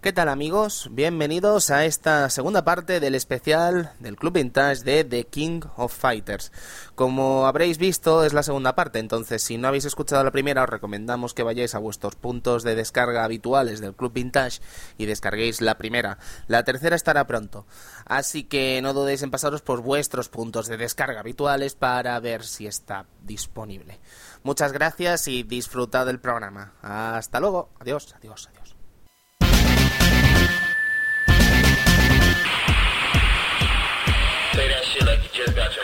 ¿Qué tal amigos? Bienvenidos a esta segunda parte del especial del Club Vintage de The King of Fighters. Como habréis visto es la segunda parte, entonces si no habéis escuchado la primera os recomendamos que vayáis a vuestros puntos de descarga habituales del Club Vintage y descarguéis la primera. La tercera estará pronto, así que no dudéis en pasaros por vuestros puntos de descarga habituales para ver si está disponible. Muchas gracias y disfrutad del programa. Hasta luego. Adiós, adiós, adiós. Shit like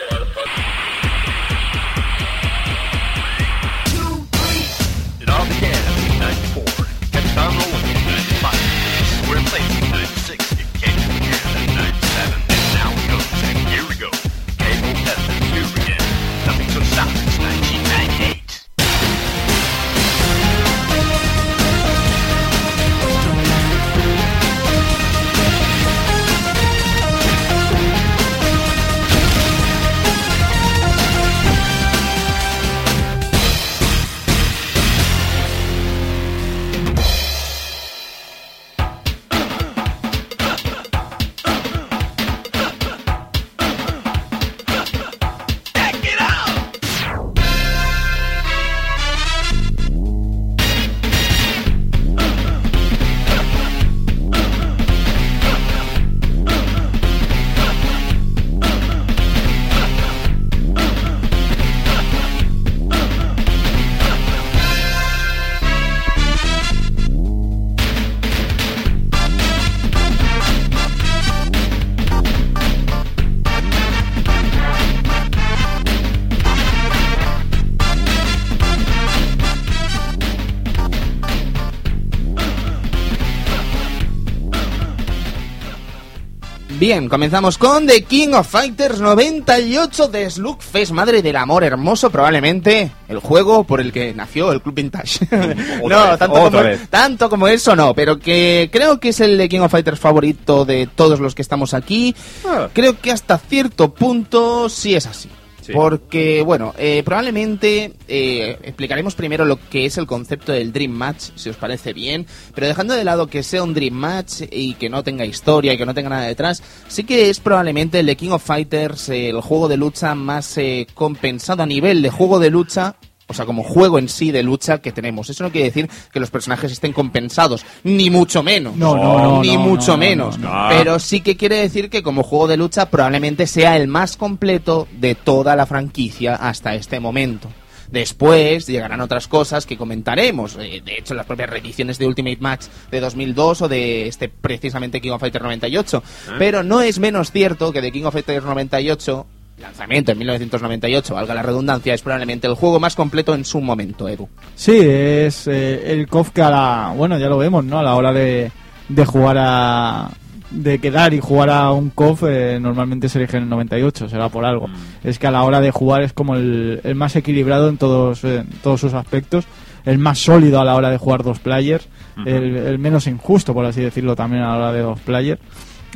Bien, comenzamos con The King of Fighters 98 de Slugfest, madre del amor hermoso, probablemente el juego por el que nació el Club Vintage. no, vez, tanto, otra como, vez. tanto como eso no, pero que creo que es el The King of Fighters favorito de todos los que estamos aquí. Ah. Creo que hasta cierto punto sí es así. Porque, bueno, eh, probablemente eh, explicaremos primero lo que es el concepto del Dream Match, si os parece bien, pero dejando de lado que sea un Dream Match y que no tenga historia y que no tenga nada detrás, sí que es probablemente el de King of Fighters, el juego de lucha más eh, compensado a nivel de juego de lucha. O sea, como juego en sí de lucha que tenemos. Eso no quiere decir que los personajes estén compensados, ni mucho menos. No, no, no, ni no, mucho no, no, menos. no, no. Pero sí que quiere decir que como juego de lucha probablemente sea el más completo de toda la franquicia hasta este momento. Después llegarán otras cosas que comentaremos. Eh, De hecho, las propias reediciones de Ultimate Match de 2002 o de este precisamente King of Fighters 98. Pero no es menos cierto que de King of Fighters 98, lanzamiento en 1998, valga la redundancia, es probablemente el juego más completo en su momento, Edu. Sí, es eh, el KOF que a la... Bueno, ya lo vemos, ¿no? A la hora de, de jugar a... De quedar y jugar a un KOF eh, normalmente se elige en el 98, será por algo. Es que a la hora de jugar es como el, el más equilibrado en todos, eh, en todos sus aspectos, el más sólido a la hora de jugar dos players, el, el menos injusto, por así decirlo, también a la hora de dos players.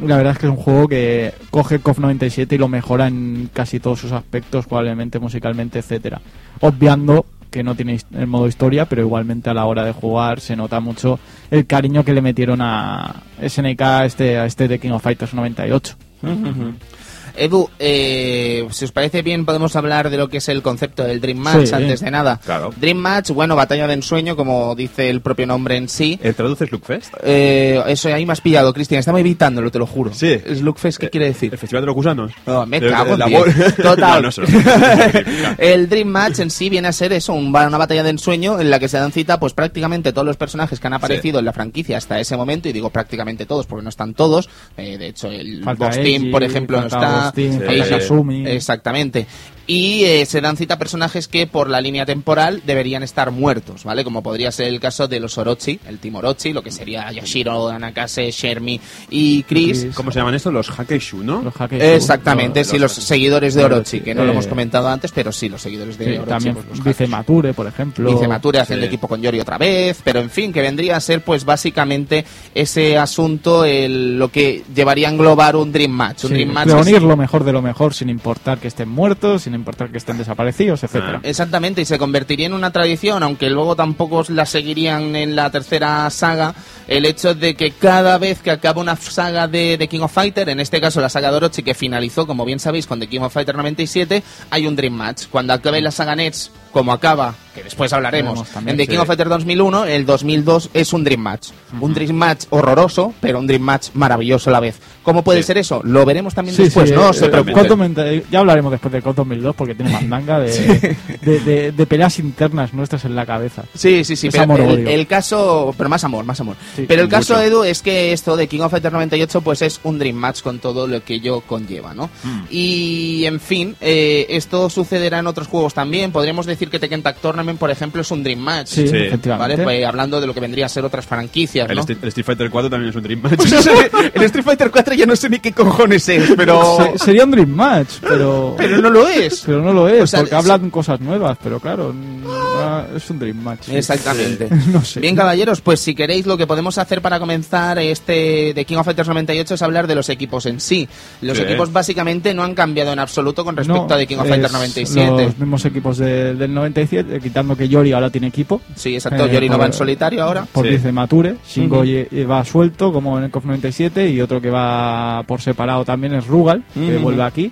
La verdad es que es un juego que coge KOF 97 y lo mejora en casi todos sus aspectos, probablemente musicalmente, etcétera. Obviando que no tiene el modo historia, pero igualmente a la hora de jugar se nota mucho el cariño que le metieron a SNK a este, a este de King of Fighters 98. Edu, eh, si os parece bien, podemos hablar de lo que es el concepto del Dream Match Sí. antes de nada. Claro. Dream Match, bueno, batalla de ensueño, como dice el propio nombre en sí. ¿Eh, ¿Traduces Lookfest? Eh, eso ahí me has pillado, Cristian. Estaba evitándolo, te lo juro. Sí. Slugfest, ¿qué quiere decir? ¿El Festival de los Gusanos? No, me cago en diez. Total. No, no el Dream Match en sí viene a ser eso, un- una batalla de ensueño en la que se dan cita pues prácticamente todos los personajes que han aparecido en la franquicia hasta ese momento, y digo prácticamente todos porque no están todos. Eh, de hecho, el Falta Boss Team, por ejemplo, no está. Falta. Exactamente. Y eh, se dan cita personajes que por la línea temporal deberían estar muertos, ¿vale? Como podría ser el caso de los Orochi, el Team Orochi, lo que sería Yoshiro, Anakase, Shermi y Chris. ¿Cómo se llaman estos? Los Hakeishu, ¿no? Los Hackers. Exactamente, sí, los, los- seguidores de Orochi, que no lo Eh, hemos comentado antes, pero sí, los seguidores de Sí, Orochi. también pues, los Vice hackers. Mature, por ejemplo. Vice Mature haciendo Sí. equipo con Yori otra vez, pero en fin, que vendría a ser pues básicamente ese asunto el- lo que llevaría a englobar un Dream Match. Un Sí, Dream Match reunir lo mejor de lo mejor sin importar que estén muertos, sin importar que estén desaparecidos, etcétera. Exactamente, y se convertiría en una tradición, aunque luego tampoco la seguirían en la tercera saga, el hecho de que cada vez que acaba una saga de, de King of Fighter, en este caso la saga de Orochi, que finalizó, como bien sabéis, con The King of Fighter 97, hay un Dream Match. Cuando acabe la saga Nets, como acaba, que después hablaremos, también, en The sí. King of Fighter 2001, el 2002 es un Dream Match. Un Dream Match horroroso, pero un Dream Match maravilloso a la vez. ¿Cómo puede Sí. ser eso? Lo veremos también Sí, después, sí, ¿no? eh, Se eh, preocupen. COD 2000, ya hablaremos después de COD 2002 porque tiene mandanga de, de, de- de peleas internas nuestras en la cabeza. Sí, sí, sí, Es pero amor, el, el caso, pero más amor, más amor. Sí, pero el caso, mucho. Edu, es que esto de King of Fighters 98 pues es un Dream Match con todo lo que ello conlleva, ¿no? Mm. Y, en fin, eh, esto sucederá en otros juegos también. Podríamos decir que Tekken Tag Tournament, por ejemplo, es un Dream Match. Sí, Sí. efectivamente. ¿Vale? Pues, hablando de lo que vendría a ser otras franquicias, El, el Street Fighter 4 también es un Dream Match. El Street Fighter 4 ya no sé ni qué cojones es, pero... Se- sería un Dream Match, pero, pero no lo es. pero no lo es, O sea, porque es- hablan cosas nuevas, pero claro, es un Dream Match. sí. Exactamente. No sé. Bien, caballeros, pues si queréis, lo que podemos hacer para comenzar este de King of Fighters 98 es hablar de los equipos en sí. Los Sí. equipos básicamente no han cambiado en absoluto con respecto No, a de King of Fighters 97. Los mismos equipos de- del 97, quitando que Yori ahora tiene equipo. Sí, exacto. Eh, Yori no va en solitario ahora. Por Sí. dice Mature, Shingo va suelto como en el KOF 97 y otro que va por separado también es Rugal, que vuelve aquí.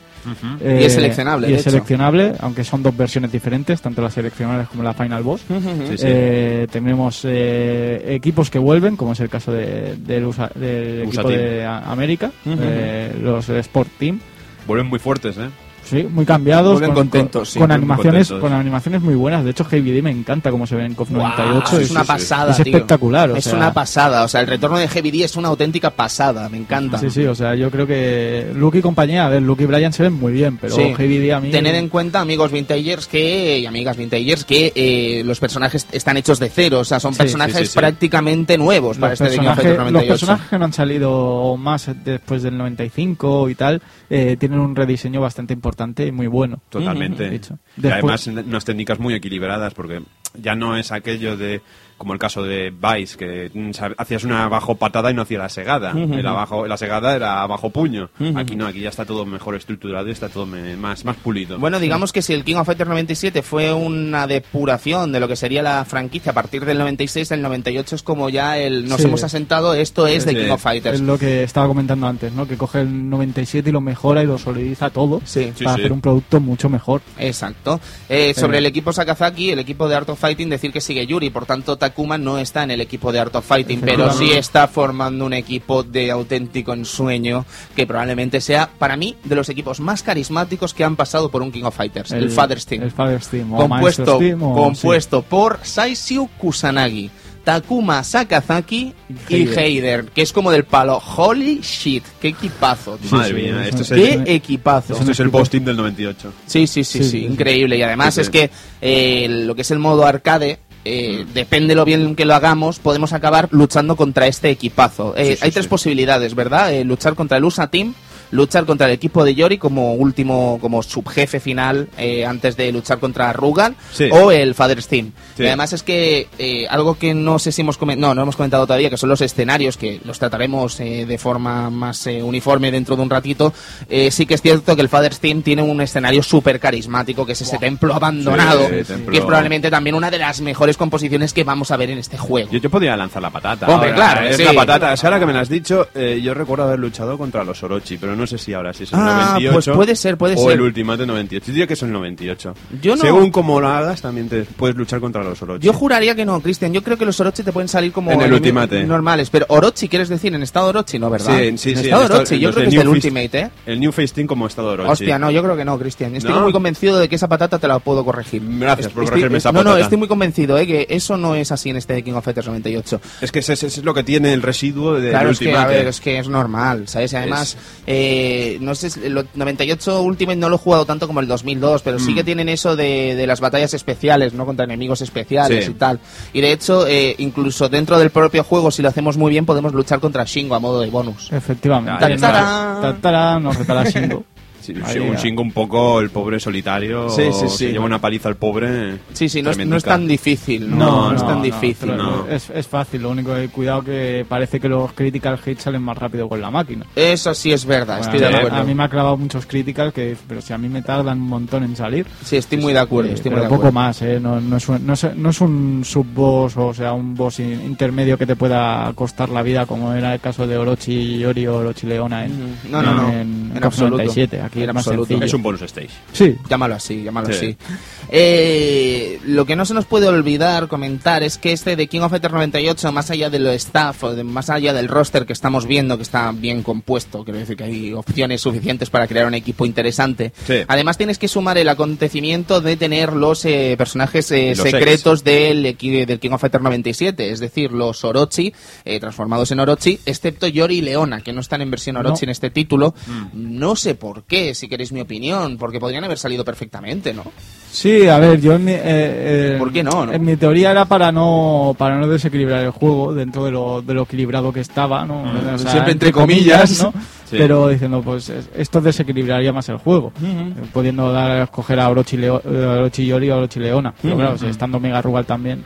Y es seleccionable, Y es hecho. seleccionable, aunque son dos versiones diferentes, tanto las seleccionables como la Final Boss. Sí, sí. Eh, tenemos eh, equipos que vuelven, como es el caso de, del, USA- del USA equipo Team. de América, eh, los Sport Team. Vuelven muy fuertes, ¿eh? Sí, muy cambiados, Vuelven con, contentos, con- sí, con muy animaciones, contentos. con animaciones muy buenas. De hecho, Heavy D me encanta cómo se ve en KOF 98. Guau, es es, una pasada, es tío. espectacular, o es sea- una pasada. O sea, el retorno de Heavy D es una auténtica pasada. Me encanta. Sí, sí, o sea, yo creo que Luke y compañía, a ver, Luke y Brian se ven muy bien, pero Sí. Heavy D a mí... Tened en cuenta, amigos vintagers, que, y amigas vintagers, que eh, los personajes están hechos de cero. O sea, son Sí, personajes sí, sí, sí. prácticamente nuevos para los, este de King of personajes, Fighters los 98. personajes que no han salido más después del 95 y tal, eh, tienen un rediseño bastante importante y muy bueno. Totalmente. Y además unas técnicas muy equilibradas porque ya no es aquello de como el caso de Vice que mm, hacías una abajo patada y no hacía la segada. El abajo, la segada era abajo puño. Aquí no, aquí ya está todo mejor estructurado y está todo me- más, más pulido. Bueno, digamos que si el King of Fighters 97 fue una depuración de lo que sería la franquicia a partir del 96, el 98 es como ya el nos Sí. hemos asentado, esto es de Sí. King of Fighters. Es lo que estaba comentando antes, ¿no? Que coge el 97 y lo mejora y lo solidiza todo Sí. Para sí. hacer un producto mucho mejor. Exacto. Eh, sobre el equipo Sakazaki, el equipo de Art of Fighting, decir que sigue Yuri, por tanto Takuma no está en el equipo de Art of Fighting, pero sí está formando un equipo de auténtico ensueño que probablemente sea, para mí, de los equipos más carismáticos que han pasado por un King of Fighters, el, Father's Team. El Father's Team. o compuesto, Team, o- compuesto por Saisyu Kusanagi, Takuma Sakazaki y Heider. Que es como del palo. Holy shit, qué equipazo. tío. Madre mía, es esto es, el, Qué equipazo. esto es el post-team del 98. Sí, sí, sí, sí, Sí, sí, sí. increíble. Y además Sí, es que eh, lo que es el modo arcade, eh, Mm. depende lo bien que lo hagamos, podemos acabar luchando contra este equipazo. Eh, Sí, sí, hay tres sí. posibilidades, ¿verdad? Eh, luchar contra el USA Team, luchar contra el equipo de Yori como último, como subjefe final eh, antes de luchar contra Rugal, Sí. o el Father's Team. Sí. Y además es que eh, algo que no sé si hemos comentado, no, no hemos comentado todavía, que son los escenarios, que los trataremos eh, de forma más eh, uniforme dentro de un ratito. Eh, sí que es cierto que el Father's Team tiene un escenario súper carismático, que es ese templo abandonado, Sí, templo. que es probablemente también una de las mejores composiciones que vamos a ver en este juego. Yo, yo podía lanzar la patata. Hombre, Ahora, claro, Es sí. la patata. Es ahora que me lo has dicho, eh, yo recuerdo haber luchado contra los Orochi, pero no sé si ahora sí es el Ah, 98. pues puede ser, puede o ser. el Ultimate 98. Yo diría que es el 98. Yo no- Según como lo hagas, también te puedes luchar contra los Orochi. Yo juraría que no, Cristian. Yo creo que los Orochi te pueden salir como En el Ultimate. normales. Pero Orochi, ¿quieres decir? En estado Orochi, ¿no, verdad? Sí, sí, en sí. estado el estado- Orochi, yo creo de que es Fist- Ultimate, ¿eh? El New Face Team como estado Orochi. Hostia, no, yo creo que no, Cristian. Estoy ¿No? muy convencido de que esa patata te la puedo corregir. Gracias por Estoy- corregirme esa No, no, patata. estoy muy convencido, ¿eh? Que eso no es así en este King of Fighters 98. Es que ese, ese es lo que tiene el residuo del Claro, es que, Ultimate. a ver, es que es normal, ¿sabes? Y además, eh, no sé, el 98 Ultimate no lo he jugado tanto como el 2002, pero Mm. sí que tienen eso de, de las batallas especiales, ¿no? Contra enemigos especiales Sí. y tal. Y de hecho, eh, incluso dentro del propio juego, si lo hacemos muy bien, podemos luchar contra Shingo a modo de bonus. Efectivamente. Nos Shingo. Sí, un. Shingo un poco el pobre solitario. Sí, sí, lleva una paliza al pobre. Sí, sí, no es, no es tan difícil, no, No, no es tan no, difícil. Es, es fácil, lo único que cuidado que parece que los critical hits salen más rápido con la máquina. Eso sí es verdad, estoy de acuerdo. a mí me ha clavado muchos críticas que pero si a mí me tardan un montón en salir Sí, estoy muy de acuerdo, eh, estoy muy poco más eh, no, no, es un, no, es, no es un subboss o sea un boss in- intermedio que te pueda costar la vida como era el caso de Orochi y Ori o Orochi Leona en. No, no, no, en, en KOF absoluto. 97 aquí más sencillo Es un bonus stage. sí Llámalo así, llámalo Sí. así. Eh, lo que no se nos puede olvidar comentar es que este de King of Fighters 98, más allá de lo staff, o de- más allá del roster que estamos viendo, que está bien compuesto, quiero decir que hay opciones suficientes para crear un equipo interesante. Sí. Además tienes que sumar el acontecimiento de tener los eh, personajes eh, los secretos del, del King of Fighters 97, es decir, los Orochi, eh, transformados en Orochi, excepto Yori y Leona, que no están en versión Orochi No. en este título. Mm. No sé por qué, si queréis mi opinión, porque podrían haber salido perfectamente, ¿no? Sí, a ver, yo en mi, eh, eh, ¿Por qué no, no? En mi teoría era para no para no desequilibrar el juego dentro de lo, de lo equilibrado que estaba, ¿no? O sea, Siempre entre comillas. ¿no? Sí. Pero diciendo, pues es- esto desequilibraría más el juego, eh, pudiendo dar a escoger a Orochi, Leo, eh, a Orochi Yori o a Orochi Leona. Pero claro, si estando Mega Rugal también.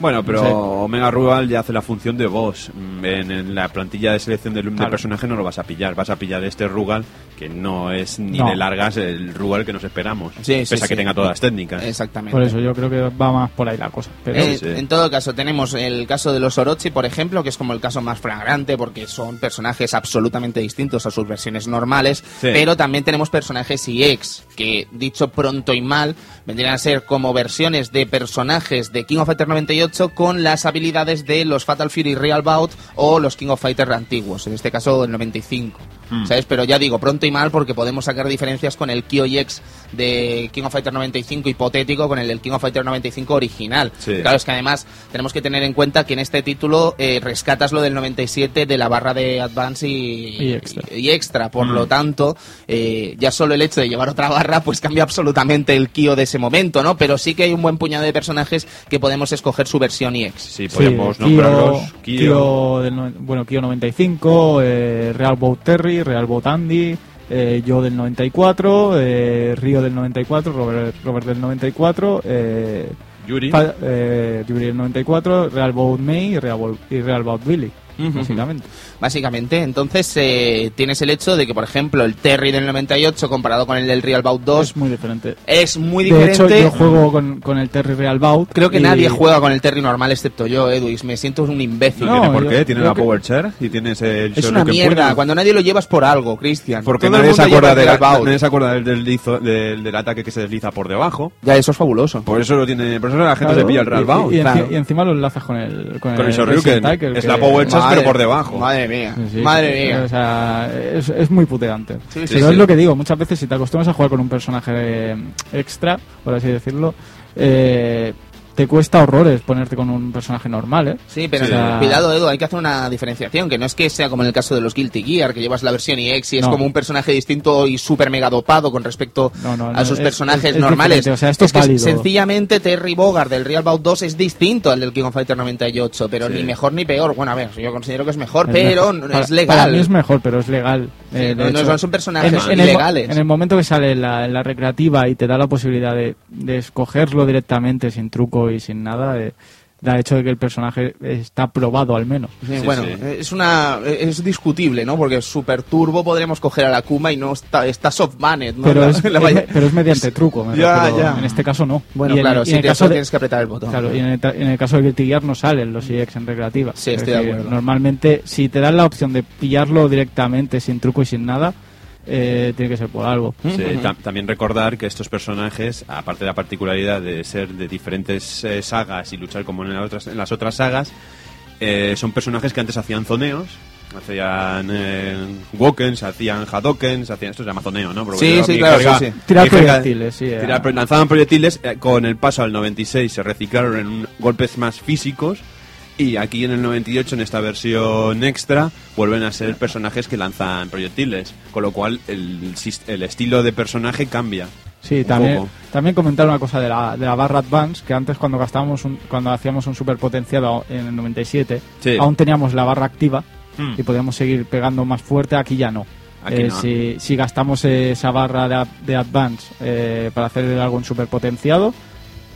Bueno, pero Sí. Omega Rugal ya hace la función de boss. Mm, En, en la plantilla de selección del, Claro. personaje no lo vas a pillar. Vas a pillar este Rugal, que no es ni No. de largas el Rugal que nos esperamos. Sí, sí, pese a que sí. tenga todas las técnicas. Exactamente. Por eso yo creo que va más por ahí la cosa. Pero Eh, sí. En todo caso, tenemos el caso de los Orochi, por ejemplo, que es como el caso más flagrante porque son personajes absolutamente distintos a sus versiones normales, Sí. pero también tenemos personajes EX, que dicho pronto y mal, vendrían a ser como versiones de personajes de King of Fighters 98 con las habilidades de los Fatal Fury Real Bout o los King of Fighters antiguos, en este caso el 95. Hmm. ¿Sabes? Pero ya digo, pronto y mal porque podemos sacar diferencias con el Kyo EX de King of Fighters 95 hipotético con el del King of Fighters 95 original. Sí. Claro, es que además tenemos que tener en cuenta que en este título eh, rescatas lo del 97 de la barra de Advance y, Y extra. y extra. Por Mm. lo tanto, eh, ya solo el hecho de llevar otra barra pues cambia absolutamente el Kyo de ese momento, ¿no? Pero sí que hay un buen puñado de personajes que podemos escoger su versión EX. Sí, podemos Sí, nombrarlos. Kyo, Kyo. Kyo del no- bueno, Kyo 95, eh, Real Boat Terry, Real Boat Andy, eh, yo del 94, eh, Río del 94, Robert, Robert del 94, eh, Yuri. Pa- eh, Yuri del 94, Real Boat May y Real Boat, y Real Boat Billy, Ujú. básicamente. Básicamente, entonces eh, tienes el hecho de que, por ejemplo, el Terry del 98 comparado con el del Real Bout 2 Es muy diferente. es muy De hecho, diferente. yo juego con, con el Terry Real Bout. Creo que y- nadie juega con el Terry normal excepto yo, y me siento un imbécil. No, tiene por qué, tiene la que- Power Chair y tienes el Es una mierda. puño. Cuando nadie lo llevas por algo, Cristian. Porque Todo el nadie se, acuerda lleva de el la- Real Bout. nadie se acuerda del, del, lizo- del, del ataque que se desliza por debajo. Ya, eso es fabuloso. Por eso lo tiene, por eso la gente Claro, se pilla el Real Bout. Y, y Claro. y encima lo enlazas con el con, Con el. Tackle, Es que- la Power Chas, pero por debajo. Madre mía. Sí, sí, madre sí, mía. O sea, es, es muy puteante. Sí, Pero es lo que digo, muchas veces si te acostumbras a jugar con un personaje eh, extra, por así decirlo, eh, te cuesta horrores ponerte con un personaje normal, ¿eh? Sí, pero Sí. cuidado, Edu, hay que hacer una diferenciación, que no es que sea como en el caso de los Guilty Gear, que llevas la versión EX y es No. como un personaje distinto y súper mega dopado con respecto No, no, a sus es- personajes es- es normales. o sea, esto es que sencillamente Terry Bogard del Real Bout 2 es distinto al del King of Fighters 98, pero Sí. ni mejor ni peor. Bueno, a ver, yo considero que es mejor, pero mejor. Para- es legal. Para mí es mejor, pero es legal. Sí, Eh, no- son- son personajes en, en el, ilegales. en el momento que sale la, la recreativa y te da la posibilidad de, de escogerlo directamente, sin truco y sin nada, eh, da hecho de que el personaje está probado al menos. Sí, bueno, sí. es una es discutible, ¿no? Porque Super Turbo podremos coger a la Kuma y no está, está soft banned, ¿no? Pero, La- es, la es- valla- pero es mediante truco. me Ya, refiero. ya. En este caso no. Bueno, Y en- claro, y si en el te caso de- tienes que apretar el botón. Claro, y en el, en el caso de Guilty Gear no salen los EX en recreativa. Sí, Es estoy de acuerdo. Normalmente, si te dan la opción de pillarlo directamente, sin truco y sin nada, eh, tiene que ser por algo. Sí, tam- también recordar que estos personajes, aparte de la particularidad de ser de diferentes eh, sagas y luchar como en las otras, en las otras sagas, eh, son personajes que antes hacían zoneos, hacían eh, Wokens, hacían Hadokens, hacían esto se llama zoneo, ¿no? Porque Sí, sí, claro, sí, sí. Tirar proyectiles, sí, tirar era- pro- lanzaban proyectiles, eh, con el paso al 96 se reciclaron en un- golpes más físicos y aquí en el 98, en esta versión extra, vuelven a ser personajes que lanzan proyectiles, con lo cual el, el estilo de personaje cambia. Sí, también, poco. también comentar una cosa de la, de la barra Advance, que antes cuando gastábamos un, cuando hacíamos un superpotenciado en el 97, Sí. aún teníamos la barra activa Hmm. y podíamos seguir pegando más fuerte, aquí ya no. Aquí Eh, no. si, si gastamos esa barra de Advance eh, para hacer algo en super potenciado,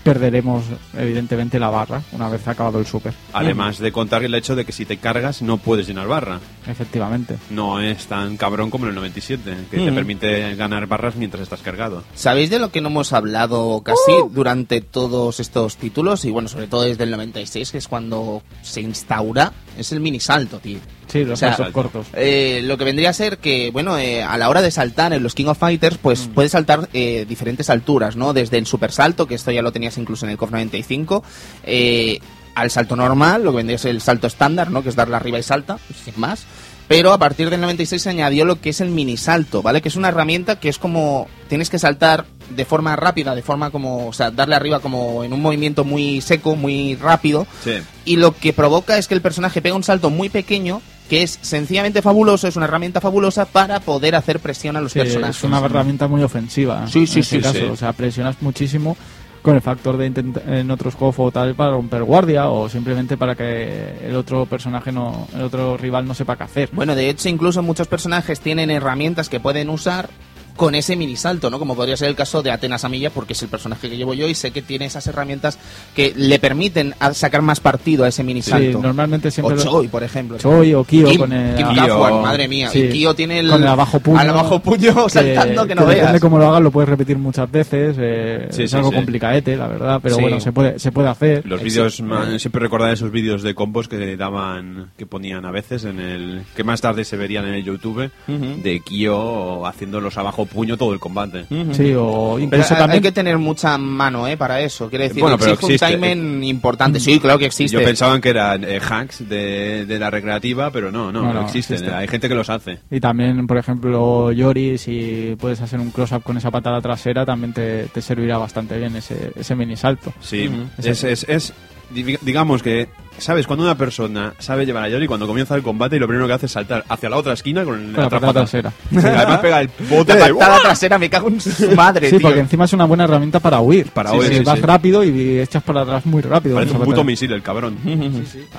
perderemos evidentemente la barra una vez acabado el super. Además de contar el hecho de que si te cargas no puedes llenar barra. Efectivamente. No es tan cabrón como en el 97, que te Ujú. permite ganar barras mientras estás cargado. ¿Sabéis de lo que no hemos hablado casi durante todos estos títulos? Y bueno, sobre todo desde el 96, que es cuando se instaura, es el mini salto, tío. Sí, los O sea, cortos. Eh, lo que vendría a ser que, bueno, eh, a la hora de saltar en los King of Fighters, pues puedes saltar eh, diferentes alturas, ¿no? Desde el super salto, que esto ya lo tenías incluso en el KOF 95, eh, al salto normal, lo que vendría ser el salto estándar, ¿no? Que es darle arriba y salta, sin más. Pero a partir del 96 se añadió lo que es el mini salto, ¿vale? Que es una herramienta que es como tienes que saltar de forma rápida, de forma como, o sea, darle arriba como en un movimiento muy seco, muy rápido, Sí. y lo que provoca es que el personaje pega un salto muy pequeño que es sencillamente fabuloso, es una herramienta fabulosa para poder hacer presión a los Sí, personajes. es una herramienta muy ofensiva. Sí, sí, en este sí, caso. sí. O sea, presionas muchísimo con el factor de intent- en otros KOF o tal para romper guardia o simplemente para que el otro personaje no, el otro rival no sepa qué hacer. Bueno, de hecho, incluso muchos personajes tienen herramientas que pueden usar con ese mini salto, ¿no? Como podría ser el caso de Atenas Amilla, porque es el personaje que llevo yo y sé que tiene esas herramientas que le permiten a- sacar más partido a ese mini Sí, salto. normalmente siempre o Choi, por ejemplo. Choi o Kyo Kim, con el Kim Kyo. Kafuan, madre mía. Sí. Y Kyo tiene el... con el abajo puño. Al abajo puño saltando que, no Depende veas. cómo lo hagas, lo puedes repetir muchas veces. eh, Sí, es sí, algo sí. complicadete, la verdad, pero Sí. bueno, se puede, se puede hacer. Los vídeos, ma- siempre recordar esos vídeos de combos que daban, que ponían a veces en el, que más tarde se verían en el YouTube, de Kyo haciendo los abajo puño todo el combate. Sí, o Pero incluso hay- también hay que tener mucha mano, ¿eh? Para eso. Quiere decir, Bueno, pero exige un existe. timing importante. Sí, claro que existe. Yo pensaban que eran eh, hacks de, de la recreativa, pero no, no, No, existen. existe. Hay gente que los hace. Y también, por ejemplo, Yori, si puedes hacer un close-up con esa patada trasera, también te, te servirá bastante bien ese, ese mini salto. Sí, Ujú. es, es, es- di- digamos que, ¿sabes? Cuando una persona sabe llevar a Yori, cuando comienza el combate y lo primero que hace es saltar hacia la otra esquina con, la la otra patada pata. trasera. Sí, además pega el bote La de... patada trasera me cago en su madre, Sí, tío. porque encima es una buena herramienta para huir. Para Sí, huir, sí, sí, vas sí. rápido y echas para atrás muy rápido. Parece un puto patada. misil el cabrón.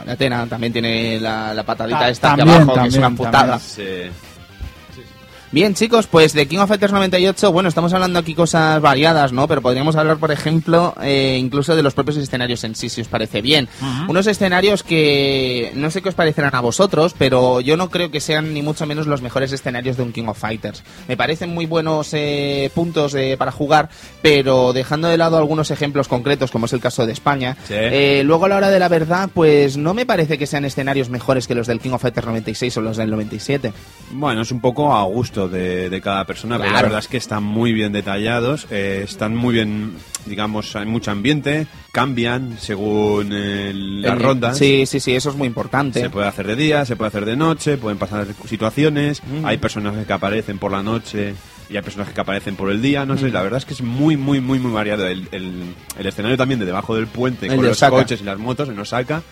Atena también tiene la, la patadita Ta- esta también, abajo, que es una putada. Bien, chicos, pues de King of Fighters 98, bueno, estamos hablando aquí cosas variadas, ¿no? Pero podríamos hablar, por ejemplo, eh, incluso de los propios escenarios en sí, si os parece bien. Unos escenarios que no sé qué os parecerán a vosotros, pero yo no creo que sean ni mucho menos los mejores escenarios de un King of Fighters. Me parecen muy buenos eh, puntos eh, para jugar, pero dejando de lado algunos ejemplos concretos, como es el caso de España, Sí. eh, luego a la hora de la verdad, pues no me parece que sean escenarios mejores que los del King of Fighters 96 o los del 97. Bueno, es un poco a gusto de, de cada persona, pero la Claro. verdad es que están muy bien detallados, eh, están muy bien, digamos, hay mucho ambiente, cambian según el- las El- rondas. Sí, sí, sí, eso es muy importante. Se puede hacer de día, se puede hacer de noche, pueden pasar situaciones, hay personajes que aparecen por la noche y hay personajes que aparecen por el día, no sé, la verdad es que es muy, muy, muy, muy variado. El, el- el escenario también de debajo del puente El con de los Osaka. coches y las motos en Osaka,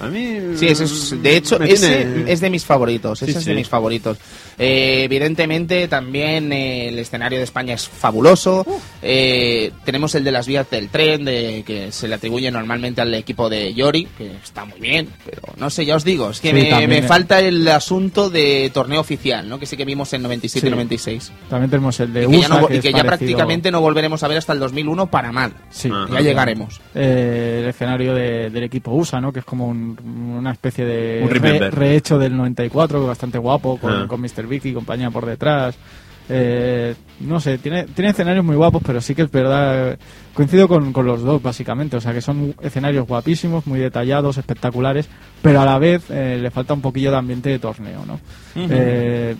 a mí... Sí, es, de hecho, ese tiene- es de mis favoritos. Ese Sí, es de mis favoritos. Eh, evidentemente, también eh, el escenario de España es fabuloso. Eh, tenemos el de las vías del tren, de, que se le atribuye normalmente al equipo de Yori, que está muy bien, pero no sé, ya os digo, es que Sí, me, me falta el asunto de torneo oficial, ¿no? que sí que vimos en 97 y Sí. 96. También tenemos el de Y que, ya, USA, no- que y que ya parecido- prácticamente no volveremos a ver hasta el 2001 para mal. Sí, Ajá. Ya llegaremos. eh, el escenario de- del equipo USA, ¿no? Que es como un- una especie de Un remember. rehecho del 94, que es bastante guapo, con, Ah. con Mr. Vicky y compañía por detrás. Eh, no sé, tiene, tiene escenarios muy guapos, pero sí que es verdad, coincido con, con los dos básicamente, o sea que son escenarios guapísimos, muy detallados, espectaculares, pero a la vez eh, le falta un poquillo de ambiente de torneo, ¿no? Eh,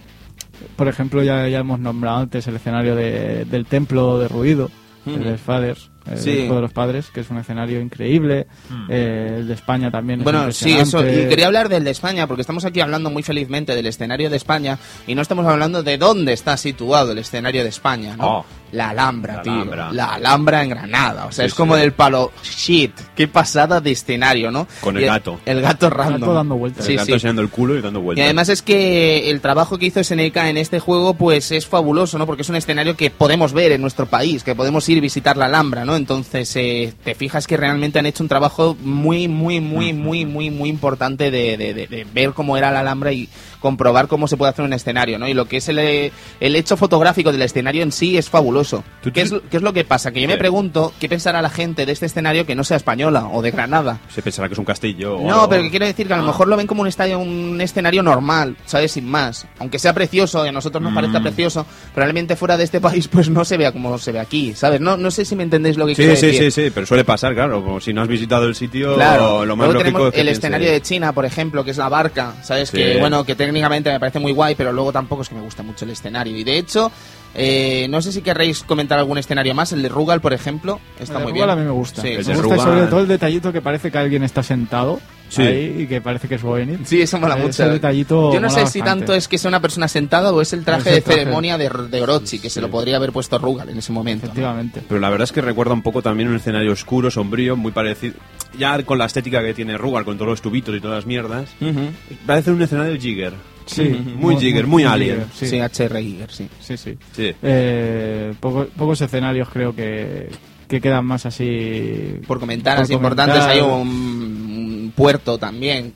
por ejemplo, ya, ya hemos nombrado antes el escenario de- del templo de ruido, el de Fathers, el Sí. Hijo de los Padres, que es un escenario increíble. Eh, el de España también. es Bueno, sí, eso. Y quería hablar del de España, porque estamos aquí hablando muy felizmente del escenario de España y no estamos hablando de dónde está situado el escenario de España, ¿no? Oh. La Alhambra, La tío. Alhambra. La Alhambra en Granada. O sea, Sí, es como sí. del palo. Shit, qué pasada de escenario, ¿no? Con el Y gato. El gato random. gato dando vueltas. Sí, el gato sí. enseñando el culo y dando Y vueltas. además es que el trabajo que hizo SNK en este juego pues es fabuloso, ¿no? Porque es un escenario que podemos ver en nuestro país, que podemos ir a visitar la Alhambra, ¿no? ¿no? Entonces eh, te fijas que realmente han hecho un trabajo muy, muy, muy, muy, muy, muy importante de, de- de- de ver cómo era la Alhambra y comprobar cómo se puede hacer un escenario, ¿no? Y lo que es el, el hecho fotográfico del escenario en sí es fabuloso. Tú- ¿Qué es, tú- qué es lo que pasa? Que yo me Sí. pregunto qué pensará la gente de este escenario que no sea española o de Granada. Se pensará que es un castillo. No, pero que quiero decir que a lo mejor lo ven como un estadio, un escenario normal, ¿sabes? Sin más. Aunque sea precioso y a nosotros nos Mm. parezca precioso, probablemente fuera de este país pues no se vea como se ve aquí, ¿sabes? No, no sé si me entendéis lo que Sí, quiero sí, decir. sí, sí, pero suele pasar, claro. Como si no has visitado el sitio, Claro, lo más luego lógico tenemos es que el escenario de China, por ejemplo, que es la barca, ¿sabes? Sí. Que bueno, que técnicamente me parece muy guay, pero luego tampoco es que me gusta mucho el escenario. Y de hecho, eh, no sé si querréis comentar algún escenario más, el de Rugal, por ejemplo, está El de muy Rugal bien. a mí me gusta. Sí, El me de gusta Rugal- sobre todo el detallito que parece que alguien está sentado Sí. ahí y que parece que es Bovenil. Sí, eso mola Ese mucho. detallito Yo no sé mola si bastante. tanto es que sea una persona sentada o es el traje Es el de traje. ceremonia de, de Orochi, que se lo podría haber puesto Rugal en ese momento. ¿no? Efectivamente. Pero la verdad es que recuerda un poco también un escenario oscuro, sombrío, muy parecido. Ya con la estética que tiene Rugal, con todos los tubitos y todas las mierdas. Ujú. Parece un escenario Jigger. Sí, Muy Jigger, muy Alien. Jigger, Sí, Sí, HR Giger, sí. sí, sí. Sí. Eh, poco- pocos escenarios creo que, que quedan más así. Por comentar, así importantes, comentar. hay un, un puerto también.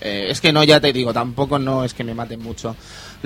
Eh, es que no, ya te digo, tampoco no es que me maten mucho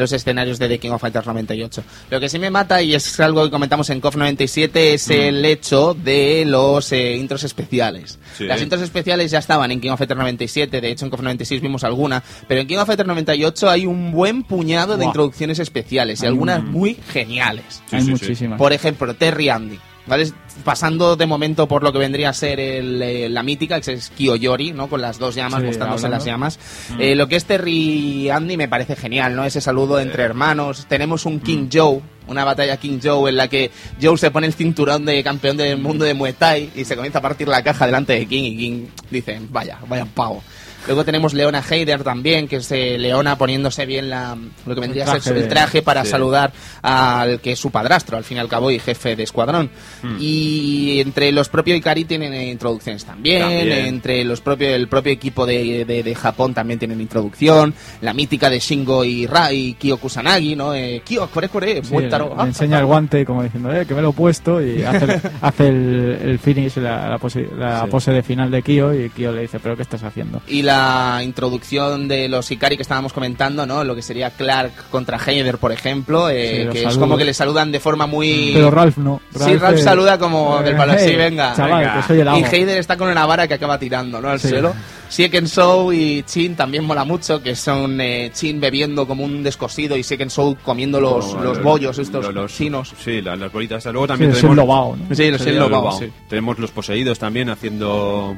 los escenarios de The King of Fighters 98. Lo que sí me mata, y es algo que comentamos en KOF 97, es el hecho de los eh, intros especiales. Sí. Las intros especiales ya estaban en King of Fighters 97, de hecho en KOF 96 vimos alguna, pero en King of Fighters 98 hay un buen puñado de introducciones especiales y Hay algunas un- muy geniales. Sí, Hay sí, sí. muchísimas. Por ejemplo, Terry Andy. ¿Vale? Pasando de momento por lo que vendría a ser el, eh, la mítica, que es Kiyoyori, ¿no? Con las dos llamas, Sí, las llamas. Eh, lo que es Terry Andy me parece genial, ¿no? Ese saludo entre hermanos. Tenemos un King Joe, una batalla King Joe en la que Joe se pone el cinturón de campeón del mundo de Muay Thai y se comienza a partir la caja delante de King y King dice, vaya, vaya pavo. Luego tenemos Leona Heider también, que es eh, Leona poniéndose bien la, lo que vendría a ser el traje para sí. saludar al que es su padrastro, al fin y al cabo, y jefe de escuadrón. Y entre los propios Ikari tienen eh, introducciones también, También. entre los propios el propio equipo de, de- de Japón también tienen introducción, la mítica de Shingo y Rai, Kyo Kusanagi, ¿no? Eh, Kyo, kore kore, Sí, le Ah, enseña el guante como diciendo eh, que me lo he puesto y hace, el- hace el, el finish, la, la pose, la Sí. pose de final de Kyo y Kyo le dice, pero ¿qué estás haciendo? Y la introducción de los Ikari que estábamos comentando, ¿no? Lo que sería Clark contra Heider, por ejemplo, eh, Sí, que es como que le saludan de forma muy... Pero Ralph no. Sí, Ralph eh, saluda como del palo, eh, sí, venga. Chaval, venga. que soy el amo. Y Heider está con una vara que acaba tirando, ¿no? Al Sí. suelo. Sieken Show y Chin también mola mucho, que son eh, Chin bebiendo como un descosido y Sieken Show comiendo los, Como los los- bollos estos los- los- chinos. Sí, la- las bolitas. Luego Sí, también es el tenemos... lobao, ¿no? Sí, los Sí, el los lobao, lobao. sí. Tenemos los poseídos también haciendo...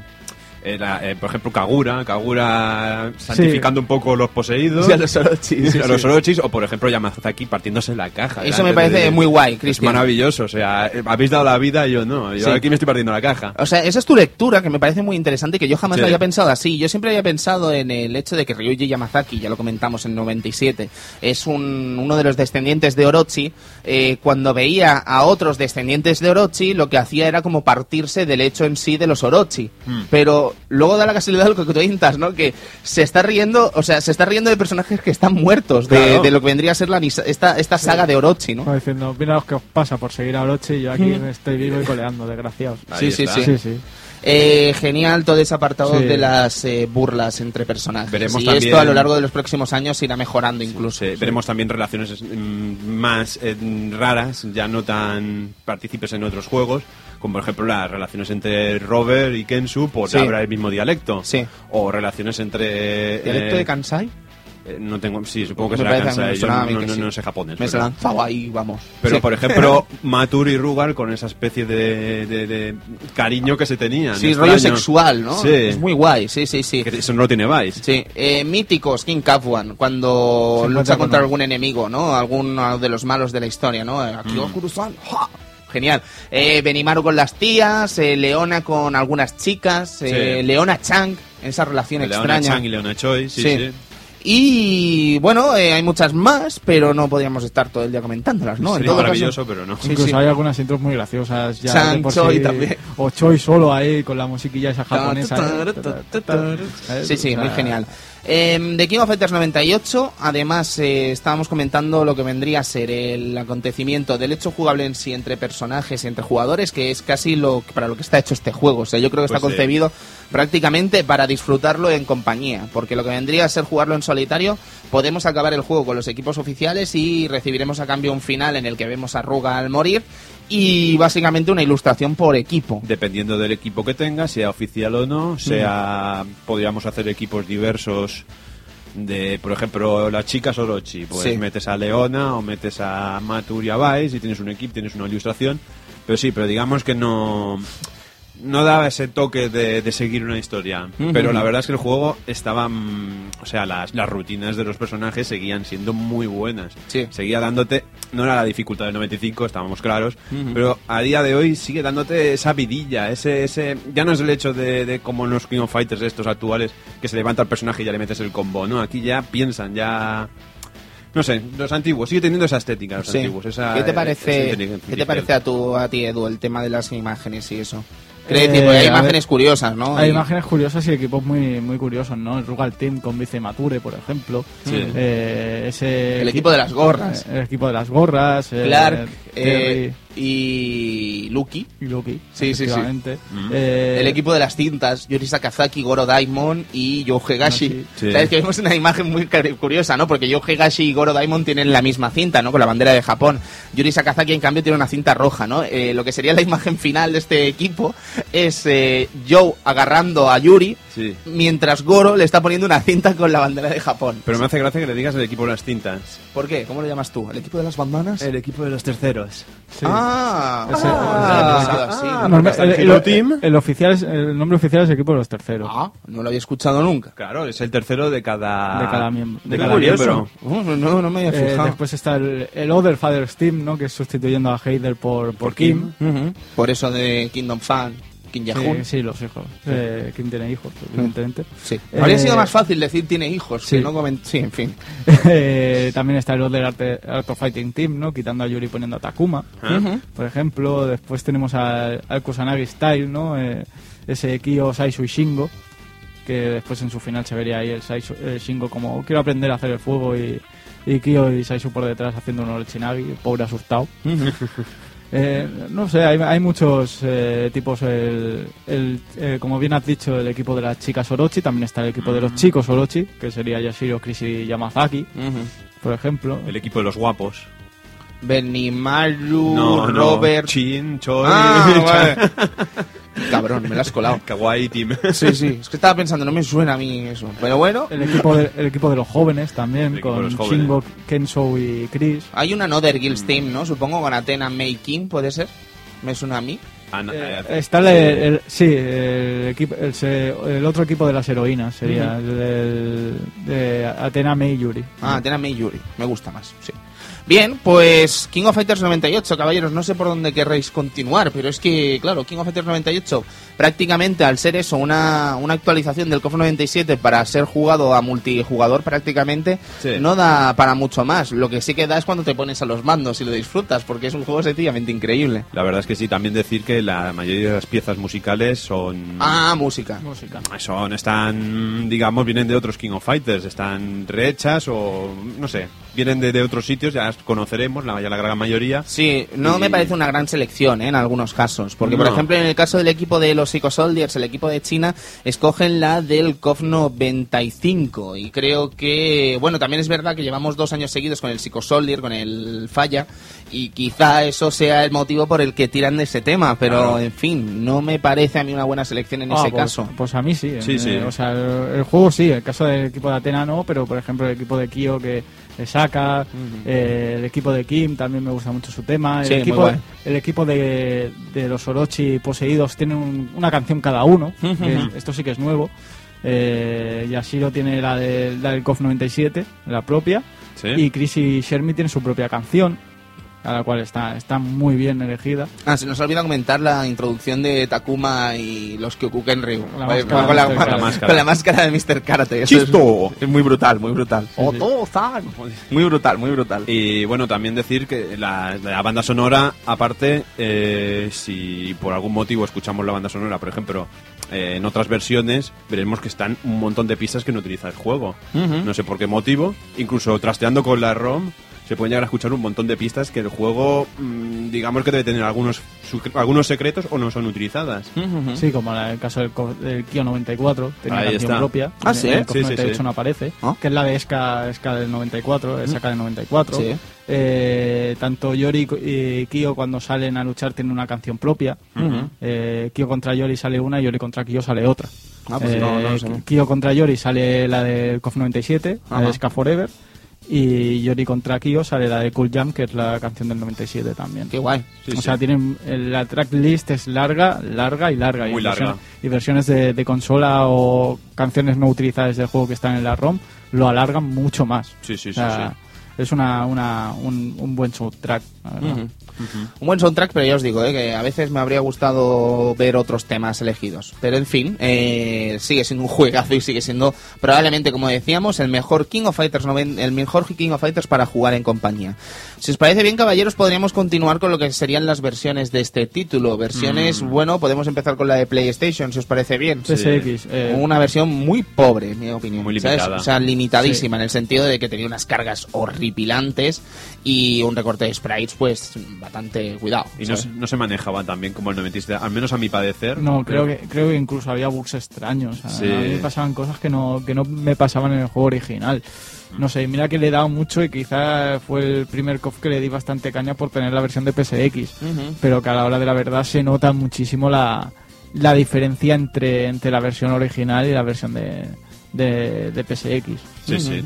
la- eh, por ejemplo, Kagura, Kagura santificando un poco los poseídos. Sí, a los Orochi, sí, a los. Orochis, o por ejemplo Yamazaki partiéndose la caja. Eso me parece de- muy guay, Es Cristian. maravilloso, o sea, eh, habéis dado la vida y yo no. Yo aquí me estoy partiendo la caja. O sea, esa es tu lectura que me parece muy interesante y que yo jamás lo había pensado así. Yo siempre había pensado en el hecho de que Ryuji Yamazaki, ya lo comentamos en 97, es un, uno de los descendientes de Orochi. eh, cuando veía a otros descendientes de Orochi, lo que hacía era como partirse del hecho en sí de los Orochi. Hmm. Pero luego da la casualidad lo que tú comentas, ¿no? Que se está riendo, o sea, se está riendo de personajes que están muertos, de, Claro. de lo que vendría a ser la, esta, esta saga de Orochi, ¿no? Como diciendo, mira lo que os pasa por seguir a Orochi y yo aquí me estoy vivo y coleando, desgraciados. Sí, sí. Sí, sí. Eh, genial todo ese apartado Sí. de las eh, burlas entre personajes. Veremos y también- esto a lo largo de los próximos años irá mejorando incluso. Sí, Veremos también relaciones mm, más eh, raras, ya no tan partícipes en otros juegos, como por ejemplo las relaciones entre Robert y Kensu por Sí. hablar el mismo dialecto. Sí. O relaciones entre... ¿Dialecto eh, de Kansai? eh, no tengo, sí, supongo que Me será Kansai. Yo no, no- sí. no sé japonés. Me se pero- lanzaba ahí, vamos. Pero, Sí. por ejemplo, Matur y Rugal con esa especie de, de- de cariño que se tenían. Sí, extraño. rollo sexual, ¿no? Sí. Es muy guay, sí, sí, sí. Que eso no lo tiene Vice. Sí, eh, míticos, King Capuan, cuando lucha contra con- algún enemigo, ¿no? Alguno de los malos de la historia, ¿no? Eh, Aquí Mm. Kurusan, ¡ja! Genial. Eh, Benimaru con las tías, eh, Leona con algunas chicas, eh, Sí. Leona Chang, esa relación Leona extraña. Chang y Leona Choi, sí, Sí. sí. Y bueno, eh, hay muchas más, pero no podríamos estar todo el día comentándolas, ¿no? Sería todo caso- maravilloso, pero no. Sí, Incluso sí. hay algunas intros muy graciosas. Ya Chan, de por Choi sí. también. O Choi solo ahí con la musiquilla esa japonesa. Sí, sí, muy genial. Em, de King of Fighters 98, además eh, estábamos comentando lo que vendría a ser el acontecimiento del hecho jugable en sí entre personajes y entre jugadores, que es casi lo para lo que está hecho este juego. O sea, yo creo que Pues está sí. concebido prácticamente para disfrutarlo en compañía, porque lo que vendría a ser jugarlo en solitario, podemos acabar el juego con los equipos oficiales y recibiremos a cambio un final en el que vemos a Ruga al morir y básicamente una ilustración por equipo. Dependiendo del equipo que tenga, sea oficial o no, sea podríamos hacer equipos diversos de, por ejemplo, las chicas Orochi, pues Sí. metes a Leona o metes a Matur y a Vice y tienes un equipo, tienes una ilustración, pero sí, pero digamos que no no daba ese toque de, de seguir una historia, pero la verdad es que el juego estaba, mm, o sea, las, las rutinas de los personajes seguían siendo muy buenas. Sí. Seguía dándote, no era la dificultad del 95, estábamos claros, pero a día de hoy sigue dándote esa vidilla, ese, ese, ya no es el hecho de, de como en los King of Fighters estos actuales, que se levanta el personaje y ya le metes el combo, no, aquí ya piensan, ya... No sé, los antiguos, sigue teniendo esa estética, los Sí. antiguos. Esa, ¿Qué te parece, ¿qué te parece a, tu, a ti, Edu, el tema de las imágenes y eso? Eh, decir, porque hay imágenes ver, curiosas, ¿no? Hay Y- imágenes curiosas y equipos muy muy curiosos, ¿no? El Rugal Team con Vice Mature, por ejemplo. Sí. Eh, ese El equipo de las gorras. eh, El equipo de las gorras. eh, Clark eh, y Lucky. y Lucky. Sí, sí, sí. Mm. Eh, el equipo de las cintas, Yuri Sakazaki, Goro Daimon y Joe Hegashi. Sí. Sí. Sabes que vemos una imagen muy curiosa, ¿no? Porque Joe Hegashi y Goro Daimon tienen la misma cinta, ¿no? Con la bandera de Japón. Yuri Sakazaki, en cambio, tiene una cinta roja, ¿no? Eh, lo que sería la imagen final de este equipo es eh, Joe agarrando a Yuri Sí. mientras Goro le está poniendo una cinta con la bandera de Japón. Pero me hace gracia que le digas el equipo de las tintas. ¿Por qué? ¿Cómo lo llamas tú? ¿El equipo de las bandanas? El equipo de los terceros. sí. Ah, ah. Norma- está el el, Hero el- Team. el oficial es- el nombre oficial es equipo de los terceros. Ah, no lo había escuchado nunca. Claro, es el tercero de cada... De cada miembro. De cada miembro. Oh, no, no me había Eh, fijado. después está el, el Other Father's Team, ¿no? Que es sustituyendo a Heider por, por Kim. Por eso de Kingdom Fan, Kim Sí, Jong-un. sí, los hijos. Eh, Kim tiene hijos, evidentemente. Sí. Eh, Habría sido más fácil decir tiene hijos. sí. que no comen- sí, en fin. Eh, también está el Other Art, Art of Fighting Team, ¿no? Quitando a Yuri y poniendo a Takuma. Ujú. Por ejemplo, después tenemos al, al Kusanagi Style, ¿no? Eh, ese Kyo, Saisu y Shingo, que después en su final se vería ahí el, Saisu, el Shingo como quiero aprender a hacer el fuego y, y Kyo y Saisu por detrás haciendo un Orichinagi, pobre asustado. Eh, no sé, hay, hay muchos eh, tipos. El, el, eh, como bien has dicho, el equipo de las chicas Orochi. También está el equipo de los chicos Orochi, que sería Yashiro, Chris y Yamazaki, por ejemplo. El equipo de los guapos. Benimaru, No, no. Robert. Chin, Choi, Ah, vale. Cabrón, me lo has colado. Kawaii Team. Sí, sí. Es que estaba pensando, no me suena a mí eso. Pero bueno, El equipo, de, el equipo de los jóvenes también, con. Shingo, Kenzo y Chris. hay una Another Guilds Team, ¿no? Supongo con Athena May King, ¿puede ser? Me suena a mí. Eh, está el, el- sí, el, equipo, el, se- el otro equipo de las heroínas sería el, el de Athena May Yuri. Ah, Athena May Yuri. Me gusta más, sí. Bien, pues King of Fighters 98, caballeros, no sé por dónde querréis continuar, pero es que, claro, King of Fighters 98, prácticamente al ser eso, una, una actualización del KOF 97 para ser jugado a multijugador prácticamente, Sí. no da para mucho más. Lo que sí que da es cuando te pones a los mandos y lo disfrutas, porque es un juego sencillamente increíble. La verdad es que sí, también decir que la mayoría de las piezas musicales son... Ah, música. Música. Son, están, digamos, vienen de otros King of Fighters, están rehechas o, no sé, vienen de, de otros sitios, ya las conoceremos, la, ya la gran mayoría. Sí, no Y- me parece una gran selección ¿eh? en algunos casos. Porque, por No. ejemplo, en el caso del equipo de los Psycho Soldiers, el equipo de China, escogen la del KOF 95. Y creo que, bueno, también es verdad que llevamos dos años seguidos con el Psycho Soldier, con el Falla. Y quizá eso sea el motivo por el que tiran de ese tema. Pero, Claro. en fin, no me parece a mí una buena selección en Ah, ese pues, caso. Pues a mí sí. Sí, eh, sí. O sea, el, el juego sí, el caso del equipo de Atena no, pero por ejemplo el equipo de Kyo que le saca, eh, el equipo de Kim también me gusta mucho su tema. El Sí, equipo, el equipo de, de los Orochi poseídos tienen un- una canción cada uno. que esto sí que es nuevo. Eh, Yashiro tiene la, de, la del KOF 97, la propia. Sí. Y Chris y Shermie tienen su propia canción. A la cual está, está muy bien elegida. Ah, se nos olvida comentar la introducción de Takuma y los Kyokuken Ryu. La Vale, máscara con, la, con la con la máscara de Mr. Karate. Eso es- ¡Chisto! Es, muy brutal, muy brutal. Sí, sí. Muy brutal, muy brutal. Y bueno, también decir que la, la banda sonora, aparte, eh, si por algún motivo escuchamos la banda sonora, por ejemplo, eh, en otras versiones, veremos que están un montón de pistas que no utiliza el juego. No sé por qué motivo. Incluso trasteando con la ROM, se pueden llegar a escuchar un montón de pistas que el juego, mm, digamos que debe tener algunos, algunos secretos o no son utilizadas. Sí, como en el caso del, del Kio 94, tenía Ahí canción está. propia. Ah, ¿sí? En el Sí, sí, 98 sí. no aparece, Ah. que es la de Ska, Ska del 94, es Ska del 94. Sí. Eh, tanto Yori y Kyo cuando salen a luchar tienen una canción propia. Eh, Kyo contra Yori sale una y Yori contra Kyo sale otra. Ah, pues Eh, no, no lo sé. Kyo contra Yori sale la del KOF 97, la de Ska Forever. Y Yori contra Kyo sale la de Cool Jam, que es la canción del 97 también. Qué guay. Sí, o sí. sea, tienen la tracklist es larga, larga y larga. Muy y larga. versiones- y versiones de, de consola o canciones no utilizadas del juego que están en la ROM lo alargan mucho más. Sí, sí, O sí, Es una, una, un, un buen soundtrack, la verdad. Un buen soundtrack, pero ya os digo, eh, que a veces me habría gustado ver otros temas elegidos. Pero en fin, eh, sigue siendo un juegazo y sigue siendo probablemente, como decíamos, el mejor King of Fighters el mejor King of Fighters para jugar en compañía. Si os parece bien, caballeros, podríamos continuar con lo que serían las versiones de este título. Versiones, bueno, podemos empezar con la de PlayStation, si os parece bien. PSX. eh, Una versión muy pobre, en mi opinión. Muy ¿sabes? limitada. O sea, limitadísima, en el sentido de que tenía unas cargas horripilantes y un recorte de sprites, pues, bastante cuidado. Y no, no se manejaba tan bien como el 97, al menos a mi padecer. No, creo que, creo que incluso había bugs extraños. A- Sí. A mí me pasaban cosas que no, que no me pasaban en el juego original. No sé, mira que le he dado mucho y quizá fue el primer KOF que le di bastante caña por tener la versión de PSX. Ujú. Pero que a la hora de la verdad se nota muchísimo la, la diferencia entre, entre la versión original y la versión de, de, de PSX. Sí, sí.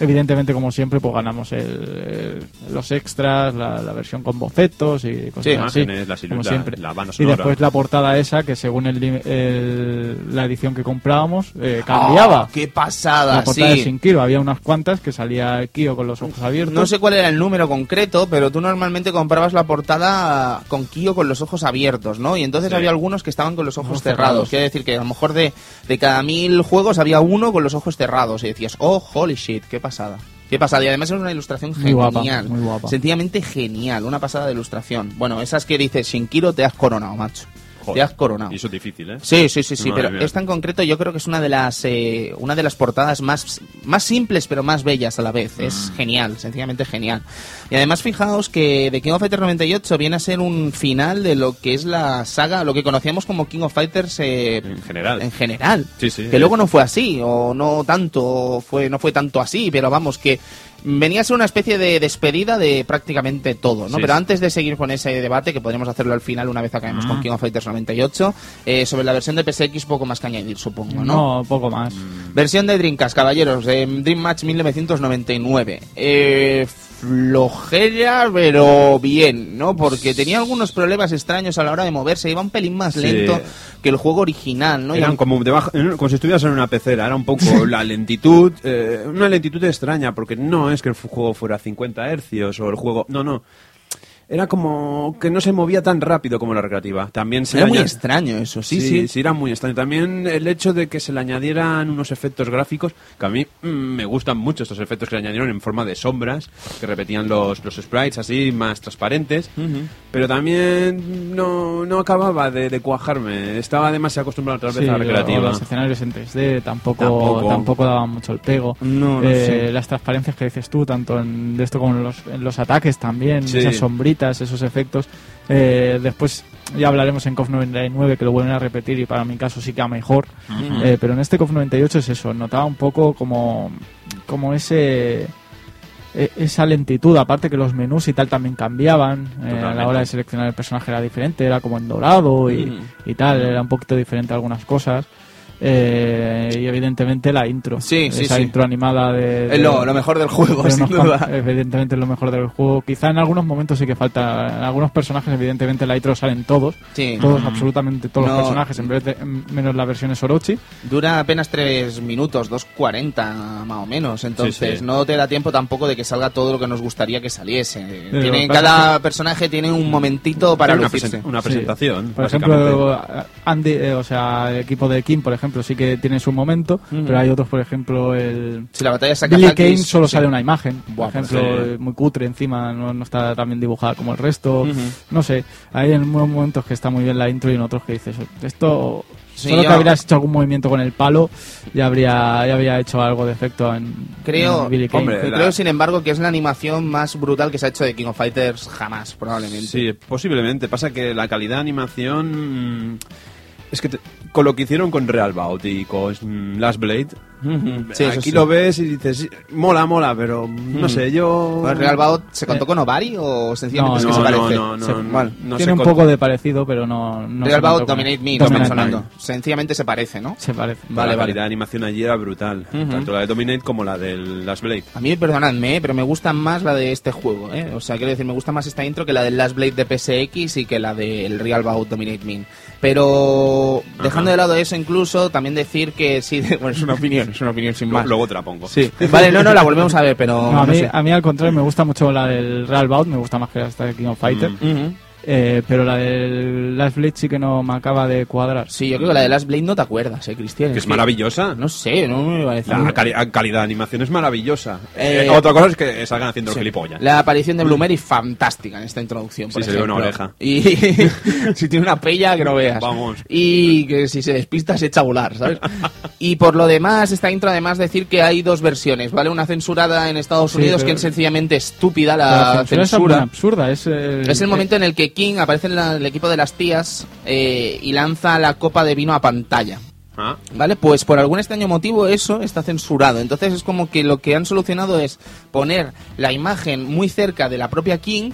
Evidentemente, como siempre, pues ganamos el, el- los extras, la, la versión con bocetos y cosas Sí, así. imágenes, la como siempre. la banda y después la portada esa, que según el, la edición que comprábamos, eh, cambiaba. ¡Ah, ¡Qué pasada! la portada de sí. Sin Kiro, había unas cuantas que salía Kio con los ojos abiertos. No sé cuál era el número concreto, pero tú normalmente comprabas la portada con Kio con los ojos abiertos, ¿no? Y entonces Sí. había algunos que estaban con los ojos Ojos cerrados. cerrados. Quiere decir que a lo mejor de, de cada mil juegos había uno con los ojos cerrados. Y decías, oh, holy shit, qué pasada. Qué pasada. Y además es una ilustración Muy genial. guapa, muy guapa. Sencillamente genial. Una pasada de ilustración. Bueno, esas que dices, Shinkiro te has coronado, macho. Joder, Te has coronado. Y eso es difícil, ¿eh? Sí, sí, sí, sí, Madre pero mía. esta en concreto yo creo que es una de las eh, una de las portadas más más simples pero más bellas a la vez. Es Mm. genial, sencillamente genial. Y además fijaos que The King of Fighters 98 viene a ser un final de lo que es la saga, lo que conocíamos como King of Fighters eh, En general. en general. Sí, sí. Que luego no fue así o no tanto, o fue no fue tanto así, pero vamos que venía a ser una especie de despedida de prácticamente todo, ¿no? Sí, pero antes de seguir con ese debate, que podríamos hacerlo al final una vez acabemos con King of Fighters 98, eh, sobre la versión de PSX poco más que añadir, supongo, ¿no? No, poco más. Versión de Dreamcast, caballeros, de Dream Match 1999. Eh, flojera, pero bien, ¿no? Porque tenía algunos problemas extraños a la hora de moverse, iba un pelín más Sí. lento que el juego original, ¿no? Eran como, debajo, como si estuvieras en una pecera, era un poco la lentitud, eh, una lentitud extraña, porque no es que el juego fuera a 50 hercios o el juego, no, no. Era como que no se movía tan rápido como la recreativa. También se Era muy extraño eso, sí, sí, sí. sí, era muy extraño. También el hecho de que se le añadieran unos efectos gráficos, que a mí mm, me gustan mucho estos efectos que le añadieron en forma de sombras, que repetían los, los sprites así, más transparentes, pero también no, no acababa de, de cuajarme. Estaba demasiado acostumbrado otra vez Sí, a la recreativa. los escenarios en 3D tampoco, Tampoco. tampoco, daban mucho el pego. No, no Eh. Las transparencias que dices tú, tanto en de esto como en los, en los ataques también, esas sombritas, esos efectos. Eh, después ya hablaremos en KOF 99 que lo vuelven a repetir y para mi caso sí que a mejor. Eh, pero en este KOF 98 es eso, notaba un poco como, como ese e- esa lentitud, aparte que los menús y tal también cambiaban, eh, a la hora de seleccionar el personaje era diferente, era como en dorado y, y tal, era un poquito diferente algunas cosas. Eh, y evidentemente la intro. Sí, sí, Esa sí. intro animada de... Es de- lo, lo mejor del juego, de sin duda. Evidentemente es lo mejor del juego. Quizá en algunos momentos sí que falta. En algunos personajes, evidentemente, en la intro salen todos. Sí. Todos, absolutamente todos No. los personajes, en vez de, en- menos la versión es Orochi. Dura apenas 3 minutos, 2.40 más o menos. Entonces Sí, sí. no te da tiempo tampoco de que salga todo lo que nos gustaría que saliese. lo Tiene, cada personaje tiene un momentito para una, presen- una Sí. presentación. Por ejemplo, Andy, eh, o sea, el equipo de Kim, por ejemplo, sí que tiene su momento, pero hay otros, por ejemplo, el Si la batalla Billy Kane solo sí. sale una imagen, Buah, por pues ejemplo, sí. eh, muy cutre encima, no, no está tan bien dibujada como el resto. No sé, hay en unos momentos que está muy bien la intro y en otros que dices, esto Sí, solo yo- que habrías hecho algún movimiento con el palo ya habría ya habría hecho algo de efecto en, Creo, en Billy Kane. hombre, creo, la- sin embargo, que es la animación más brutal que se ha hecho de King of Fighters jamás, probablemente. Sí, posiblemente. Pasa que la calidad de animación. Es que te- con lo que hicieron con Real Bout y con mm, Last Blade, Sí, eso aquí sí. lo ves y dices, mola, mola, pero no sé, yo. ¿El Real Bout se contó con Ovari o sencillamente No, es que no, se parece? no, no, Se- no, vale. no Tiene un poco de parecido, pero no, no Real se Bout Dominate Me, Dominate estamos Me. hablando. Sencillamente se parece, ¿no? Se parece. la Vale, calidad vale. de animación allí era brutal. Tanto la de Dominate como la del Last Blade. A mí, perdonadme, ¿eh? pero me gusta más la de este juego, ¿eh? O sea, quiero decir, me gusta más esta intro que la del Last Blade de PSX y que la del Real Bout Dominate Min. Pero, dejando de lado eso incluso, también decir que sí, bueno, es una opinión, es una opinión sin más. luego te la pongo. Sí, vale, no, no, la volvemos a ver, pero... No, a, no mí, sé. a mí al contrario me gusta mucho la del Real Bout, me gusta más que esta de King of Fighter. Mm. Eh, pero la del Last Blade sí que no me acaba de cuadrar. Sí, yo creo que la de Last Blade no te acuerdas, ¿eh, Cristian? Que es maravillosa. No sé, no me parece... La cali- calidad de animación es maravillosa. Eh, Eh, otra cosa es que salgan haciendo Sí. gilipollas. La aparición de Blumeri fantástica en esta introducción. Sí, por se le ve una ejemplo. oreja. Y si tiene una pella que no veas. Vamos. Y que si se despista se echa a volar, ¿sabes? y por lo demás, esta intro además decir que hay dos versiones, ¿vale? Una censurada en Estados Sí, Unidos pero- que es sencillamente estúpida La la, censura, es censura. muy absurda. Es el, Es el momento en el que King aparece en la- el equipo de las tías eh, y lanza la copa de vino a pantalla. Ah, ¿Vale? Pues por algún extraño motivo eso está censurado. Entonces es como que lo que han solucionado es poner la imagen muy cerca de la propia King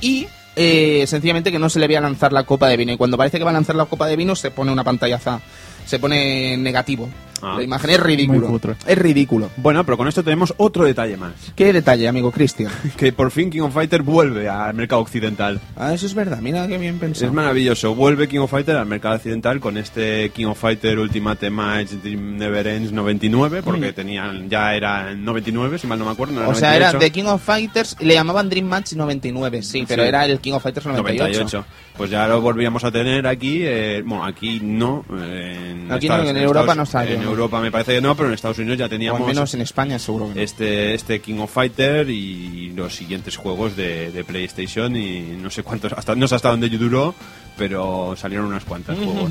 y eh, sencillamente que no se le vea lanzar la copa de vino. Y cuando parece que va a lanzar la copa de vino se pone una pantallaza, se pone negativo. Ah. La imagen es ridículo. Es ridículo. Bueno, pero con esto tenemos otro detalle más. ¿Qué detalle, amigo Cristian? Que por fin King of Fighter vuelve al mercado occidental. Ah, eso es verdad. Mira qué bien pensado. Es maravilloso. Vuelve King of Fighter al mercado occidental con este King of Fighter Ultimate Match Dream Never Ends 99, porque tenían ya era en 99, si mal no me acuerdo. no Mm. o sea, era 98. The King of Fighters le llamaban Dream Match 99, sí, pero Sí. era el King of Fighters 98. 98. Pues ya lo volvíamos a tener aquí. eh, bueno, aquí no. eh, en Aquí no, Estados- en Europa Estados- no salió, En ¿no? Europa me parece que no, pero en Estados Unidos ya O teníamos al menos en España seguro que no. este, este King of Fighter y los siguientes juegos de, de PlayStation y no sé cuántos, hasta, no sé hasta dónde duró, pero salieron unas cuantas juegos.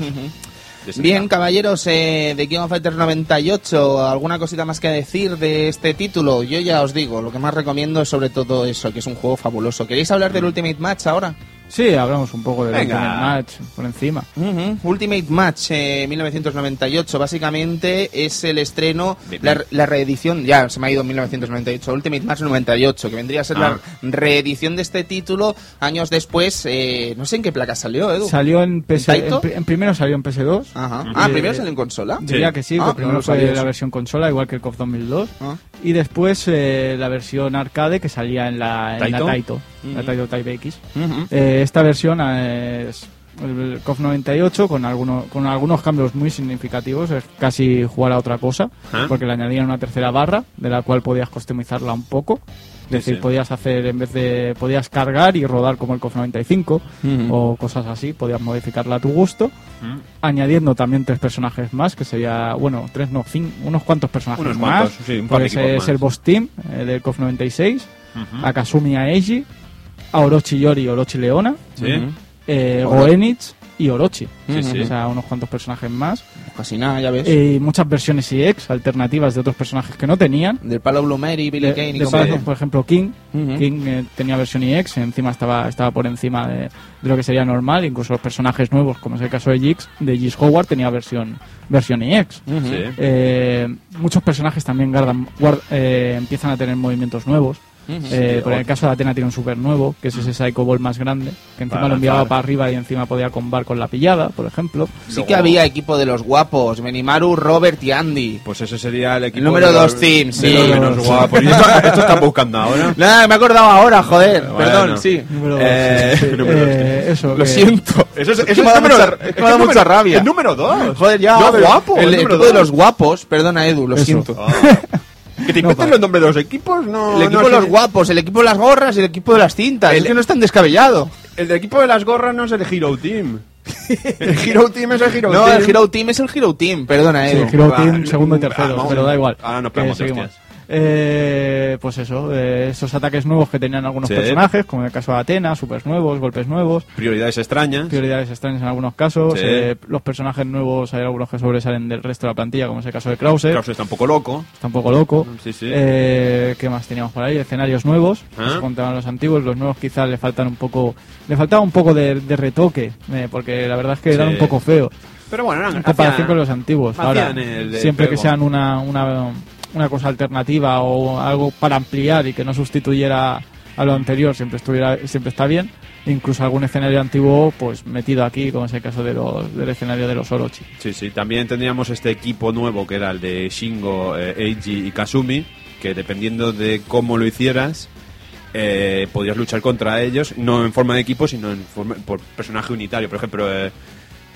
Bien, caballeros, eh, de King of Fighters 98, ¿alguna cosita más que decir de este título? Yo ya os digo, lo que más recomiendo es sobre todo eso, que es un juego fabuloso. ¿Queréis hablar del Ultimate Match ahora? Sí, hablamos un poco del Venga. Ultimate Match por encima. Ultimate Match eh, 1998, básicamente es el estreno, la, la reedición, ya se me ha ido en 1998, Ultimate Match 98, que vendría a ser Ah. la reedición de este título años después, eh, no sé en qué placa salió, Edu. Salió en PS, ¿En Taito? en, pri- en primero salió en PS2. Ajá. Ah, primero salió en consola. Diría que sí, Ah, que no primero fue sabía la versión consola, igual que el KOF 2002. Ah. Y después eh, la versión arcade que salía en la, en la ¿Taito? Taito, la. Taito Type X. Ujú. Eh, esta versión es el KOF 98 con, algunos con algunos cambios muy significativos, es casi jugar a otra cosa, Ah. porque le añadían una tercera barra, de la cual podías customizarla un poco. Es decir, sí. podías hacer, en vez de, podías cargar y rodar como el KOF 95 Ujú. o cosas así, podías modificarla a tu gusto, Mm. añadiendo también tres personajes más, que sería, bueno, tres no, cin- unos cuantos personajes Unos más. cuantos, sí, un par de Pues equipos es más. el Boss Team eh, del KOF 96, Ujú. a Kazumi Aeji, a Orochi Yori y Orochi Leona, Sí. Eh, Goenitz y Orochi. Sí, sí. O sea, unos cuantos personajes más. Casi nada, ya ves. Y muchas versiones EX, alternativas de otros personajes que no tenían. Del palo Blumeri, Billy De- Kane y de por ejemplo, King. King eh, tenía versión EX, encima estaba, estaba por encima de, de lo que sería normal. Incluso los personajes nuevos, como es el caso de Jix, de Jix Howard, tenía versión, versión EX. Eh, muchos personajes también guardan, guard- eh, empiezan a tener movimientos nuevos. Eh, por el caso de Atena tiene un super nuevo, que es ese Psycho Ball más grande, que encima Para lo enviaba lanzar. para arriba y encima podía combar con la pillada, por ejemplo. Sí que había equipo de los guapos, Benimaru, Robert y Andy. Pues ese sería el equipo. El número de los- dos team, sí. de los menos Sí. guapos. ¿Y esto, esto están buscando ahora? Nada, me he acordado ahora, joder. Bueno. Perdón, sí. Número Eh, dos, sí, sí. dos, Eh, eso, Lo que- siento. Eso es, Es que eso me es da número, mucha- es que me da número- mucha rabia. El número 2. Joder, ya. Ver, guapo. El, número equipo de dos. los guapos, perdona Edu, lo Eso. siento. Que te No, inventen los nombres de los equipos, no. El equipo no de los guapos, el equipo de las gorras y el equipo de las cintas. El- Es que no es tan descabellado. El del equipo de las gorras no es el Hero Team. el Hero Team es el Hero No, Team. el Hero Team es el Hero Team, perdona Sí, Edu. Hero Va, Team segundo y ah, tercero, pero da igual. Ahora nos pegamos de seguimos. hostias. Eh, pues eso, eh, esos ataques nuevos que tenían algunos Sí. personajes, como en el caso de Atena, supers nuevos, golpes nuevos, Prioridades extrañas. prioridades extrañas en algunos casos, Sí. eh, los personajes nuevos hay algunos que sobresalen del resto de la plantilla, como es el caso de Krause, Krause está un poco loco. está un poco loco. Sí, sí. Eh, ¿Qué más teníamos por ahí? Escenarios nuevos, Ah. se contaban los antiguos, los nuevos quizás le faltan un poco, le faltaba un poco de, de retoque, eh, porque la verdad es que eran un poco feos. Pero bueno, eran, en comparación hacían- con los antiguos. Ahora, el siempre que sean una, una, una cosa alternativa o algo para ampliar y que no sustituyera a lo anterior, siempre estuviera siempre está bien. Incluso algún escenario antiguo, pues metido aquí, como es el caso de los, del escenario de los Orochi. Sí, sí. También tendríamos este equipo nuevo que era el de Shingo, eh, Eiji y Kasumi, que dependiendo de cómo lo hicieras, eh, podías luchar contra ellos, no en forma de equipo, sino en forma, por personaje unitario. Por ejemplo, eh,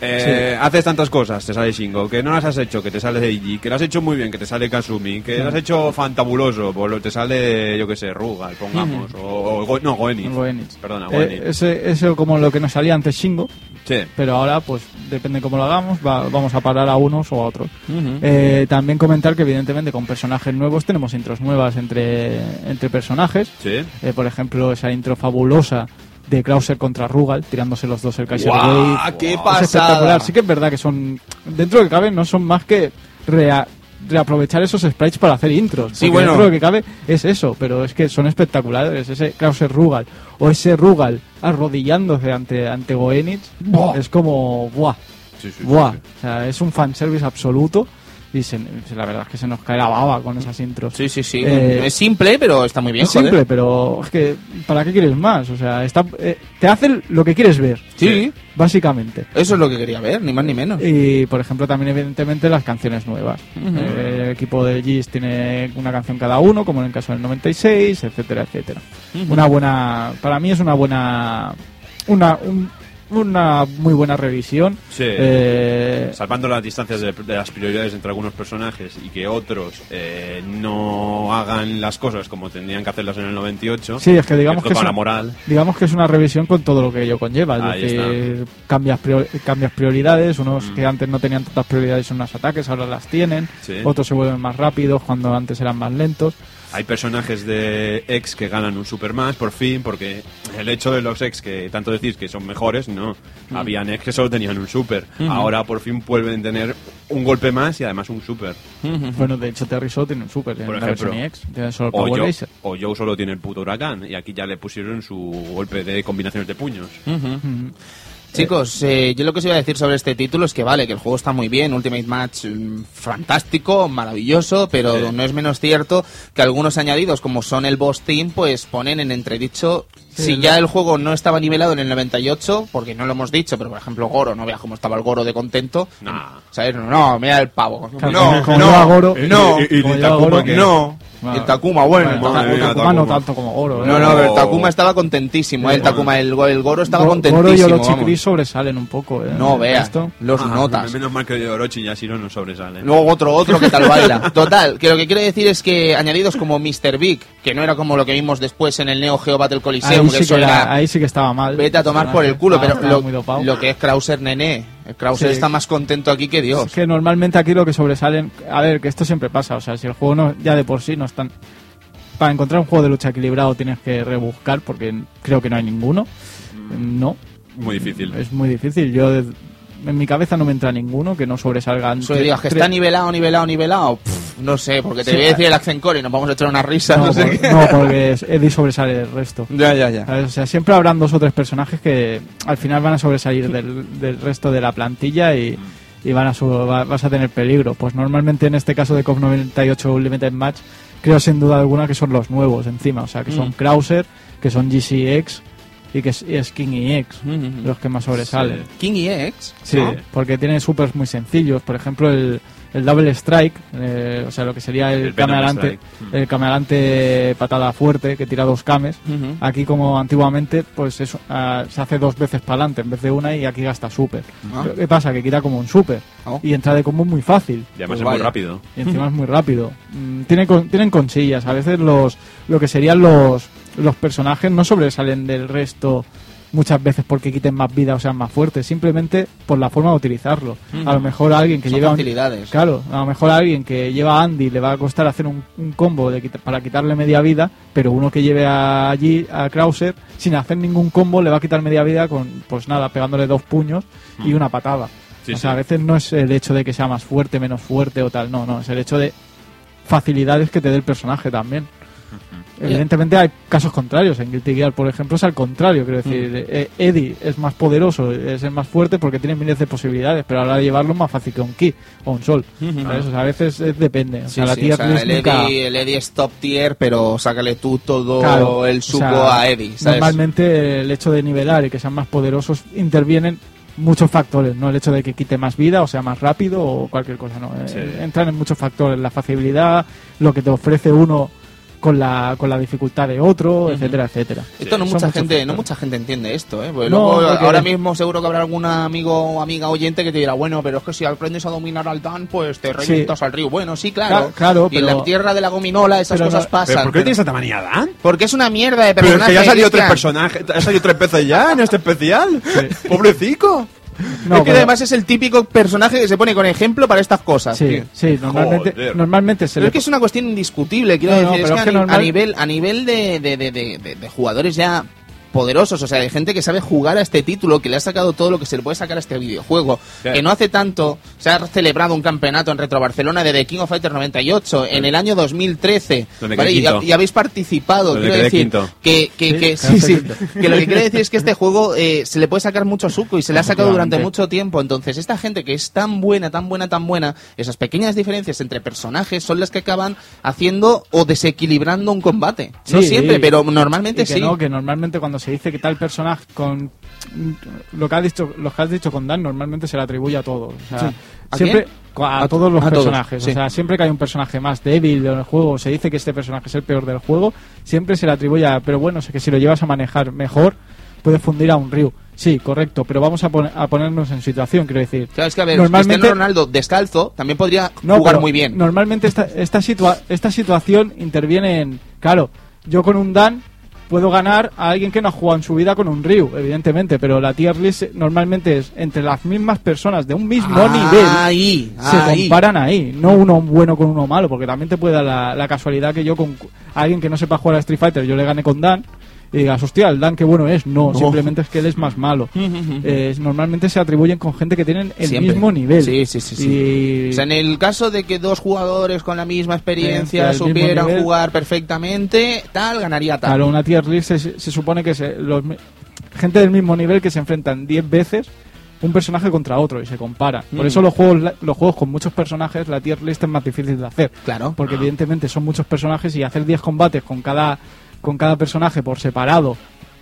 eh, haces tantas cosas, te sale Shingo, que no las has hecho, que te sale Eiji, que lo has hecho muy bien, que te sale Kasumi, que lo has hecho fantabuloso, pues lo- te sale, yo que sé, Rugal, pongamos, o, o Go- no, Goenitz. Goenitz. Perdona, Eh, Goenitz. ese, eso como lo que nos salía antes Shingo, Sí. pero ahora pues depende cómo lo hagamos, va- vamos a parar a unos o a otros. Eh, también comentar que evidentemente con personajes nuevos tenemos intros nuevas entre, entre personajes. Sí. Eh, por ejemplo, esa intro fabulosa de Krauser contra Rugal, tirándose los dos el Kaiser ¡Guau! ¡Qué Es pasada! espectacular. Sí que es verdad que son, dentro de que cabe, no son más que rea- reaprovechar esos sprites para hacer intros. Sí, bueno. Dentro de lo que cabe es eso, pero es que son espectaculares. Ese Krauser Rugal o ese Rugal arrodillándose ante, ante Goenitz es como, ¡buah! Sí, ¡buah! O sea, es un fanservice absoluto y se- la verdad es que se nos cae la baba con esas intros. Sí, sí, sí. Eh, es simple, pero está muy bien, Es joder. simple, pero es que ¿para qué quieres más? O sea, está, eh, te hace lo que quieres ver, Sí, básicamente. eso es lo que quería ver, ni más ni menos. Y, por ejemplo, también evidentemente las canciones nuevas. Eh, el equipo de GIS tiene una canción cada uno, como en el caso del 96, etcétera, etcétera. Una buena... Para mí es una buena... Una, un- una muy buena revisión. Sí. Eh, Salvando las distancias de, de las prioridades entre algunos personajes y que otros eh, no hagan las cosas como tendrían que hacerlas en el 98. Sí, es que digamos que es la moral. digamos que es una revisión con todo lo que ello conlleva. Es decir, cambias, cambias prioridades, unos Mm. que antes no tenían tantas prioridades en unos ataques, ahora las tienen, Sí. otros se vuelven más rápidos cuando antes eran más lentos. Hay personajes de ex que ganan un super más, por fin, porque el hecho de los ex que tanto decís que son mejores, no. Mm. Habían ex que solo tenían un super. Ahora por fin vuelven a tener un golpe más y además un super. Bueno, de hecho Terry Solo tiene un super Por ejemplo. versión X, tiene solo O Joe, Laser. o Joe solo tiene el puto huracán y aquí ya le pusieron su golpe de combinaciones de puños. Mm. Chicos, eh, yo lo que os iba a decir sobre este título es que vale, que el juego está muy bien, Ultimate Match mm, fantástico, maravilloso, pero Sí. no es menos cierto que algunos añadidos, como son el Boss Team, pues ponen en entredicho Sí, si lo- ya el juego no estaba nivelado en el 98, porque no lo hemos dicho, pero por ejemplo Goro, no veas cómo estaba el Goro de contento. Nah. ¿Sabes? No, mira el pavo. No, no, lleva Goro- no, Y- el Takuma no. Bueno. el Takuma, el no tanto como Goro. ¿eh? No, no, el Oh. Takuma estaba contentísimo, eh, el Takuma, el, el Goro estaba Go- contentísimo. Goro y Orochi vamos. Chris sobresalen un poco. ¿eh? No veas, Esto. los Ah, notas. Menos mal que Orochi y Yashiro no sobresalen. Luego otro, otro que tal baila. Total, que lo que quiero decir es que añadidos como Mr. Big, que no era como lo que vimos después en el Neo Geo Battle Coliseum, Ahí que sí, eso que era- ahí sí que estaba mal. vete a tomar por el culo, pero lo, lo que es Krauser Nené, el Krauser Sí. está más contento aquí que Dios. Es que normalmente aquí lo que sobresalen. A ver, que esto siempre pasa. O sea, si el juego no, ya de por sí no están. Para encontrar un juego de lucha equilibrado tienes que rebuscar porque creo que no hay ninguno. No, Muy difícil. es muy difícil. Yo de- en mi cabeza no me entra ninguno que no sobresalga. Eso entre- digas que está nivelado, nivelado, nivelado. Pff, no sé, porque te Sí, voy a decir el Accencore y nos vamos a echar una risa. No, No, sé por- qué. no, porque Eddie sobresale el resto. Ya, ya, ya. O sea, siempre habrán dos o tres personajes que al final van a sobresalir del, del resto de la plantilla y, y van a su- va- vas a tener peligro. Pues normalmente en este caso de COP 98 Limited Match creo sin duda alguna que son los nuevos encima, o sea, que son Mm. Krauser, que son GCX y que es, y es King EX, Mm. los que más sobresalen. King y X. Sí, porque tiene supers muy sencillos. Por ejemplo, el, el Double Strike, eh, o sea, lo que sería el, El el patada fuerte, que tira dos cames. Aquí, como antiguamente, pues eso, ah, se hace dos veces para adelante en vez de una y aquí gasta super. Ah. ¿Qué pasa? Que quita como un super Oh. y entra de combo muy fácil. Y además Pues es muy rápido. Y encima es muy rápido. Mm, Tiene, con- tienen consillas. A veces los lo que serían los, los personajes no sobresalen del resto muchas veces porque quiten más vida o sean más fuertes. Simplemente por la forma de utilizarlo. A lo mejor a alguien que Son lleva... un- facilidades. Claro, a lo mejor a alguien que lleva a Andy le va a costar hacer un, un combo de para quitarle media vida, pero uno que lleve a- allí a Krauser sin hacer ningún combo le va a quitar media vida con, pues nada, pegándole dos puños y una patada. Sí, o sea, sí. a veces no es el hecho de que sea más fuerte, menos fuerte o tal, no, no, es el hecho de facilidades que te dé el personaje también. Evidentemente hay casos contrarios. En Guilty Gear, por ejemplo, es al contrario. Quiero decir, eh, Eddie es más poderoso, es el más fuerte porque tiene miles de posibilidades, pero a la hora de llevarlo es más fácil que un Ki o un Sol. ¿sabes? O sea, a veces eh, depende. O Sí, sea, la sí, tier o sea, el, nunca- Eddie, el Eddie es top tier, pero sácale tú todo Claro, el o suco sea, a Eddie, ¿sabes? Normalmente el hecho de nivelar y que sean más poderosos intervienen muchos factores, no el hecho de que quite más vida o sea más rápido o cualquier cosa, no. Eh, Sí. Entran en muchos factores, la facilidad, lo que te ofrece uno con la, con la dificultad de otro, etcétera, etcétera. Esto no Son mucha gente, no mucha gente entiende esto, ¿eh? Porque No, luego, porque- ahora mismo seguro que habrá algún amigo o amiga oyente que te dirá, bueno, pero es que si aprendes a dominar al Dan, pues te revientas al río. Bueno, sí, claro. Claro, claro, y en la tierra de la gominola esas pero cosas pasan. ¿Pero por qué pero- tienes tanta manía, Dan? Porque es una mierda de Pero es personaje. que ya ha salido tres personajes, ha salido tres veces ya en este especial. Pobrecico. No, es que pero- además es el típico personaje que se pone con ejemplo para estas cosas. Sí, tío. sí, normalmente, Joder. normalmente se Pero le es que es una cuestión indiscutible, quiero No, no, decir, es que, es que a, normal- a nivel a nivel de, de, de, de- de- de jugadores ya poderosos, o sea, de gente que sabe jugar a este título, que le ha sacado todo lo que se le puede sacar a este videojuego, Sí. que no hace tanto se ha celebrado un campeonato en Retro Barcelona de The King of Fighters 98 en el año 2013, Donde ¿vale? y, y habéis participado, Donde quiero decir, quinto. que, que, Sí, que, sí, sí, que lo que quiero decir es que este juego eh, se le puede sacar mucho suco y se le ha sacado durante mucho tiempo. Entonces, esta gente que es tan buena, tan buena, tan buena, esas pequeñas diferencias entre personajes son las que acaban haciendo o desequilibrando un combate. no Sí, siempre, y- pero normalmente y que sí. no, que normalmente cuando se dice que tal personaje con lo que has dicho, lo que has dicho con Dan normalmente se le atribuye a todos. O sea, ¿A siempre quién? a, A- todos los a todos, personajes. sí. O sea, siempre que hay un personaje más débil en el juego, se dice que este personaje es el peor del juego, siempre se le atribuye a, pero bueno, sé que si lo llevas a manejar mejor, puedes fundir a un Ryu. Sí, correcto, pero vamos a, pon- a ponernos en situación, quiero decir. Claro, es que a ver, Normalmente- Cristiano Ronaldo descalzo también podría No, jugar muy bien. Normalmente esta, esta, situa- esta situación interviene en. Claro, yo con un Dan puedo ganar a alguien que no ha jugado en su vida con un Ryu, evidentemente, pero la tier list eh, es entre las mismas personas de un mismo nivel. Ahí, Se ahí. comparan ahí, no uno bueno con uno malo, porque también te puede dar la, la casualidad que yo con a alguien que no sepa jugar a Street Fighter, yo le gane con Dan y digas, hostia, el Dan qué bueno es. No, simplemente es que él es más malo. Eh, normalmente se atribuyen con gente que tienen el Siempre. mismo nivel. Sí, sí, sí, sí. Y- O sea, en el caso de que dos jugadores con la misma experiencia supieran nivel. jugar perfectamente, tal, ganaría tal. Claro, una tier list se, se supone que se, los, gente del mismo nivel que se enfrentan 10 veces un personaje contra otro y se comparan. Por Mm. eso los juegos los juegos con muchos personajes, la tier list es más difícil de hacer. Claro. Porque evidentemente son muchos personajes y hacer 10 combates con cada, con cada personaje por separado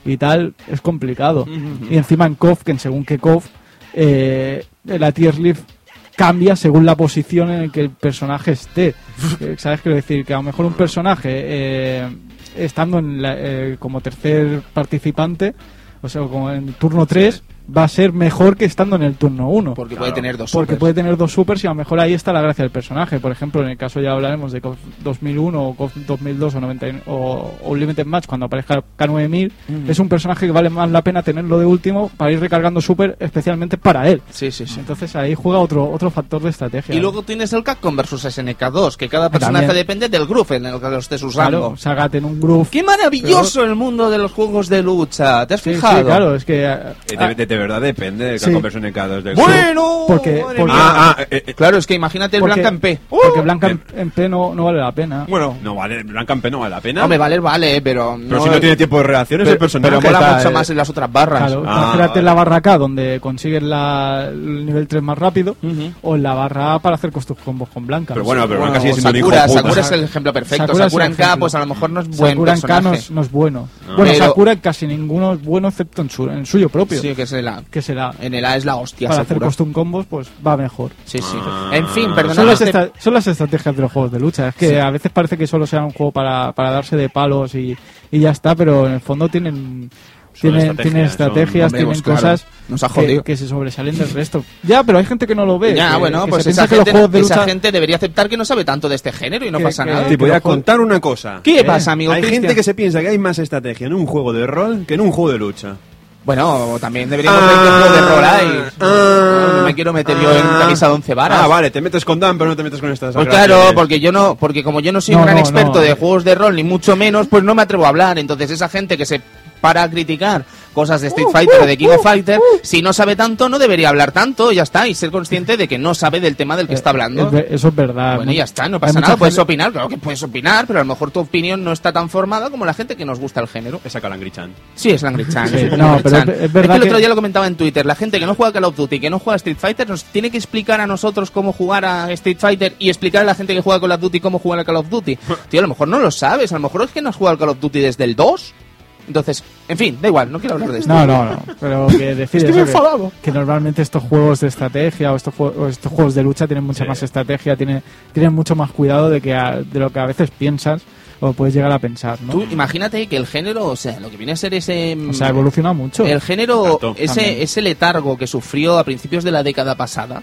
y tal es complicado. Y encima en KOF, que en según qué KOF, eh, la tier list cambia según la posición en la que el personaje esté. ¿Sabes? Quiero decir que a lo mejor un personaje eh, estando en la- eh, como tercer participante, o sea, como en turno 3, va a ser mejor que estando en el turno 1. Porque puede tener dos Porque supers. puede tener dos supers y a lo mejor ahí está la gracia del personaje. Por ejemplo, en el caso ya hablaremos de KOF 2001 o KOF 2002 o, 90 y- o, o Limited Match cuando aparezca K9000, es un personaje que vale más la pena tenerlo de último para ir recargando super especialmente para él. Sí, sí, sí. Entonces ahí juega otro otro factor de estrategia. Y luego tienes el Capcom versus SNK2, que cada personaje También. depende del groove en el que lo estés usando. claro, Sagat en un groove. ¡Qué maravilloso el mundo de los juegos de lucha! ¿Te has Sí, fijado? sí, claro, es que... eh, Eh, de, de- de de verdad depende del Sí. Conversion NK2 del Bueno, Porque- porque-. Ah, ah, eh, eh, claro, es que imagínate el Porque- Blanca en P. Porque Blanca en, en P no, no vale la pena. Bueno, no vale, Blanca en P no vale la pena. hombre, vale, vale, pero pero no- si no tiene tiempo de reacción es pero, el personaje. pero mola está, mucho eh. más en las otras barras. Claro, Ah, imagínate vale. en la barra K donde consigues la, el nivel 3 más rápido Ujú. o en la barra A para hacer costos combos con Blanca. Pero bueno, pero Bueno, Blanca sigue siendo Sakura, puta. Sakura es el ejemplo perfecto. Sakura Sakura, en K, pues a lo mejor no es buen Sakura en K no es, no es bueno. Ah. Bueno, Pero- Sakura en casi ninguno es bueno excepto en, su, en el suyo propio. Sí, que es el A. Que será En el A es la hostia, para hacer costum combos, pues va mejor. Sí, sí. Ah. En fin, Son perdonad. las, este- esta- son las estrategias de los juegos de lucha. Es que a veces parece que solo sea un juego para, para darse de palos y, y ya está, pero en el fondo tienen tienen estrategias, tienen, son- estrategias, tienen claro, cosas nos ha que, jodido. que se sobresalen del resto. Ya, pero hay gente que no lo ve. Ya, que- bueno, que pues esa gente, esa lucha- gente debería aceptar que no sabe tanto de este género y no pasa que- nada. Te voy a contar una cosa. ¿Qué Eh, pasa, amigo Hay Cristian? gente que se piensa que hay más estrategia en un juego de rol que en un juego de lucha. Bueno, también deberíamos Ah, juego de rol hay. ah, no me quiero meter yo en ah. camisa de once varas. Ah, vale, te metes con Dan, pero no te metes con estas Pues claro, porque yo no, porque como yo no soy No, un gran no, experto no. de juegos de rol, ni mucho menos, pues no me atrevo a hablar. Entonces esa gente que se para criticar cosas de Uh, Street Fighter o de King of Fighter, si no sabe tanto, no debería hablar tanto, y ya está, y ser consciente de que no sabe del tema del que está hablando. Eso es verdad. Bueno, ya está, no pasa nada, puedes opinar, claro que puedes opinar, pero a lo mejor tu opinión no está tan formada como la gente que nos gusta el género. Esa Calangri-chan. Sí, es Langry Chan. Sí, es no, pero es- es verdad que el otro día lo comentaba en Twitter. La gente que no juega Call of Duty, que no juega Street Fighter, nos tiene que explicar a nosotros cómo jugar a Street Fighter y explicar a la gente que juega Call of Duty cómo jugar a Call of Duty. Tío, a lo mejor no lo sabes. A lo mejor es que no has jugado al Call of Duty desde el 2. Entonces, en fin, da igual, no quiero hablar de esto. No, no, no. Pero que decir Estoy eso, que- enfadado. que, normalmente estos juegos de estrategia o estos, o estos juegos de lucha tienen mucha Sí. más estrategia, tienen, tienen mucho más cuidado de, que a- de lo que a veces piensas o puedes llegar a pensar, ¿no? Tú imagínate que el género, o sea, lo que viene a ser ese... O sea, evoluciona mucho. El género, Exacto. ese, También. ese letargo que sufrió a principios de la década pasada,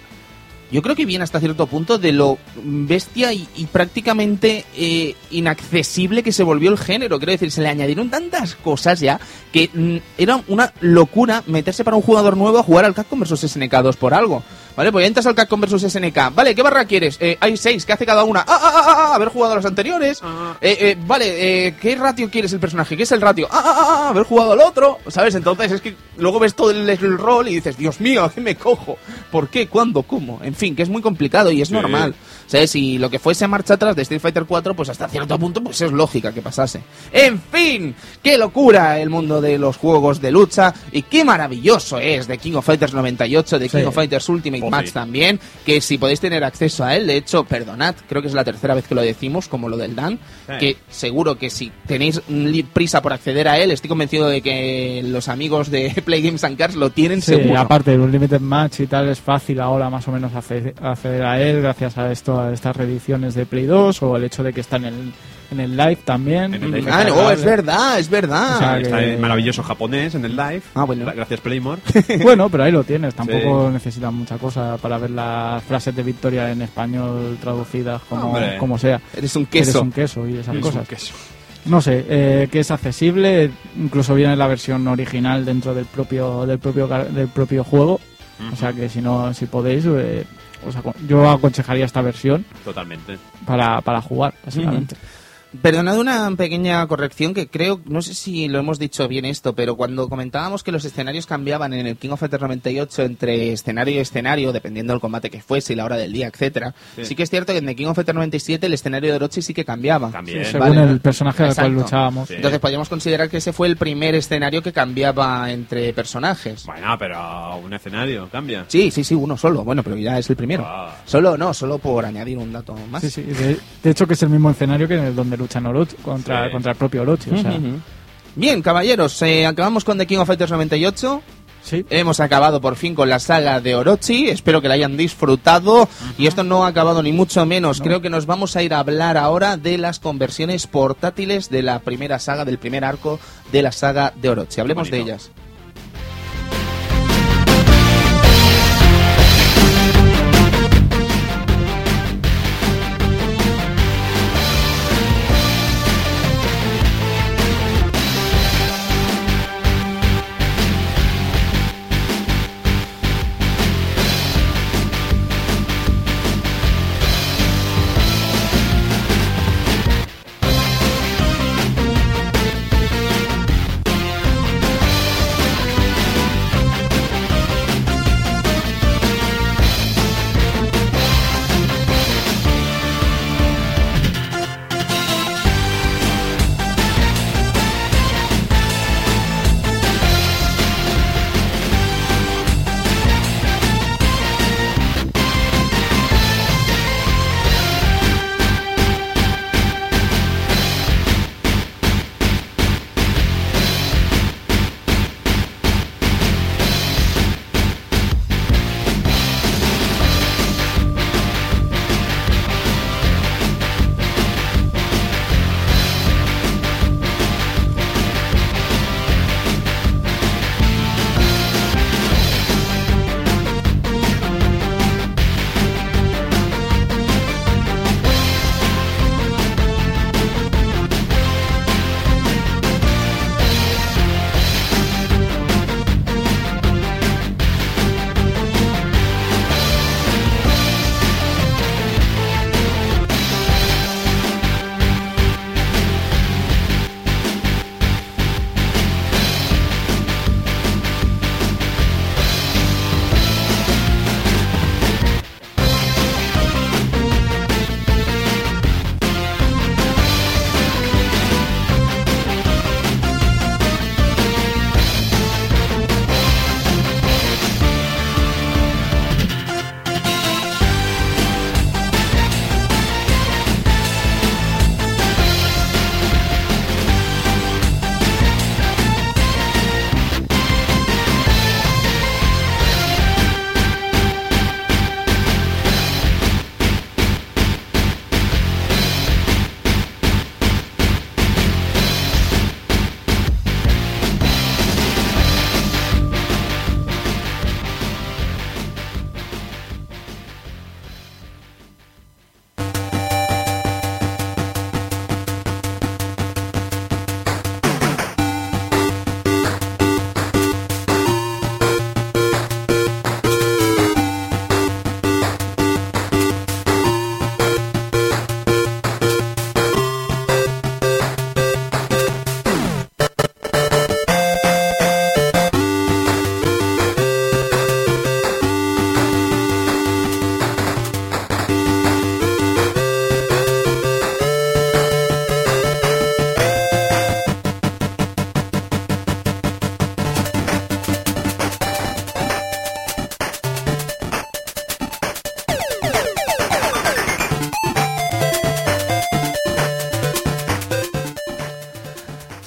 yo creo que viene hasta cierto punto de lo bestia y, prácticamente eh, inaccesible que se volvió el género. Quiero decir, se le añadieron tantas cosas ya que mm, era una locura meterse para un jugador nuevo a jugar al Capcom vs SNK 2 por algo. ¿Vale? Pues ya entras al vs SNK. Vale, ¿qué barra quieres? Eh, hay seis, ¿qué hace cada una? ¡Ah, ah, ah, ah, ah! Haber jugado a los anteriores. Eh, eh, vale, eh, ¿qué ratio quieres el personaje? ¿Qué es el ratio? ¡Ah, ah, ah, ah! Haber jugado al otro. ¿Sabes? Entonces es que luego ves todo el, el rol y dices, Dios mío, ¿a qué me cojo? ¿Por qué? ¿Cuándo? ¿Cómo? En fin, que es muy complicado y es Sí. normal. ¿Sabes? Y lo que fuese marcha atrás de Street Fighter 4, pues hasta cierto punto, pues es lógica que pasase. En fin, qué locura el mundo de los juegos de lucha y qué maravilloso es de King of Fighters 98, de King Sí. of Fighters Ultimate Oh, Match sí. también, que si podéis tener acceso a él, de hecho, perdonad, creo que es la tercera vez que lo decimos, como lo del Dan, Sí. que seguro que si tenéis prisa por acceder a él, estoy convencido de que los amigos de Play Games and Cars lo tienen Sí, seguro. aparte de un limited match y tal, es fácil ahora más o menos acce- acceder a él gracias a esto, a estas reediciones de Play 2 o el hecho de que está en el, en el live también. En el live. Ah, no, es verdad, es verdad. O sea, Está que- en maravilloso japonés en el live. Ah, bueno. Gracias, Playmore. Bueno, pero ahí lo tienes, tampoco Sí. necesitas mucha cosa para ver las frases de victoria en español traducidas como, como sea. Eres un Eres queso. un queso y esas Es cosas. un queso. No sé, eh, que es accesible, incluso viene la versión original dentro del propio del propio del propio juego. O sea que si no, si podéis, eh, os acon- yo aconsejaría esta versión Totalmente. para, para jugar, básicamente. Perdonad una pequeña corrección que creo, no sé si lo hemos dicho bien esto, pero cuando comentábamos que los escenarios cambiaban en el King of Fighters 98 entre escenario y escenario, dependiendo del combate que fuese y la hora del día, etcétera, sí. Sí. que es cierto que en el King of Fighters 97 el escenario de Orochi sí que cambiaba. También. Según Vale. el personaje al cual luchábamos. Sí. Entonces podríamos considerar que ese fue el primer escenario que cambiaba entre personajes. Bueno, pero un escenario cambia. Sí, sí, sí, uno solo. Bueno, pero ya es el primero. Ah. Solo, no, solo por añadir un dato más. Sí, sí, de, de hecho que es el mismo escenario que en el donde luchan Orochi, contra, Sí. contra el propio Orochi. O sea. Bien, caballeros, eh, acabamos con The King of Fighters 98. sí. Hemos acabado por fin con la saga de Orochi. Espero que la hayan disfrutado. Y esto no ha acabado ni mucho menos. Creo que nos vamos a ir a hablar ahora de las conversiones portátiles de la primera saga, del primer arco de la saga de Orochi. Hablemos de ellas.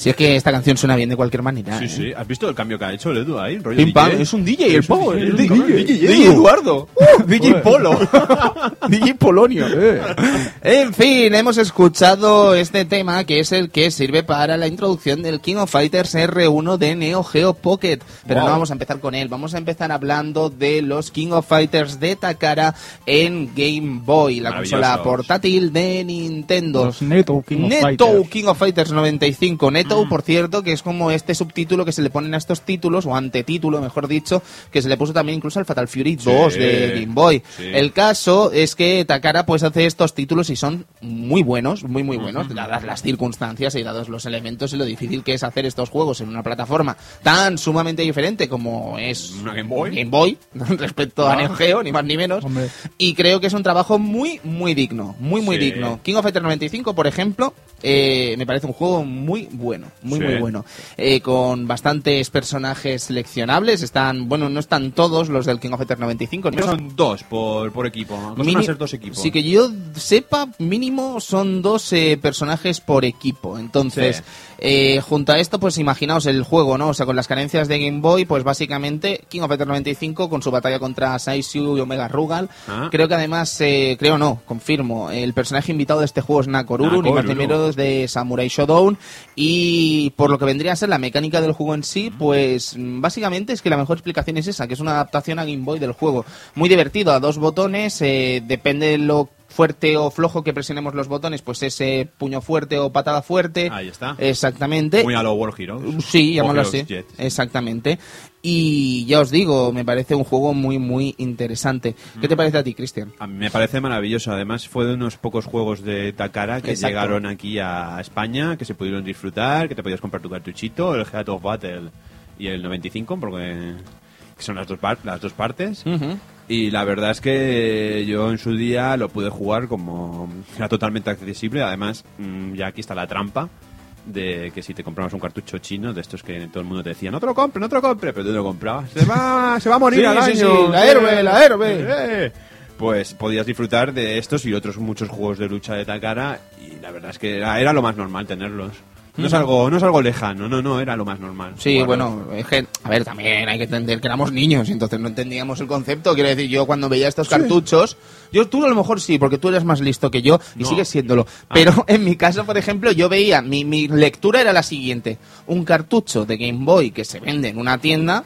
Si es que esta canción suena bien de cualquier manera. Sí, ¿eh? sí. ¿Has visto el cambio que ha hecho el Edu ahí? Rollo Pim pam, DJ? es un DJ, el Power. DJ, DJ, DJ Eduardo. Uh, DJ Polo. DJ Polonio. Eh. En fin, hemos escuchado este tema que es el que sirve para la introducción del King of Fighters R1 de Neo Geo Pocket. Pero Wow. no vamos a empezar con él, vamos a empezar hablando de los King of Fighters de Takara en Game Boy, la consola portátil de Nintendo. Los Neto King of Neto Fighters. King of Fighters 95. Neto, Mm. por cierto, que es como este subtítulo que se le ponen a estos títulos, o antetítulo, mejor dicho, que se le puso también incluso al Fatal Fury 2 de Game Boy. sí. El caso es que Takara pues hace estos títulos y son muy buenos, muy muy buenos, dadas las circunstancias y dados los elementos y lo difícil que es hacer estos juegos en una plataforma tan sumamente diferente como es ¿Una Game Boy? Game Boy respecto a Ah. Neo Geo, ni más ni menos. Hombre. Y creo que es un trabajo muy, muy digno. Muy, muy Sí. digno. King of Fighters 95, por ejemplo, eh, me parece un juego muy bueno. Muy, Sí. muy bueno. Eh, con bastantes personajes seleccionables. Están, bueno, no están todos los del King of Fighters 95. Creo que no- son dos por, por equipo. Mini- a ser dos equipos. Sí, que yo sepa, mínimo son dos eh, personajes por equipo. Entonces, Sí. eh, junto a esto, pues imaginaos el juego, ¿no? O sea, con las carencias de Game Boy, pues básicamente King of Fighters 95 con su batalla contra Saisyu y Omega Rugal. Ah. Creo que además, eh, creo no, confirmo, el personaje invitado de este juego es Nakoruru, ni más de Samurai Shodown. Y por lo que vendría a ser la mecánica del juego en sí, pues mm, básicamente es que la mejor explicación es esa, que es una adaptación a Game Boy del juego. Muy divertido, a dos botones, eh, depende de lo fuerte o flojo que presionemos los botones, pues ese puño fuerte o patada fuerte. Ahí está. Exactamente. Muy a lo World Heroes. Sí, llamarlo O así. Jet. Exactamente. Y ya os digo, me parece un juego muy, muy interesante. ¿Qué Mm. te parece a ti, Cristian? A mí me parece maravilloso. Además, fue de unos pocos juegos de Takara que Exacto. llegaron aquí a España, que se pudieron disfrutar, que te podías comprar tu cartuchito, el Head of Battle y el 95, porque son las dos, par- las dos partes. Y la verdad es que yo en su día lo pude jugar como era totalmente accesible. Además, mm, ya aquí está la trampa de que si te comprabas un cartucho chino, de estos que todo el mundo te decía, no te lo compre, no te lo compre, pero tú lo comprabas. Se va, se va a morir Sí, al sí, año. sí, la Herbe, la Herbe. Eh, Pues podías disfrutar de estos y otros muchos juegos de lucha de Takara y la verdad es que era, era lo más normal tenerlos. No es algo, no es algo lejano, no, no, era lo más normal. Sí, bueno, es que, a ver, también hay que entender que éramos niños, entonces no entendíamos el concepto. Quiero decir, yo cuando veía estos cartuchos, yo tú a lo mejor sí, porque tú eres más listo que yo y No. sigues siéndolo. Ah. Pero en mi caso, por ejemplo, yo veía, mi, mi lectura era la siguiente: un cartucho de Game Boy que se vende en una tienda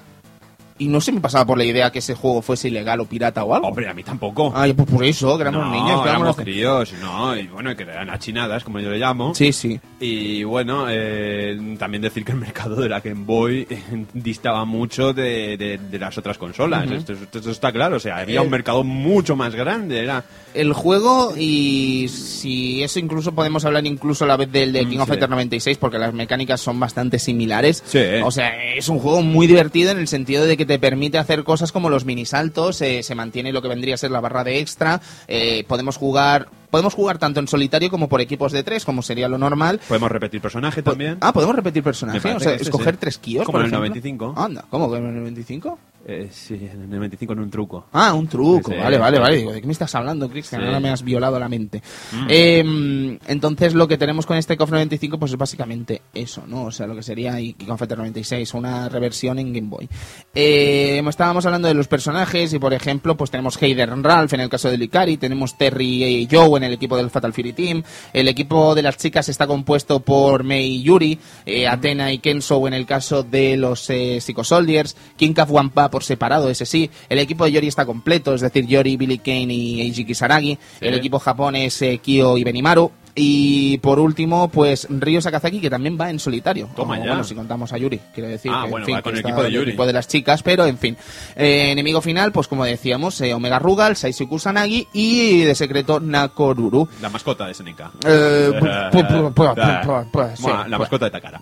y no se me pasaba por la idea que ese juego fuese ilegal o pirata o algo. Hombre, a mí tampoco. Ay, pues por eso, que éramos no, niños, que éramos éramos críos, no, y bueno, que eran achinadas, como yo le llamo. Sí, sí. Y bueno, eh, también decir que el mercado de la Game Boy distaba mucho de, de- de las otras consolas. esto, esto- esto está claro, o sea, había Eh, un mercado mucho más grande. Era, El juego y si eso incluso podemos hablar incluso a la vez del de King Mm, of sí. Fighters 96 porque las mecánicas son bastante similares. Sí. O sea, es un juego muy divertido en el sentido de que te permite hacer cosas como los minisaltos, eh, se mantiene lo que vendría a ser la barra de extra, eh, podemos jugar podemos jugar tanto en solitario como por equipos de tres, como sería lo normal. podemos repetir personaje también. Ah, podemos repetir personaje, o sea, escoger sí. tres kios. Como en el ejemplo. 95. Anda, ¿cómo que en el 95? Eh, sí, en el 95 en un truco. Ah, un truco. Sí, vale, vale, vale. Digo, ¿de qué me estás hablando, Cristian? Sí. Ahora me has violado la mente. Eh, entonces, lo que tenemos con este KOF 95, pues es básicamente eso, ¿no? O sea, lo que sería y KOF 96, una reversión en Game Boy. Eh, estábamos hablando de los personajes y, por ejemplo, pues tenemos Hayden Ralph en el caso de Ikari, tenemos Terry y Joe en el equipo del Fatal Fury Team, el equipo de las chicas está compuesto por Mei y Yuri, eh, Athena y Kenso en el caso de los eh, Psycho Soldiers, King Wampa por separado, ese sí, el equipo de Yori está completo, es decir, Yori, Billy Kane y Eiji Kisaragi, el equipo Japón es eh, Kyo y Benimaru, y por último, pues Ryo Sakazaki, que también va en solitario. Toma Como, ya. Bueno, si contamos a Yuri, quiero decir. Ah, que, en bueno, fin, va con el equipo de Yuri. equipo de las chicas, pero en fin. Eh, enemigo final, pues como decíamos, eh, Omega Rugal, Saisui Kusanagi y de secreto Nakoruru. La mascota de SNK. Eh, la mascota de Takara.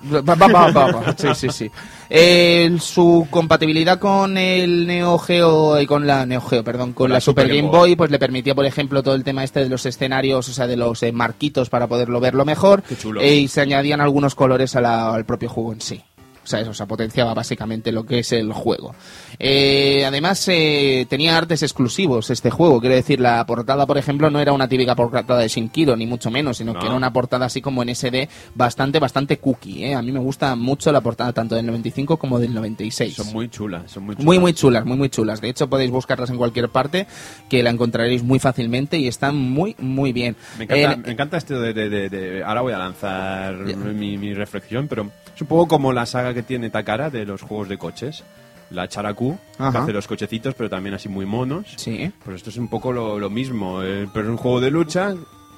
Sí, sí, sí. Eh, su compatibilidad con el Neo Geo y con la Neo Geo, perdón, con, la, Super, Game Boy, pues le permitía, por ejemplo, todo el tema este de los escenarios, o sea, de los eh, marquitos para poderlo verlo mejor. Qué chulo. Eh, y se añadían algunos colores a la- al propio juego en sí. O sea, eso, o sea, potenciaba básicamente lo que es el juego. Eh, además, eh, tenía artes exclusivos este juego. Quiero decir, la portada, por ejemplo, no era una típica portada de Shinkiro, ni mucho menos, sino No. que era una portada así como en SD, bastante, bastante cookie. ¿eh? A mí me gusta mucho la portada tanto del 95 como del 96. Son muy chulas, son muy chulas. Muy, muy chulas, muy, muy chulas. De hecho, podéis buscarlas en cualquier parte, que la encontraréis muy fácilmente y están muy, muy bien. Me encanta, Eh, me encanta esto de, de- de- de- Ahora voy a lanzar mi, mi reflexión, pero es un poco como la saga que tiene Takara de los juegos de coches. La Charaku, que Ajá. hace los cochecitos, pero también así muy monos. Sí. Pues esto es un poco lo, lo mismo, eh, pero es un juego de lucha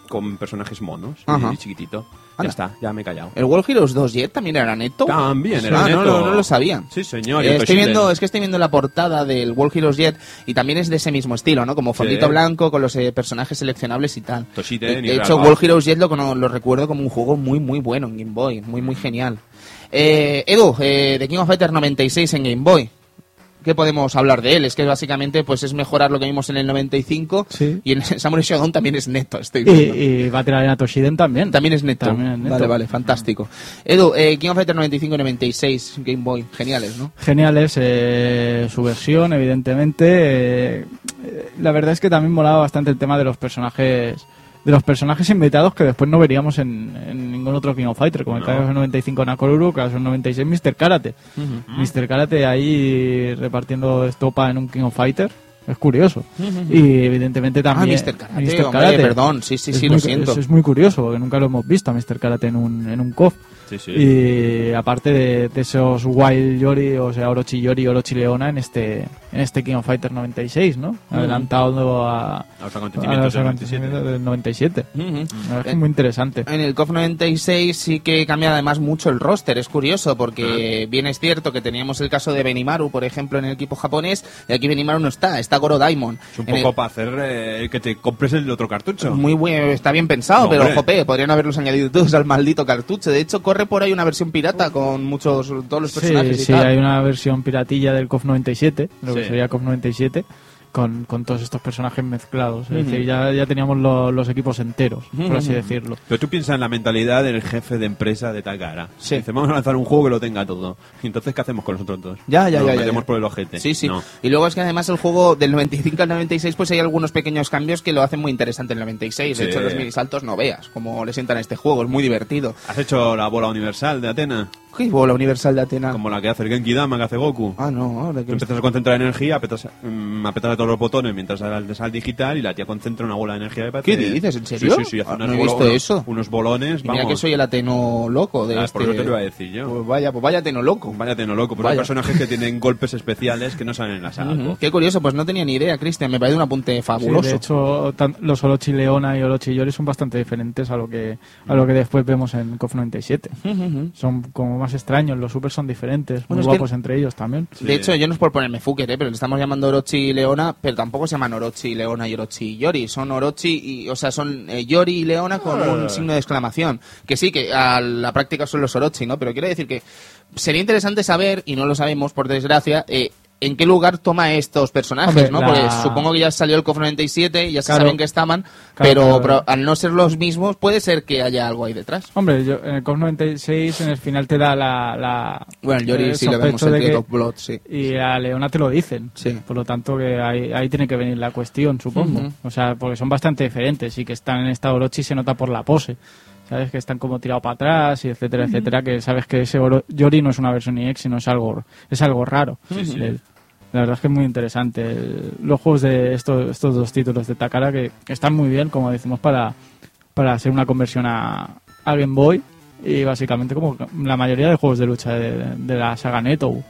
con personajes monos Ajá. y chiquitito. Anda. Ya está, ya me he callado. ¿El World Heroes 2 Jet también era neto? También era Ah, neto. no, no lo sabía. Sí, señor. Eh, estoy viendo, es que estoy viendo la portada del World Heroes Jet y también es de ese mismo estilo, ¿no? Como fondito Sí. blanco con los eh, personajes seleccionables y tal. Toshiden de hecho. World Heroes Jet lo, lo recuerdo como un juego muy, muy bueno en Game Boy, muy, muy genial. Eh, Edu, eh, de King of Fighters 96 en Game Boy. ¿Qué podemos hablar de él? Es que básicamente pues es mejorar lo que vimos en el 95 Sí. y en Samurai Shodown también es neto, estoy Y, viendo. y va a tirar en Toshiden también. También es neto. También es neto. Vale, vale, fantástico. Edu, eh, King of Fighters 95 y 96, Game Boy, geniales, ¿no? Geniales, eh, su versión, evidentemente. eh, la verdad es que también molaba bastante el tema de los personajes de los personajes invitados que después no veríamos en, en ningún otro King of Fighter, como el caso del 95 Nakoruru, caso del 96 Mr. Karate. Mr. Karate ahí repartiendo estopa en un King of Fighter. Es curioso. Y evidentemente también... Ah, Mr. Karate, hombre, perdón, sí, sí, Es sí, muy- lo siento. Es, es muy curioso, porque nunca lo hemos visto a Mr. Karate en un, en un KOF. Sí, sí. Y aparte de, de esos Wild Yori, o sea, Orochi Yori y Orochi Leona en este, en este King of Fighters 96, ¿no? Adelantado a, A los a acontecimientos los del 97. acontecimientos del 97. Ujú. La verdad es que es muy interesante. En el KOF 96 sí que cambia además mucho el roster, es curioso porque bien es cierto que teníamos el caso de Benimaru, por ejemplo, en el equipo japonés, y aquí Benimaru no está, está Goro Daimon. Es un En el- poco para hacer eh, que te compres el otro cartucho. Muy bueno, está bien pensado, No, pero hombre. jope, podrían haberlos añadido todos al maldito cartucho. De hecho, corre por ahí una versión pirata con muchos, todos los personajes Sí, y sí, tal. hay una versión piratilla del KOF 97, lo que Sí. sería KOF 97, con, con todos estos personajes mezclados. Es decir, ya, ya teníamos lo- los equipos enteros, por así decirlo. Pero tú piensas en la mentalidad del jefe de empresa de Takara. Sí. Dice, vamos a lanzar un juego que lo tenga todo. Y entonces, ¿qué hacemos con nosotros dos? Ya, ya, Nos ya, ya, metemos ya. por el ojete. Sí, sí. No. Y luego es que además el juego del 95 al 96 pues hay algunos pequeños cambios que lo hacen muy interesante en el 96. De Sí. hecho, los minisaltos no veas como le sientan a este juego, es muy divertido. ¿Has hecho la bola universal de Atena? ¿Qué bola universal de Atena? Como la que hace el Genki Dama, que hace Goku. Ah, no, ahora Tú que... empiezas a concentrar energía, apretas, mm, apretas a todos los botones mientras te sale digital y la tía concentra una bola de energía. de ¿Qué dices? ¿En serio? Sí, sí, sí. Hace Ah, unas no he visto eso. Unos bolones, Y mira vamos. que soy el ateno loco de Ah, este... Por eso te lo iba a decir yo. Pues vaya, pues vaya ateno loco. Vaya teno loco, pero hay personajes que tienen golpes especiales que no salen en la saga. Ujú. Qué curioso, pues no tenía ni idea, Cristian. Me parece un apunte Sí, fabuloso. de hecho, tan- los Orochi Leona y Orochi Yori son bastante diferentes a lo que a lo que después vemos en KOF 97. Ujú, ujú. Son como más extraños, los super son diferentes, Bueno, muy que- guapos entre ellos también. De hecho, yo no es por ponerme fucker, ¿eh? pero le estamos llamando Orochi y Leona, pero tampoco se llaman Orochi, Leona y Orochi y Yori. Son Orochi y, o sea, son eh, Yori y Leona con un signo de exclamación. Que sí, que a la práctica son los Orochi, ¿no? Pero quiero decir que sería interesante saber, y no lo sabemos por desgracia, eh, en qué lugar toma estos personajes, Hombre, ¿no? la- Porque supongo que ya salió el KOF 97 y ya se Claro. saben que estaban, Claro, pero, claro. pero al no ser los mismos, puede ser que haya algo ahí detrás. Hombre, yo, en el KOF 96 en el final te da la... la Bueno, Yori sí le vemos el que- Blood, sí. Y a Leona te lo dicen. Sí. Por lo tanto, que ahí, ahí tiene que venir la cuestión, supongo. O sea, porque son bastante diferentes y que están en esta Orochi se nota por la pose. Sabes que están como tirados para atrás y etcétera, etcétera. Que sabes que ese Yori no es una versión EX, sino es algo, es algo raro. él. La verdad es que es muy interesante. El- Los juegos de estos, estos dos títulos de Takara que están muy bien, como decimos, para, para hacer una conversión a, a Game Boy. Y básicamente como la mayoría de juegos de lucha de, de la saga Neto.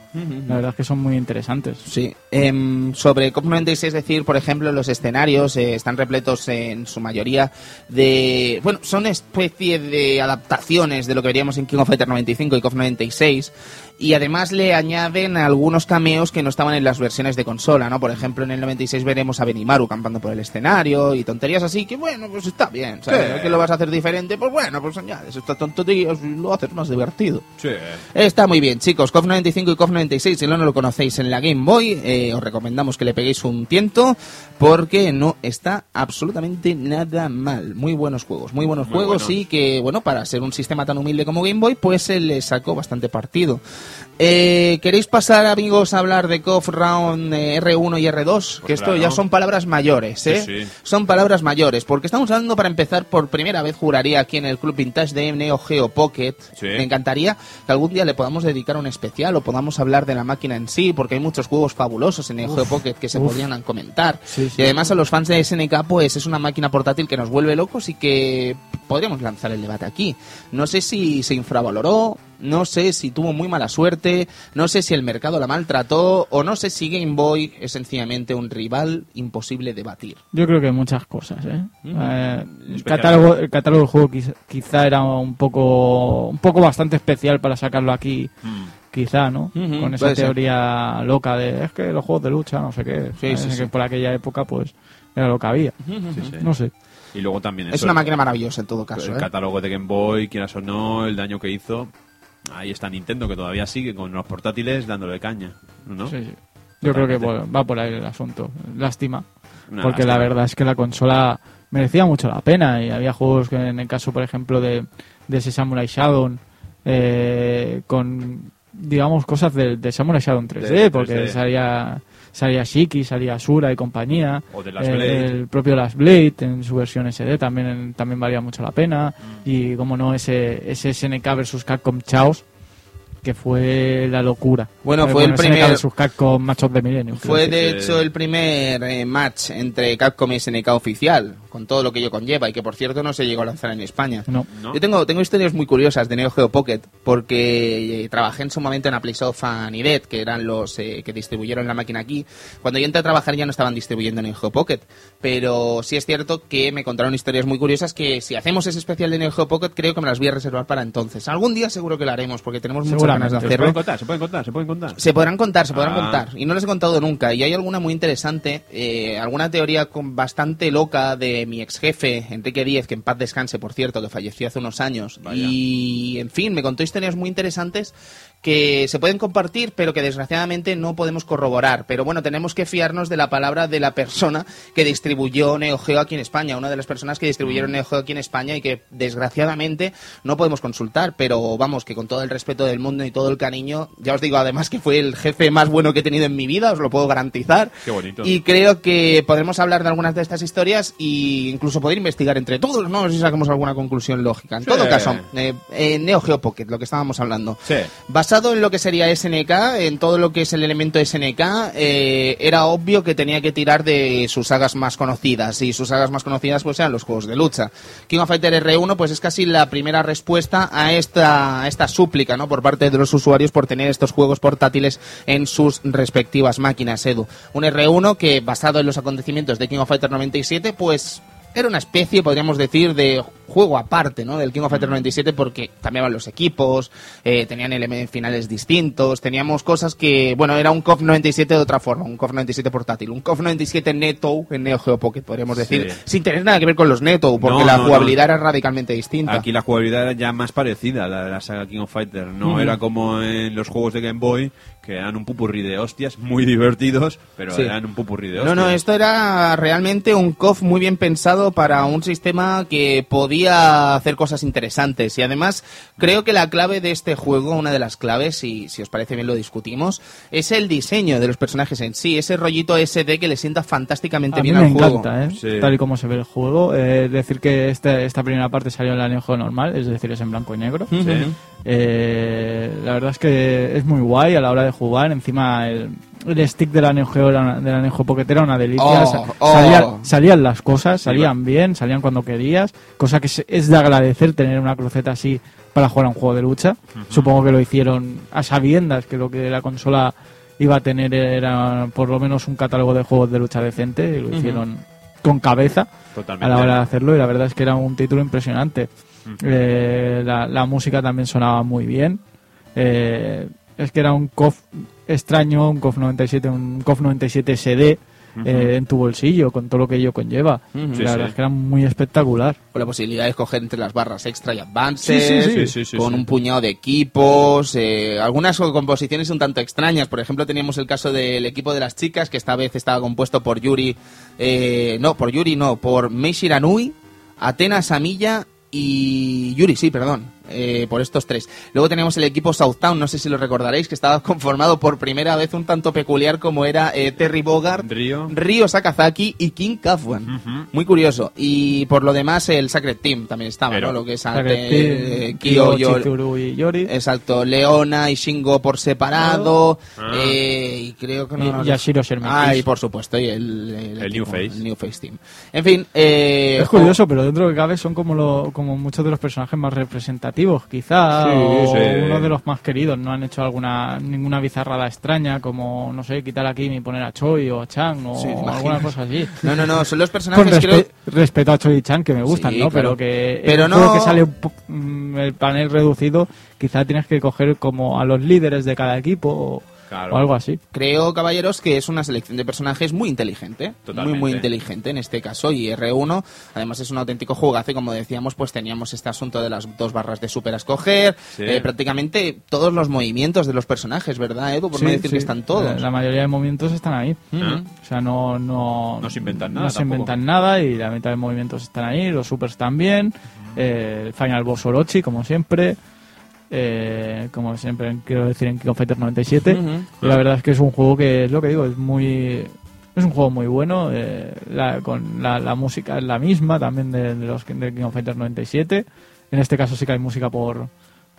La verdad es que son muy interesantes. Sí. Em, sobre COP96, es decir, por ejemplo, los escenarios eh, están repletos en su mayoría de... Bueno, son especie de adaptaciones de lo que veríamos en King of Fighters 95 y COP 96 y además le añaden algunos cameos que no estaban en las versiones de consola, ¿no? Por ejemplo, en el 96 veremos a Benimaru campando por el escenario y tonterías así que, bueno, pues está bien, ¿sabes? Que lo vas a hacer diferente, pues bueno, pues añades estas tonterías y lo haces más divertido. Sí. Está muy bien, chicos. KOF 95 y KOF 96, si no, no lo conocéis en la Game Boy, eh, os recomendamos que le peguéis un tiento porque no está absolutamente nada mal. Muy buenos juegos, muy buenos Muy juegos buenos. y que, bueno, para ser un sistema tan humilde como Game Boy, pues se le sacó bastante partido. Eh, ¿Queréis pasar, amigos, a hablar de KOF Round eh, R1 y R2? que esto claro. ya son palabras mayores, ¿eh? Sí, sí. Son palabras mayores, porque estamos hablando para empezar por primera vez, juraría aquí en el Club Vintage de Neo Geo Pocket. Sí. Me encantaría que algún día le podamos dedicar un especial o podamos hablar de la máquina en sí, porque hay muchos juegos fabulosos en Neo Geo Pocket que se uf. podrían comentar. Sí, sí. Y además a los fans de SNK, pues es una máquina portátil que nos vuelve locos y que podríamos lanzar el debate aquí. No sé si se infravaloró, no sé si tuvo muy mala suerte, no sé si el mercado la maltrató o no sé si Game Boy es sencillamente un rival imposible de batir. Yo creo que muchas cosas, ¿eh? Eh, el, catálogo, el catálogo del juego quizá, quizá era un poco un poco bastante especial para sacarlo aquí, quizá, ¿no? Con esa ser. teoría loca de es que los juegos de lucha, no sé qué. Sí, sí. que por aquella época, pues, era lo que había. Sí, sí. No sé. Y luego también Es eso, una máquina maravillosa en todo caso. el ¿eh? catálogo de Game Boy, quieras o no, el daño que hizo. Ahí está Nintendo, que todavía sigue con los portátiles dándole caña, ¿no? Sí, sí. Yo creo que va por ahí el asunto. Lástima. Una porque la verdad es que la consola merecía mucho la pena y había juegos que en el caso por ejemplo de, de ese Samurai Shadow eh, con digamos cosas de, de Samurai Shadow 3D, De porque 3D. salía salía Shiki, salía Sura y compañía O de Last Eh, Blade. el propio Last Blade en su versión SD también también valía mucho la pena Mm. y como no ese ese SNK versus Capcom Chaos que fue la locura Bueno, Eh, fue el primer- versus Capcom Machos de Millennium creo Fue de que- hecho el primer eh, match entre Capcom y SNK oficial, con todo lo que ello conlleva y que por cierto no se llegó a lanzar en España. no ¿No? Yo tengo, tengo historias muy curiosas de Neo Geo Pocket porque eh, trabajé en su momento en Aplisoft y Nidet, que eran los eh, que distribuyeron la máquina aquí. Cuando yo entré a trabajar ya no estaban distribuyendo Neo Geo Pocket, pero sí es cierto que me contaron historias muy curiosas que si hacemos ese especial de Neo Geo Pocket creo que me las voy a reservar para entonces. Algún día seguro que lo haremos porque tenemos muchas ganas de Seguramente. ¿Se pueden contar? ¿Se pueden contar? ¿Se pueden contar? Se podrán contar, se podrán Ah. contar. Y no les he contado nunca. Y hay alguna muy interesante, eh, alguna teoría con bastante loca de mi ex jefe, Enrique Díez, que en paz descanse, por cierto, que falleció hace unos años. Vaya. Y, en fin, me contó historias muy interesantes que se pueden compartir, pero que desgraciadamente no podemos corroborar. Pero bueno, tenemos que fiarnos de la palabra de la persona que distribuyó Neo Geo aquí en España, una de las personas que distribuyeron Neo Geo aquí en España y que desgraciadamente no podemos consultar, pero vamos, que con todo el respeto del mundo y todo el cariño, ya os digo además que fue el jefe más bueno que he tenido en mi vida, os lo puedo garantizar. Qué bonito. Y creo que podremos hablar de algunas de estas historias e incluso poder investigar entre todos, ¿no? Si sacamos alguna conclusión lógica. En Sí. todo caso, eh, eh, Neo Geo Pocket, lo que estábamos hablando. Sí. Basado en lo que sería SNK, en todo lo que es el elemento SNK, eh, era obvio que tenía que tirar de sus sagas más conocidas. Y sus sagas más conocidas pues eran los juegos de lucha. King of Fighter R1 pues es casi la primera respuesta a esta, esta súplica ¿no? por parte de los usuarios por tener estos juegos portátiles en sus respectivas máquinas, Edu. Un R1 que basado en los acontecimientos de King of Fighter 97 pues era una especie, podríamos decir, de juego aparte, ¿no? Del King of Fighter 97 porque cambiaban los equipos, eh, tenían elementos finales distintos, teníamos cosas que, bueno, era un KOF 97 de otra forma, un KOF 97 portátil, un KOF 97 Neto en Neo Geo Pocket, podríamos decir, Sí. sin tener nada que ver con los Neto, porque No, la no, jugabilidad era radicalmente distinta. Aquí la jugabilidad era ya más parecida a la de la saga King of Fighter. No era como en los juegos de Game Boy, que eran un pupurrí de hostias, muy divertidos, pero Sí. eran un pupurrí de No, hostias. no, esto era realmente un KOF muy bien pensado para un sistema que podía hacer cosas interesantes. Y además, creo que la clave de este juego, una de las claves, y si os parece bien lo discutimos, es el diseño de los personajes en sí, ese rollito SD que le sienta fantásticamente A mí bien me al juego. ¿eh? Sí. tal y como se ve el juego. Eh, decir que este- esta primera parte salió en la Neo normal, es decir, es en blanco y negro. Sí. Eh, la verdad es que es muy guay a la hora de jugar. Encima, el, el stick de la Neo Geo, de la Neo Geo Pocket era una delicia. Oh, oh. salía- salían las cosas, salían bien, salían cuando querías. Cosa que es, de agradecer tener una cruceta así para jugar a un juego de lucha. Supongo que lo hicieron a sabiendas que lo que la consola iba a tener era por lo menos un catálogo de juegos de lucha decente y lo hicieron con cabeza Totalmente. a la hora de hacerlo y la verdad es que era un título impresionante. Eh, la, la música también sonaba muy bien. Eh, es que era un KOF extraño, un KOF 97, un KOF 97 SD eh, en tu bolsillo, con todo lo que ello conlleva. Ujú. Sí, la sí. verdad es que era muy espectacular. Con la posibilidad de escoger entre las barras extra y advances, Sí, sí, sí, sí, sí, con sí. un puñado de equipos, eh, algunas composiciones un tanto extrañas. Por ejemplo, teníamos el caso del equipo de las chicas, que esta vez estaba compuesto por Yuri, eh, no, por Yuri no, por Mei Shiranui, Atena Samilla y Yuri, sí, perdón. Eh, por estos tres. Luego tenemos el equipo Southtown, no sé si lo recordaréis, que estaba conformado por primera vez un tanto peculiar como era eh, Terry Bogard, Río. Ryo Sakazaki y King Kafwan. Muy curioso. Y por lo demás, el Sacred Team también estaba, Pero- ¿no? Lo que es ante, Team, eh, Kyo, Kyo, y Yori. Exacto, Leona y Shingo por separado. Ah. eh, y creo que no. Y Yashiro Sherman Ah, y por supuesto, y el, El equipo, New Face. el New Face Team. En fin, eh, Es curioso, pero dentro de cabe son como, lo, como muchos de los personajes más representativos, quizá, Sí, o sí. uno de los más queridos. No han hecho alguna ninguna bizarrada extraña, como, no sé, quitar a Kim y poner a Choi o a Chang o Sí, ¿te alguna cosa así. No, no, no, son los Con personajes, respe- creo. respeto a Choi y Chang, que me gustan, ¿no? claro. Pero que Pero juego no- que sale un mm, el panel reducido, quizá tienes que coger como a los líderes de cada equipo o, Claro. o algo así. Creo, caballeros, que es una selección de personajes muy inteligente. Totalmente. Muy, muy inteligente en este caso. Y R1, además, es un auténtico jugazo. Y como decíamos, pues teníamos este asunto de las dos barras de super a escoger. Sí. eh, prácticamente todos los movimientos de los personajes, ¿verdad, Edu? Por no Sí, decir sí. que están todos. La, mayoría de movimientos están ahí. Ah. O sea, no, no, No se inventan nada No se tampoco. inventan nada y la mitad de movimientos están ahí, los supers también. eh, el Final Boss Orochi, como siempre. Eh, como siempre quiero decir en King of Fighters 97. Ujú. Y la verdad es que es un juego que, es lo que digo, es muy... Es un juego muy bueno, eh, la, con la, la música es la misma también de, de los de King of Fighters 97. En este caso sí que hay música por,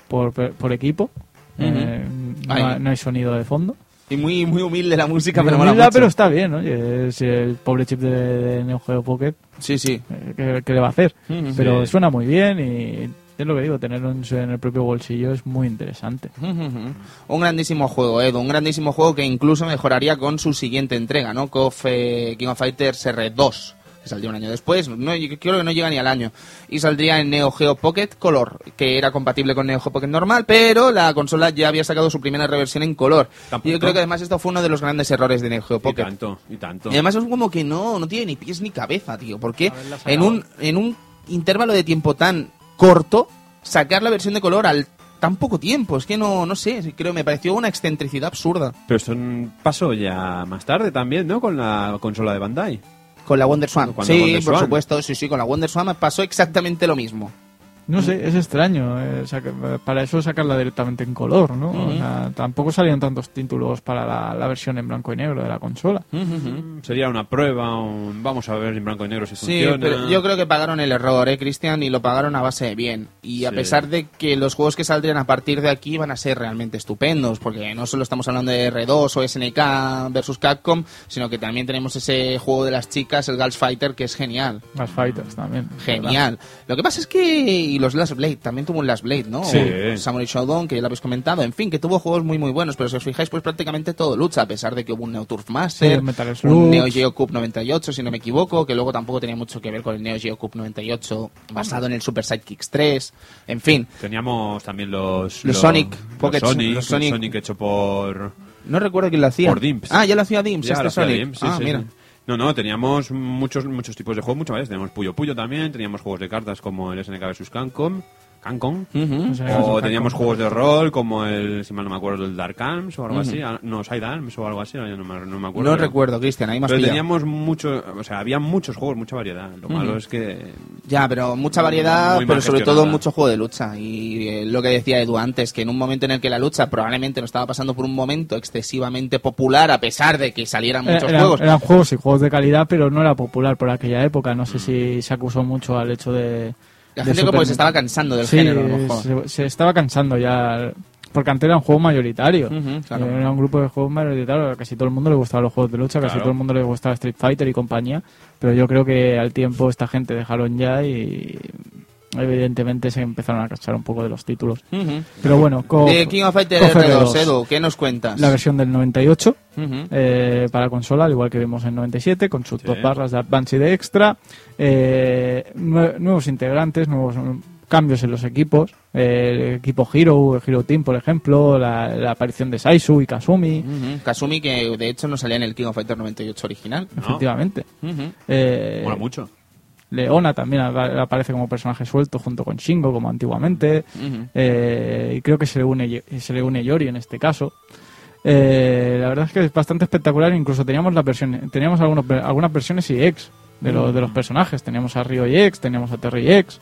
por, por equipo. Eh, no, hay- no hay sonido de fondo. Y muy, muy humilde la música, pero Humilde, pero está bien, oye, si el pobre chip de, de Neo Geo Pocket, Sí, sí. eh, ¿qué, qué le va a hacer? Pero Sí. suena muy bien y es lo que digo, tenerlo en, su- en el propio bolsillo es muy interesante. Un grandísimo juego, Edu. Un grandísimo juego que incluso mejoraría con su siguiente entrega, ¿no? KOF, eh, King of Fighters R2, que saldría un año después. No, yo creo que no llega ni al año. Y saldría en Neo Geo Pocket Color, que era compatible con Neo Geo Pocket normal, pero la consola ya había sacado su primera reversión en color. Y yo creo que además esto fue uno de los grandes errores de Neo Geo Y Pocket. tanto, y tanto. Y además es como que no, no tiene ni pies ni cabeza, tío. Porque un, en un intervalo de tiempo tan corto, sacar la versión de color al tan poco tiempo, es que no, no sé, creo, me pareció una excentricidad absurda. Pero esto mm, pasó ya más tarde también, ¿no? Con la consola de Bandai. Con la Wonder Swan. Cuando Sí, Wonder por Swan. supuesto, sí, sí, con la Wonder Swan me pasó exactamente lo mismo. No sé, es extraño, eh, para eso sacarla directamente en color, ¿no? O sea, tampoco salieron tantos títulos para la, la versión en blanco y negro de la consola. Mm, Sería una prueba, un- vamos a ver en blanco y negro si Sí, funciona. pero yo creo que pagaron el error, ¿eh, Cristian? Y lo pagaron a base de bien. Y a Sí. pesar de que los juegos que saldrían a partir de aquí van a ser realmente estupendos, porque no solo estamos hablando de R2 o SNK versus Capcom, sino que también tenemos ese juego de las chicas, el Girls Fighter, que es genial. Las Fighters también. Genial. Lo que pasa es que. Los Last Blade, también tuvo un Last Blade, ¿no? Sí. O Samurai Shodown, que ya lo habéis comentado. En fin, que tuvo juegos muy, muy buenos, pero si os fijáis, pues prácticamente todo lucha, a pesar de que hubo un Neo Turf Master, Sí, Metal Slug. un Neo Geo Cup 98, si no me equivoco, que luego tampoco tenía mucho que ver con el Neo Geo Cup 98, basado en el Super Sidekicks 3. En fin, Teníamos también los... Los Sonic los Pockets, Sonic, los Sonic- Sonic hecho por... no recuerdo quién lo hacía. Por Dimps. Ah, ya lo hacía Dimps, Ya, este lo hacía Sonic. bien, sí, ah, sí, mira. sí. No, no, teníamos muchos muchos tipos de juegos, muchas veces. Teníamos Puyo Puyo también, teníamos juegos de cartas como el SNK vs. Cancom. Ujú. O sea, O eso teníamos juegos de rol como el, si mal no me acuerdo, el Dark Arms o algo así. Ah, No, Side Arms o algo así, no me, no me acuerdo. No pero- recuerdo, Cristian, ahí más Pero pillado. teníamos mucho, o sea, había muchos juegos, mucha variedad. Lo malo es que Ya, pero mucha variedad, pero sobre todo mucho juego de lucha. Y eh, lo que decía Edu antes, que en un momento en el que la lucha probablemente no estaba pasando por un momento excesivamente popular, a pesar de que salieran muchos eran, juegos. eran juegos y juegos de calidad, pero no era popular por aquella época. Mm. No sé si se acusó mucho al hecho de. La gente que pues se estaba cansando del Sí, género, a lo mejor. Se, se estaba cansando ya. Porque antes era un juego mayoritario. Claro. Era un grupo de juegos mayoritario. Casi todo el mundo le gustaban los juegos de lucha, casi Claro. todo el mundo le gustaba Street Fighter y compañía. Pero yo creo que al tiempo esta gente dejaron ya y. Evidentemente se empezaron a cansar un poco de los títulos. Pero bueno, co- De King of Fighters KOF R2, R2. Edu, ¿qué nos cuentas? la versión del 98 Ujú. eh, para consola, al igual que vimos en 97, con sus Sí. dos barras de Advance y de Extra, eh, nue- nuevos integrantes, nuevos mm, cambios en los equipos, eh, el equipo Hero, el Hero Team, por ejemplo, la, la aparición de Saisu y Kasumi, Ujú. Kasumi, que de hecho no salía en el King of Fighters 98 original. No. efectivamente. Eh, mola mucho. Leona también apa- aparece como personaje suelto junto con Shingo, como antiguamente. Eh, y creo que se le une se le une Yori en este caso Eh, la verdad es que es bastante espectacular incluso teníamos la versión teníamos algunos, algunas versiones EX de, los, de los personajes. Teníamos a Ryo X, teníamos a Terry X.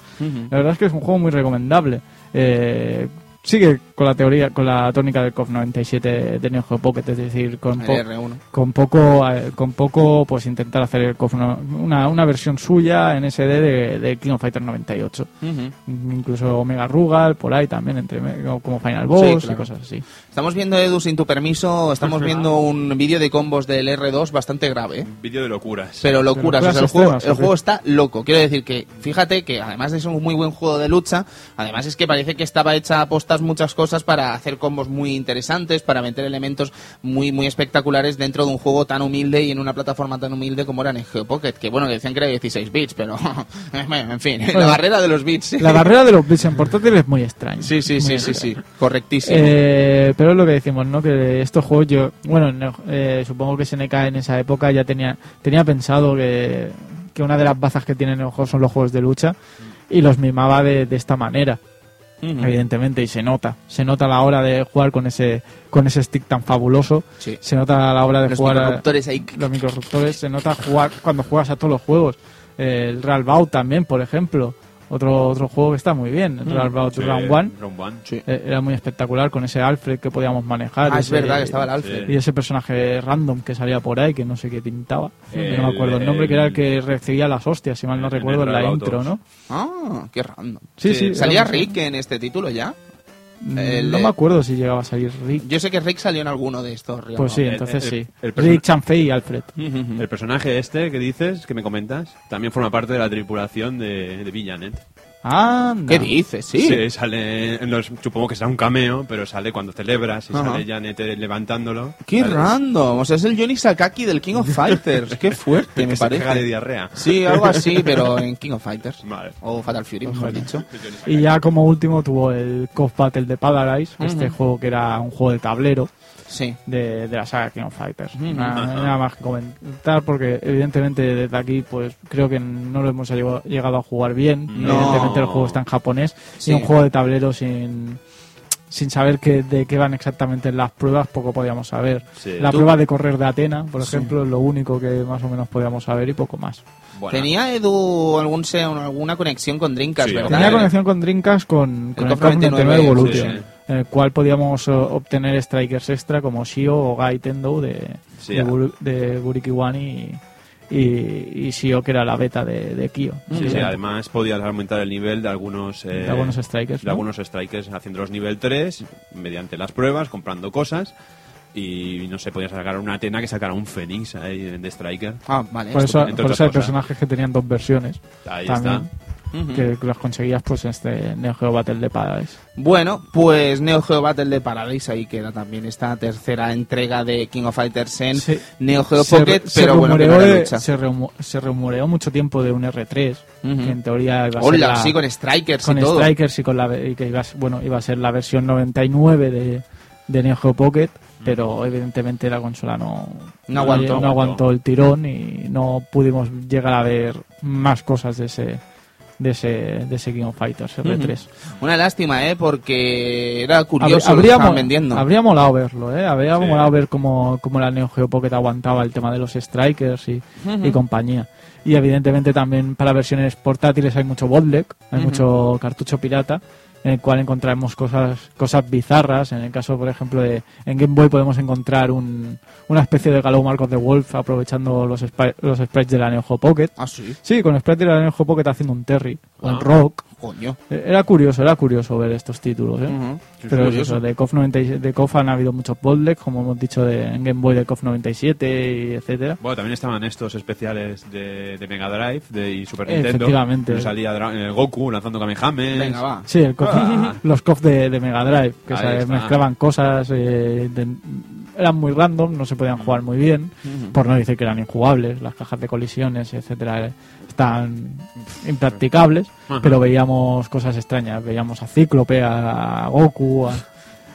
La verdad es que es un juego muy recomendable. Eh, sigue con la teoría, con la tónica del COF 97 de Neo Geo Pocket, es decir, con, po- El R1. con poco, eh, con poco, pues intentar hacer el COF no- una, una versión suya en SD de, de King of Fighters 98. Incluso Omega Rugal, por ahí también, entre como Final Boss y claro. cosas así. Estamos viendo, Edu, sin tu permiso, estamos viendo un vídeo de combos del R2 bastante grave. ¿eh? Un vídeo de locuras. Pero locuras, locuras o sea, el, juego, el juego está loco. Quiero decir que, fíjate que además de ser un muy buen juego de lucha, además es que parece que estaba hecha a muchas cosas para hacer combos muy interesantes, para meter elementos muy muy espectaculares dentro de un juego tan humilde y en una plataforma tan humilde como era Neo Geo Pocket. Que bueno, que decían que era 16 bits, pero en fin, la barrera de los bits. La barrera de los bits en portátil es muy extraña. Sí, sí, sí, sí, sí, correctísimo. Eh, pero es lo que decimos, ¿no? Que estos juegos yo, bueno, no, eh, supongo que SNK en esa época ya tenía tenía pensado que, que una de las bazas que tienen los juegos son los juegos de lucha y los mimaba de, de esta manera, Evidentemente, y se nota, se nota a la hora de jugar con ese con ese stick tan fabuloso, Sí. se nota a la hora de Los jugar microruptores ahí. los microruptores, se nota jugar cuando juegas a todos los juegos, el Real Bout también, por ejemplo, otro otro juego que está muy bien, el Real Bout Sí, Round One. Round One. Sí. Eh, Era muy espectacular con ese Alfred que podíamos manejar. Ah, es verdad que estaba el Alfred. Y ese personaje random que salía por ahí, que no sé qué pintaba. El- no me acuerdo el nombre, que era el que recibía las hostias, si mal no recuerdo, en la intro. ¿no? Ah, qué random. Sí, sí. ¿Salía Rick en este título ya? Mm, el- no me acuerdo si llegaba a salir Rick. Yo sé que Rick salió en alguno de estos. Real Pues sí, entonces el- sí. el Rick, Chanfei y Alfred. El personaje este que dices, que me comentas, también forma parte de la tripulación de, de Villanet. Anda. ¿Qué dices? Sí. sale, en los- supongo que será un cameo, pero sale cuando celebras y Ajá. sale Janet eh, levantándolo. Qué ¿sabes? random. O sea, es el Johnny Sakaki del King of Fighters. Qué fuerte, me Que se queja de parece. diarrea. Sí, algo así, pero en King of Fighters. Vale. O Fatal Fury, mejor dicho. Y ya como último tuvo el KOF Battle de Paradise, este Ujú. juego que era un juego de tablero. Sí. de, de la saga King of Fighters. Nada, nada más que comentar porque evidentemente desde aquí pues creo que no lo hemos llegado, llegado a jugar bien. No. Evidentemente el juego está en japonés Sí. y un juego de tablero sin sin saber que, de qué van exactamente las pruebas, poco podíamos saber. Sí. La Tú- prueba de correr de Atena, por Sí. ejemplo, es lo único que más o menos podíamos saber y poco más. Bueno, Tenía Edu algún, alguna conexión con Sí, ¿verdad? Tenía conexión con Dreamcast con, con el COF COF 99 Evolution, sí, sí. En el cual podíamos eh, obtener strikers extra como Shio o Gai Tendo de, Sí, de, de Burikiwani y, y, y Shio que era la beta de, de Kyo. Sí, Sí, sí, además podías aumentar el nivel de algunos, eh, De algunos strikers, de ¿no? algunos strikers haciéndolos nivel 3 mediante las pruebas, comprando cosas y no sé, podías sacar una Atena que sacara un Fénix ahí de striker. Ah, vale. Por eso, por eso hay personajes que tenían dos versiones Ahí también, Que, que los conseguías pues en este Neo Geo Battle de Paradise. Bueno, pues Neo Geo Battle de Paradise, ahí queda también esta tercera entrega de King of Fighters en. Neo Geo Se- Pocket, se pero bueno, de- se, rumo- se rumoreó mucho tiempo de un R3, Ujú. que en teoría iba a ser Hola, la- sí, con Strikers con y todo. Strikers y con la y que iba a, ser- bueno iba a ser la versión 99 de, de Neo Geo Pocket pero evidentemente la consola no No aguantó. no aguantó el tirón y no pudimos llegar a ver más cosas de ese de ese de ese King of Fighters R3 Una lástima, ¿eh? Porque era curioso Habría- lo que vendiendo. habría molado verlo, ¿eh? Habría Sí. molado ver cómo, cómo la Neo Geo Pocket aguantaba el tema de los strikers y, y compañía. Y evidentemente también para versiones portátiles hay mucho bootleg, hay mucho cartucho pirata, en el cual encontramos cosas cosas bizarras. En el caso, por ejemplo, de en Game Boy podemos encontrar un, una especie de Galou Mark of the Wolf aprovechando los, los sprites de la Neo Pocket. Ah, sí. Sí, con sprites de la Neo Pocket haciendo un Terry o Ah. un Rock. Coño. Era curioso, era curioso ver estos títulos, ¿eh? Pero es eso, de KOF, 96 de KOF han habido muchos bootlegs, como hemos dicho, de, en Game Boy de KOF 97 y etcétera. Bueno, también estaban estos especiales de, de Mega Drive de, y Super Nintendo. Efectivamente. salía eh, Goku lanzando Kamehames. Venga, va. Sí, el KOF- Ah. los KOF de, de Mega Drive, que se mezclaban cosas, eh, de- eran muy random, no se podían jugar muy bien, por no decir que eran injugables, las cajas de colisiones, etcétera, eh, están impracticables, Ajá. pero veíamos cosas extrañas, veíamos a Cíclope, a Goku, a,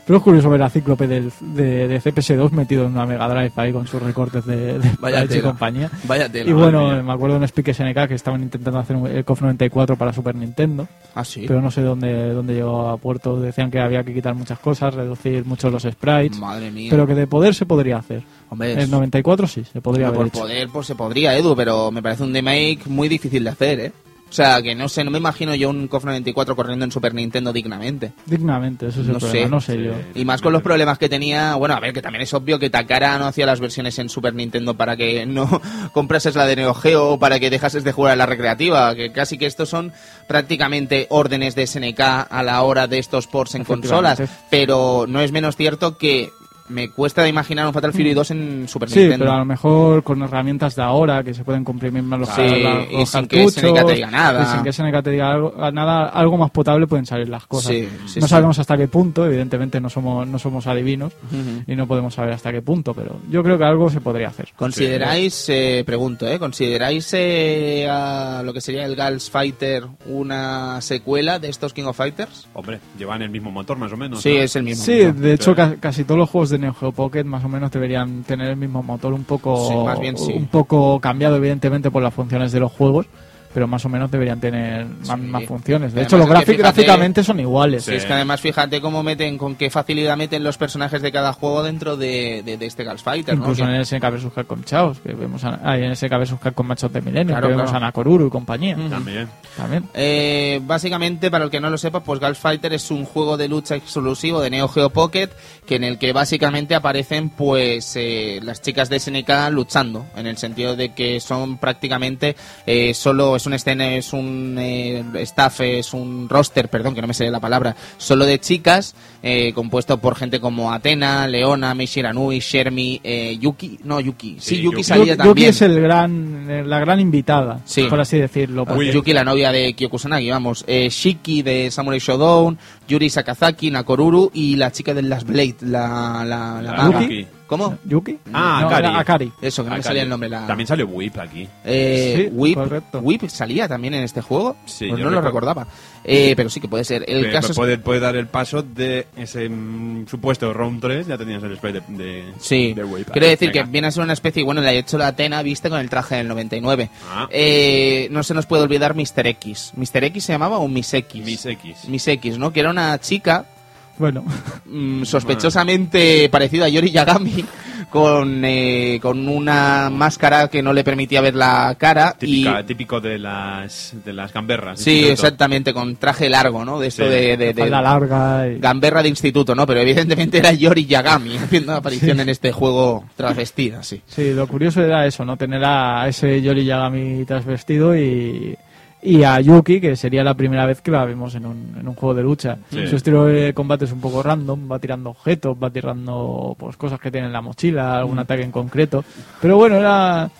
Pero es curioso ver a Cíclope del, de, de CPS2 metido en una Mega Drive ahí con sus recortes de, de Vaya y compañía. Vaya tela. Y bueno, mía. me acuerdo de un Speak SNK que estaban intentando hacer un, el KOF 94 para Super Nintendo, Ah, sí. pero no sé dónde, dónde llegó a puerto. Decían que había que quitar muchas cosas, reducir mucho los sprites, Madre mía. pero que de poder se podría hacer. Hombre, En el 94 sí, se podría haber por hecho. poder, pues se podría, Edu, pero me parece un remake muy difícil de hacer, ¿eh? O sea, que no sé, no me imagino yo un KOF 94 corriendo en Super Nintendo dignamente. Dignamente, eso es el No problema, sé. no sé Sí. yo. Y más con los problemas que tenía, bueno, a ver, que también es obvio que Takara no hacía las versiones en Super Nintendo para que no comprases la de Neo Geo o para que dejases de jugar a la recreativa, que casi que estos son prácticamente órdenes de SNK a la hora de estos ports en consolas, pero no es menos cierto que me cuesta imaginar un Fatal Fury 2 en Super Sí, Nintendo. pero a lo mejor con herramientas de ahora que se pueden comprimir más los, Sí, los- y los sin que SNK te diga nada. y sin que SNK te diga algo, nada, algo más potable pueden salir las cosas. Sí, sí, no sí. sabemos hasta qué punto, evidentemente no somos, no somos adivinos Ujú. y no podemos saber hasta qué punto, pero yo creo que algo se podría hacer. ¿Consideráis, eh, pregunto, ¿eh? ¿Consideráis eh, a lo que sería el Gals Fighter una secuela de estos King of Fighters? Hombre, llevan el mismo motor más o menos. Sí, ¿no? es el mismo. Sí, motor. de hecho Sí. ca- casi todos los juegos de Neo Geo Pocket más o menos deberían tener el mismo motor, un poco, Sí, más bien sí. un poco cambiado evidentemente por las funciones de los juegos, pero más o menos deberían tener más, Sí. más funciones. De Además hecho, los es que gráfic- fíjate- gráficamente son iguales. Sí, es que además fíjate cómo meten, con qué facilidad meten los personajes de cada juego dentro de, de- de este Gals Fighter, ¿no? Incluso Que- en el SNK vs Capcom Chaos, que vemos a, ah, en el SNK vs Capcom Machos de Milenio, Claro, que vemos a Nakoruru y compañía. También. También. Eh, básicamente, para el que no lo sepa, pues Gals Fighter es un juego de lucha exclusivo de Neo Geo Pocket, que en el que básicamente aparecen pues eh, las chicas de SNK luchando, en el sentido de que son prácticamente eh, solo es un escena, es un eh, staff, es un roster, perdón, que no me sé la palabra, solo de chicas, eh, compuesto por gente como Atena, Leona, Mishiranui, Shermi, eh, Yuki, no Yuki, sí, Sí, Yuki, Yuki. salía Yuki también. es el gran, eh, la gran invitada, Sí. por así decirlo. Porque- Yuki, la novia de Kyoko Kusanagi, vamos. Eh, Shiki de Samurai Shodown, Yuri Sakazaki, Nakoruru y la chica de Last Blade, la, la, la La maga. Yuki. ¿Cómo? ¿Yuki? Ah, No, Akari. era Akari. Eso, que no me Akari. salía el nombre. La... También salió Whip aquí. Eh, Sí, Whip, correcto. Whip salía también en este juego. Sí, pues yo no lo recuerdo. recordaba. Eh, pero sí que puede ser. El Pe- caso es- puede, puede dar el paso de ese mm, supuesto round 3, ya tenías el spray de, de, Sí, de Whip. quiero decir que venga. viene a ser una especie, bueno, le ha hecho la Atena, viste, con el traje del 99. Ah. Eh, no se nos puede olvidar Mr. X. ¿Mr. X se llamaba o Miss X? Miss X. Miss X, ¿no? Que era una chica Bueno, mm, sospechosamente parecida a Yori Yagami, con, eh, con una máscara que no le permitía ver la cara. Típica- y, Típico de las, de las gamberras. sí, instituto. exactamente, con traje largo, ¿no? De esto Sí. de, de- de- falda larga y... gamberra de instituto, ¿no? Pero evidentemente era Yori Yagami haciendo aparición en este juego travestida, sí. Sí, lo curioso era eso, ¿no? Tener a ese Yori Yagami trasvestido y, y a Yuki, que sería la primera vez que la vemos en un, en un juego de lucha. Sí. Su estilo de combate es un poco random, va tirando objetos, va tirando pues cosas que tiene en la mochila, algún ataque en concreto. Pero bueno, era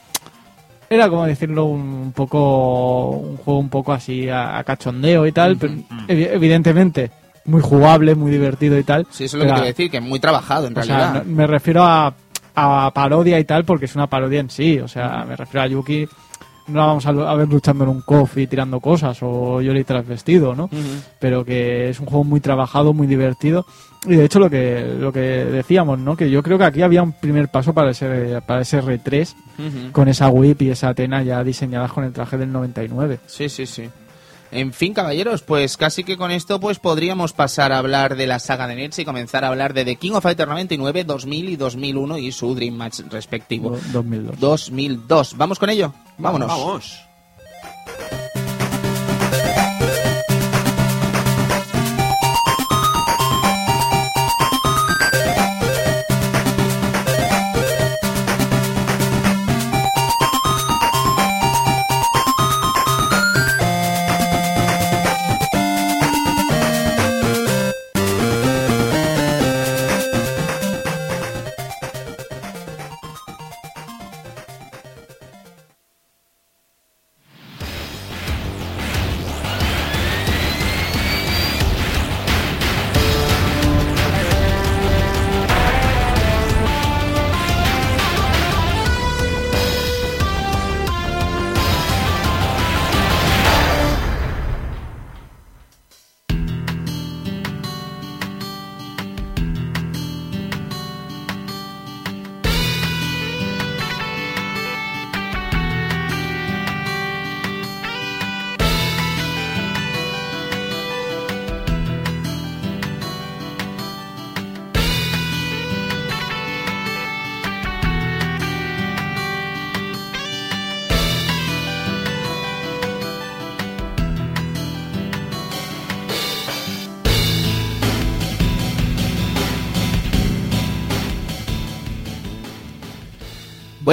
era como decirlo un poco un juego un poco así a, a cachondeo y tal, pero evi- evidentemente muy jugable, muy divertido y tal. Sí, eso es lo que pero- quiero decir, que muy trabajado en o sea, realidad. no- me refiero a, a parodia y tal porque es una parodia en sí. O sea, me refiero a Yuki. No la vamos a, ver luchando en un coffee tirando cosas o Yori trasvestido, ¿no? Pero que es un juego muy trabajado, muy divertido. Y de hecho lo que lo que decíamos, ¿no? Que yo creo que aquí había un primer paso para ese para ese R3 Ujú. con esa whip y esa Atena ya diseñadas con el traje del 99. Sí, sí, sí. En fin, caballeros, pues casi que con esto pues podríamos pasar a hablar de la saga de Nets y comenzar a hablar de The King of Fighter 99, 2000 y 2001 y su Dream Match respectivo. Do- 2002. 2002. ¿Vamos con ello? Vámonos. Vamos.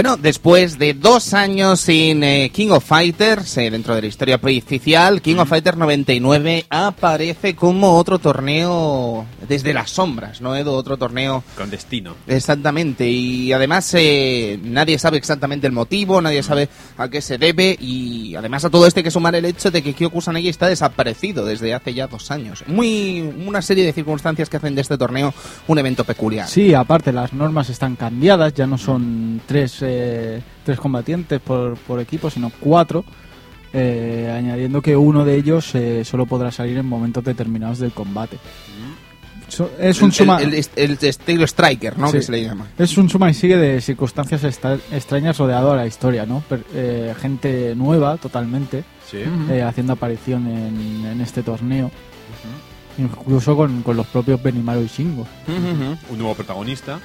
Bueno, después de dos años sin eh, King of Fighters, eh, dentro de la historia oficial, King of Fighters 99 aparece como otro torneo desde las sombras, ¿no, Edu? Otro torneo Con destino. Exactamente, y además eh, nadie sabe exactamente el motivo, nadie sabe a qué se debe, y además a todo este hay que sumar el hecho de que Kyo Kusanagi está desaparecido desde hace ya dos años. Muy una serie de circunstancias que hacen de este torneo un evento peculiar. Sí, aparte las normas están cambiadas, ya no son tres, tres combatientes por, por equipo, sino cuatro, eh, añadiendo que uno de ellos eh, solo podrá salir en momentos determinados del combate. So- es un El- suma, el, el- el estilo striker, ¿no? Sí. Que se le llama. es un suma y sigue de circunstancias extra- extrañas rodeado a la historia, ¿no? Per- eh, gente nueva totalmente Sí. eh, haciendo aparición en, en este torneo, incluso con, con los propios Benimaru y Shingo. Un nuevo protagonista.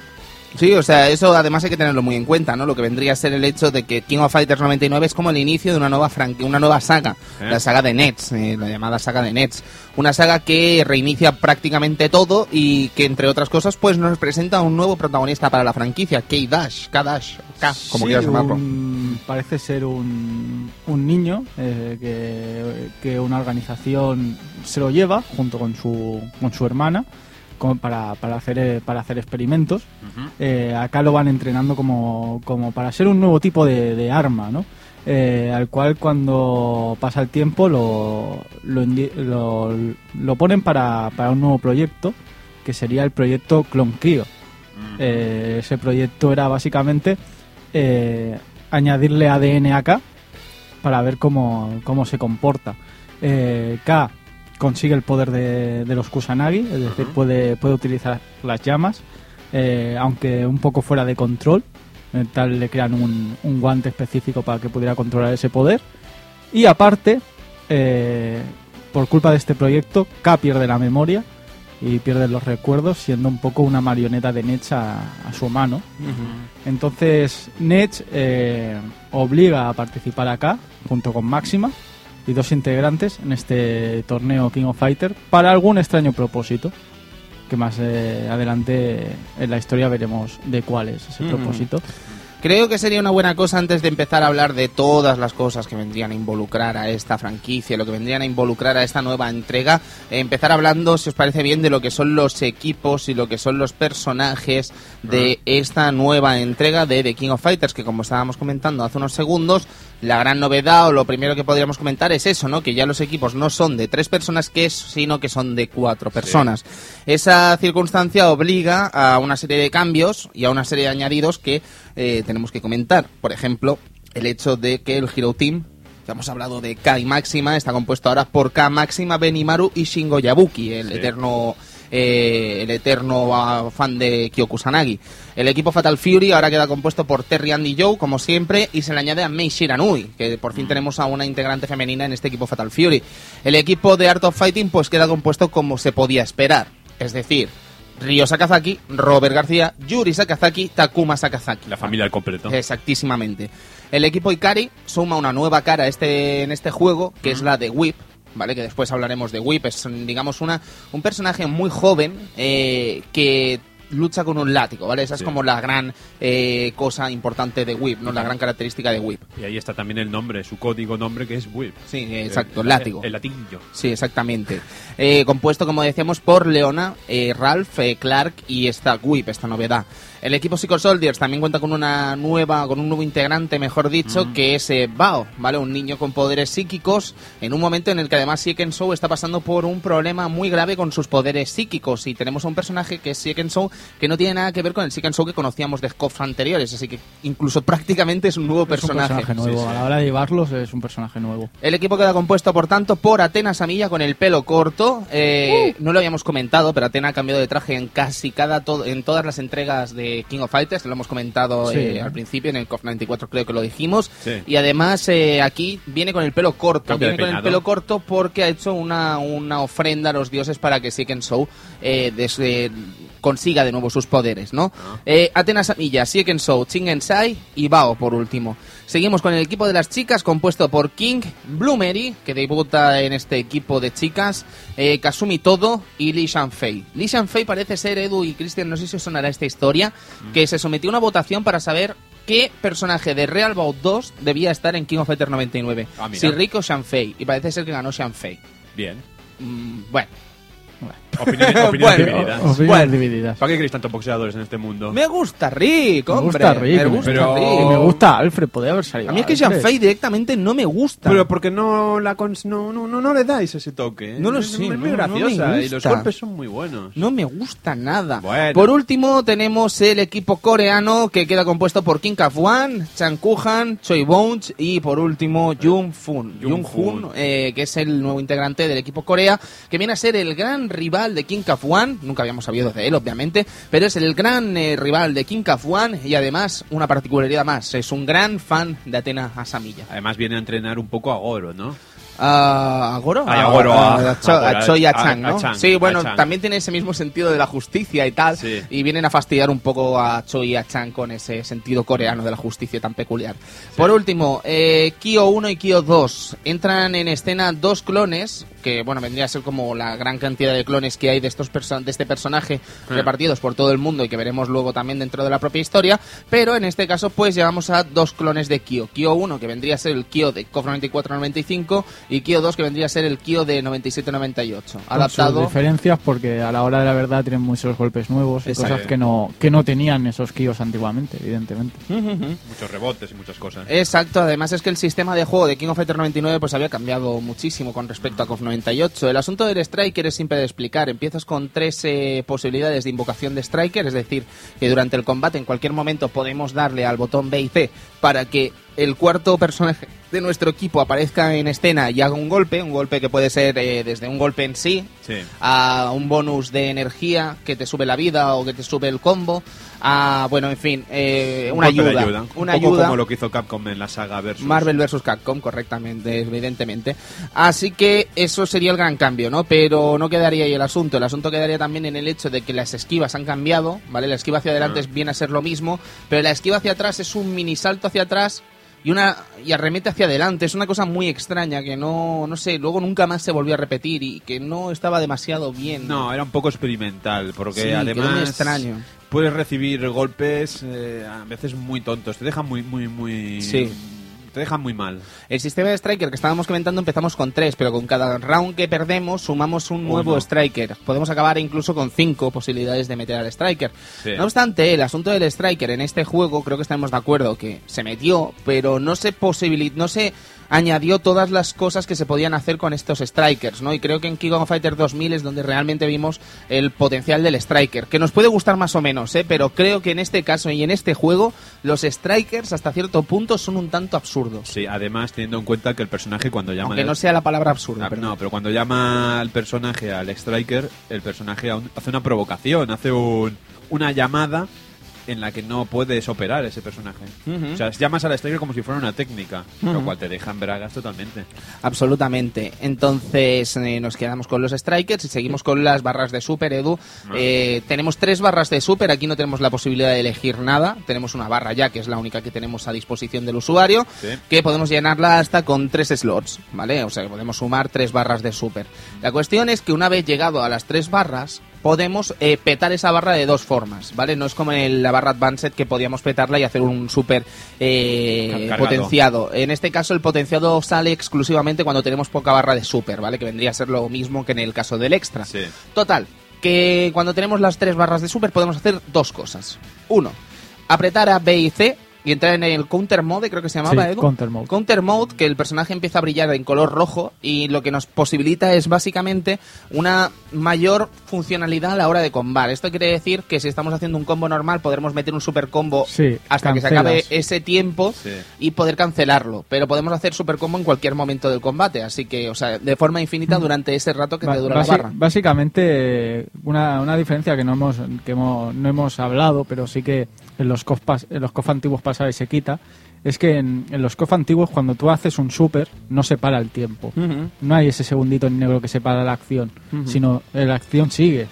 Sí, o sea, eso además hay que tenerlo muy en cuenta, ¿no? Lo que vendría a ser el hecho de que King of Fighters 99 es como el inicio de una nueva franqui- una nueva saga, ¿Eh? la saga de Nets, eh, la llamada saga de Nets, una saga que reinicia prácticamente todo y que entre otras cosas pues nos presenta un nuevo protagonista para la franquicia, K-Dash, K-Dash, K, como Sí, quieras llamarlo. un- parece ser un, un niño eh, que, que una organización se lo lleva junto con su, con su hermana como para, para, hacer, eh, para hacer experimentos. Eh, acá lo van entrenando como, como para ser un nuevo tipo de, de arma, ¿no? Eh, al cual cuando pasa el tiempo lo, lo, lo, lo ponen para, para un nuevo proyecto que sería el proyecto Clone Cryo. Eh, ese proyecto era básicamente añadirle ADN a K para ver cómo, cómo se comporta. K consigue el poder de, de los Kusanagi, es decir, puede, puede utilizar las llamas, eh, aunque un poco fuera de control. eh, tal le crean un, un guante específico para que pudiera controlar ese poder. Y aparte, eh, por culpa de este proyecto, K pierde la memoria y pierde los recuerdos, siendo un poco una marioneta de Nech a, a su mano. Entonces, Nech obliga a participar acá, junto con Máxima y dos integrantes en este torneo King of Fighter, para algún extraño propósito. Que más eh, adelante en la historia veremos de cuál es ese Ujú. propósito. Creo que sería una buena cosa antes de empezar a hablar de todas las cosas que vendrían a involucrar a esta franquicia, lo que vendrían a involucrar a esta nueva entrega, eh, empezar hablando, si os parece bien, de lo que son los equipos y lo que son los personajes de esta nueva entrega de The King of Fighters, que como estábamos comentando hace unos segundos, la gran novedad o lo primero que podríamos comentar es eso, ¿no? Que ya los equipos no son de tres personas, que es, sino que son de cuatro personas. Esa circunstancia obliga a una serie de cambios y a una serie de añadidos que eh, tenemos que comentar. Por ejemplo, el hecho de que el Hero Team, ya hemos hablado de K y Máxima, está compuesto ahora por K, Máxima, Benimaru y Shingo Yabuki, el Sí. eterno eh, el eterno ah, fan de Kyokusanagi. El equipo Fatal Fury ahora queda compuesto por Terry Andy Joe, como siempre, y se le añade a Mei Shiranui, que por fin tenemos a una integrante femenina en este equipo Fatal Fury. El equipo de Art of Fighting pues queda compuesto como se podía esperar, es decir, Ryo Sakazaki, Robert García, Yuri Sakazaki, Takuma Sakazaki. La familia al completo. Exactísimamente. El equipo Ikari suma una nueva cara este, en este juego, que es la de Whip, ¿vale? Que después hablaremos de Whip. Es, digamos, una, un personaje muy joven eh, que lucha con un látigo, ¿vale? Esa es Sí. como la gran eh, cosa importante de Whip, ¿no? La gran característica de Whip. Y ahí está también el nombre, su código nombre que es Whip. Sí, exacto, El- látigo. El, el latillo. Sí, exactamente. Eh, compuesto, como decíamos, por Leona, eh, Ralph, Clark y esta Whip, esta novedad. El equipo Psycho Soldiers también cuenta con una nueva, con un nuevo integrante, mejor dicho, que es Bao, ¿vale? Un niño con poderes psíquicos, en un momento en el que además Sieken Show está pasando por un problema muy grave con sus poderes psíquicos. Y tenemos a un personaje que es Sieken Show, que no tiene nada que ver con el Sieken Show que conocíamos de Scoff anteriores, así que incluso prácticamente es un nuevo Es un personaje. personaje nuevo. Sí, sí. A la hora de llevarlos es un personaje nuevo. El equipo queda compuesto, por tanto, por Atena Samilla con el pelo corto. Eh, No lo habíamos comentado, pero Atena ha cambiado de traje en casi cada to- en todas las entregas de King of Fighters. Lo hemos comentado Sí. eh, al principio, en el COF 94 creo que lo dijimos. Sí. Y además eh, aquí viene con el pelo corto. Viene con el pelo corto porque ha hecho una, una ofrenda a los dioses para que Siken Show eh, des- eh, consiga de nuevo sus poderes, ¿no? Eh, Atena Samilla, Siken Show, Chingensai y Bao por último. Seguimos con el equipo de las chicas compuesto por King, Bloomery, que debuta en este equipo de chicas, eh, Kasumi Todo y Li Shanfei. Li Shanfei parece ser, Edu y Christian, no sé si os sonará esta historia, que se sometió a una votación para saber qué personaje de Real Bout 2 debía estar en King of Fighters 99. Ah, si Rick o Shanfei. Y parece ser que ganó Shanfei. Bien. Mm, bueno. Opiniones, opiniones Bueno. divididas. Opiniones Bueno. divididas. ¿Para qué queréis tantos boxeadores en este mundo? Me gusta Rick, Me hombre. gusta Rick, Me gusta pero- Rick. Me gusta Alfred, podría haber salido. A mí es que Alfred. Shanfei directamente no me gusta. Pero porque no la cons- no, no, no, no le dais ese toque. ¿eh? No lo Es- sé, Es muy no- no me graciosa y los golpes son muy buenos. No me gusta nada. Bueno. Por último, tenemos el equipo coreano que queda compuesto por Kim Kaf-wan, Chan Kuhan, Choi Bones y por último Jung Fun. Jung Jung Fun, Fun. eh, que es el nuevo integrante del equipo Corea, que viene a ser el gran rival de Kim Kaf-wan. Nunca habíamos sabido de él, obviamente, pero es el gran eh, rival de Kim Kaf-wan y además una particularidad más, es un gran fan de Atena Asamilla. Además viene a entrenar un poco a Goro, ¿no? ¿A a Goro? Ay, a a- a, Cho- a- a Choi y a a- Chang, a ¿no? Chang, sí, bueno, a Chang. también tiene ese mismo sentido de la justicia y tal. Sí. Y vienen a fastidiar un poco a Choi y a Chang con ese sentido coreano de la justicia tan peculiar. Por último, eh, Kyo 1 y Kyo 2. Entran en escena dos clones, que bueno, vendría a ser como la gran cantidad de clones que hay de, estos de este personaje repartidos por todo el mundo y que veremos luego también dentro de la propia historia. Pero en este caso, pues llevamos a dos clones de Kyo. Kyo 1, que vendría a ser el Kyo de KOF 94-95 y Kyo 2, que vendría a ser el Kyo de 97-98. Con sus Adaptado. diferencias porque a la hora de la verdad tienen muchos golpes nuevos y Exacto. cosas que no, que no tenían esos Kios antiguamente, evidentemente. Muchos rebotes y muchas cosas. Exacto, además es que el sistema de juego de King of Fighters 99 pues había cambiado muchísimo con respecto a KOF 98. El asunto del Striker es simple de explicar. Empiezas con tres eh, posibilidades de invocación de Striker, es decir, que durante el combate en cualquier momento podemos darle al botón B y C para que el cuarto personaje de nuestro equipo aparezca en escena y haga un golpe, un golpe que puede ser eh, desde un golpe en sí, Sí. a un bonus de energía que te sube la vida o que te sube el combo, a, bueno, en fin, eh, Un una ayuda, Un una poco ayuda. como lo que hizo Capcom en la saga Versus. Marvel vs. Capcom, correctamente, evidentemente. Así que eso sería el gran cambio, ¿no? Pero no quedaría ahí el asunto. El asunto quedaría también en el hecho de que las esquivas han cambiado, ¿vale? La esquiva hacia adelante Ah. es- viene a ser lo mismo, pero la esquiva hacia atrás es un mini salto hacia atrás y una y arremete hacia adelante. Es una cosa muy extraña que no, no sé, luego nunca más se volvió a repetir y que no estaba demasiado bien. No, era un poco experimental, porque Sí, quedó muy además extraño. puedes recibir golpes eh, a veces muy tontos, te dejan muy, muy, muy... Sí. Te dejan muy mal. El sistema de Striker que estábamos comentando empezamos con tres, pero con cada round que perdemos sumamos un nuevo Uno. Striker. Podemos acabar incluso con cinco posibilidades de meter al Striker. Sí. No obstante, el asunto del Striker en este juego creo que estamos de acuerdo que se metió, pero no se posibilitó, no se añadió todas las cosas que se podían hacer con estos Strikers, ¿no? Y creo que en King of Fighter 2000 es donde realmente vimos el potencial del Striker, que nos puede gustar más o menos, ¿eh? Pero creo que en este caso y en este juego los Strikers hasta cierto punto son un tanto absurdos. Sí, además teniendo en cuenta que el personaje cuando llama... Aunque al- no sea la palabra absurda. Ah, no, pero cuando llama al personaje, al Striker, el personaje hace una provocación, hace un- una llamada en la que no puedes operar ese personaje. Ujú. O sea, llamas al Striker como si fuera una técnica, lo cual te deja en bragas totalmente. Absolutamente. Entonces eh, nos quedamos con los strikers y seguimos con las barras de super, Edu. Eh, tenemos tres barras de super, aquí no tenemos la posibilidad de elegir nada. Tenemos una barra ya, que es la única que tenemos a disposición del usuario, Sí. que podemos llenarla hasta con tres slots, ¿vale? O sea, que podemos sumar tres barras de super. La cuestión es que una vez llegado a las tres barras, podemos eh, petar esa barra de dos formas, ¿vale? No es como en la barra Advanced que podíamos petarla y hacer un super eh, potenciado. En este caso el potenciado sale exclusivamente cuando tenemos poca barra de super, ¿vale? Que vendría a ser lo mismo que en el caso del extra. Sí. Total, que cuando tenemos las tres barras de super podemos hacer dos cosas. Uno, apretar a B y C y entrar en el counter mode, creo que se llamaba Sí, Edu. counter mode. Counter mode, que el personaje empieza a brillar en color rojo y lo que nos posibilita es básicamente una mayor funcionalidad a la hora de combar. Esto quiere decir que si estamos haciendo un combo normal podremos meter un super combo Sí, hasta que se cancelas. acabe ese tiempo Sí. y poder cancelarlo. Pero podemos hacer super combo en cualquier momento del combate, así que, o sea, de forma infinita durante ese rato que Ba- te dura la barra. Básicamente, una, una diferencia que no hemos que hemos- no hemos hablado, pero sí que en los COF, en los COF antiguos pasados se quita, es que en, en los COF antiguos cuando tú haces un super no se para el tiempo. No hay ese segundito en negro que separa la acción, sino eh, la acción sigue.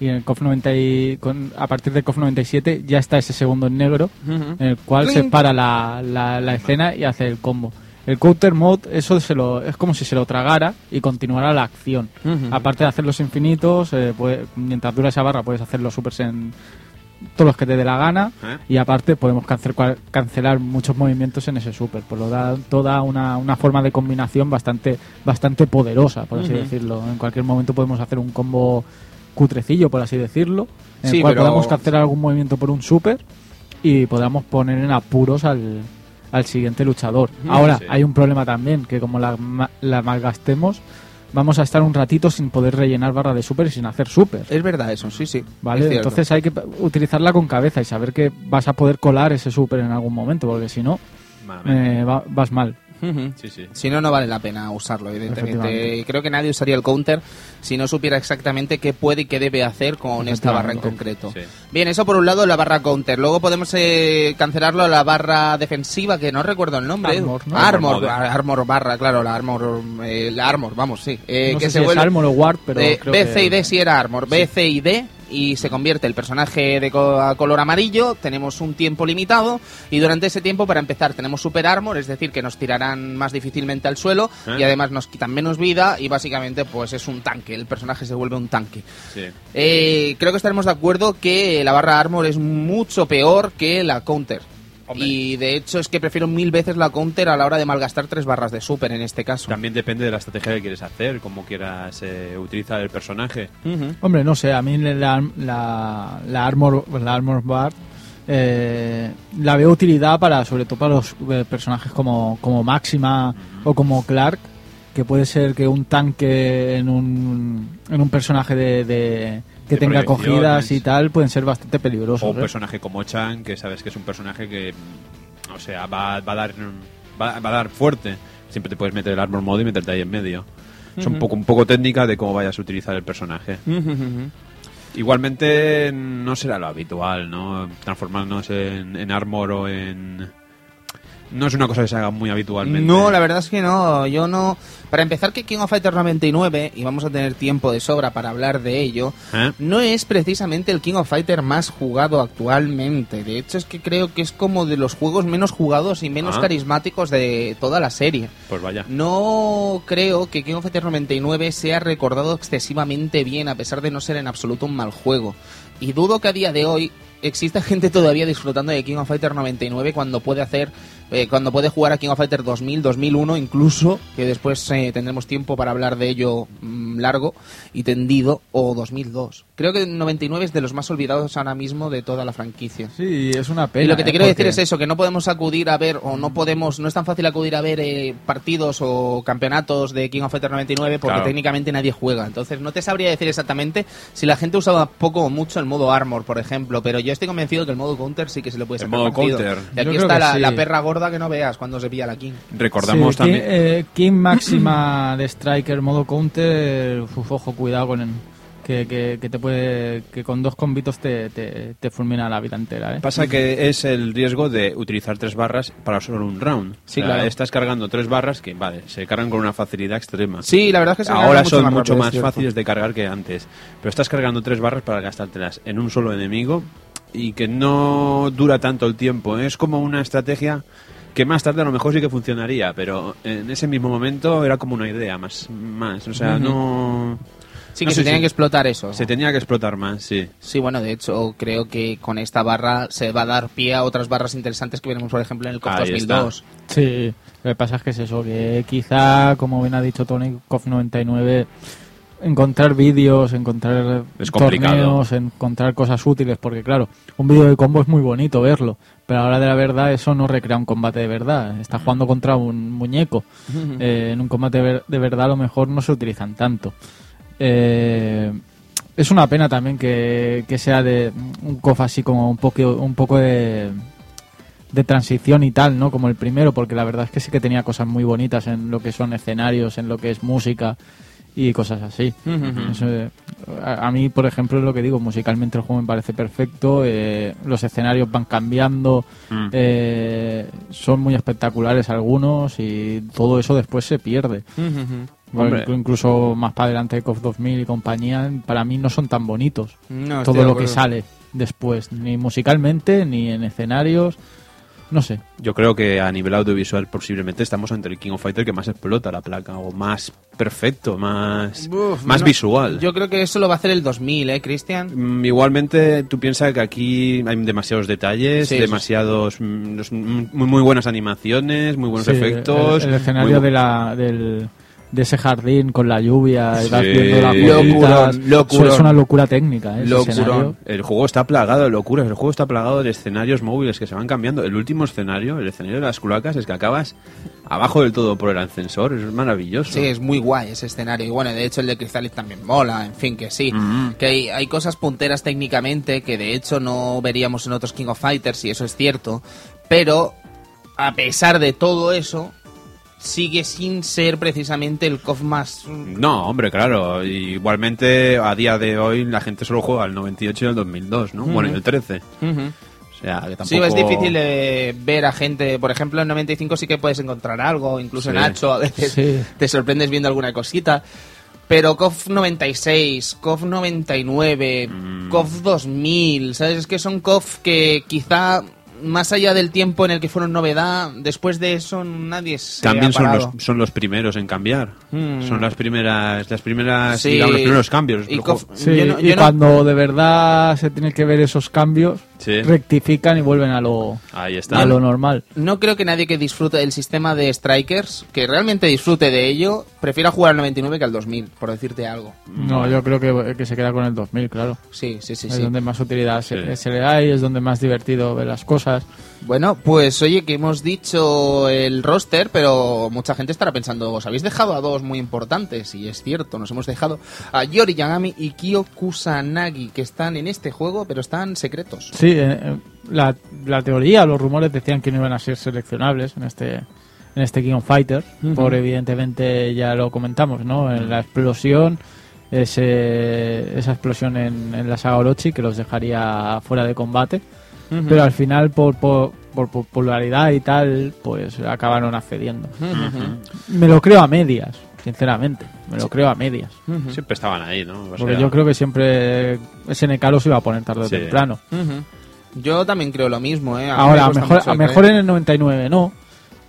Y en el COF 90 y- con- a partir del COF 97 ya está ese segundo en negro en el cual se Clink. para la, la, la escena y hace el combo. El counter mode, eso se lo, es como si se lo tragara y continuara la acción. Aparte de hacer los infinitos, eh, puede- mientras dura esa barra puedes hacer los supers en, todos los que te dé la gana ¿Eh? y aparte podemos cancelar, cual- cancelar muchos movimientos en ese super, por lo da toda una, una forma de combinación bastante bastante poderosa, por así decirlo. En cualquier momento podemos hacer un combo cutrecillo, por así decirlo, en Sí, el cual pero- podamos cancelar algún movimiento por un super y podamos poner en apuros al, al siguiente luchador. Ahora, sí. hay un problema también, que como la, ma- la malgastemos, vamos a estar un ratito sin poder rellenar barra de super y sin hacer super. Es verdad eso, sí, sí. ¿Vale? Entonces hay que utilizarla con cabeza y saber que vas a poder colar ese super en algún momento, porque si no, eh, va- vas mal. Sí, sí. Si no, no vale la pena usarlo, evidentemente. Y Creo que nadie usaría el counter si no supiera exactamente qué puede y qué debe hacer con esta barra en concreto. Sí. Bien, eso por un lado la barra counter. Luego podemos eh, cancelarlo a la barra defensiva, que no recuerdo el nombre. Armor, ¿no? Armor, Armor mode. Armor barra, claro, la Armor, eh, la Armor, vamos, sí. Eh, no que sé se si es vuelve- Armor o Ward, pero eh, creo B, C y D sí era Armor. B, C y D y se convierte el personaje de co- a color amarillo. Tenemos un tiempo limitado y durante ese tiempo, para empezar, tenemos Super Armor, es decir, que nos tirarán más difícilmente al suelo ¿Eh? y además nos quitan menos vida y básicamente pues es un tanque. El personaje se vuelve un tanque. Sí. Eh, creo que estaremos de acuerdo que la barra Armor es mucho peor que la Counter. Hombre. Y de hecho es que prefiero mil veces la Counter a la hora de malgastar tres barras de Super en este caso. También depende de la estrategia que quieres hacer, cómo quieras eh, utilizar el personaje. Hombre, no sé, a mí la, la, la Armor, la Armor Bar eh, la veo utilidad para, sobre todo para los eh, personajes como, como Máxima o como Clark, que puede ser que un tanque en un, en un personaje de, de- que tenga proyecciones. cogidas y tal pueden ser bastante peligrosos. O un ¿eh? personaje como Chan, que sabes que es un personaje que, o sea, va, va a dar va, va a dar fuerte. Siempre te puedes meter el armor mode y meterte ahí en medio. Es un poco un poco técnica de cómo vayas a utilizar el personaje. Igualmente no será lo habitual, ¿no? Transformarnos en, en armor o en... No es una cosa que se haga muy habitualmente. No, la verdad es que no. Yo no. Para empezar, que King of Fighters 99, y vamos a tener tiempo de sobra para hablar de ello, ¿Eh? no es precisamente el King of Fighters más jugado actualmente. De hecho, es que creo que es como de los juegos menos jugados y menos Ah. carismáticos de toda la serie. Pues vaya. No creo que King of Fighters 99 sea recordado excesivamente bien, a pesar de no ser en absoluto un mal juego. Y dudo que a día de hoy exista gente todavía disfrutando de King of Fighters 99 cuando puede hacer eh, cuando puede jugar a King of Fighters 2000, 2001 incluso, que después eh, tendremos tiempo para hablar de ello mm, largo y tendido, o 2002. Creo que el 99 es de los más olvidados ahora mismo de toda la franquicia. Sí, es una pena. Y lo que te ¿eh? quiero decir es eso, que no podemos acudir a ver, o no podemos, no es tan fácil acudir a ver eh, partidos o campeonatos de King of Fighters 99 porque Claro. técnicamente nadie juega. Entonces no te sabría decir exactamente si la gente usaba poco o mucho el modo Armor, por ejemplo, pero yo estoy convencido que el modo Counter sí que se le puede El sacar modo partido. Counter. Y aquí está que la, sí. la perra gorda que no veas cuando se pilla la King. Recordamos Sí, también... King, eh, King máxima de Striker, modo counter, uf, ojo, cuidado con el, que, que, que te puede que con dos combitos te, te, te fulmina la vida entera, ¿eh? Pasa que es el riesgo de utilizar tres barras para solo un round. Sí, O sea, claro. Estás cargando tres barras que, vale, se cargan con una facilidad extrema. Sí, la verdad es que se Ahora carga son más mucho más fáciles de cargar que antes. Pero estás cargando tres barras para gastártelas en un solo enemigo y que no dura tanto el tiempo. Es como una estrategia que más tarde a lo mejor sí que funcionaría, pero en ese mismo momento era como una idea más. más. O sea, no. Sí, no que se si- que explotar eso. Se tenía que explotar más, sí. Sí, bueno, de hecho, creo que con esta barra se va a dar pie a otras barras interesantes que veremos, por ejemplo, en el COF Ahí 2002. Sí, lo que pasa es que es eso, que quizá, como bien ha dicho Tony, KOF 99, encontrar vídeos, encontrar Es complicado. torneos, encontrar cosas útiles, porque claro, un vídeo de combo es muy bonito verlo, pero a la hora de la verdad eso no recrea un combate de verdad, estás jugando contra un muñeco, Eh, en un combate de, ver- de verdad a lo mejor no se utilizan tanto. Eh, es una pena también que, que sea de un KOF así como un poco, un poco de, de transición y tal, ¿no? Como el primero, porque la verdad es que sí que tenía cosas muy bonitas en lo que son escenarios, en lo que es música y cosas así. Eso, eh, a, a mí, por ejemplo, es lo que digo, musicalmente el juego me parece perfecto, eh, los escenarios van cambiando, Mm. eh, son muy espectaculares algunos y todo eso después se pierde. Hombre. incluso más para adelante KOF 2000 y compañía, para mí no son tan bonitos No, todo lo que sale después, ni musicalmente, ni en escenarios. No sé. Yo creo que a nivel audiovisual posiblemente estamos ante el King of Fighter que más explota la placa, o más perfecto, más, Uf, más no, visual. Yo creo que eso lo va a hacer el 2000, ¿eh, Cristian? Mm, Igualmente, tú piensas que aquí hay demasiados detalles, Sí, demasiados mm, mm, muy, muy buenas animaciones, muy buenos Sí, efectos. El, el escenario muy de, la, del, de ese jardín con la lluvia y vas Sí. viendo las Locurón, bolitas. locurón. Eso es una locura técnica. ¿eh? Locurón. El juego está plagado de locuras, el juego está plagado de escenarios móviles que se van cambiando. El último escenario, el escenario de las cloacas, es que acabas abajo del todo por el ascensor, es maravilloso. Sí, es muy guay ese escenario. Y bueno, de hecho el de Crystalis también mola, en fin, que sí. Mm. Que hay, hay cosas punteras técnicamente que de hecho no veríamos en otros King of Fighters, y eso es cierto. Pero, a pesar de todo eso, sigue sin ser precisamente el KOF más... No, hombre, claro. Igualmente, a día de hoy, la gente solo juega el 98 y el 2002, ¿no? Bueno, y el 13. Ujú. O sea, que tampoco... Sí, es difícil eh, ver a gente, por ejemplo, en 95 sí que puedes encontrar algo, incluso Sí. en 8 a veces Sí. te sorprendes viendo alguna cosita. Pero KOF 96, KOF 99, Mm. KOF 2000, ¿sabes? Es que son KOF que quizá más allá del tiempo en el que fueron novedad, después de eso nadie se También ha son los, son los primeros en cambiar. Mm. Son las primeras, las primeras, Sí. digamos, los primeros cambios. Y El KOF- juego- Sí, yo no- y yo no- cuando de verdad se tienen que ver esos cambios, Sí. rectifican y vuelven a lo, Ahí está. a lo normal. No creo que nadie que disfrute del sistema de Strikers, que realmente disfrute de ello, prefiera jugar al 99 que al 2000, por decirte algo. No, yo creo que, que se queda con el 2000, claro. Sí, sí, sí, es sí. donde más utilidad se, Sí. se le da y es donde más divertido ver las cosas. Bueno, pues oye, que hemos dicho el roster, pero mucha gente estará pensando, os habéis dejado a dos muy importantes, y es cierto, nos hemos dejado a Yori Yagami y Kyo Kusanagi, que están en este juego, pero están secretos. Sí, eh, eh, la, la teoría, los rumores decían que no iban a ser seleccionables en este en este King of Fighters, por evidentemente ya lo comentamos, ¿no? En la explosión, ese, esa explosión en, en la saga Orochi que los dejaría fuera de combate, pero al final por, por, por popularidad y tal, pues acabaron accediendo. Me lo creo a medias, sinceramente, me lo creo a medias. Siempre estaban ahí, ¿no? O Porque sea, yo creo que siempre SNK los iba a poner tarde o Sí. temprano. Yo también creo lo mismo, ¿eh? A me Ahora, a cuesta mejor, a mejor en el 99 no,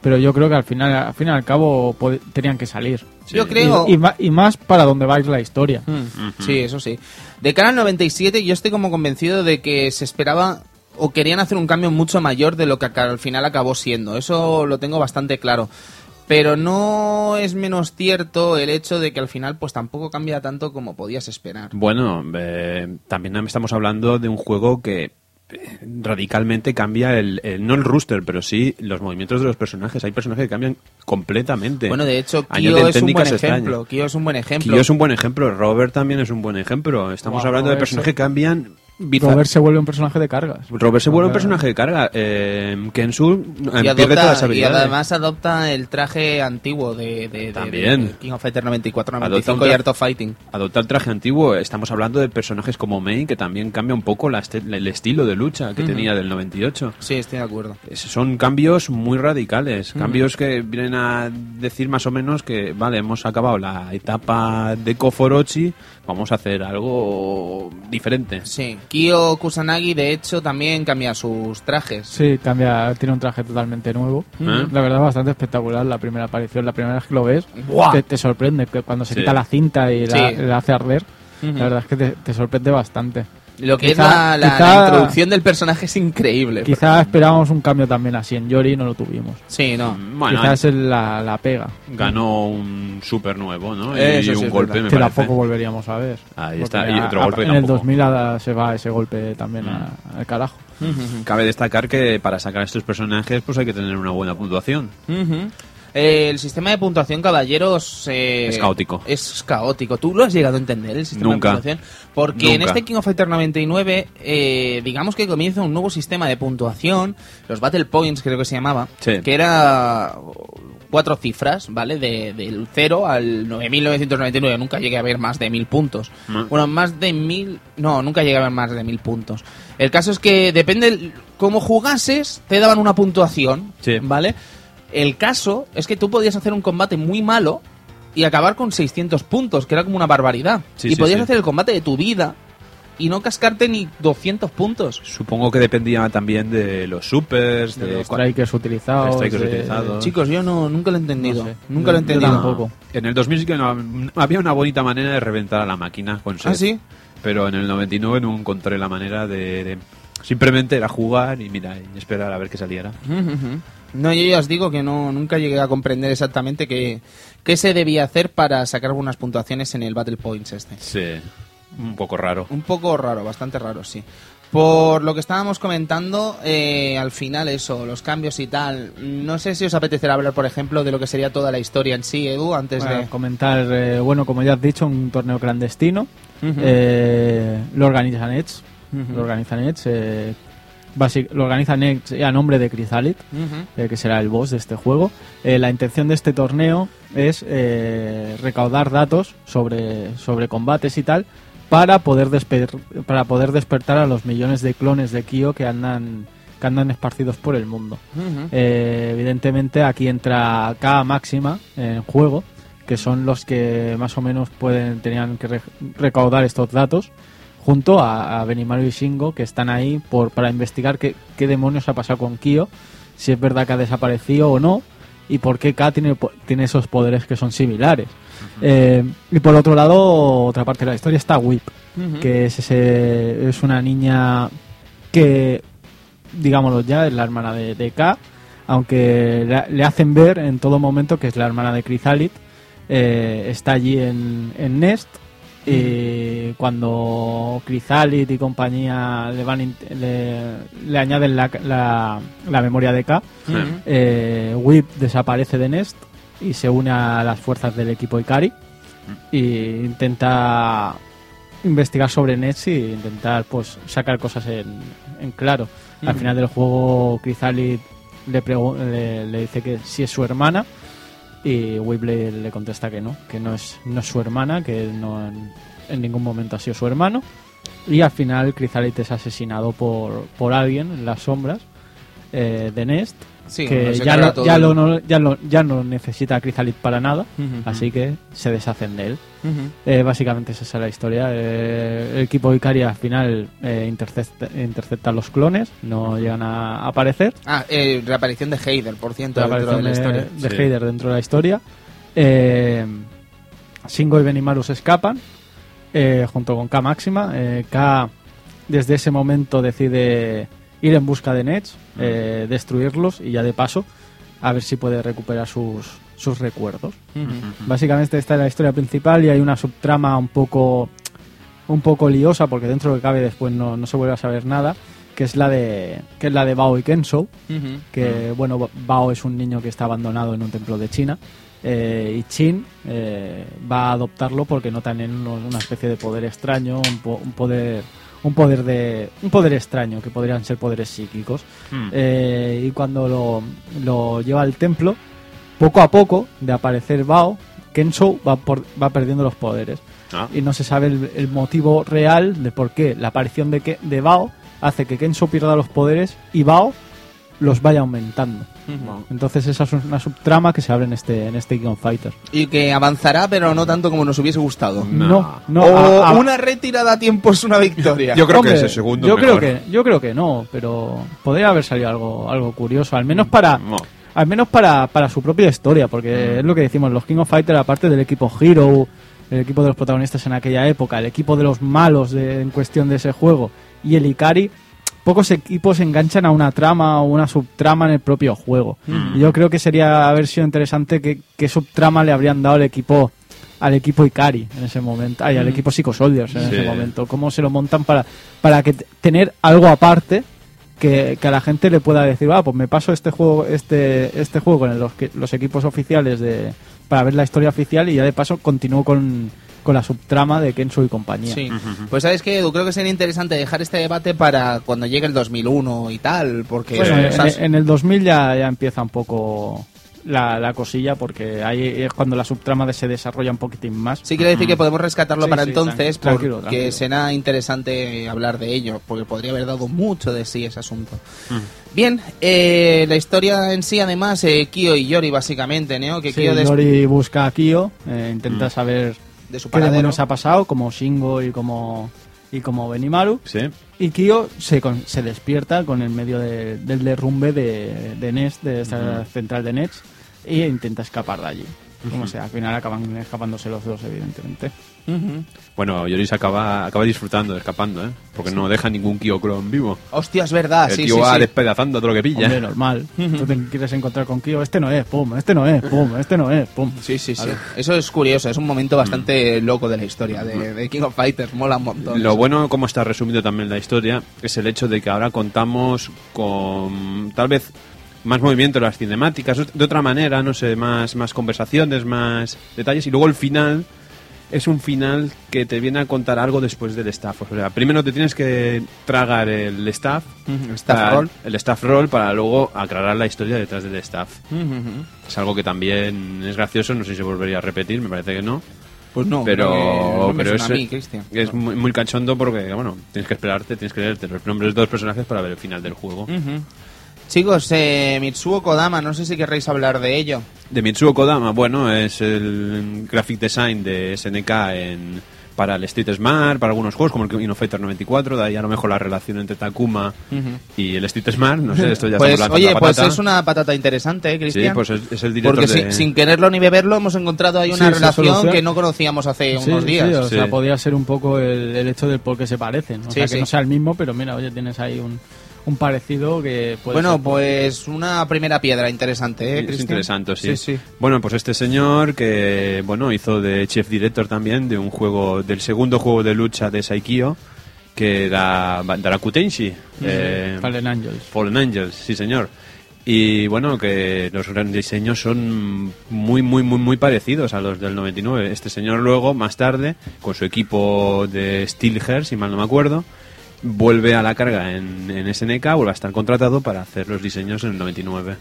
pero yo creo que al final, al fin y al cabo tenían que salir. Yo creo... Y, y ma- y más para donde va a ir la historia. Mm, Sí, eso sí. De cara al 97 yo estoy como convencido de que se esperaba o querían hacer un cambio mucho mayor de lo que al final acabó siendo. Eso lo tengo bastante claro. Pero no es menos cierto el hecho de que al final pues tampoco cambia tanto como podías esperar. Bueno, eh, también estamos hablando de un juego que eh, radicalmente cambia el, el- no el rooster, pero sí los movimientos de los personajes. Hay personajes que cambian completamente. Bueno, de hecho, Kyo es un buen ejemplo. Kyo es un buen ejemplo. Kyo es un buen ejemplo, Robert también es un buen ejemplo. Estamos hablando de personajes que cambian bizar- Robert se vuelve un personaje de cargas. Robert se vuelve un personaje de carga. Eh, Kensu eh, y, pierde adopta- todas las y además adopta el traje antiguo de, de- de- También. de King of Fighter 94, Adopta 95 un y Art of Fighting. Adopta el traje antiguo. Estamos hablando de personajes como Main, que también cambia un poco la este- el estilo de lucha que tenía del 98. Sí, estoy de acuerdo. Es- Son cambios muy radicales, cambios que vienen a decir más o menos que, vale, hemos acabado la etapa de Koforochi, vamos a hacer algo diferente. Sí, Kyo Kusanagi de hecho también cambia sus trajes. Sí, cambia, tiene un traje totalmente nuevo. ¿Eh? La verdad, bastante espectacular la primera aparición. La primera vez que lo ves, te, te sorprende que cuando se Sí. quita la cinta y la, Sí. la hace arder. La verdad es que te, te sorprende bastante. Lo que Quizá- es la, la- quizá- la introducción del personaje es increíble. Quizá esperábamos un cambio también así en Yori y no lo tuvimos. Sí, no. Bueno, Quizás es la, la pega. ganó un super nuevo, ¿no? Eso y sí un es golpe, me que parece. tampoco volveríamos a ver. Ahí está, y a- otro a- golpe En el tampoco. 2000 a- se va ese golpe también a- al carajo. Cabe destacar que para sacar estos personajes pues hay que tener una buena puntuación. Ujú. Eh, el sistema de puntuación, caballeros. eh, Es caótico. Es caótico. ¿Tú lo has llegado a entender, el sistema Nunca. de puntuación? Porque en este King of Fighter 99, eh, digamos que comienza un nuevo sistema de puntuación, los Battle Points, creo que se llamaba, Sí. que era cuatro cifras, ¿vale? De, del 0 al 9.999. Nunca llegué a ver más de 1.000 puntos. Mm. Bueno, más de 1.000... No, nunca llegué a ver más de 1.000 puntos. El caso es que depende el- cómo jugases, te daban una puntuación, Sí. ¿vale? El caso es que tú podías hacer un combate muy malo y acabar con 600 puntos, que era como una barbaridad. Sí, y sí, podías sí. hacer el combate de tu vida y no cascarte ni 200 puntos. Supongo que dependía también de los supers, de, de los strikers utilizados. de strikers de- utilizados. Chicos, yo no nunca lo he entendido. No sé. Nunca lo he entendido. tampoco. En el 2000 sí que no- había una bonita manera de reventar a la máquina con ¿Ah, set. sí? Pero en el 99 no encontré la manera de, de- Simplemente era jugar y mira, y esperar a ver qué saliera. No, yo ya os digo que no nunca llegué a comprender exactamente qué, qué se debía hacer para sacar algunas puntuaciones en el Battle Points este. Sí, un poco raro. Un poco raro, bastante raro, sí. Por lo que estábamos comentando, eh, al final eso, los cambios y tal. No sé si os apetecerá hablar, por ejemplo, de lo que sería toda la historia en sí, Edu, antes de... comentar, eh, bueno, como ya has dicho, un torneo clandestino. Eh, lo organizan Edge. Lo organizan Edge. Eh, basi- lo organizan Edge a nombre de Chrysalit, Ujú. eh, que será el boss de este juego. Eh, la intención de este torneo es eh, recaudar datos sobre, sobre combates y tal para poder, desper- para poder despertar a los millones de clones de Kyo que andan, que andan esparcidos por el mundo. Ujú. Eh, evidentemente aquí entra K máxima en juego, que son los que más o menos pueden tenían que re- recaudar estos datos, junto a, a Benimaru y Shingo, que están ahí por, para investigar qué, qué demonios ha pasado con Kyo, si es verdad que ha desaparecido o no, y por qué K tiene, tiene esos poderes que son similares. Eh, y por otro lado, otra parte de la historia está Whip, que es, ese, es una niña que, digámoslo ya, es la hermana de, de K, aunque le, le hacen ver en todo momento que es la hermana de Chrysalit, eh, está allí en, en Nest y cuando Chrysalit y compañía le van le, le añaden la, la, la memoria de K, eh, Whip desaparece de Nest y se une a las fuerzas del equipo Ikari y intenta investigar sobre Nest y intentar pues sacar cosas en, en claro. Al Ujú. final del juego le, le, le dice que si es su hermana y Whip le, contesta que no, que no es, no es su hermana, que no en, ningún momento ha sido su hermano. Y al final Chrysalit es asesinado por, por alguien en las sombras eh, de Nest Sí, que ya, lo- ya, lo no, ya, lo- ya no necesita a Chrysalit para nada, así que se deshacen de él. Ujú. Eh, básicamente esa es la historia. Eh, el equipo Ikari al final eh, intercepta, intercepta los clones, no llegan a aparecer. Ah, reaparición de Heider, por ciento, dentro de la historia. de Sí. Heider dentro de la historia. Shingo y Benimaru se escapan junto con K Máxima. K desde ese momento decide ir en busca de Nets, eh, destruirlos y ya de paso a ver si puede recuperar sus, sus recuerdos. Básicamente esta es la historia principal y hay una subtrama un poco un poco liosa porque dentro de lo que cabe después no, no se vuelve a saber nada que es la de que es la de Bao y Kenso que bueno Bao es un niño que está abandonado en un templo de China eh, y Chin eh, va a adoptarlo porque nota en él uno- una especie de poder extraño un, po- un poder un poder de un poder extraño que podrían ser poderes psíquicos Hmm. Eh, y cuando lo, lo lleva al templo poco a poco de aparecer Bao Kenso va, por- va perdiendo los poderes Ah. y no se sabe el, el motivo real de por qué la aparición de, que, de Bao hace que Kenso pierda los poderes y Bao los vaya aumentando. Entonces esa es una subtrama que se abre en este en este King of Fighters. Y que avanzará, pero no tanto como nos hubiese gustado. No. No, no. o a- a- una retirada a tiempo es una victoria. Yo creo Hombre, que ese segundo yo mejor. creo que yo creo que no, pero podría haber salido algo algo curioso, al menos para No. al menos para, para su propia historia, porque es lo que decimos, los King of Fighters aparte del equipo Hero, el equipo de los protagonistas en aquella época, el equipo de los malos de- en cuestión de ese juego y el Ikari, pocos equipos enganchan a una trama o una subtrama en el propio juego. Y yo creo que sería haber sido interesante que, qué subtrama le habrían dado al equipo al equipo Ikari en ese momento, ay, al equipo Psycho Soldiers en Sí. ese momento, cómo se lo montan para para que tener algo aparte que, que a la gente le pueda decir, ah, pues me paso este juego este este juego con los, que- los equipos oficiales de para ver la historia oficial y ya de paso continúo con, con la subtrama de Kenzo y compañía. Sí. Pues sabes que Edu, creo que sería interesante dejar este debate para cuando llegue el 2001 y tal, porque Bueno, en, en el 2000 ya, ya empieza un poco la, la cosilla porque ahí es cuando la subtrama de- se desarrolla un poquitín más. sí quiere decir que podemos rescatarlo Sí, para sí, entonces, tranqui- tranquilo, porque tranquilo. será interesante hablar de ello, porque podría haber dado mucho de sí ese asunto. Bien, eh, la historia en sí, además, eh, Kyo y Yori, básicamente, ¿no? Que Sí, Kyo des- Yori busca a Kyo, eh, intenta saber de su paradero. demonios ha pasado, como Shingo y como y como Benimaru. Sí. Y Kyo se, con- se despierta con el medio de- del derrumbe de, de Nest, de esta central de Nets, e intenta escapar de allí. Como sea, al final acaban escapándose los dos, evidentemente. Bueno, Yoris acaba, acaba disfrutando, escapando, ¿eh? Porque no deja ningún Kyocron vivo. Hostia, es verdad, el sí, tío sí, va sí. despedazando a todo lo que pilla. Hombre, normal. Tú te quieres encontrar con Kyo, este no es, pum, este no es, pum, este no es, pum. Sí, sí, sí. Eso es curioso, es un momento bastante loco de la historia de, de King of Fighters, mola un montón. Lo bueno, como está resumido también la historia, es el hecho de que ahora contamos con tal vez más movimiento en las cinemáticas, de otra manera, no sé, más, más conversaciones, más detalles, y luego el final es un final que te viene a contar algo después del staff. O sea, primero te tienes que tragar el staff, el staff roll. el staff roll para luego aclarar la historia detrás del staff. Ujú. Es algo que también es gracioso, no sé si se volvería a repetir, me parece que no. Pues no, pero no me es, a mí, es muy, muy cachondo porque, bueno, tienes que esperarte, tienes que leerte los nombres de los personajes para ver el final del juego. Chicos, eh, Mitsuo Kodama, no sé si querréis hablar de ello. De Mitsuo Kodama, bueno, es el graphic design de SNK en, para el Street Smart, para algunos juegos como el King of Fighter 94, de ahí a lo mejor la relación entre Takuma y el Street Smart, no sé, esto ya Pues, estamos oye, la pues es una patata interesante, ¿eh, Sí, Cristian? pues es, es el director Porque de... sin, sin quererlo ni beberlo hemos encontrado ahí una Sí, relación que no conocíamos hace Sí, unos sí, días. o sea, Sí. podría ser un poco el, el hecho del por qué se parecen. O Sí, sea, que sí. no sea el mismo, pero mira, oye, tienes ahí un, un parecido que puede bueno, ser- pues una primera piedra interesante, ¿eh, es interesante, sí. Sí, sí. Bueno, pues este señor que bueno hizo de chef director también de un juego, del segundo juego de lucha de Saikyo, que era Darakutenshi. eh, Fallen Angels. Fallen Angels, sí señor. Y bueno, que los gran diseños son muy, muy, muy, muy parecidos a los del 99. Este señor luego, más tarde, con su equipo de Steelhead, si mal no me acuerdo, vuelve a la carga en, en SNK, vuelve a estar contratado para hacer los diseños en el 99.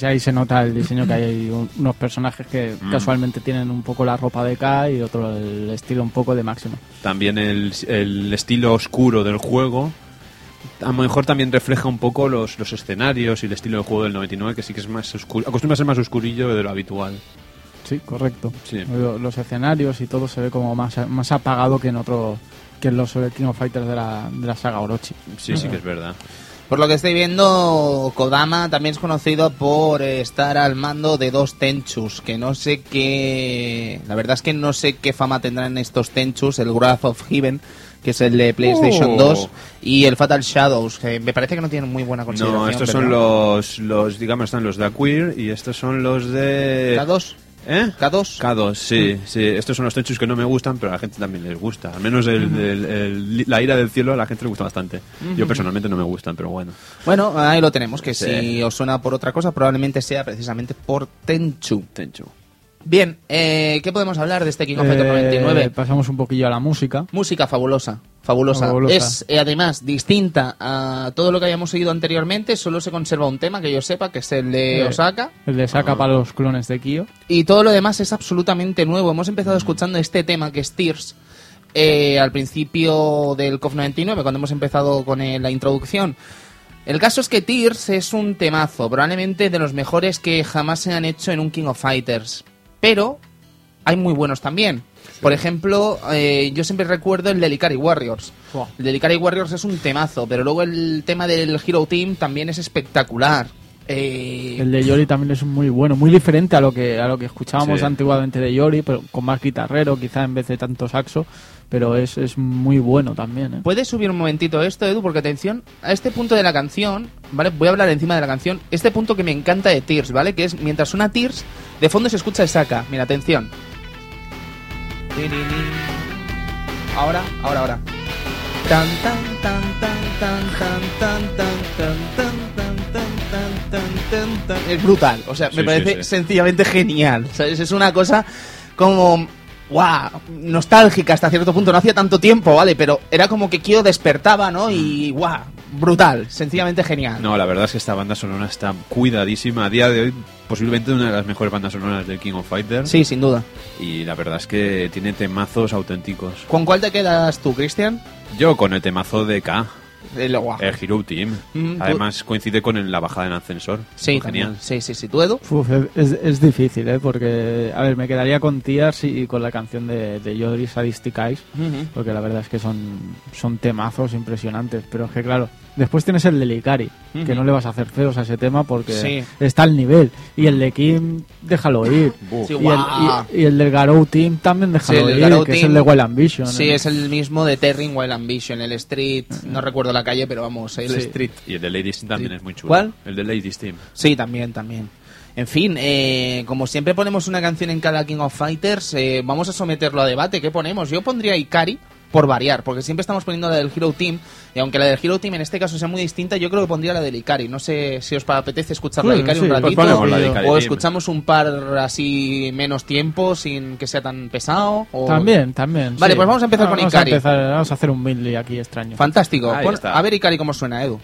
Y Ahí se nota el diseño que hay un- unos personajes que Mm. casualmente tienen un poco la ropa de K y otro el estilo un poco de Máximo. También el, el estilo oscuro del juego. A lo mejor también refleja un poco los, los escenarios y el estilo del juego del 99, que sí que es más oscuro. Acostumbra a ser más oscurillo de lo habitual. Sí, correcto. Sí. Lo- Los escenarios y todo se ve como más, más apagado que en otro que los King of Fighters de la, de la saga Orochi. Sí, sí que es verdad. Por lo que estoy viendo, Kodama también es conocido por estar al mando de dos Tenchus, que no sé qué... La verdad es que no sé qué fama tendrán estos Tenchus, el Wrath of Heaven, que es el de PlayStation Oh. 2, y el Fatal Shadows, que me parece que no tienen muy buena consideración. No, estos son los, los, digamos, están los de Aquir y estos son los de... ¿K2? ¿Eh? ¿K2? K2, sí, sí. Estos son los techos que no me gustan, pero a la gente también les gusta. Al menos el, el- el- la ira del cielo a la gente le gusta bastante. Yo personalmente no me gustan, pero bueno. Bueno, ahí lo tenemos, que Sí. si os suena por otra cosa, probablemente sea precisamente por Tenchu. Tenchu. Bien, eh, ¿qué podemos hablar de este King of Fighters Eh, 99? pasamos un poquillo a la música. Música fabulosa, fabulosa. Fabulosa. Es eh, además distinta a todo lo que hayamos oído anteriormente, solo se conserva un tema que yo sepa, que es el de Eh, Osaka, El de saca para los clones de Kyo. y todo lo demás es absolutamente nuevo. Hemos empezado escuchando este tema que es Tears al principio del COF 99, cuando hemos empezado con la introducción. El caso es que Tears es un temazo, probablemente de los mejores que jamás se han hecho en un King of Fighters. Pero hay muy buenos también. Por ejemplo, eh, yo siempre recuerdo el de Ikari Warriors. Buah. El de Ikari Warriors es un temazo, pero luego el tema del Hero Team también es espectacular. Eh, El de Yori también es muy bueno, muy diferente a lo que a lo que escuchábamos Sí. antiguamente de Yori, pero con más guitarrero, quizá en vez de tanto saxo, pero es, es muy bueno también. ¿eh? ¿Puedes subir un momentito esto, Edu? Porque atención, a este punto de la canción, ¿vale? Voy a hablar encima de la canción. Este punto que me encanta de Tears, ¿vale? Que es mientras suena Tears, de fondo se escucha Saka. Mira, atención. Ahora, ahora, ahora. Tan, tan, tan, tan, tan, tan, tan, tan, tan, tan, tan, tan, tan, tan, tan, tan. Es brutal, o sea, me Sí, parece sí, sí. sencillamente genial. ¿sabes? Es una cosa como ¡guau! nostálgica hasta cierto punto. No hacía tanto tiempo, ¿vale? Pero era como que Kyo despertaba, ¿no? Y ¡guau! Brutal, sencillamente genial. No, la verdad es que esta banda sonora está cuidadísima. A día de hoy, posiblemente una de las mejores bandas sonoras del King of Fighters. Sí, sin duda. Y la verdad es que tiene temazos auténticos. ¿Con cuál te quedas tú, Cristian? Yo con el temazo de K. El. El Hero Team. Mm, tú- Además coincide con el- la bajada en ascensor. sí, genial. Sí, sí, sí. ¿Tú, Edu? Uf, es, es difícil, ¿eh? Porque, a ver, me quedaría con Tears y con la canción de, de Yodri Sadistic Eyes, porque la verdad es que son, son temazos impresionantes. Pero es que, claro, después tienes el de Likari, que no le vas a hacer feos a ese tema porque Sí. está al nivel. Y el de Kim, déjalo ir. Sí, Y el, guau. y, y el del Garou Team también déjalo Sí, el del ir, Garou que es Team- el de Wild Ambition. Sí, ¿eh? es el mismo de Terring Wild Ambition, el Street, no recuerdo la calle, pero vamos, el Sí. Street. Y el de Ladies Team también es muy chulo. ¿Cuál? El de Ladies Team. Sí, también, también. En fin, eh, como siempre ponemos una canción en cada King of Fighters, eh, vamos a someterlo a debate. ¿Qué ponemos? Yo pondría Ikari por variar, porque siempre estamos poniendo la del Hero Team, y aunque la del Hero Team en este caso sea muy distinta, yo creo que pondría la del Ikari. No sé si os apetece escuchar la de Sí, Ikari sí, un pues ratito, ponemos la de Ikari o escuchamos un par así menos tiempo, sin que sea tan pesado. O... También, también. Vale, sí. pues vamos a empezar con vamos Ikari. A empezar, vamos a hacer un medley aquí extraño. Fantástico. Pon- a ver Ikari cómo suena, Edu.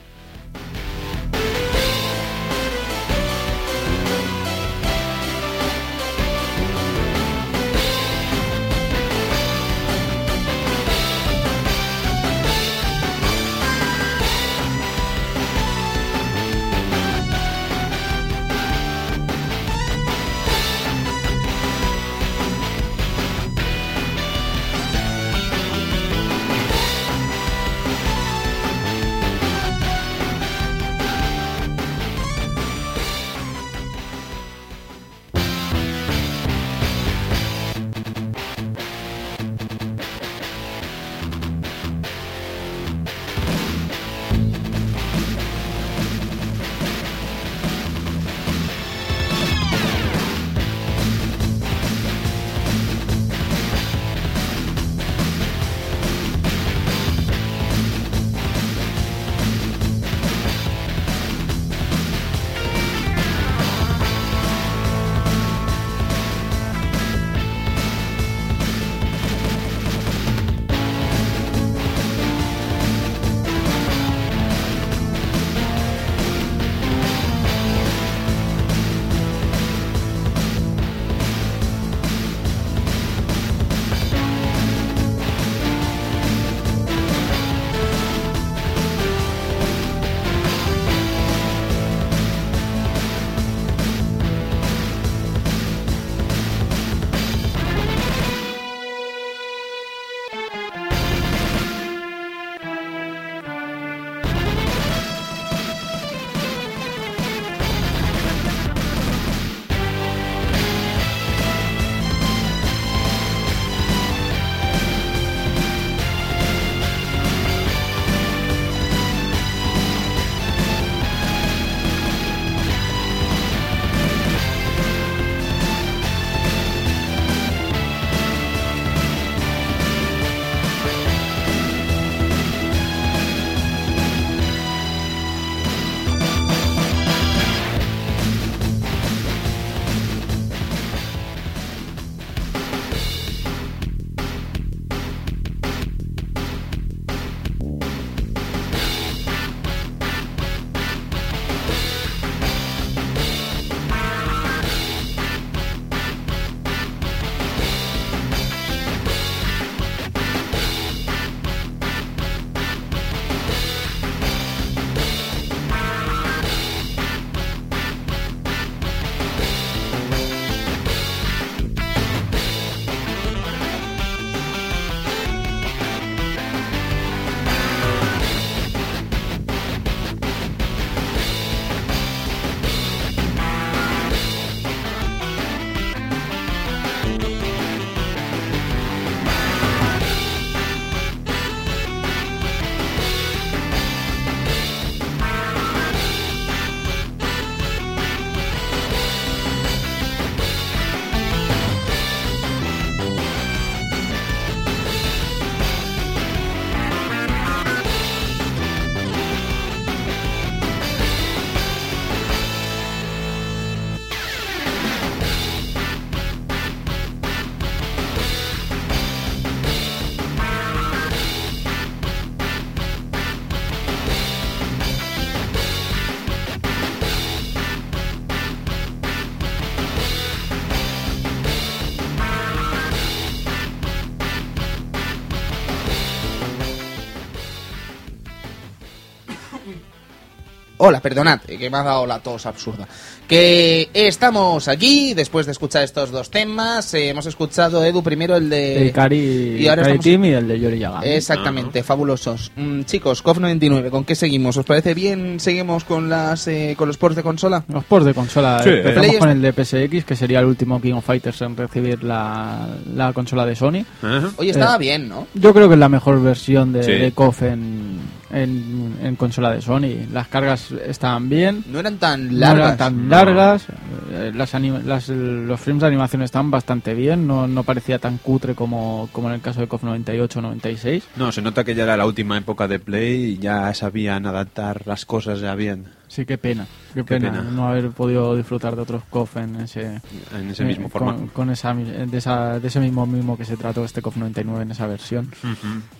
Hola, perdonad, que me ha dado la tos absurda. Que estamos aquí, después de escuchar estos dos temas. eh, hemos escuchado, Edu, primero el de... El Ikari, y ahora Ikari estamos- Team y el de Yori Yagami. Exactamente, fabulosos. Mm, chicos, COF99, ¿con qué seguimos? ¿Os parece bien? ¿Seguimos con las eh, con los ports de consola? Los ports de consola. Sí. Empezamos Play con el de PSX, que sería el último King of Fighters en recibir la, la consola de Sony. Ajá. Oye, estaba Eh, bien, ¿no? Yo creo que es la mejor versión de, Sí. de KOF en, en, en consola de Sony. Las cargas estaban bien. No eran tan No largas. eran tan largas, eh, las anima- las- los frames de animación estaban bastante bien, no, no parecía tan cutre como, como en el caso de KOF 98 o 96. No, se nota que ya era la última época de Play y ya sabían adaptar las cosas ya bien Sí, qué pena, qué, Qué pena, pena. no haber podido disfrutar de otros KOF en ese, en ese eh, mismo con- formato. Con, esa, mi- de, esa, de ese mismo mismo que se trató este KOF 99 en esa versión.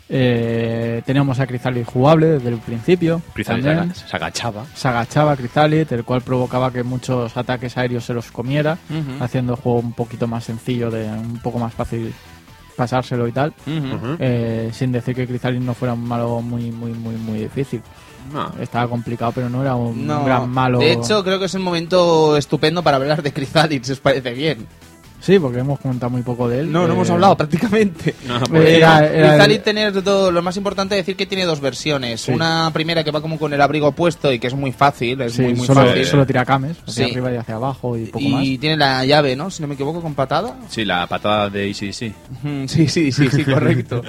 Eh, teníamos a Crystalit jugable desde el principio. También. se agachaba. se agachaba Crystalit, el cual provocaba que muchos ataques aéreos se los comiera, haciendo el juego un poquito más sencillo, de un poco más fácil pasárselo y tal. Eh, sin decir que Crystalit no fuera un malo muy, muy, muy, muy difícil. No. Estaba complicado, pero no era un No, gran malo. De hecho, creo que es el momento estupendo para hablar de Crystalis, si os parece bien. Sí, porque hemos comentado muy poco de él. No, no Eh, hemos hablado prácticamente. No, Eh, pues, era- era Crystalit el- tener todo, lo más importante es decir que tiene dos versiones. Sí. Una primera que va como con el abrigo puesto y que es muy fácil, es sí, muy, muy solo, fácil. solo tira cames, hacia Sí. arriba y hacia abajo y poco y más. tiene la llave, ¿no? Si no me equivoco, con patada. Sí, la patada de ACDC. Ujú, Sí, sí, sí, sí, correcto.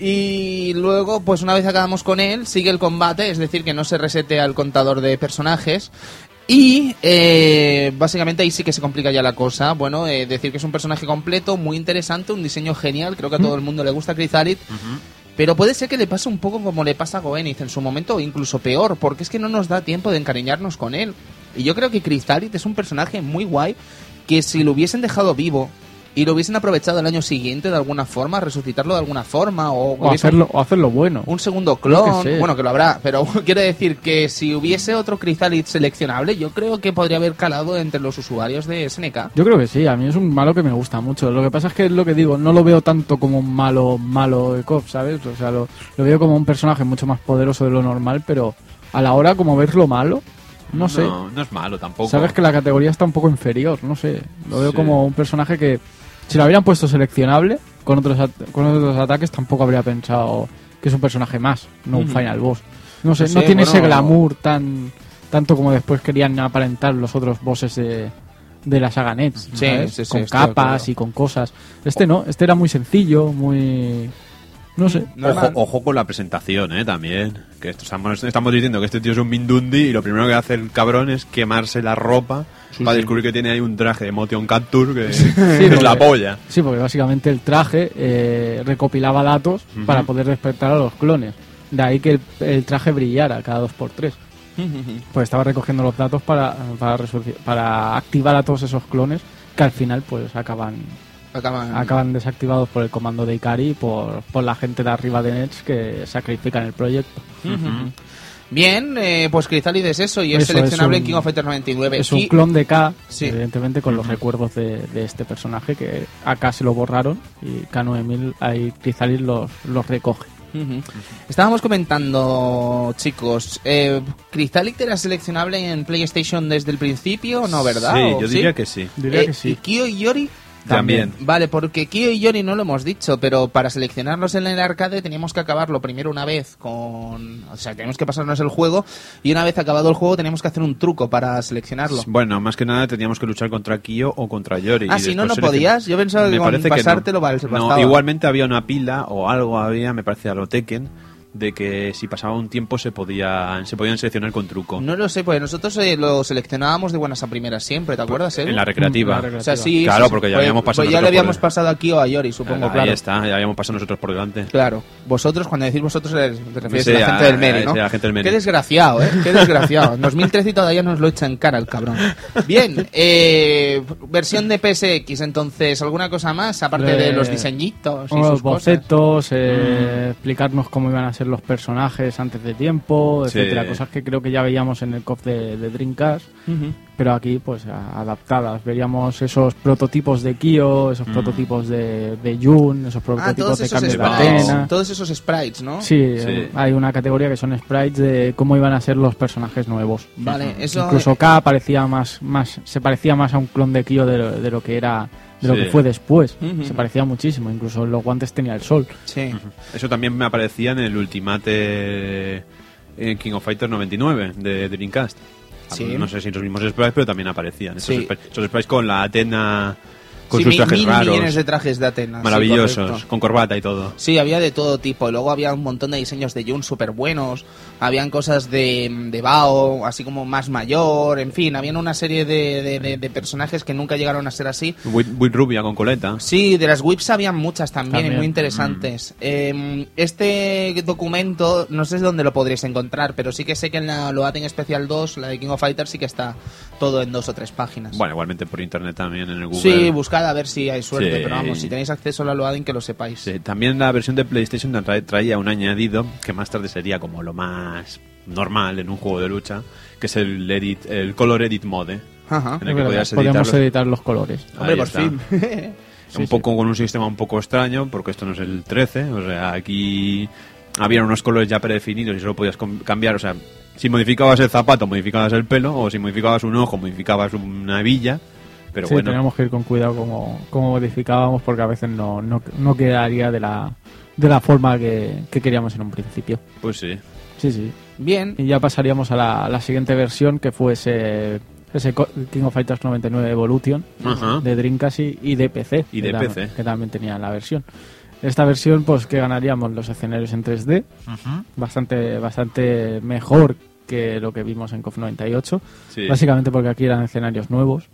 y luego, pues una vez acabamos con él, sigue el combate, es decir, que no se resetea el contador de personajes. Y eh, básicamente ahí sí que se complica ya la cosa. Bueno, eh, decir que es un personaje completo, muy interesante, un diseño genial, creo que a todo el mundo le gusta Chrysalit. Pero puede ser que le pase un poco como le pasa a Goenith en su momento, o incluso peor, porque es que no nos da tiempo de encariñarnos con él. Y yo creo que Crystalit es un personaje muy guay, que si lo hubiesen dejado vivo y lo hubiesen aprovechado el año siguiente de alguna forma, resucitarlo de alguna forma, o, hacerlo, o hacerlo bueno. un segundo clon, bueno, que lo habrá, pero quiero decir que si hubiese otro Crystalit seleccionable, yo creo que podría haber calado entre los usuarios de SNK. Yo creo que sí, a mí es un malo que me gusta mucho. Lo que pasa es que es lo que digo, no lo veo tanto como un malo malo de KOF, ¿sabes? O sea, lo, lo veo como un personaje mucho más poderoso de lo normal, pero a la hora como verlo malo, no sé. No, no es malo tampoco. Sabes que la categoría está un poco inferior, no sé. Lo veo Sí. como un personaje que, si lo hubieran puesto seleccionable, con otros, at- con otros ataques tampoco habría pensado que es un personaje más, no un final boss. No sé, No tiene ese glamour tan tanto como después querían aparentar los otros bosses de, de la saga Nets, Sí, sí, sí, con capas y con cosas. Este no, este era muy sencillo, muy... No sé. Ojo, ojo con la presentación, ¿eh? También. Que esto estamos, estamos diciendo que este tío es un Mindundi y lo primero que hace el cabrón es quemarse la ropa para descubrir que tiene ahí un traje de Motion Capture que, que es porque- la polla. Sí, porque básicamente el traje eh, recopilaba datos para poder despertar a los clones. De ahí que el, el traje brillara cada 2x3. Pues estaba recogiendo los datos para, para, para activar a todos esos clones que al final pues acaban Acaban- acaban desactivados por el comando de Ikari y por, por la gente de arriba de Nets que sacrifican el proyecto. Bien, eh, pues Crystalit es eso y es Eso, seleccionable es en King of Fighters 99. Es un Y- clon de K, Sí. evidentemente con los recuerdos de, de este personaje que acá se lo borraron y K9000 ahí Crystalis los, los recoge. Estábamos comentando, chicos, eh, ¿Crystalit era seleccionable en PlayStation desde el principio o no, verdad? Sí, ¿O yo diría que sí. Diría Eh, que sí. ¿Y Kyo y Yori? También. Vale, porque Kyo y Yori no lo hemos dicho, pero para seleccionarlos en el arcade teníamos que acabarlo primero una vez con... O sea, tenemos que pasarnos el juego y una vez acabado el juego tenemos que hacer un truco para seleccionarlo. Bueno, más que nada teníamos que luchar contra Kyo o contra Yori. Ah, si no, no podías. Yo pensaba que Me con que pasártelo no. No, igualmente había una pila o algo había, me parece a lo Tekken, de que si pasaba un tiempo se podía se podían seleccionar con truco. No lo sé, pues nosotros eh, lo seleccionábamos de buenas a primeras siempre, ¿te acuerdas, Edu? en la recreativa. La O sea, sí, Claro, sí, porque ya pues- habíamos pasado pues ya le habíamos por- pasado aquí o a Yori, supongo, Ahí claro. está, ya habíamos pasado nosotros por delante. Claro. Vosotros, cuando decís vosotros, te refieres Sí, a la gente a- del Meri, ¿no? sí, a la gente del Meri. Qué desgraciado, ¿eh? Qué desgraciado. En 2013 y todavía nos lo echa en cara el cabrón. Bien, eh, versión de PSX, entonces, ¿alguna cosa más? Aparte de Eh, los diseñitos y sus cosas. bocetos, eh, explicarnos cómo iban a ser los personajes antes de tiempo, Sí. etcétera, cosas que creo que ya veíamos en el COF de, de Dreamcast, pero aquí pues a- adaptadas. Veríamos esos prototipos de Kyo, esos prototipos de, de Jun, esos Ah, prototipos todos de cambio de antena. Todos esos sprites, ¿no? Sí, Sí. hay una categoría que son sprites de cómo iban a ser los personajes nuevos. Vale, eso. Incluso K parecía más, más, se parecía más a un clon de Kyo de, lo- de lo que era, de lo Sí. que fue después. Se parecía muchísimo, incluso en los guantes tenía el sol. Sí. Eso también me aparecía en el Ultimate en King of Fighters 99 de Dreamcast. Sí. No sé si los mismos sprites, pero también aparecían. Esos, Sí. sprites, esos sprites con la Atena, con Sí, sus mil, trajes mil raros, millones de trajes de Atenas. maravillosos, con corbata y todo. Sí, había de todo tipo. Luego había un montón de diseños de Jun súper buenos. Habían cosas de, de Bao, así como más mayor. En fin, habían una serie de, de- de- de personajes que nunca llegaron a ser así. Wit, Wit rubia con coleta. Sí, de las whips habían muchas también, y También. muy interesantes. Eh, este documento, no sé dónde lo podréis encontrar, pero sí que sé que en la Loading Special 2, la de King of Fighters, sí que está todo en dos o tres páginas. Bueno, igualmente por internet también en el Google. sí, buscad a ver si hay suerte, Sí. pero vamos, si tenéis acceso a la Loading, que lo sepáis. Sí, también la versión de PlayStation tra- traía un añadido que más tarde sería como lo más normal en un juego de lucha, que es el edit, el color edit mode, Ajá. en el que verdad, podías podemos editar los- editar los colores. Hombre, Ahí por está. fin. Sí, un poco con un sistema un poco extraño, porque esto no es el 13, o sea, aquí había unos colores ya predefinidos y solo podías cambiar, o sea, si modificabas el zapato, modificabas el pelo, o si modificabas un ojo, modificabas una villa, pero sí, bueno, teníamos que ir con cuidado como, como modificábamos porque a veces no, no, no quedaría de la, de la forma que, que queríamos en un principio. pues sí. Sí, sí. Bien. Y ya pasaríamos a la, la siguiente versión que fue ese, King of Fighters 99 Evolution Ajá. de Dreamcast y, y de PC. Y de PC. Que también tenía la versión. Esta versión, pues que ganaríamos los escenarios en 3D, bastante, bastante mejor que lo que vimos en COF 98. Sí. Básicamente porque aquí eran escenarios nuevos.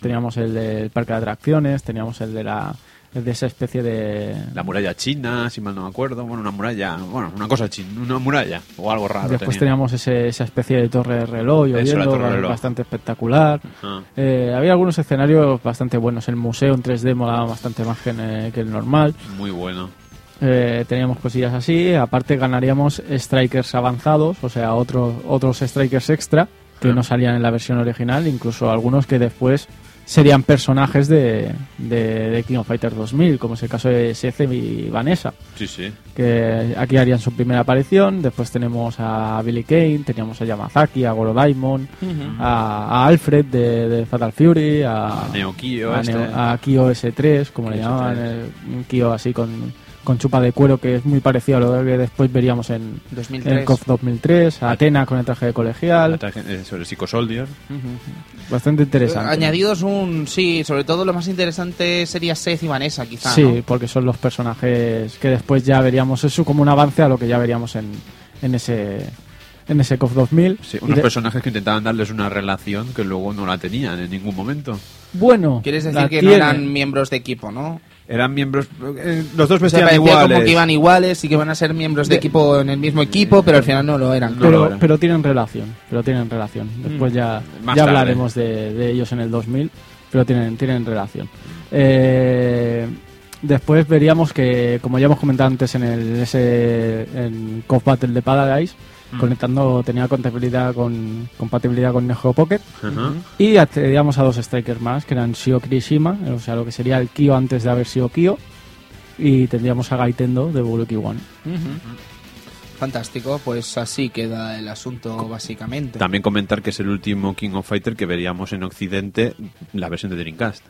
Teníamos el del parque de atracciones, teníamos el de la de esa especie de La muralla china, si mal no me acuerdo, bueno, una muralla, bueno, una cosa china, una muralla o algo raro. Después tenía. teníamos ese, esa especie de torre de reloj lloviendo, bastante espectacular. Ah. Eh, había algunos escenarios bastante buenos. El museo en 3D molaba bastante más que, en, eh, que el normal. Muy bueno. Eh, teníamos cosillas así. Aparte ganaríamos strikers avanzados, o sea, otros otros strikers extra que no salían en la versión original, incluso algunos que después serían personajes de, de, de King of Fighters 2000, como es el caso de Seth y Vanessa, Sí, sí. que aquí harían su primera aparición. Después tenemos a Billy Kane, teníamos a Yamazaki, a Goro Daimon, a, a Alfred de, de Fatal Fury, a, Neo Kyo, a, este. Neo- a Kyo S3, como le llamaban, S3. eh, Kyo así con, con chupa de cuero, que es muy parecido a lo que después veríamos en, 2003. en KOF 2003, a Atena con el traje de colegial, eh, sobre Psycho Soldier. bastante interesante. Añadidos un. Sí, sobre todo lo más interesante sería Seth y Vanessa, quizá. Sí, ¿no? porque son los personajes que después ya veríamos eso como un avance a lo que ya veríamos en, en ese en ese KOF 2000. Sí, unos de- personajes que intentaban darles una relación que luego no la tenían en ningún momento. bueno, Quieres decir que no eran miembros de equipo, ¿no? Eran miembros. eh, los dos O sea, vestían iguales. como que iban iguales y que van a ser miembros de, De- equipo en el mismo equipo, pero al final no lo eran. No pero, lo eran. pero tienen relación, pero tienen relación. Después ya, Más ya tarde. hablaremos de, de ellos en el 2000, pero tienen, tienen relación. Eh, después veríamos que, como ya hemos comentado antes en el ese en KOF Battle de Paradise, conectando tenía compatibilidad con compatibilidad con Neo Pocket y accedíamos a dos strikers más que eran Shio Kirishima, o sea lo que sería el Kyo antes de haber sido Kyo y tendríamos a Gaitendo de Buruki One. Fantástico, pues así queda el asunto básicamente. También comentar que es el último King of Fighter que veríamos en Occidente, la versión de Dreamcast.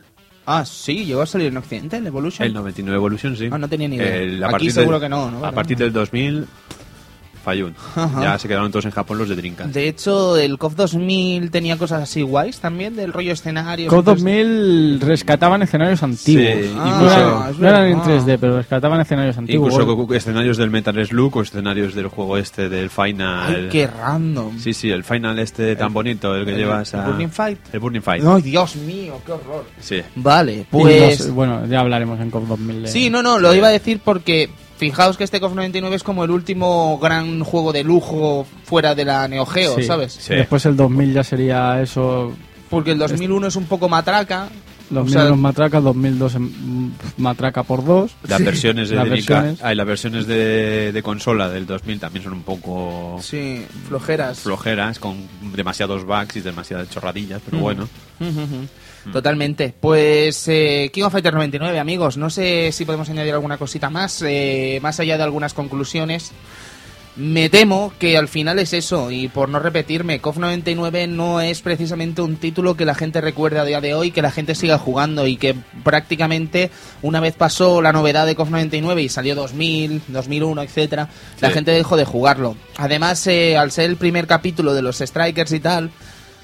Ah, sí, llegó a salir en Occidente el Evolution. El 99 Evolution, sí. Ah, no tenía ni idea. El- a Aquí seguro del- que no, ¿no? A partir del 2000, Fayun. Ajá. Ya se quedaron todos en Japón los de Dreamcast. De hecho, el KOF 2000 tenía cosas así guays también, del rollo escenario. KOF 2000 rescataban escenarios antiguos. Sí, Ah, no, eran, es no eran en verdad. 3D, pero rescataban escenarios antiguos. Incluso escenarios del Metal Slug o escenarios del juego este del Final. Ay, qué random. Sí, sí, el Final este tan bonito, el que el- llevas el a... Burning Fight. El Burning Fight. Ay, Dios mío, qué horror. Sí. Vale, pues... los- bueno, ya hablaremos en KOF 2000. de- Sí, no, no, lo iba a decir porque fijaos que este KOF 99 es como el último gran juego de lujo fuera de la Neo Geo, Sí. ¿sabes? Sí. Después el 2000 ya sería eso. Porque el 2001 es un poco matraca 2000 O sea- matraca, 2002 en mm, matraca por dos. Las versiones de Las versiones. ah, y las versiones de, de consola del 2000 también son un poco Sí, flojeras. flojeras, con demasiados bugs y demasiadas chorradillas, pero bueno. Totalmente. Pues eh, King of Fighters 99, amigos. No sé si podemos añadir alguna cosita más, eh, más allá de algunas conclusiones. Me temo que al final es eso, y por no repetirme, KOF 99 no es precisamente un título que la gente recuerde a día de hoy, que la gente siga jugando y que prácticamente una vez pasó la novedad de KOF 99 y salió 2000, 2001, etcétera, la gente dejó de jugarlo. Además, eh, al ser el primer capítulo de los Strikers y tal,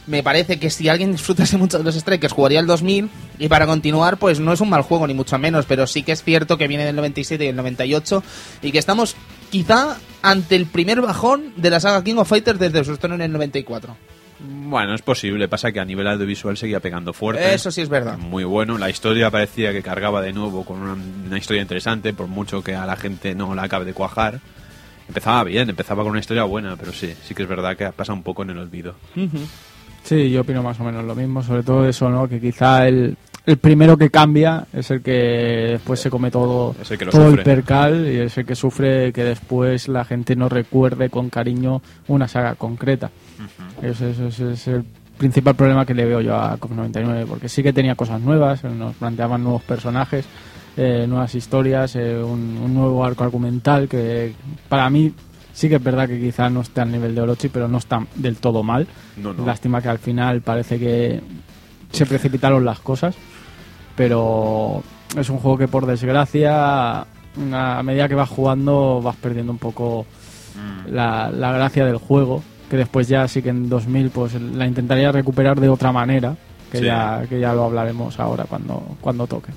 me parece que si alguien disfrutase mucho de los Strikers jugaría el 2000 y para continuar pues no es un mal juego ni mucho menos, pero sí que es cierto que viene del 97 y el 98 y que estamos quizá ante el primer bajón de la saga King of Fighters desde su estreno en el 94. Bueno, es posible. Pasa que a nivel audiovisual seguía pegando fuerte. Eso sí es verdad. Muy bueno. La historia parecía que cargaba de nuevo con una, una historia interesante, por mucho que a la gente no la acabe de cuajar. Empezaba bien, empezaba con una historia buena, pero sí, sí que es verdad que pasa un poco en el olvido. Sí, yo opino más o menos lo mismo, sobre todo eso, ¿no? Que quizá el, el primero que cambia es el que después se come todo, el todo el percal y es el que sufre que después la gente no recuerde con cariño una saga concreta. Ese, ese- ese es el principal problema que le veo yo a COP 99, porque sí que tenía cosas nuevas, nos planteaban nuevos personajes, eh, nuevas historias, eh, un, un nuevo arco argumental que para mí sí que es verdad que quizá no está al nivel de Orochi, pero no está del todo mal. No, no. Lástima que al final parece que se precipitaron las cosas, pero es un juego que por desgracia a medida que vas jugando vas perdiendo un poco Mm. la, la gracia del juego, que después ya sí que en 2000 pues la intentaría recuperar de otra manera, que Sí. ya que ya lo hablaremos ahora cuando cuando toque.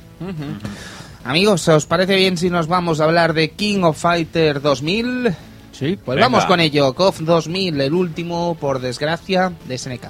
Amigos, ¿os parece bien si nos vamos a hablar de King of Fighters 2000? Sí, Pues Venga. vamos con ello, KOF 2000, el último, por desgracia, de SNK.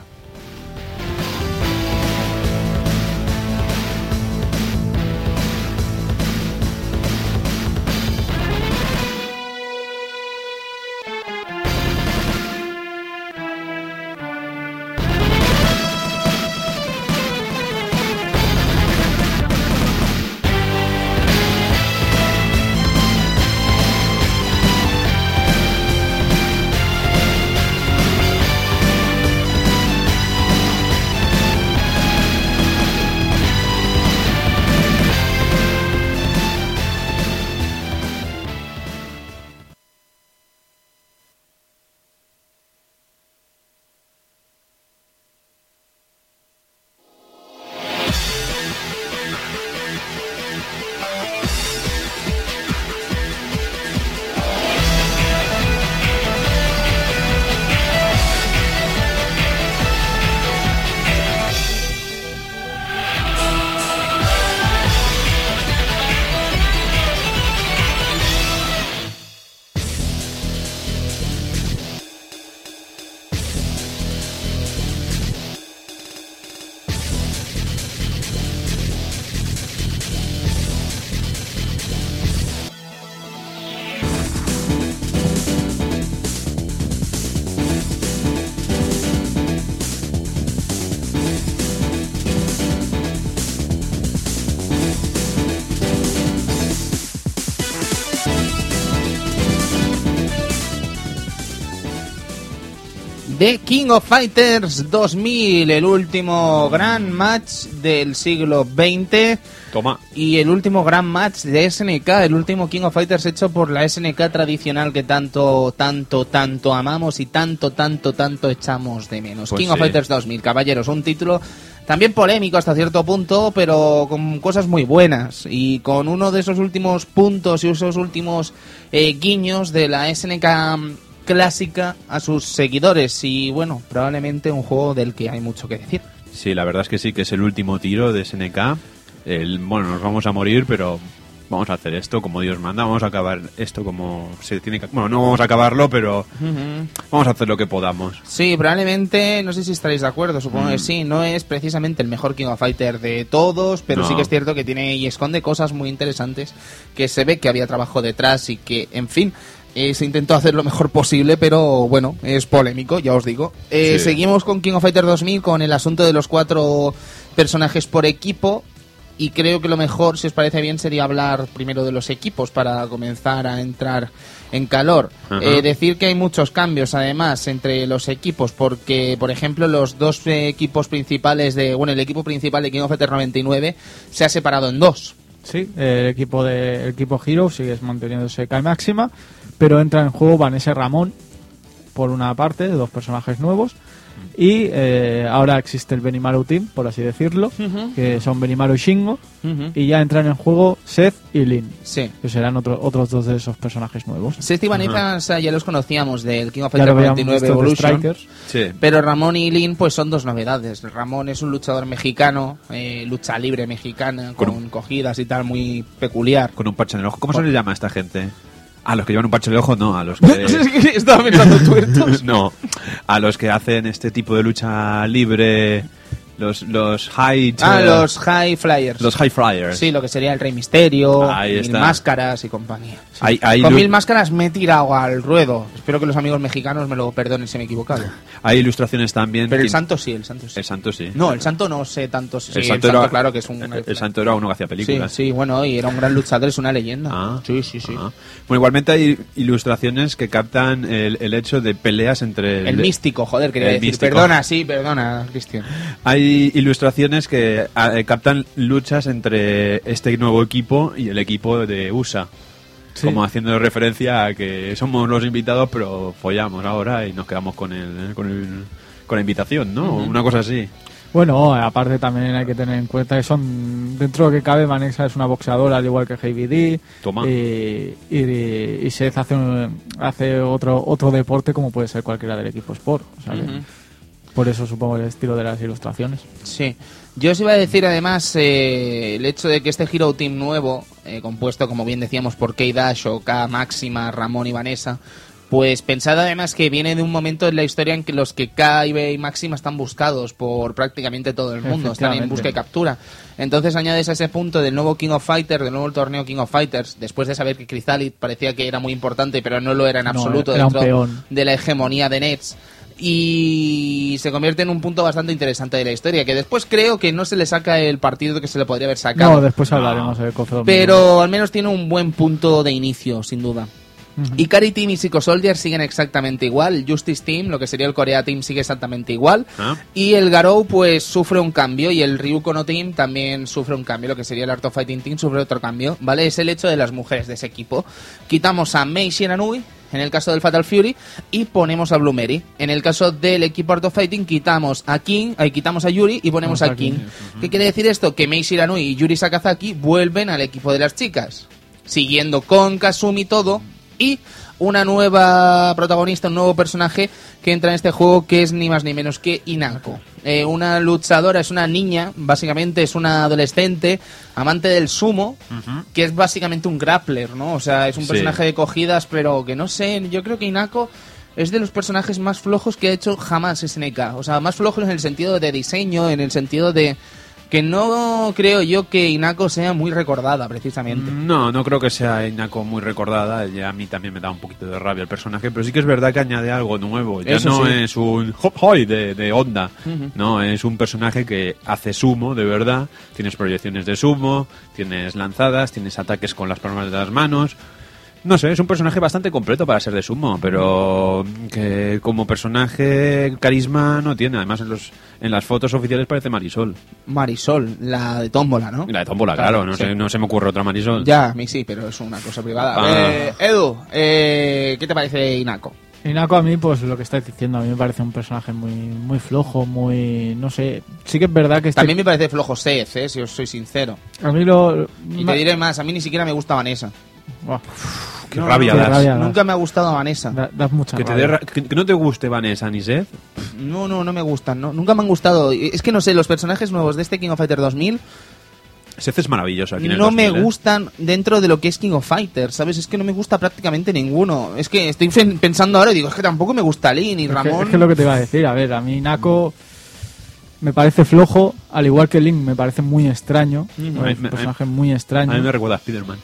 De King of Fighters 2000, el último gran match del siglo XX Toma. y el último gran match de SNK, el último King of Fighters hecho por la SNK tradicional que tanto, tanto, tanto amamos y tanto, tanto, tanto echamos de menos. Pues King of. Fighters 2000, caballeros, un título también polémico hasta cierto punto, pero con cosas muy buenas y con uno de esos últimos puntos y esos últimos eh, guiños de la SNK clásica a sus seguidores y bueno, probablemente un juego del que hay mucho que decir. Sí, la verdad es que sí, que es el último tiro de SNK. El, bueno, nos vamos a morir, pero vamos a hacer esto como Dios manda. Vamos a acabar esto como se tiene que... Bueno, no vamos a acabarlo, pero vamos a hacer lo que podamos. Sí, probablemente, no sé si estaréis de acuerdo, supongo Mm. que sí, no es precisamente el mejor King of Fighter de todos, pero No. sí que es cierto que tiene y esconde cosas muy interesantes, que se ve que había trabajo detrás y que, en fin, eh, se intentó hacer lo mejor posible, pero bueno, es polémico, ya os digo. Eh, Sí. Seguimos con King of Fighter 2000, con el asunto de los cuatro personajes por equipo, y creo que lo mejor, si os parece bien, sería hablar primero de los equipos para comenzar a entrar en calor. Eh, decir que hay muchos cambios además entre los equipos porque, por ejemplo, los dos equipos principales de, bueno, el equipo principal de King of Fighters 99 se ha separado en dos. Sí, el equipo de el equipo Hero sigue manteniéndose Kai Máxima, pero entra en juego Vanessa Ramón por una parte, dos personajes nuevos. Y eh, ahora existe el Benimaru Team, por así decirlo, que son Benimaru y Shingo. Y ya entran en juego Seth y Lin, Sí. que serán otro- otros dos de esos personajes nuevos. Seth y Vanessa ya los conocíamos del King of Fighters habíamos 99 visto de Evolution. Strikers. Sí. Pero Ramón y Lin pues son dos novedades. Ramón es un luchador mexicano, eh, lucha libre mexicana, Con con, cogidas y tal, muy peculiar. Con un parche en el ojo. ¿Cómo se le llama a esta gente? A los que llevan un parche en el ojo, no. A los que... Estaba pensando tuertos. no. A los que hacen este tipo de lucha libre. Los, los high... Ah, los High Flyers. Los high flyers. Sí, lo que sería el Rey Misterio, Ahí mil está. máscaras y compañía. Hay, hay Con mil máscaras me he tirado al ruedo. Espero que los amigos mexicanos me lo perdonen si me he equivocado. hay ilustraciones también. Pero el santo sí, el santo sí. El santo sí. No, el santo no sé tanto. Sí, el santo, el santo, era, claro que es un... el, el santo era uno que hacía Sí, películas. sí, bueno, y era un gran luchador, es una leyenda. Ah. sí, sí, sí. Ah. Bueno, igualmente hay ilustraciones que captan el, el hecho de peleas entre... El místico, joder, quería decir. místico. Perdona, sí, perdona, Cristian. Hay ilustraciones que ah, eh, captan luchas entre este nuevo equipo y el equipo de USA. Sí. Como haciendo referencia a que somos los invitados, pero follamos ahora y nos quedamos con el, con el, con la invitación, ¿no? Una cosa así. Bueno, aparte también hay que tener en cuenta que son, dentro de lo que cabe, Vanessa es una boxeadora al igual que Heavy D. Toma. Y, y, y Seth hace, un- hace otro, otro deporte como puede ser cualquiera del equipo Sport. Por eso supongo el estilo de las ilustraciones. Sí. Yo os iba a decir además eh, el hecho de que este Hero Team nuevo, eh, compuesto como bien decíamos por K-Dash o K Máxima, Ramón y Vanessa, pues pensad además que viene de un momento en la historia en que los que K y Máxima están buscados por prácticamente todo el mundo, están en busca y captura. Entonces añades a ese punto del nuevo King of Fighters, del nuevo torneo King of Fighters, después de saber que Chrysalis parecía que era muy importante, pero no lo era en No, absoluto era dentro de la hegemonía de Nets y se convierte en un punto bastante interesante de la historia, que después creo que no se le saca el partido que se le podría haber sacado, No, después hablaremos del pero al menos tiene un buen punto de inicio, sin duda. Y Cari Team y Psycho Soldier siguen exactamente igual. Justice Team, lo que sería el Corea Team, sigue exactamente igual. Ah. Y el Garou, pues, sufre un cambio. Y el Ryukono Team también sufre un cambio. Lo que sería el Art of Fighting Team sufre otro cambio. ¿Vale? Es el hecho de las mujeres de ese equipo. Quitamos a Mei Shiranui, en el caso del Fatal Fury, y ponemos a Blue Mary. En el caso del equipo Art of Fighting, quitamos a King, ahí quitamos a Yuri y ponemos a. King. ¿Qué quiere decir esto? Que Mei Shiranui y Yuri Sakazaki vuelven al equipo de las chicas. Siguiendo con Kasumi todo. Y una nueva protagonista, un nuevo personaje que entra en este juego que es ni más ni menos que Inako. Eh, una luchadora, es una niña, básicamente es una adolescente, amante del sumo, que es básicamente un grappler, ¿no? O sea, es un Sí. personaje de cogidas, pero que no sé, yo creo que Inako es de los personajes más flojos que ha hecho jamás SNK. O sea, más flojos en el sentido de diseño, en el sentido de que no creo yo que Inako sea muy recordada, precisamente. No, no creo que sea Inako muy recordada. Ya a mí también me da un poquito de rabia el personaje, pero sí que es verdad que añade algo nuevo. Ya Eso no sí. es un hop hoy de, de onda. No, es un personaje que hace sumo, de verdad. Tienes proyecciones de sumo, tienes lanzadas, tienes ataques con las palmas de las manos. No sé, es un personaje bastante completo para ser de sumo, pero que como personaje carisma no tiene. Además, en, los, en las fotos oficiales parece Marisol. Marisol, la de Tómbola, ¿no? La de Tómbola, claro, no, sí. sé, no se me ocurre otra Marisol. Ya, a mí sí, pero es una cosa privada. Ah. Eh, Edu, eh, ¿qué te parece Inako? Inako a mí, pues lo que estáis diciendo, a mí me parece un personaje muy muy flojo, muy... no sé, sí que es verdad que este... También me parece flojo Seth, eh, si os soy sincero. A mí lo... Y te diré más, a mí ni siquiera me gusta Vanessa. Qué No, rabia qué das. rabia. das. Nunca me ha gustado Vanessa. da- das mucha Que, te rabia. dé ra- que- que no te guste Vanessa ni Seth. No, no, no me gustan, no. Nunca me han gustado. Es que no sé, los personajes nuevos de este King of Fighters 2000 Seth es maravilloso aquí en el no 2000, me ¿eh? gustan dentro de lo que es King of Fighters, ¿sabes? Es que no me gusta prácticamente ninguno. Es que estoy pensando ahora y digo, es que tampoco me gusta Lee ni Es que, Ramón. es que es lo que te iba a decir, a ver, a mí Nako me parece flojo, al igual que Link me parece muy extraño, A mí un me- personaje muy extraño. A mí me recuerda a Spider-Man.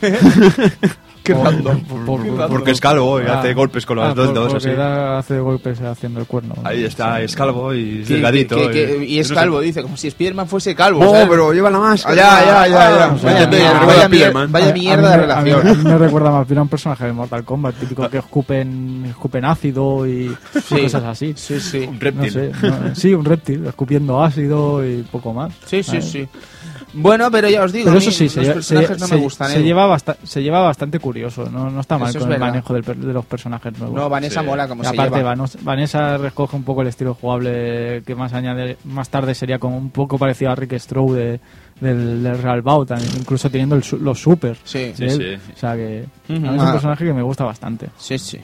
Qué random. Por- por- Porque es calvo y Ah. hace golpes con los Ah, dos por- así. da- hace golpes haciendo el cuerno. Ahí está, es calvo y es Que- delgadito. que- que- y es yo no sé- calvo, dice, como si Spiderman fuese calvo. No, ¿sabes? pero lleva la máscara. Ah, ya, ya, ya, ya. Ah, Vaya ya, mierda, de relación. A mí, a mí me recuerda más bien a un personaje de Mortal Kombat, típico que escupen, escupen ácido y Sí. cosas así. Sí, sí. Un No reptil. sé, no- sí, un reptil, escupiendo ácido y poco más. Sí, sí, sí. Bueno, pero ya os digo, Pero eso sí, se, los personajes se- no se- me gustan. se ¿eh? lleva basta- se lleva bastante curioso, no, no está mal Eso es con el manejo del de los personajes nuevos. No, Vanessa Sí. mola como Y se aparte, lleva. Vanessa recoge un poco el estilo jugable que más añade más tarde sería como un poco parecido a Rick Strow de, del, del Real Bout, incluso teniendo el su- los super. Sí. Sí, de él. sí. O sea que es un Ah. personaje que me gusta bastante. Sí, sí.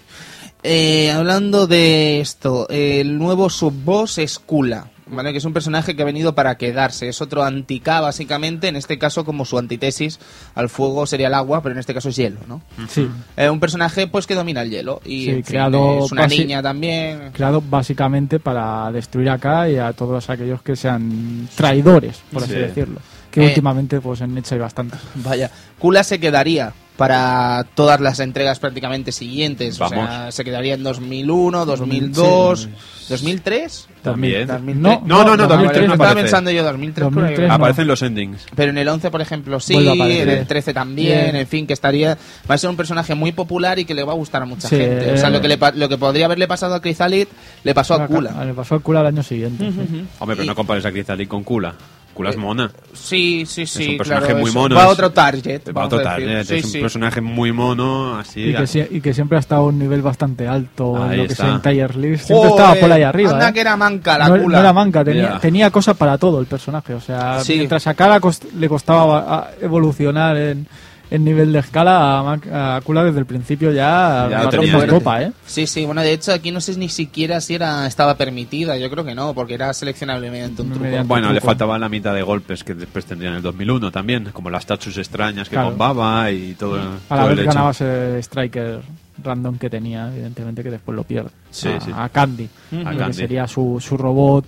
Eh, hablando de esto, el nuevo subboss es Kula, ¿vale? Que es un personaje que ha venido para quedarse. Es otro anti-K, básicamente. En este caso, como su antítesis al fuego sería el agua, pero en este caso es hielo, ¿no? Sí, Eh, un personaje, pues, que domina el hielo. Y, Sí, en fin, creado es una niña también. creado básicamente para destruir acá y a todos aquellos que sean traidores, por así Sí. decirlo. Que Eh. últimamente pues en Necha hay bastantes. Vaya, Kula se quedaría para todas las entregas prácticamente siguientes. O sea, Vamos. se quedaría en 2001, 2002, 2003. También. 2003. No, No, no, no, Ah, 2003 vale, no estaba pensando yo 2003. por ahí. 2003 no. Aparecen los endings. Pero en el 11, por ejemplo, sí, en el 13 también, Bien. en fin, que estaría... Va a ser un personaje muy popular y que le va a gustar a mucha Sí, gente. O sea, eh. lo que, le, pa- lo que podría haberle pasado a Chrysalit, le pasó a Kula. Le pasó a Kula al año siguiente. sí. Hombre, pero Y- no compares a Cristalí con Kula. Kula es mona. Sí, sí, sí, un personaje claro, muy eso. mono, Va a es- otro target. Va a decir. eh, Sí, es un sí. personaje muy mono, así. Y que, sie- y que siempre ha estado a un nivel bastante alto Ahí en lo que está. sea en Tier List. Siempre Joder, estaba por ahí arriba. Anda ¿eh? que era manca la no, Kula. no era manca, tenía, tenía cosas para todo el personaje. O sea, Sí. mientras a Kala cost- le costaba evolucionar en, en nivel de escala, a, Kula desde el principio ya, Ya tenía. copa, ¿eh? Sí, sí, bueno, de hecho aquí no sé ni siquiera si era estaba permitida, yo creo que no, porque era seleccionable mediante un truco. Mediante- Bueno, le truco. faltaba la mitad de golpes que después tendría en el 2001 también, como las tachus extrañas que Claro. bombaba y todo, A la todo el vez hecho. ganabas el striker random que tenía, evidentemente que después lo pierde. Sí, a, sí. a Candy, A que Candy. sería su, su robot.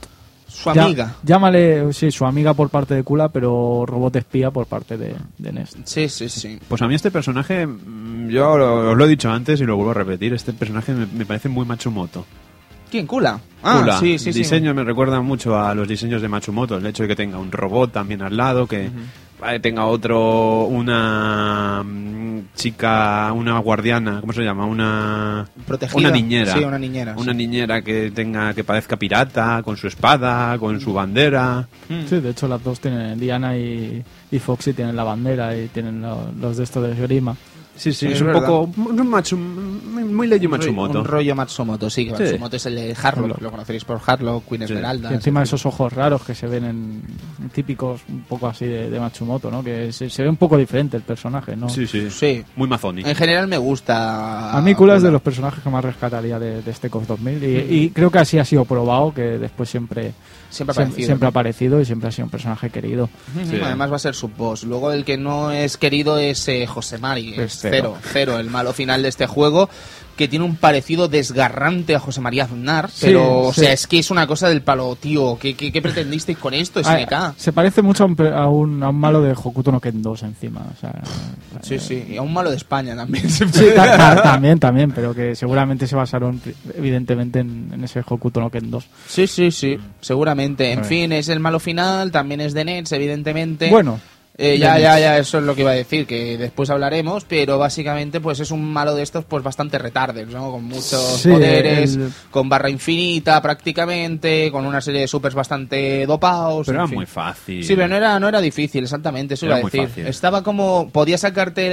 Su Ya- amiga. llámale, sí, su amiga por parte de Kula, pero robot espía por parte de, de Nest. Sí, sí, sí. Pues a mí este personaje, mm, yo lo- os lo he dicho antes y lo vuelvo a repetir, este personaje me, me parece muy Matsumoto. ¿Quién? Kula. Ah, Kula. sí, sí, el sí. diseño me recuerda mucho a los diseños de Matsumoto, el hecho de que tenga un robot también al lado, que tenga otro, una mm, chica, una guardiana, ¿cómo se llama? Una Protegida. Una niñera. Sí, una niñera, Una sí. niñera que tenga que parezca pirata, con su espada, con su bandera. Sí, de hecho las dos tienen, Diana y, y Foxy tienen la bandera y tienen lo- los de estos de Grima. Sí, sí, es, es un verdad. poco un Matsu- muy, muy Leiji Matsumoto. Un rollo Matsumoto, sí, que Sí. Matsumoto es el de Harlock, lo conoceréis por Harlock, Queen Sí. Esmeralda. Y encima esos ojos raros que se ven en típicos un poco así de, de Matsumoto, ¿no? Que se, se ve un poco diferente el personaje, ¿no? Sí, sí, Sí. Muy mazoni. En general me gusta. A mí Kula es de los personajes que más rescataría de, de este COF 2000 y, y creo que así ha sido probado, que después siempre, Siempre ha siempre, aparecido. siempre ha aparecido y siempre ha sido un personaje querido. Sí. Además va a ser su boss. Luego el que no es querido es eh, José Mari. Es Es cero. cero. cero, el malo final de este juego. Que tiene un parecido desgarrante a José María Aznar. Sí, pero, o sí. sea, es que es una cosa del palo, tío. ¿Qué, qué, qué pretendisteis con esto, Ah, SNK? se parece mucho a un, a un, a un malo de Hokuto no Ken 2 encima. O sea, Sí, sí. Y a un malo de España también. se Sí, puede- ta- ta- también, también, pero que seguramente se basaron evidentemente en, en ese Hokuto no Ken 2. Sí, sí, sí, seguramente. En A fin, es el malo final, también es de Nets, evidentemente. Bueno, Eh, ya, ya, ya, eso es lo que iba a decir, que después hablaremos, pero básicamente pues es un malo de estos pues bastante retardes, ¿no? Con muchos Sí, poderes, el- con barra infinita prácticamente, con una serie de supers bastante dopados. Pero en era fin. muy fácil. Sí, pero no era, no era difícil, exactamente, eso Era iba a muy decir. fácil. Estaba como, podía sacarte,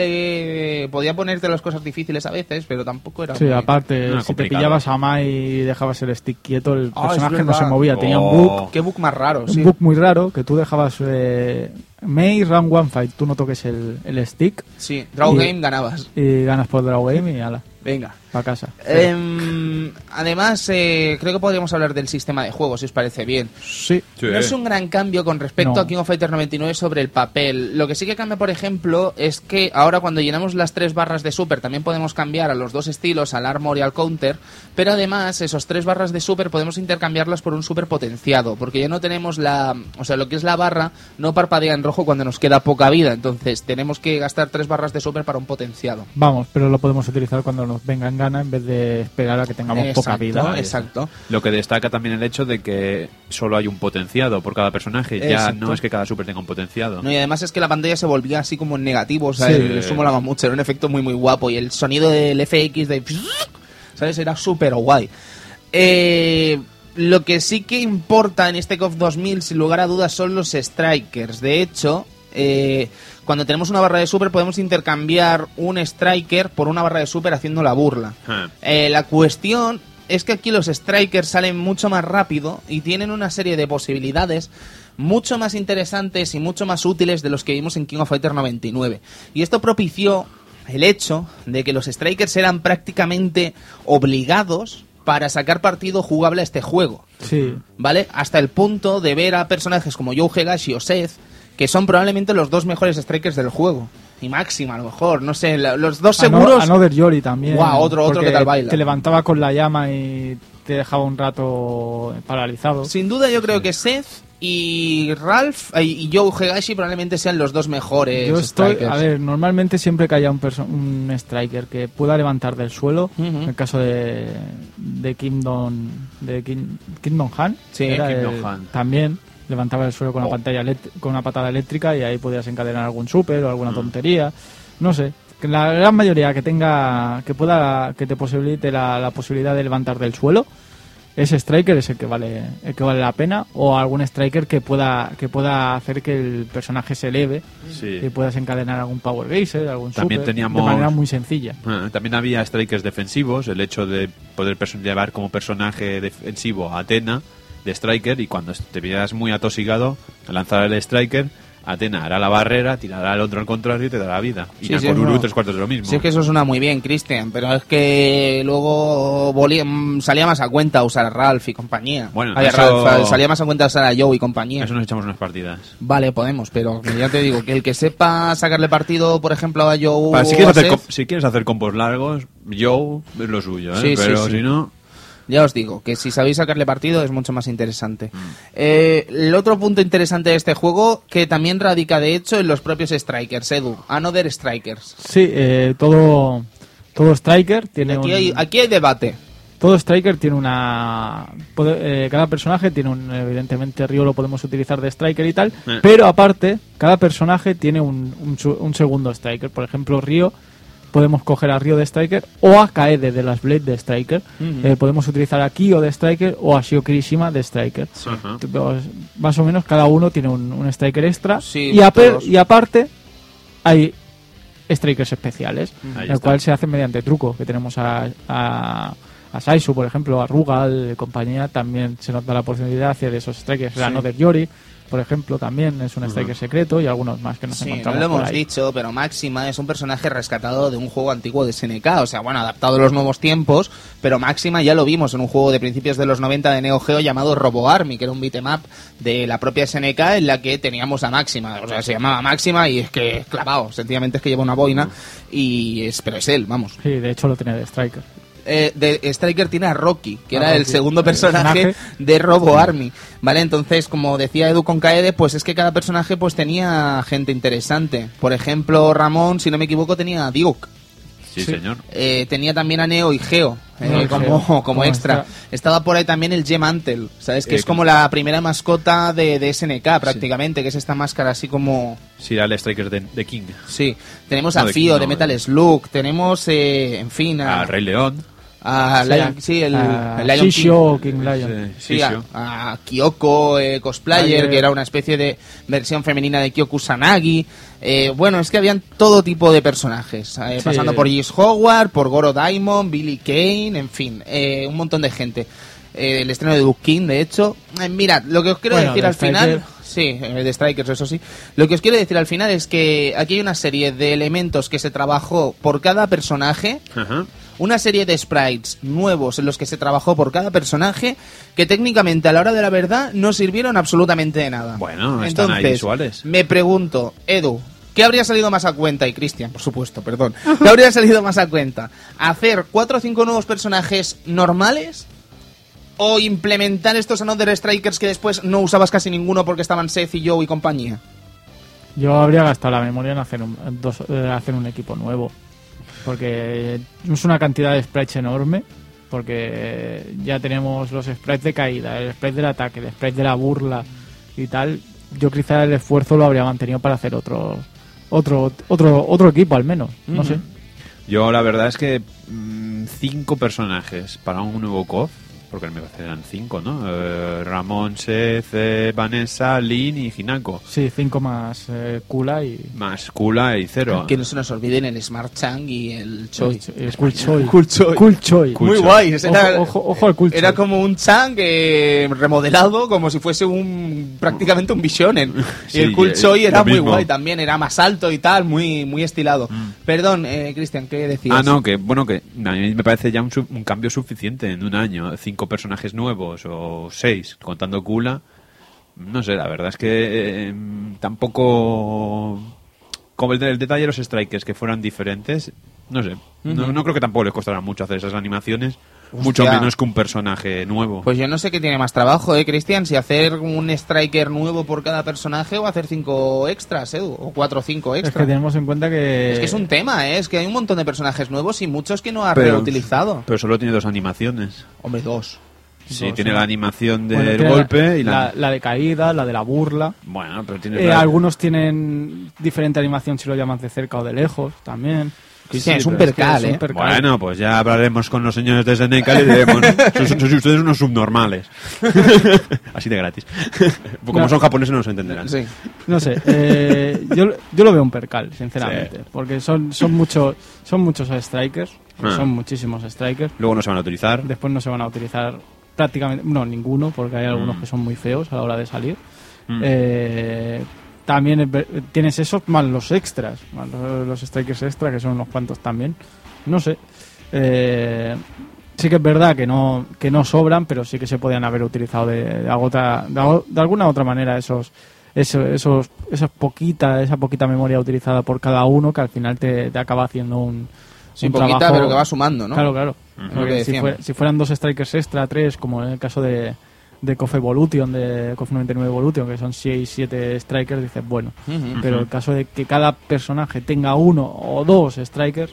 eh, podía ponerte las cosas difíciles a veces, pero tampoco era sí, muy- aparte, no era si te pillabas a Mai y dejabas el stick quieto, el Ah, personaje no se movía. Tenía un Oh. bug, Qué book más raro, sí. un bug muy raro, que tú dejabas eh, Mei, Round One Fight, tú no toques el, el stick Sí, Draw Y- Game ganabas. y ganas por draw game y ala. Venga. Para casa. Em, además, eh, creo que podríamos hablar del sistema de juego, si os parece bien. Sí. Sí. No es un gran cambio con respecto No. a King of Fighters 99 sobre el papel. Lo que sí que cambia, por ejemplo, es que ahora cuando llenamos las tres barras de super también podemos cambiar a los dos estilos, al armor y al counter, pero además esos tres barras de super podemos intercambiarlas por un super potenciado, porque ya no tenemos la... O sea, lo que es la barra no parpadea en rojo cuando nos queda poca vida, entonces tenemos que gastar tres barras de super para un potenciado. Vamos, pero lo podemos utilizar cuando nos venga en gana en vez de esperar a que tengamos poca vida. Exacto. Lo que destaca también el hecho de que solo hay un potenciado por cada personaje. Ya no es que cada super tenga un potenciado. No, y además es que la pantalla se volvía así como en negativo, o sea, Sí. el- eso molaba mucho, era un efecto muy muy guapo y el sonido del FX de... ¿Sabes? Era súper guay. Eh, lo que sí que importa en este KOF 2000, sin lugar a dudas, son los strikers. De hecho, eh, cuando tenemos una barra de super podemos intercambiar un striker por una barra de super haciendo la burla. Ah. Eh, la cuestión es que aquí los strikers salen mucho más rápido y tienen una serie de posibilidades mucho más interesantes y mucho más útiles de los que vimos en King of Fighters 99. Y esto propició el hecho de que los strikers eran prácticamente obligados para sacar partido jugable a este juego. Sí. ¿Vale? Hasta el punto de ver a personajes como Joe Hegashi o Seth, que son probablemente los dos mejores strikers del juego. Y Máxima, a lo mejor, no sé, la- los dos Ano- seguros. Another Yori también. Guau, otro- otro que tal baila. Te levantaba con la llama y te dejaba un rato paralizado. Sin duda yo creo que Seth y Ralph y Joe Hegashi probablemente sean los dos mejores Yo estoy, strikers. a ver, normalmente siempre que haya un, un striker que pueda levantar del suelo, en el caso de, de Kingdom, de Kim, Kingdom Han, Sí, era Kingdom el- Han. también levantaba del suelo con una Oh. pantalla elect- con una patada eléctrica y ahí podías encadenar algún super o Mm. alguna tontería, no sé. Que la gran mayoría que tenga, que pueda, que te posibilite la, la posibilidad de levantar del suelo, ese striker es el que vale el que vale la pena o algún striker que pueda que pueda hacer que el personaje se eleve Sí. y puedas encadenar algún Power Geyser, algún También super, teníamos- de manera muy sencilla. Ah, También había strikers defensivos, el hecho de poder llevar como personaje defensivo a Atena de striker y cuando te veas muy atosigado, lanzar el striker, Atena hará la barrera, tirará al otro al contrario y te dará vida. Y Sí, sí, tres cuartos de lo mismo. Sí, es que eso suena muy bien, Christian, pero es que luego volía- mm, salía más a cuenta usar a Ralph y compañía. Bueno, Ay, eso- Ralph, salía más a cuenta usar a Joe y compañía. Eso nos echamos unas partidas. Vale, podemos, pero ya te digo, que el que sepa sacarle partido, por ejemplo, a Joe Para, si, quieres hacer, Seth, si quieres hacer combos largos, Joe es lo suyo, ¿eh? Sí, pero si no... Ya os digo, que si sabéis sacarle partido es mucho más interesante. Mm. Eh, el otro punto interesante de este juego, que también radica de hecho en los propios Strikers, Edu. Another Strikers. Sí, eh, todo todo striker tiene Aquí un, hay, aquí hay debate. todo striker tiene una puede- eh, cada personaje tiene un evidentemente Río lo podemos utilizar de striker y tal, Eh. pero aparte cada personaje tiene un, un su- un segundo striker, por ejemplo Río podemos coger a Río de Striker o a Kaede de las Blade de Striker. Eh, podemos utilizar a Kyo de Striker o a Shio Kirishima de Striker. Más o menos cada uno tiene un, un Striker extra. Sí, y, aparte hay Strikers especiales, Ahí el cual se hace mediante truco. Que tenemos a, a, a Saisu, por ejemplo, a Rugal, compañía, también se nos da la posibilidad de hacer esos Strikers. La Another Yori, por ejemplo, también es un Striker secreto y algunos más que nos Sí, no encontramos lo por hemos ahí. dicho, pero Máxima es un personaje rescatado de un juego antiguo de SNK, o sea, bueno, adaptado a los nuevos tiempos, pero Máxima ya lo vimos en un juego de principios de los 90 de Neo Geo llamado Robo Army, que era un beat'em up de la propia SNK en la que teníamos a Máxima, o sea, se llamaba Máxima y es que es clavado, sencillamente es que lleva una boina y es, pero es él, vamos. Sí, de hecho lo tenía de Striker. Eh, de Striker tiene a Rocky, que A era el segundo el personaje de Robo Army, ¿vale? Entonces, como decía Edu con Kaede, pues es que cada personaje pues tenía gente interesante. Por ejemplo, Ramón, si no me equivoco, tenía a Duke. Sí, Sí. señor. Eh, tenía también a Neo y Geo eh, como, Geo, como, como extra. extra. Estaba por ahí también el Gemantel, ¿sabes? Que Eh, es como la primera mascota de, de SNK prácticamente, que es esta máscara así como... Sí, era el striker de, de King. Sí, tenemos No, a de Fio de Metal de- Slug, tenemos, eh, en fin, a, Rey León. A Sí, Lion- sí, el, a el Lion King. Shishio King Lion. Sí, Sí, a, a Kyoko eh, Cosplayer, Ayer. que era una especie de versión femenina de Kyoku Sanagi. Eh, bueno, es que habían todo tipo de personajes, eh, Sí. pasando por Gis Howard, por Goro Diamond, Billy Kane, en fin, eh, un montón de gente. Eh, el estreno de Duke King, de hecho. Eh, mirad, lo que os quiero Bueno, decir de al final... Sí, de Strikers, eso sí. Lo que os quiero decir al final es que aquí hay una serie de elementos que se trabajó por cada personaje Ajá. Una serie de sprites nuevos en los que se trabajó por cada personaje que técnicamente a la hora de la verdad no sirvieron absolutamente de nada. Bueno, están ahí Entonces, visuales. Me pregunto, Edu, ¿qué habría salido más a cuenta? Y Cristian, por supuesto, perdón. ¿Qué habría salido más a cuenta? ¿Hacer cuatro o cinco nuevos personajes normales? ¿O implementar estos Another Strikers que después no usabas casi ninguno porque estaban Seth y Joe y compañía? Yo habría gastado la memoria en hacer un, dos- eh, hacer un equipo nuevo. Porque es una cantidad de sprites enorme. Porque ya tenemos los sprites de caída, el sprite del ataque, el sprite de la burla y tal. Yo quizá el esfuerzo lo habría mantenido para hacer otro otro otro otro equipo al menos. No sé. Yo la verdad es que mm, cinco personajes para un nuevo KOF, porque me parece que eran cinco, ¿no? Eh, Ramón, Seth, eh, Vanessa, Lin y Hinako. Sí, cinco más eh, Kula y Más Kula y Cero. Que no se nos olviden el Smart Chang y el Choi. el Cool Choi. Cool Choi. Cool Choi. Cool Muy Choi. guay. Era, Ojo, ojo, ojo al Cool era como un Chang eh, remodelado, como si fuese un prácticamente un Visionen. Sí, y el Cool eh, Choi era muy mismo. guay también, era más alto y tal, muy muy estilado. Perdón, eh, Cristian, ¿qué decías? Ah, no, que bueno, que a mí me parece ya un, su- un cambio suficiente en un año. Cinco personajes nuevos o seis, contando Kula. No sé, la verdad es que eh, tampoco. Como el, el detalle de los strikers que fueran diferentes, no sé. no, no creo que tampoco les costará mucho hacer esas animaciones. Mucho Hostia. menos que un personaje nuevo. Pues yo no sé qué tiene más trabajo, ¿eh, Cristian? Si hacer un striker nuevo por cada personaje o hacer cinco extras, Edu, o cuatro o cinco Es que extras. tenemos en cuenta que... Es que es un tema, ¿eh? Es que hay un montón de personajes nuevos y muchos que no ha Pero- reutilizado. Pero solo tiene dos animaciones. Hombre, dos. Sí, Dos, tiene sí. la animación del Bueno, golpe y la... la, la de caída, la de la burla. Bueno, pero tiene... Eh, la- algunos tienen diferente animación si lo llaman de cerca o de lejos también. Cristian, es un percal, es un ¿eh? Bueno, pues ya hablaremos con los señores de Seneca y diremos, "Sois- sois ustedes unos subnormales. Así de gratis. Como No. son japoneses no nos entenderán. Sí. No sé, eh, yo, yo lo veo un percal, sinceramente. Porque son, son, muchos son muchos strikers, Ah. son muchísimos strikers. Luego no se van a utilizar. Después no se van a utilizar prácticamente, no, ninguno, porque hay algunos Mm. que son muy feos a la hora de salir. Mm. Eh, también tienes esos más los extras, más los, los strikers extra, que son unos cuantos también. No sé. Eh, sí que es verdad que no, que no sobran, pero sí que se podían haber utilizado de, de, agota- de alguna otra manera esos, eso- esos, esas poquita, esa poquita memoria utilizada por cada uno que al final te, te acaba haciendo un, Sí, poquita, trabajo- pero que va sumando, ¿no? Claro, claro. Que si, si fueran dos strikers extra, tres, como en el caso de, de KOF Evolution, de KOF 99 Evolution, que son 6, 7 strikers, dices, bueno. Ujú. Pero el caso de que cada personaje tenga uno o dos strikers,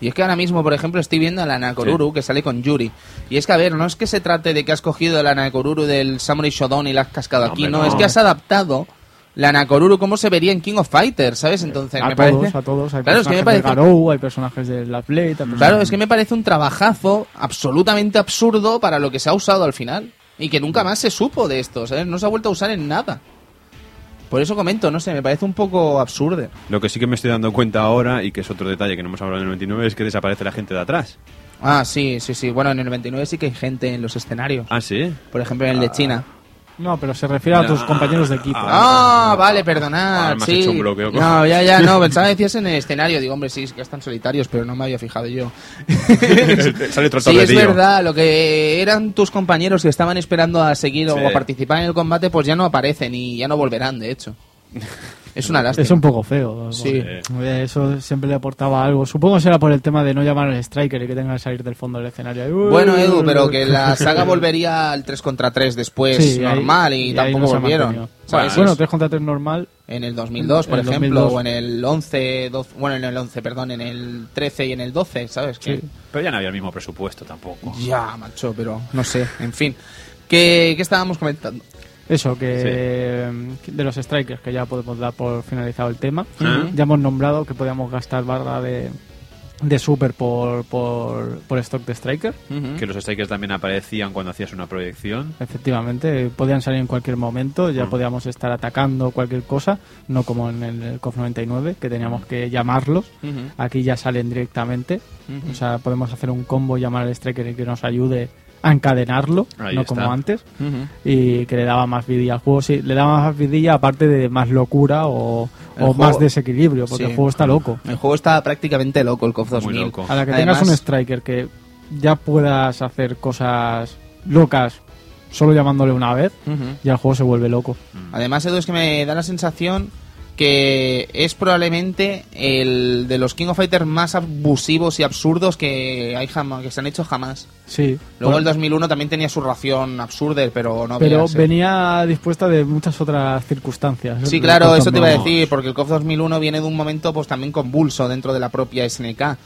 Y es que ahora mismo, por ejemplo, estoy viendo a la Nakoruru que sale con Yuri. Y es que, a ver, no es que se trate de que has cogido la Nakoruru del Samurai Shodown y la has cascado No, aquí, no, no. es que has adaptado la Nakoruru como se vería en King of Fighters, ¿sabes? Entonces, a me todos, parece... a todos. Hay Claro, es que me personajes parece... de Garou, hay personajes de la Blade, hay Claro, personajes- es que me parece un trabajazo absolutamente absurdo para lo que se ha usado al final. Y que nunca más se supo de esto, ¿sabes? No se ha vuelto a usar en nada. Por eso comento, no sé, me parece un poco absurdo. Lo que sí que me estoy dando cuenta ahora, y que es otro detalle que no hemos hablado en el 99, es que desaparece la gente de atrás. Ah, sí, sí, sí. Bueno, en el 99 sí que hay gente en los escenarios. Ah, sí. Por ejemplo, en el de China. No, pero se refiere a tus Ah, compañeros de equipo. Ah, vale, perdonad. Ahora me has sí. hecho un bloqueo. No, ya, ya, no. Pensaba que decías en el escenario. Digo, hombre, sí, es que están solitarios, pero no me había fijado yo. Sale otro Sí, es verdad. Lo que eran tus compañeros que estaban esperando a seguir Sí. o a participar en el combate, pues ya no aparecen y ya no volverán, de hecho. Es una lástima. Es un poco feo. Sí. porque Eso siempre le aportaba algo. Supongo que será por el tema de no llamar al striker y que tenga que salir del fondo del escenario. Uy, Bueno, Edu, pero que la saga volvería al 3 contra 3 después Sí, normal y, ahí tampoco no volvieron. ¿sabes? Bueno, 3 contra 3 normal. En el 2002, por el ejemplo, 2002. o en el 11, 12, bueno, en el 11, perdón, en el 13 y en el 12, ¿sabes? Que- Sí. Pero ya no había el mismo presupuesto tampoco. Ya, macho, pero no sé, en fin. ¿Qué, qué estábamos comentando? Eso, que de los strikers, que ya podemos dar por finalizado el tema. Ah. Ya hemos nombrado que podíamos gastar barra de, de super por, por, por stock de striker. Que los strikers también aparecían cuando hacías una proyección. Efectivamente, podían salir en cualquier momento, ya Mm. podíamos estar atacando cualquier cosa, no como en el COF 99, que teníamos que llamarlos. Aquí ya salen directamente, o sea, podemos hacer un combo, llamar al striker y que nos ayude a encadenarlo, Ahí no está. como antes, y que le daba más vidilla al juego. Sí, le daba más vidilla aparte de más locura o, o juego- más desequilibrio, porque Sí. el juego está loco. El juego está prácticamente loco, el KOF Muy 2000. loco. A la que Además- tengas un striker que ya puedas hacer cosas locas solo llamándole una vez, ya el juego se vuelve loco. Además, Edu, es que me da la sensación que es probablemente el de los King of Fighters más abusivos y absurdos que hay jamás, que se han hecho jamás. Sí. Luego Bueno, el 2001 también tenía su ración absurda, pero no pero eh. venía dispuesta de muchas otras circunstancias. Sí, claro, eso te iba a 2001. decir, porque el KOF 2001 viene de un momento pues también convulso dentro de la propia SNK.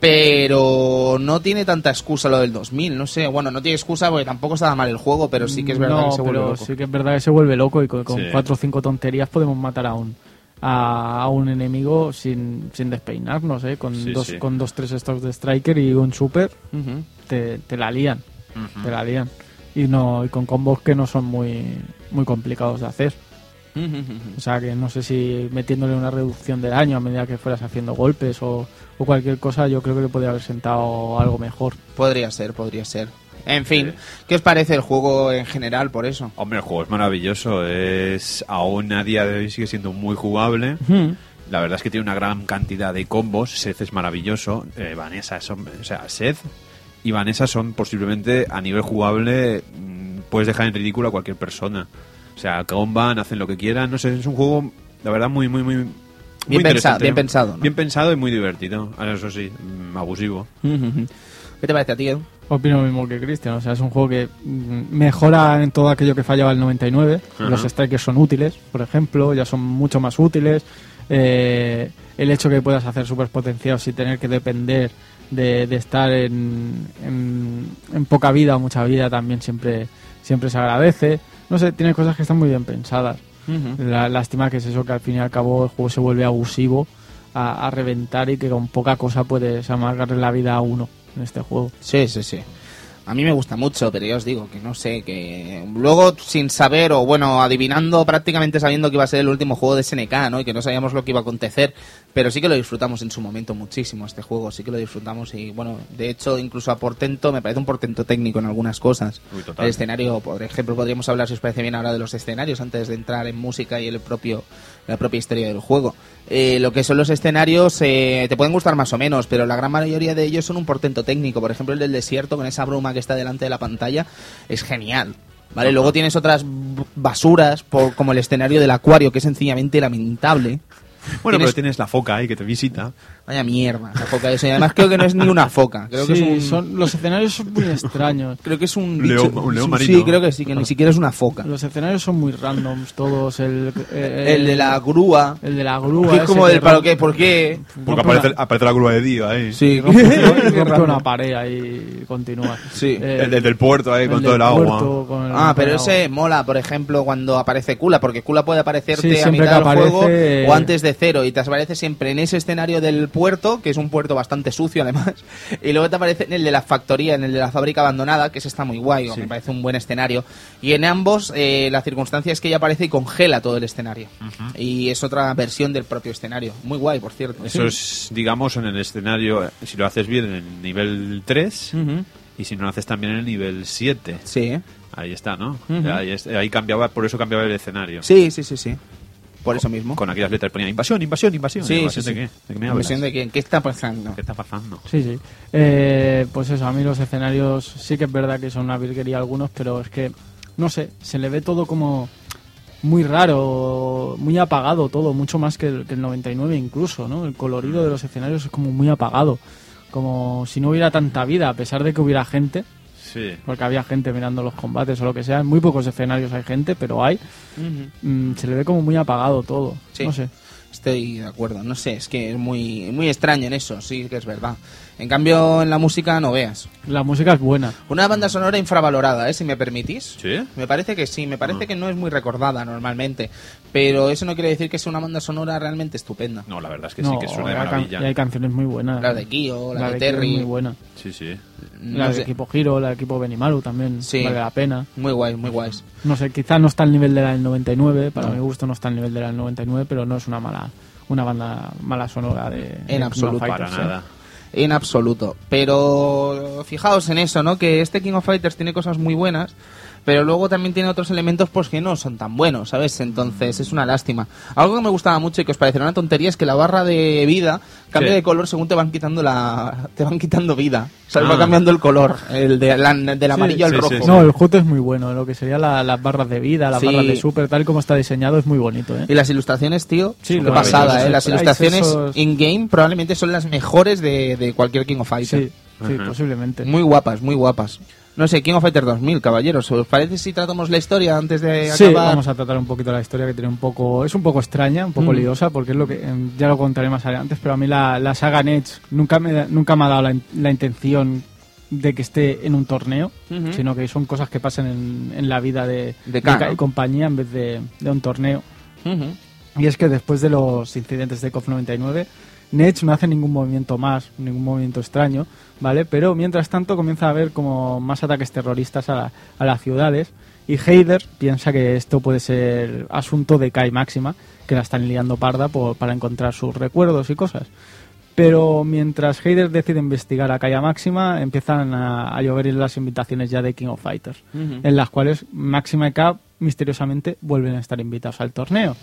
Pero no tiene tanta excusa lo del 2000, no sé. Bueno, no tiene excusa porque tampoco estaba mal el juego, pero sí que es verdad No, que se vuelve pero loco. sí que es verdad que se vuelve loco y con, con Sí. cuatro o cinco tonterías podemos matar a un a, a un enemigo sin, sin despeinarnos, ¿eh? Con Sí, dos sí. con dos tres stocks de striker y un super te, te la lían, te la lían y no y con combos que no son muy muy complicados de hacer. O sea que no sé si metiéndole una reducción de daño a medida que fueras haciendo golpes o, o cualquier cosa, yo creo que le podría haber sentado algo mejor. Podría ser, podría ser. En fin, ¿qué os parece el juego en general por eso? Hombre, el juego es maravilloso. Es aún a día de hoy sigue siendo muy jugable. La verdad es que tiene una gran cantidad de combos. Seth es maravilloso. Eh, Vanessa son, o sea, Seth y Vanessa son posiblemente a nivel jugable mm, puedes dejar en ridículo a cualquier persona. O sea, comban, hacen lo que quieran. No sé, es un juego, la verdad, muy, muy, muy. muy Bien pensado, interesante. bien pensado, ¿no? Bien pensado y muy divertido. Ahora, Eso sí, mm, abusivo. ¿Qué te parece a ti, Edu? Opino lo mismo que Cristian, o sea, es un juego que mm, mejora en todo aquello que fallaba el 99. Los strikers son útiles, por ejemplo, ya son mucho más útiles. Eh, el hecho que puedas hacer super potenciados sin tener que depender de, de estar en, en, en poca vida o mucha vida también siempre, siempre se agradece. No sé, tiene cosas que están muy bien pensadas. La lástima que es eso, que al fin y al cabo el juego se vuelve abusivo a, a reventar y que con poca cosa puedes amargarle la vida a uno en este juego. Sí, sí, sí. A mí me gusta mucho, pero ya os digo que no sé, que luego sin saber o bueno, adivinando prácticamente sabiendo que iba a ser el último juego de SNK, ¿no? Y que no sabíamos lo que iba a acontecer, pero sí que lo disfrutamos en su momento muchísimo este juego, sí que lo disfrutamos y bueno, de hecho incluso a portento, me parece un portento técnico en algunas cosas. Uy, total. El escenario, por ejemplo, podríamos hablar si os parece bien ahora de los escenarios antes de entrar en música y el propio la propia historia del juego. Eh, lo que son los escenarios eh, te pueden gustar más o menos, pero la gran mayoría de ellos son un portento técnico. Por ejemplo, el del desierto con esa bruma que está delante de la pantalla es genial. ¿Vale? Luego tienes otras basuras, por, como el escenario del acuario, que es sencillamente lamentable. Bueno, Tienes- pero tienes la foca ahí que te visita. Vaya mierda, la foca eso. Y además creo que no es ni una foca. Creo que sí, es un, son, los escenarios son muy extraños. creo que es un León- bicho- un león sí, marino. Sí, creo que sí, que ni siquiera es una foca. Los escenarios son muy randoms todos. El, eh, El de la grúa. El de la grúa. Que es como que del para rompe- qué, ¿por qué? Porque aparece, una- aparece la grúa de Dio ahí. Sí, rompe, una pared ahí y continúa. Sí. Eh, El, el del puerto ahí con el todo el agua. puerto con el- Ah, pero ese agua. mola, por ejemplo, cuando aparece Kula, porque Kula puede aparecerte Sí, a mitad del que juego o antes de cero, y te aparece siempre en ese escenario del puerto, que es un puerto bastante sucio además, y luego te aparece en el de la factoría, en el de la fábrica abandonada, que ese está muy guay, o me parece un buen escenario. Y en ambos, eh, la circunstancia es que ella aparece y congela todo el escenario. Y es otra versión del propio escenario. Muy guay, por cierto. Eso es, digamos, en el escenario, si lo haces bien en el nivel 3 Ujú. y si no lo haces también en el nivel 7. Sí. Ahí está, ¿no? Ahí, es- ahí cambiaba, por eso cambiaba el escenario. sí, sí, sí, sí. Por eso mismo. Con aquellas letras ponía invasión, invasión, invasión. Sí, ¿Invasión sí, de sí. qué? ¿De qué me hablas? Impresión de quién? ¿Qué está pasando? ¿Qué está pasando? Sí, sí. Eh, pues eso, a mí los escenarios sí que es verdad que son una virguería algunos, pero es que, no sé, se le ve todo como muy raro, muy apagado todo, mucho más que el, que el 99 incluso, ¿no? El colorido de los escenarios es como muy apagado, como si no hubiera tanta vida, a pesar de que hubiera gente, Sí. porque había gente mirando los combates o lo que sea, en muy pocos escenarios hay gente, pero hay, mm, se le ve como muy apagado todo, Sí. no sé. Estoy de acuerdo, no sé, es que es muy, muy extraño en eso, sí que es verdad. En cambio, en la música no veas. La música es buena. Una banda sonora infravalorada, ¿eh? si me permitís. ¿Sí? Me parece que sí, me parece Ah. que no es muy recordada normalmente, pero eso no quiere decir que sea una banda sonora realmente estupenda. No, la verdad es que No, sí, que suena de maravilla. y hay canciones muy buenas. La de Kyo, la, de Kyo es Terry, muy buena. Sí, sí. No La de sé, equipo Giro, la de equipo Benimaru también Sí. vale la pena. muy guays, muy guays. No sé, quizás no está al nivel de la del 99, para No. mi gusto no está al nivel de la del 99, pero no es una mala una banda mala sonora de En de absoluto. Para ¿eh? nada. En absoluto. Pero fijaos en eso, ¿no? Que este King of Fighters tiene cosas muy buenas, pero luego también tiene otros elementos pues que no son tan buenos, ¿sabes? Entonces es una lástima. Algo que me gustaba mucho y que os parecerá una tontería es que la barra de vida cambia Sí. de color según te van quitando la te van quitando vida. O sea, Ah. va cambiando el color, el de la- del amarillo al sí, rojo. sí, sí. No, el HUD es muy bueno, lo que sería la- las barras de vida, las Sí. barras de super, tal y como está diseñado, es muy bonito, ¿eh? Y las ilustraciones, tío, Sí, qué los pasada, ¿eh? Las ilustraciones esos- in-game probablemente son las mejores de, de cualquier King of Fighters. Sí, sí, posiblemente. Muy guapas, muy guapas. No sé, King of Fighters 2000, caballeros. ¿Os parece si tratamos la historia antes de Sí, acabar? vamos a tratar un poquito la historia que tiene un poco, es un poco extraña, un poco Mm. liosa, porque es lo que em, ya lo contaré más adelante, pero a mí la, la saga Nets nunca me, nunca me ha dado la, la intención de que esté en un torneo, sino que son cosas que pasan en, en la vida de, De compañía en vez de, de un torneo. Y es que después de los incidentes de COF 99, Nets no hace ningún movimiento más, ningún movimiento extraño, ¿vale? Pero mientras tanto comienza a haber como más ataques terroristas a, a las ciudades y Heider piensa que esto puede ser asunto de Kai Máxima, que la están liando parda por- para encontrar sus recuerdos y cosas. Pero mientras Heider decide investigar a Kaya Máxima, empiezan a, a llover las invitaciones ya de King of Fighters, en las cuales Máxima y K misteriosamente vuelven a estar invitados al torneo.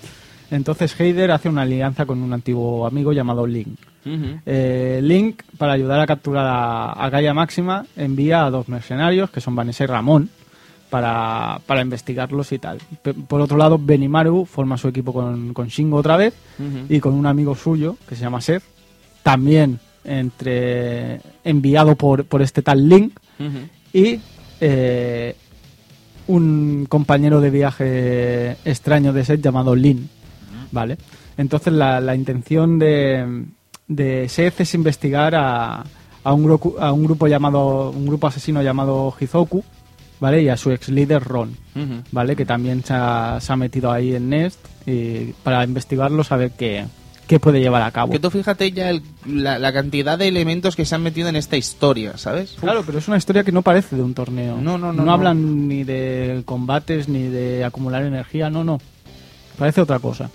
Entonces Heider hace una alianza con un antiguo amigo llamado Link. Eh, Link, para ayudar a capturar a, a Gaia Máxima, envía a dos mercenarios, que son Vanessa y Ramón, para, para investigarlos y tal. Por otro lado, Benimaru forma su equipo con, con Shingo otra vez y con un amigo suyo, que se llama Seth, también entre enviado por, por este tal Link, y eh, un compañero de viaje extraño de Seth llamado Lin, ¿vale? Entonces la, la intención de, de Seth es investigar a, a, un grupo, a un grupo llamado un grupo asesino llamado Hizoku, ¿vale? Y a su ex líder Ron. ¿vale? Que también se ha, se ha metido ahí en Nest y para investigarlo, saber qué, qué puede llevar a cabo. Que tú fíjate ya el- la, la cantidad de elementos que se han metido en esta historia, ¿sabes? Claro, pero es una historia que no parece de un torneo. No, no, no, No, no. hablan ni de combates ni de acumular energía, no, no. Parece otra cosa.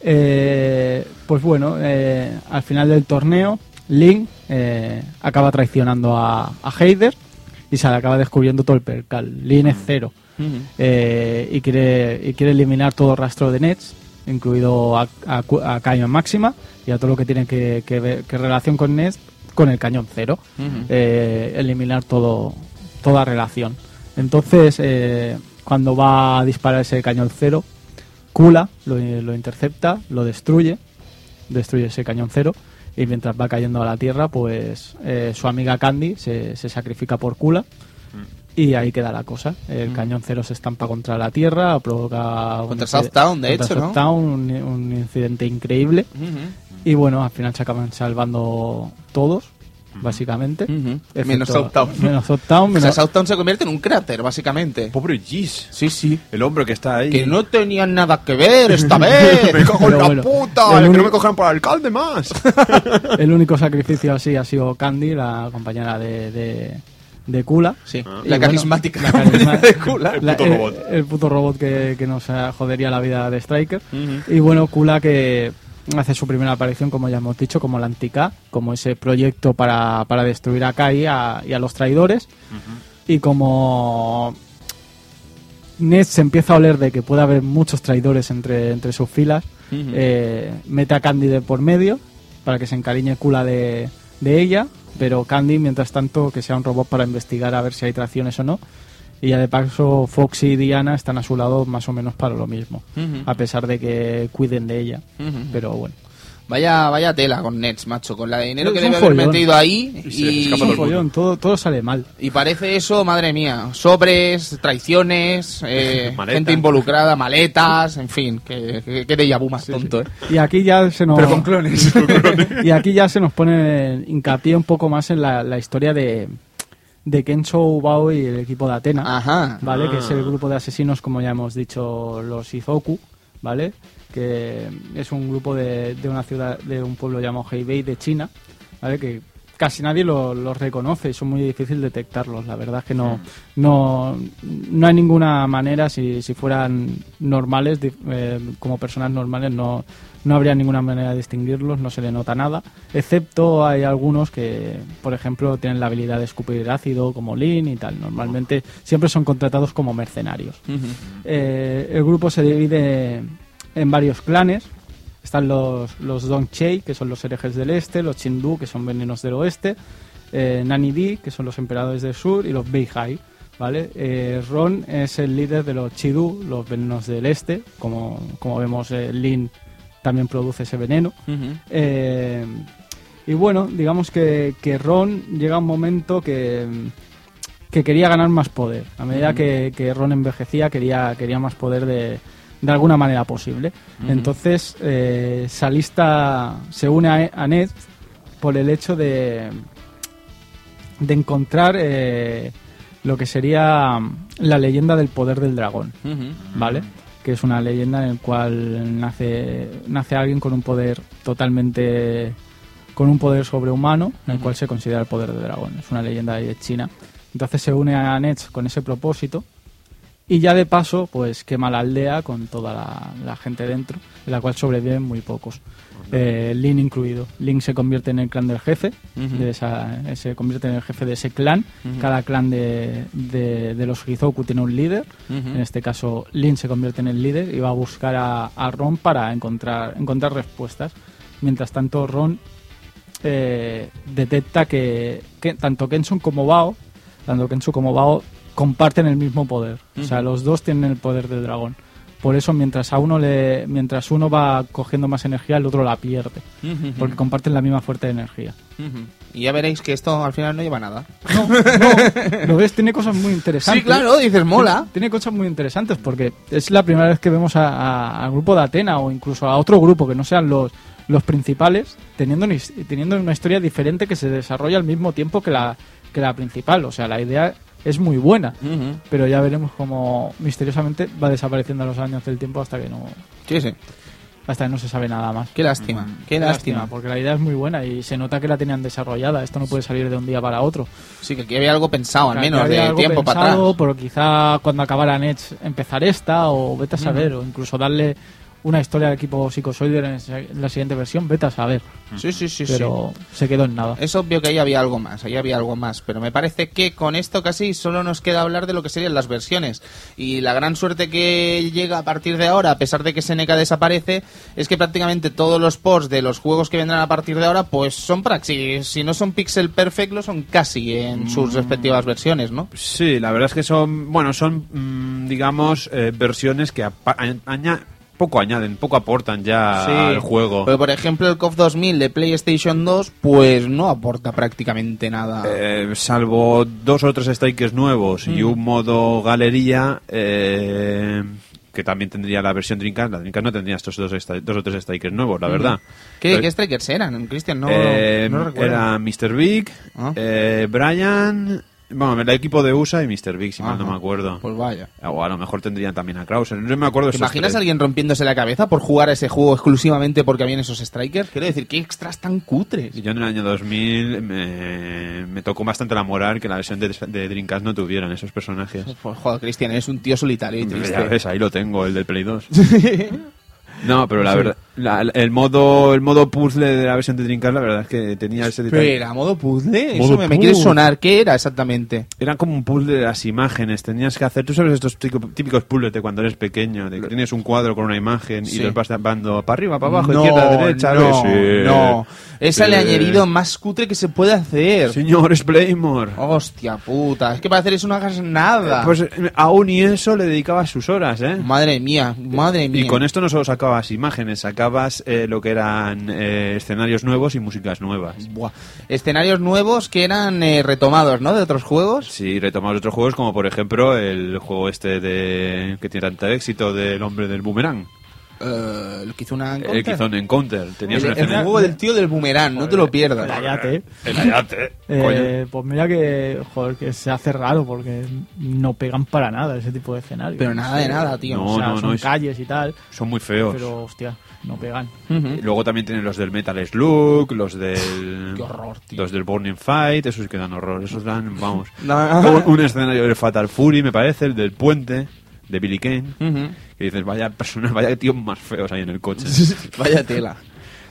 Eh, pues bueno, eh, al final del torneo, Link eh, acaba traicionando a, a Heider y se le acaba descubriendo todo el percal. Link es cero y, quiere, y quiere eliminar todo rastro de Nets, incluido a, a, Cu- a Cañón Máxima y a todo lo que tiene que, que ver que relación con Nets con el cañón cero. Eliminar todo toda relación. Entonces, cuando va a disparar ese cañón cero, Kula lo, lo intercepta, lo destruye, destruye ese cañón cero. Y mientras va cayendo a la tierra, pues eh, su amiga Candy se, se sacrifica por Kula. Y ahí queda la cosa. El cañón cero se estampa contra la tierra, provoca. un Contra Southtown, de contra hecho, ¿no? Southtown, un, un incidente increíble. Y bueno, al final se acaban salvando todos, básicamente. Excepto- Menos Southtown. Menos Southtown, O sea, menos- Southtown se convierte en un cráter, básicamente. Pobre Gis. Sí, sí. El hombre que está ahí. Que no tenían nada que ver esta vez. Me cago en la bueno, puta. el Que no único- me cojan por alcalde más. El único sacrificio así ha sido Candy, la compañera de, de, de Kula. Sí, Y la bueno, carismática la carisma- de Kula. El la- puto robot. el puto robot que, que nos eh, jodería la vida de Striker. Y bueno, Kula que hace su primera aparición, como ya hemos dicho, como la Antica, como ese proyecto para, para destruir a Kai y a, y a los traidores. Y como Ned se empieza a oler de que puede haber muchos traidores entre, entre sus filas, eh, mete a Candy de por medio para que se encariñe Kula de, de ella, pero Candy, mientras tanto, que sea un robot para investigar a ver si hay traiciones o no. Y ya de paso, Foxy y Diana están a su lado más o menos para lo mismo, a pesar de que cuiden de ella. Pero bueno, Vaya, vaya tela con Nets, macho. Con la de dinero Es que debe haber follón. metido ahí. Y se Y, es un follón, todo, todo sale mal. y parece eso, madre mía. Sobres, traiciones, eh, gente involucrada, maletas, en fin. Que, que, que déjà vu más tonto, ¿eh? Y aquí ya se nos... Pero con clones. y aquí ya se nos pone hincapié un poco más en la, la historia de, de Kenzo Ubao y el equipo de Atena. Ajá. ¿vale? Que es el Ah. grupo de asesinos, como ya hemos dicho, los Izoku, ¿vale? Que es un grupo de, de una ciudad, de un pueblo llamado Heibei de China, ¿vale? Que casi nadie lo- los reconoce y son muy difícil detectarlos. La verdad es que no, no, no hay ninguna manera, si, si fueran normales, eh, como personas normales, no, no habría ninguna manera de distinguirlos, no se le nota nada, excepto hay algunos que, por ejemplo, tienen la habilidad de escupir ácido, como Lin y tal. Normalmente siempre son contratados como mercenarios. Eh, el grupo se divide en varios clanes. Están los, los Dongchei, que son los herejes del este, los Chindu, que son venenos del oeste, eh, Nani Di, que son los emperadores del sur, y los Beihai. ¿vale? Eh, Ron es el líder de los Chidu, los venenos del este. Como, como vemos, eh, Lin también produce ese veneno. Eh, y bueno, digamos que, que Ron llega un momento que, que quería ganar más poder. A medida que, que Ron envejecía, quería, quería más poder de, de alguna manera posible. Entonces, eh, Salista se une a, a Ned por el hecho de, de encontrar eh, lo que sería la leyenda del poder del dragón. ¿vale? Que es una leyenda en la cual nace, nace alguien con un poder totalmente. con un poder sobrehumano, en el cual se considera el poder del dragón. Es una leyenda de China. Entonces se une a Nets con ese propósito. Y ya de paso, pues quema la aldea con toda la, la gente dentro, en la cual sobreviven muy pocos. Eh, Lin incluido. Lin se convierte en el clan del jefe, de esa- se convierte en el jefe de ese clan. Cada clan de, de, de los Hizoku tiene un líder. En este caso, Lin se convierte en el líder y va a buscar a, a Ron para encontrar, encontrar respuestas. Mientras tanto, Ron eh, detecta que, que tanto Kensun como Bao, tanto Kensu como Bao comparten el mismo poder. O sea, los dos tienen el poder del dragón. Por eso mientras a uno le mientras uno va cogiendo más energía, el otro la pierde, porque comparten la misma fuerte de energía. Y ya veréis que esto al final no lleva a nada. No, no, lo ves, tiene cosas muy interesantes. Sí, claro, dices, mola. Tiene cosas muy interesantes porque es la primera vez que vemos a- a- al grupo de Atena o incluso a otro grupo que no sean los, los principales teniendo, ni- teniendo una historia diferente que se desarrolla al mismo tiempo que la, que la principal. O sea, la idea es muy buena, pero ya veremos cómo misteriosamente va desapareciendo a los años del tiempo hasta que no, Sí, sí. hasta que no se sabe nada más. Qué lástima. Qué lástima. porque la idea es muy buena y se nota que la tenían desarrollada. Esto no puede salir de un día para otro. Sí, que aquí había algo pensado, al menos, de tiempo para pensado, atrás. Pero quizá cuando acabara Nets empezar esta o vete a saber, o incluso darle una historia al equipo Psychosoldier en la siguiente versión, vete a saber. Sí, sí, sí, sí. pero se quedó en nada. Es obvio que ahí había algo más, ahí había algo más, pero me parece que con esto casi solo nos queda hablar de lo que serían las versiones. Y la gran suerte que llega a partir de ahora, a pesar de que Seneca desaparece, es que prácticamente todos los ports de los juegos que vendrán a partir de ahora, pues son praxis. Si no son pixel perfect, lo son casi en sus respectivas versiones, ¿no? Sí, la verdad es que son, bueno, son, mm, digamos, eh, versiones que apa- añ- aña- poco añaden, poco aportan ya al juego. Pero por ejemplo el KOF 2000 de PlayStation 2, pues no aporta prácticamente nada. Eh, salvo dos o tres strikers nuevos y un modo galería, eh, que también tendría la versión Dreamcast. La Dreamcast no tendría estos dos, dos o tres strikers nuevos, la verdad. ¿Qué, Pero- ¿Qué strikers eran, Cristian? No, Eh, no recuerdo. era Mr. Big, Ah. eh, Brian, bueno, el equipo de USA y Mr. Big, si mal no me acuerdo. Pues vaya. O a lo mejor tendrían también a Krauser. No me acuerdo. ¿Te imaginas a alguien rompiéndose la cabeza por jugar a ese juego exclusivamente porque habían esos strikers? Quiero decir, qué extras tan cutres. Yo en el año 2000 me, me tocó bastante la moral que la versión de, de Dreamcast no tuvieran esos personajes. Pues, joder, Cristian, eres un tío solitario y Ya triste. ves, ahí lo tengo, el del Play 2. No, pero la verdad, la- el modo el modo puzzle de la versión de Dreamcast, la verdad es que tenía ese detalle. Espera, modo puzzle. Eso Modo me, me quiere sonar. ¿Qué era exactamente? Era como un puzzle de las imágenes. Tenías que hacer, tú sabes estos típico- típicos puzzles de cuando eres pequeño, de que tienes un cuadro con una imagen Sí. y los vas dando para arriba, para abajo, no, izquierda, derecha. no, no. Esa Sí. le ha añadido más cutre que se puede hacer. Señores Playmore. Hostia puta. Es que para hacer eso no hagas nada. Pues eh, aún y eso le dedicabas sus horas, ¿eh? Madre mía, madre mía. Y con esto no solo sacabas imágenes, sacabas eh, lo que eran eh, escenarios nuevos y músicas nuevas. Buah. Escenarios nuevos que eran eh, retomados, ¿no? De otros juegos. Sí, retomamos otros juegos como por ejemplo el juego este de que tiene tanto éxito del hombre del boomerang. Eh, el que hizo una El que hizo un Encounter. Tenías El, un el juego del tío del boomerang, no te lo pierdas. El Ayate. El Ayate. Eh, pues mira que, joder, que se hace raro porque no pegan para nada ese tipo de escenarios. Pero nada de nada, tío. No, o sea, no, son no, es- calles y tal, Son muy feos. pero hostia, no pegan. Y Luego también tienen los del Metal Slug, los del. Qué horror, tío. Los del Burning Fight, esos que dan horror. Esos dan, vamos. Luego un escenario del Fatal Fury, me parece, el del puente, de Billy Kane. Que dices, vaya personas, vaya tíos más feos ahí en el coche. Vaya tela.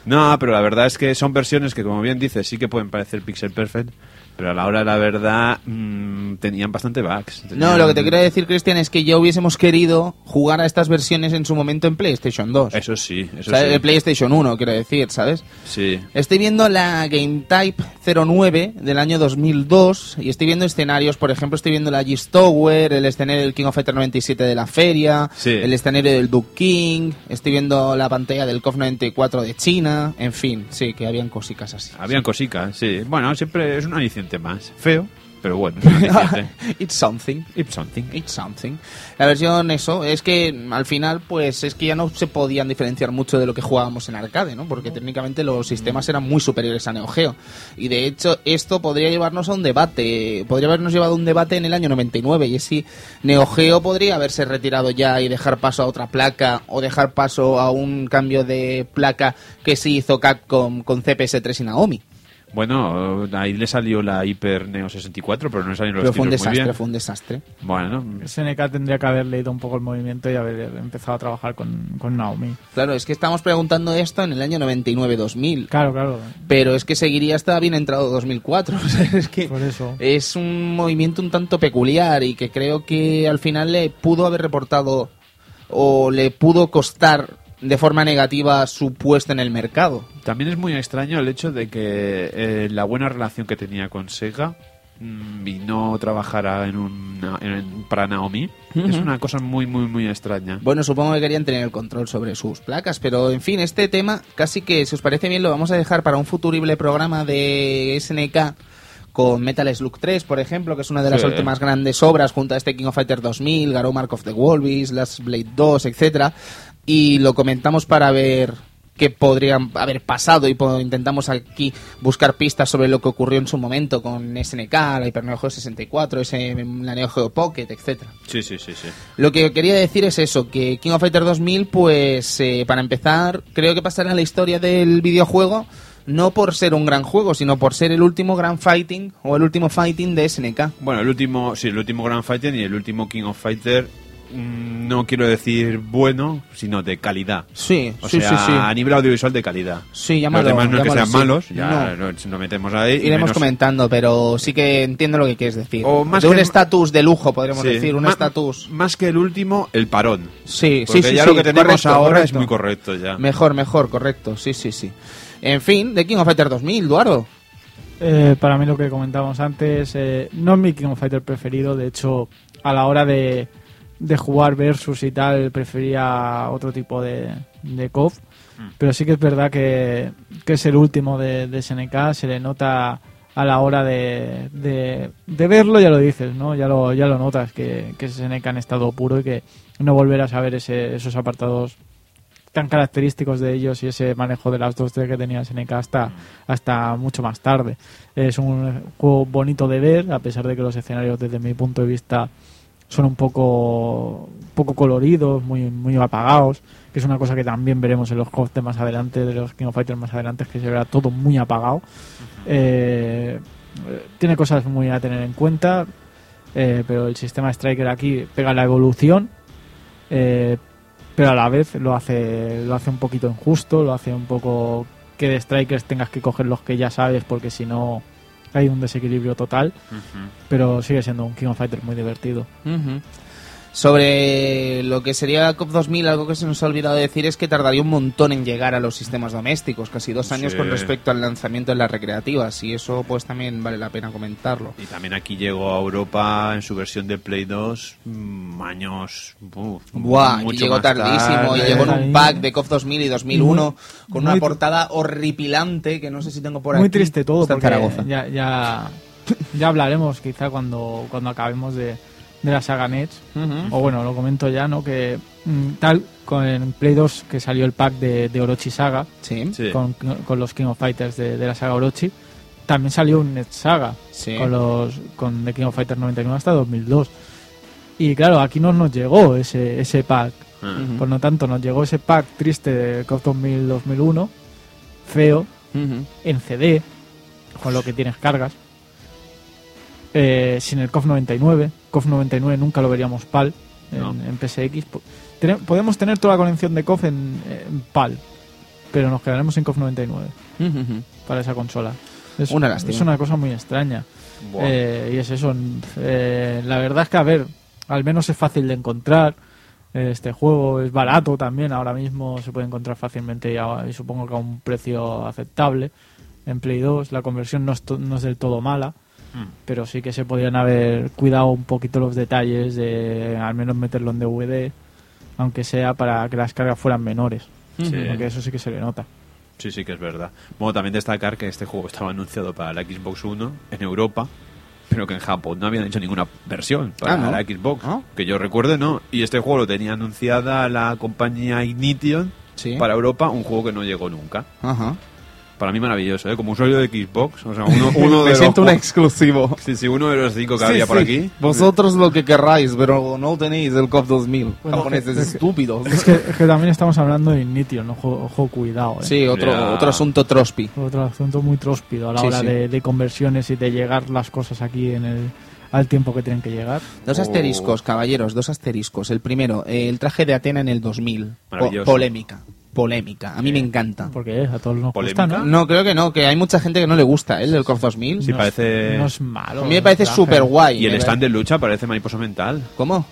No, pero la verdad es que son versiones que, como bien dices, sí que pueden parecer pixel perfect, pero a la hora de la verdad mm, tenían bastante bugs. No, Tenían- lo que te quiero decir, Cristian, es que ya hubiésemos querido jugar a estas versiones en su momento en PlayStation 2. Eso sí, eso sea, sí. el PlayStation 1, quiero decir, ¿sabes? Sí. Estoy viendo la Game Type 09 del año 2002 y estoy viendo escenarios, por ejemplo, estoy viendo la Gis Tower, el escenario del King of Fighters 97 de la feria, Sí. el escenario del Duke King, estoy viendo la pantalla del KOF 94 de China, en fin, sí, que habían cositas así. Habían cosicas, sí. Bueno, siempre es un más. Feo, pero bueno. It's something. It's something. It's something. La versión, eso, es que al final, pues es que ya no se podían diferenciar mucho de lo que jugábamos en arcade, ¿no? Porque técnicamente los sistemas eran muy superiores a Neo Geo. Y de hecho, esto podría llevarnos a un debate. Podría habernos llevado a un debate en el año 99. Y es si Neo Geo podría haberse retirado ya y dejar paso a otra placa, o dejar paso a un cambio de placa que se hizo Capcom con CPS3 y Naomi. Bueno, ahí le salió la Hyper Neo 64, pero no le salieron los Pero fue un tiros muy desastre, bien. fue un desastre. Bueno, SNK tendría que haber leído un poco el movimiento y haber empezado a trabajar con, con Naomi. Claro, es que estamos preguntando esto en el año 99-2000. Claro, claro, pero es que seguiría hasta bien entrado 2004. O sea, es que por eso. es un movimiento un tanto peculiar y que creo que al final le pudo haber reportado o le pudo costar de forma negativa su puesto en el mercado. también es muy extraño el hecho de que eh, la buena relación que tenía con Sega mm, y no trabajara en un, en- para Naomi es una cosa muy, muy, muy extraña. Bueno, supongo que querían tener el control sobre sus placas, pero en fin, este tema casi que, si os parece bien, lo vamos a dejar para un futurible programa de SNK con Metal Slug 3, por ejemplo, que es una de las Sí. últimas grandes obras junto a este King of Fighters 2000, Garou Mark of the Wolves, Last Blade 2, etcétera, y lo comentamos para ver qué podría haber pasado y intentamos aquí buscar pistas sobre lo que ocurrió en su momento con SNK, la Hyper Neo Geo 64, ese, la Neo Geo Pocket, etcétera. Sí, sí, sí, sí. Lo que quería decir es eso, que King of Fighters 2000, pues eh, para empezar, creo que pasará en la historia del videojuego no por ser un gran juego, sino por ser el último gran fighting o el último fighting de SNK. Bueno, el último, sí, el último Grand Fighter y el último King of Fighter, no quiero decir bueno, sino de calidad. Sí, O sí, sea, sí, sí. a nivel audiovisual de calidad. Sí, llámalo, Los demás no es que llámalo sean malos, ya No. lo, lo metemos ahí. Iremos menos- comentando, pero sí que entiendo lo que quieres decir. O más de un estatus de lujo, podríamos Sí, decir, un estatus. Más que el último, el parón. Sí, Porque sí, sí, ya sí, lo que tenemos correcto, ahora es muy correcto ya. Mejor, mejor, correcto, sí, sí, sí. En fin, de King of Fighters 2000, Eduardo. Eh, para mí lo que comentábamos antes, eh, no es mi King of Fighter preferido, de hecho a la hora de, de jugar versus y tal prefería otro tipo de, de KOF, pero sí que es verdad que, que es el último de, de SNK, se le nota a la hora de, de, de verlo, ya lo dices, ¿no? ya, lo, ya lo notas, que, que es SNK en estado puro y que no volverás a ver ese, esos apartados tan característicos de ellos y ese manejo de las 2D que tenía SNK hasta, hasta mucho más tarde. Es un juego bonito de ver, a pesar de que los escenarios desde mi punto de vista son un poco, poco coloridos, muy, muy apagados, que es una cosa que también veremos en los de más adelante, de los King of Fighters más adelante, que se verá todo muy apagado. Eh, tiene cosas muy a tener en cuenta, eh, pero el sistema Striker aquí pega la evolución, eh, pero a la vez lo hace, lo hace un poquito injusto, lo hace un poco que de Strikers tengas que coger los que ya sabes, porque si no hay un desequilibrio total, pero sigue siendo un King of Fighters muy divertido. Sobre lo que sería COP 2000, algo que se nos ha olvidado decir es que tardaría un montón en llegar a los sistemas domésticos, casi dos años Sí. con respecto al lanzamiento en las recreativas, y eso pues también vale la pena comentarlo. Y también aquí llegó a Europa en su versión de Play 2 mm, años. uf, Buah, y mucho llegó más tardísimo y tarde. llegó en un pack de COF 2000 y 2001 con una Muy- portada horripilante que no sé si tengo por muy aquí. triste todo, Está en porque Zaragoza. ya, ya, ya hablaremos quizá cuando, cuando acabemos de, de la saga Nets. Ujú. O bueno, lo comento ya, ¿no? Que mm, tal, con Play 2 que salió el pack de, de Orochi Saga, Sí. Con, con los King of Fighters de, de la saga Orochi. También salió un Net Saga Sí. con los con The King of Fighters 99 hasta 2002. Y claro, aquí no nos llegó ese, ese pack. Por lo tanto, nos llegó ese pack triste de KOF 2000 2001, feo, Ujú. en CD, con lo que tienes cargas. Eh, sin el KOF 99. KOF 99 nunca lo veríamos PAL en, No. en PSX. Podemos tener toda la colección de KOF en, en PAL, pero nos quedaremos en KOF 99 Ujú, ujú. para esa consola. Es Una lástima. Es una cosa muy extraña. Eh, y es eso. eh, la verdad es que, a ver, al menos es fácil de encontrar. Eh, Este juego es barato también. Ahora mismo se puede encontrar fácilmente y, a- y supongo que a un precio aceptable. En Play 2 la conversión no es, to- no es del todo mala. Mm. Pero sí que se podrían haber cuidado un poquito los detalles de al menos meterlo en DVD. Aunque sea para que las cargas fueran menores. Sí. Porque eso sí que se le nota. Sí, sí que es verdad. Bueno, también destacar que este juego estaba anunciado para la Xbox One en Europa, pero que en Japón no habían hecho ninguna versión para Ah, ¿no? la Xbox. Ah. Que yo recuerde, no. Y este juego lo tenía anunciada la compañía Ignition Sí. para Europa, un juego que no llegó nunca. Ajá. Para mí maravilloso, ¿eh? Como usuario de Xbox, o sea, uno, uno de Me los siento un exclusivo. Sí, sí, uno de los cinco que Sí, había por sí. aquí. Vosotros lo que querráis, pero no tenéis el COP 2000. Bueno, Japoneses es que- estúpidos. Es que, es que también estamos hablando de Ignition, ojo, ojo cuidado. ¿eh? Sí, otro, otro asunto trospi. Otro asunto muy tróspido a la Sí, hora sí. De, de conversiones y de llegar las cosas aquí en el al tiempo que tienen que llegar. Dos Oh. asteriscos, caballeros, dos asteriscos. El primero, eh, el traje de Atena en el 2000. Po- Maravilloso. polémica. Polémica. A mí me encanta. Porque eh, a todos nos ¿Polémica? gusta, ¿no? No, creo que no, que hay mucha gente que no le gusta, ¿eh? El del COP 2000. Sí, No parece- Es, no es malo. A mí me parece súper guay. Y el stand de lucha parece mariposa mental. ¿Cómo?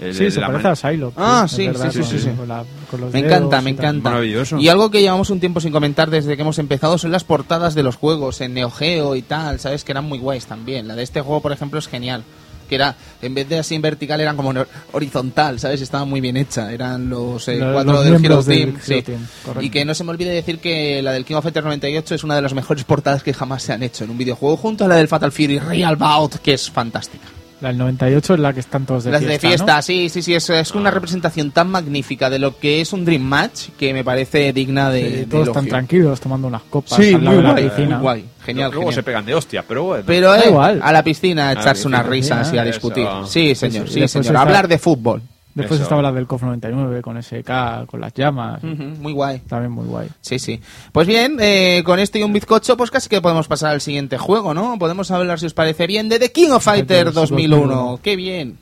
El- Sí, el- se la parece man- a Psylocke. Ah, sí, verdad, sí, sí, con- sí, sí. con la- con los Me encanta, me encanta. Maravilloso. Y algo que llevamos un tiempo sin comentar desde que hemos empezado son las portadas de los juegos en Neo Geo y tal, ¿sabes? Que eran muy guays también. La de este juego, por ejemplo, es genial. Que era, en vez de así en vertical, eran como horizontal, ¿sabes? Estaba muy bien hecha. Eran los eh, cuatro los del Hero Team. Sí. Team, y que no se me olvide decir que la del King of Fighters 98 es una de las mejores portadas que jamás se han hecho en un videojuego, junto a la del Fatal Fury Real Bout, que es fantástica. La del 98 es la que están todos de Las fiesta. de fiesta, ¿no? sí, sí, sí, es, es una representación tan magnífica de lo que es un Dream Match que me parece digna de, Sí, de todos están tranquilos tomando unas copas Sí, muy la guay, piscina. muy guay, genial, Luego genial. se pegan de hostia, pero bueno. Pero Da eh, igual. a la piscina a A la echarse unas risas y a eso. discutir. Sí, señor, Eso. sí, Y después señor. está- Hablar de fútbol. Después Eso. estaba la del KOF 99 con ese K, con las llamas. Muy guay. También muy guay. Sí, sí. Pues bien, eh, con esto y un bizcocho, pues casi que podemos pasar al siguiente juego, ¿no? Podemos hablar, si os parece bien, de The King of Fighters Fighters 2001. 2001. ¡Qué bien!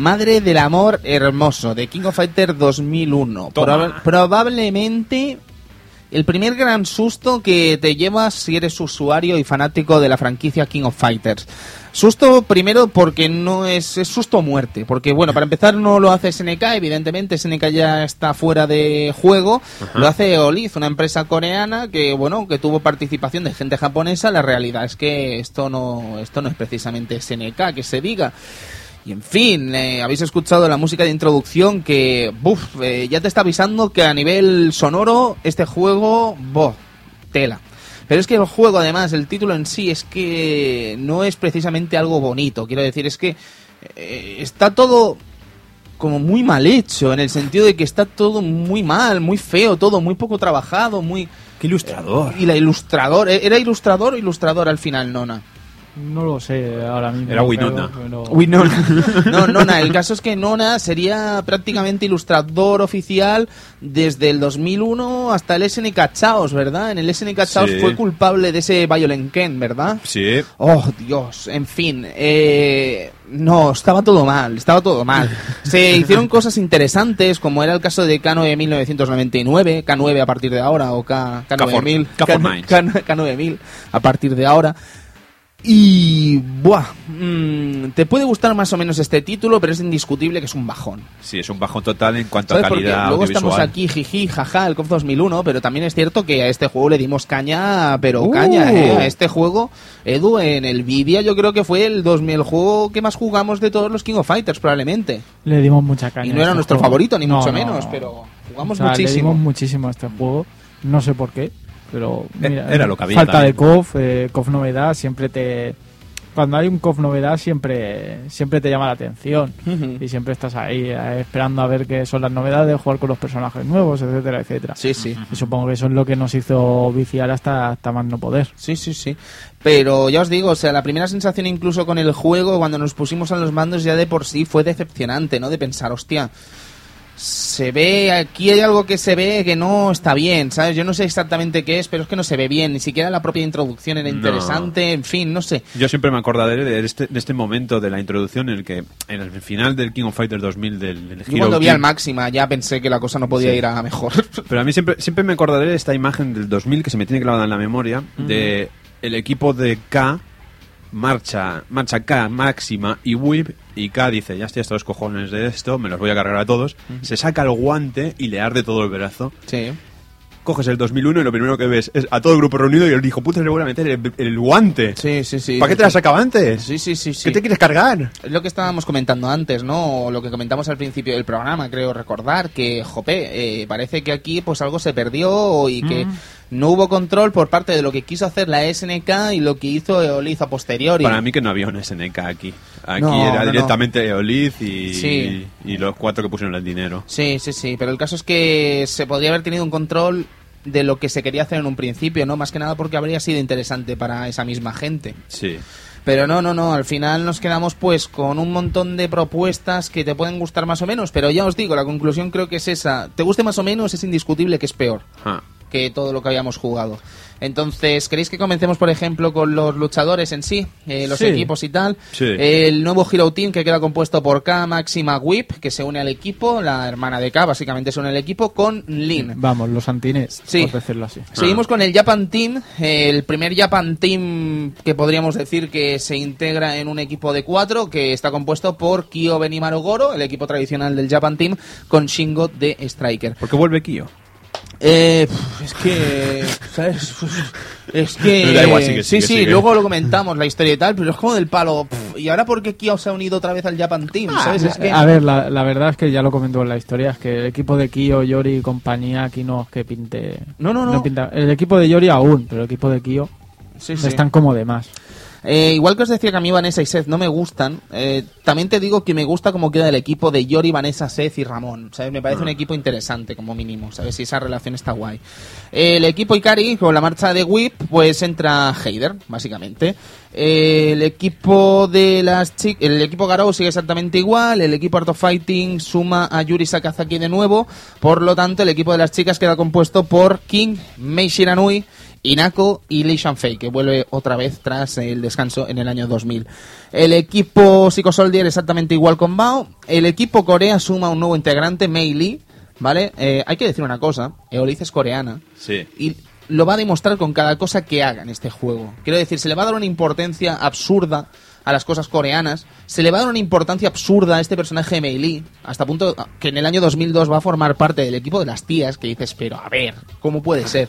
Madre del amor hermoso, de King of Fighter 2001. Toma. Proba- probablemente el primer gran susto que te llevas si eres usuario y fanático de la franquicia King of Fighters. Susto primero porque no es, es susto o muerte, porque bueno, para empezar no lo hace SNK, evidentemente SNK ya está fuera de juego, lo hace Oliz, una empresa coreana que bueno, que tuvo participación de gente japonesa, la realidad es que esto no esto no es precisamente SNK, que se diga. Y en fin, eh, habéis escuchado la música de introducción que, buf, eh, ya te está avisando que a nivel sonoro este juego, boh, tela. Pero es que el juego, además, el título en sí es que no es precisamente algo bonito. Quiero decir, es que eh, está todo como muy mal hecho, en el sentido de que está todo muy mal, muy feo, todo muy poco trabajado, muy... Qué ilustrador. Y la ilustrador, ¿eh? ¿era ilustrador o ilustrador al final, Nona? No lo sé ahora mismo. Era Winona. pero- pero- Uy, no, no, Nona. El caso es que Nona sería prácticamente ilustrador oficial desde el 2001 hasta el SNK Chaos, ¿verdad? En el SNK Chaos Sí. fue culpable de ese Violent Ken, ¿verdad? Sí. Oh, Dios, en fin. eh, no, estaba todo mal, estaba todo mal. Se hicieron cosas interesantes, como era el caso de K9 1999, K9 a partir de ahora, o K, K9000, K for Mines. K, K9000 a partir de ahora. Y, buah, mm, te puede gustar más o menos este título, pero es indiscutible que es un bajón. Sí, es un bajón total en cuanto a calidad luego audiovisual. estamos aquí, jiji, jaja, el COF 2001, pero también es cierto que a este juego le dimos caña, pero Uh. caña, ¿eh? A este juego, Edu, en el Vidia yo creo que fue el 2000, el juego que más jugamos de todos los King of Fighters, probablemente. Le dimos mucha caña. Y no era este nuestro juego. favorito, ni No, mucho no, menos, no. pero jugamos O sea, Le muchísimo. dimos muchísimo a este juego. No sé por qué, pero Eh, mira, era lo que había falta también. de KOF, eh, KOF novedad, siempre te cuando hay un KOF novedad siempre siempre te llama la atención Ujú. y siempre estás ahí eh, esperando a ver qué son las novedades, jugar con los personajes nuevos, etcétera, etcétera. Sí, sí. Y supongo que eso es lo que nos hizo viciar hasta, hasta más no poder. Sí, sí, sí. Pero ya os digo, o sea, la primera sensación incluso con el juego, cuando nos pusimos a los mandos ya de por sí fue decepcionante, ¿no? De pensar, hostia, se ve, aquí hay algo que se ve que no está bien, ¿sabes? Yo no sé exactamente qué es, pero es que no se ve bien, ni siquiera la propia introducción era No. interesante, en fin, no sé. Yo siempre me acordaré de este, de este momento de la introducción en el que, en el final del King of Fighters 2000 del, del Yo Hero cuando vi King- al máxima ya pensé que la cosa no podía Sí. ir a mejor. Pero a mí siempre, siempre me acordaré de esta imagen del 2000 que se me tiene clavada en la memoria, de el equipo de K, marcha, marcha K, máxima y Whip, y K dice, ya estoy hasta los cojones de esto, me los voy a cargar a todos, se saca el guante y le arde todo el brazo. sí. Coges el 2001 y lo primero que ves es a todo el grupo reunido y el hijo puta le voy a meter el, el guante. Sí, sí, sí. ¿Para qué te la sacaba antes? Sí, sí, sí, sí. ¿Qué te quieres cargar? Es lo que estábamos comentando antes, ¿no? O Lo que comentamos al principio del programa, creo recordar, que, jope, eh, parece que aquí pues algo se perdió y que no hubo control por parte de lo que quiso hacer la SNK y lo que hizo Eoliz a posteriori. Para mí que no había un SNK aquí. Aquí No, era no, no. directamente Eoliz y, Sí. y los cuatro que pusieron el dinero. Sí, sí, sí, pero el caso es que se podría haber tenido un control de lo que se quería hacer en un principio, ¿no? Más que nada porque habría sido interesante para esa misma gente. Sí. Pero no, no, no, al final nos quedamos pues con un montón de propuestas que te pueden gustar más o menos, pero ya os digo, la conclusión creo que es esa. Te guste más o menos, es indiscutible que es peor Ah. Que todo lo que habíamos jugado. Entonces, ¿queréis que comencemos, por ejemplo, con los luchadores en sí, eh, los Sí. equipos y tal? Sí. El nuevo Hero Team que queda compuesto por K, Máxima, Whip, que se une al equipo, la hermana de K básicamente se une al equipo, con Lin. Vamos, los antinés, Sí. por decirlo así. Seguimos con el Japan Team, el primer Japan Team que podríamos decir que se integra en un equipo de cuatro que está compuesto por Kyo Benimaru Goro, el equipo tradicional del Japan Team, con Shingo de Striker. ¿Por qué vuelve Kyo? Eh, es que, ¿sabes? Es que... Me da igual, sigue, sí, sigue, sí, sigue. luego lo comentamos, la historia y tal, pero es como del palo. ¿Y ahora por qué Kyo se ha unido otra vez al Japan Team? ¿Sabes? Es que... A ver, la, la verdad es que ya lo comentó en la historia, es que el equipo de Kyo, Yori y compañía aquí no es que pinte... No, no, no. pinta- el equipo de Yori aún, pero el equipo de Kyo Sí, sí. están como de más. Eh, igual que os decía que a mí Vanessa y Seth no me gustan, eh, también te digo que me gusta cómo queda el equipo de Yori, Vanessa, Seth y Ramón. ¿sabes? Me parece un equipo interesante como mínimo, ¿sabes? Si esa relación está guay. El equipo Ikari, con la marcha de Whip, pues entra Heider, básicamente. El equipo de las chicas, el equipo Garou sigue exactamente igual, el equipo Art of Fighting suma a Yuri Sakazaki de nuevo, por lo tanto el equipo de las chicas queda compuesto por King, Mei Shiranui Inako y Lee Shanfei, que vuelve otra vez tras el descanso en el año 2000. El equipo Psycho Soldier exactamente igual con Bao. El equipo Corea suma un nuevo integrante, Mei Lee, ¿vale? Eh, hay que decir una cosa, Eolice es coreana Sí. y lo va a demostrar con cada cosa que haga en este juego. Quiero decir, se le va a dar una importancia absurda a las cosas coreanas, se le va a dar una importancia absurda a este personaje de Mei Lee, hasta punto que en el año 2002 va a formar parte del equipo de las tías, que dices, pero a ver, ¿cómo puede ser?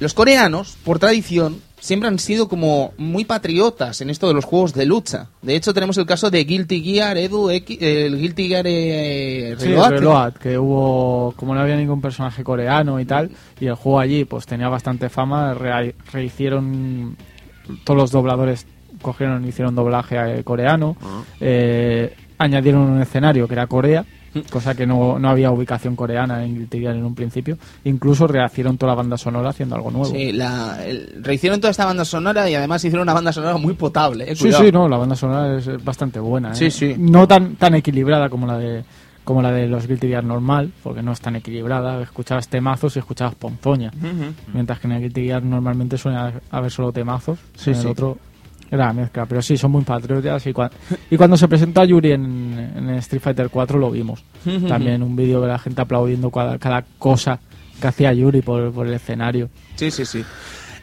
Los coreanos, por tradición, siempre han sido como muy patriotas en esto de los juegos de lucha. De hecho, tenemos el caso de Guilty Gear Edu X, el Guilty Gear eh, Sí, Reload. Que hubo, como no había ningún personaje coreano y tal, y el juego allí pues tenía bastante fama, rehicieron todos los dobladores, cogieron y hicieron doblaje eh, coreano, eh, añadieron un escenario que era Corea, cosa que no, no había ubicación coreana en Gear en un principio, incluso rehacieron toda la banda sonora haciendo algo nuevo. Sí, la, el- rehicieron toda esta banda sonora y además hicieron una banda sonora muy potable. eh, Sí, sí, no, la banda sonora es, bastante buena. ¿eh? Sí, sí. No tan, tan equilibrada como la de como la de los Guilty Gear normal, porque no es tan equilibrada. Escuchabas temazos y escuchabas ponzoña. Mientras que en el Guilty Gear normalmente suele haber solo temazos. Sí, en el sí. otro era la mezcla. Pero sí, son muy patriotas. Y, cua- y cuando se presentó a Yuri en, en Street Fighter 4 lo vimos. También un vídeo de la gente aplaudiendo cada, cada cosa que hacía Yuri por, por el escenario. Sí, sí, sí.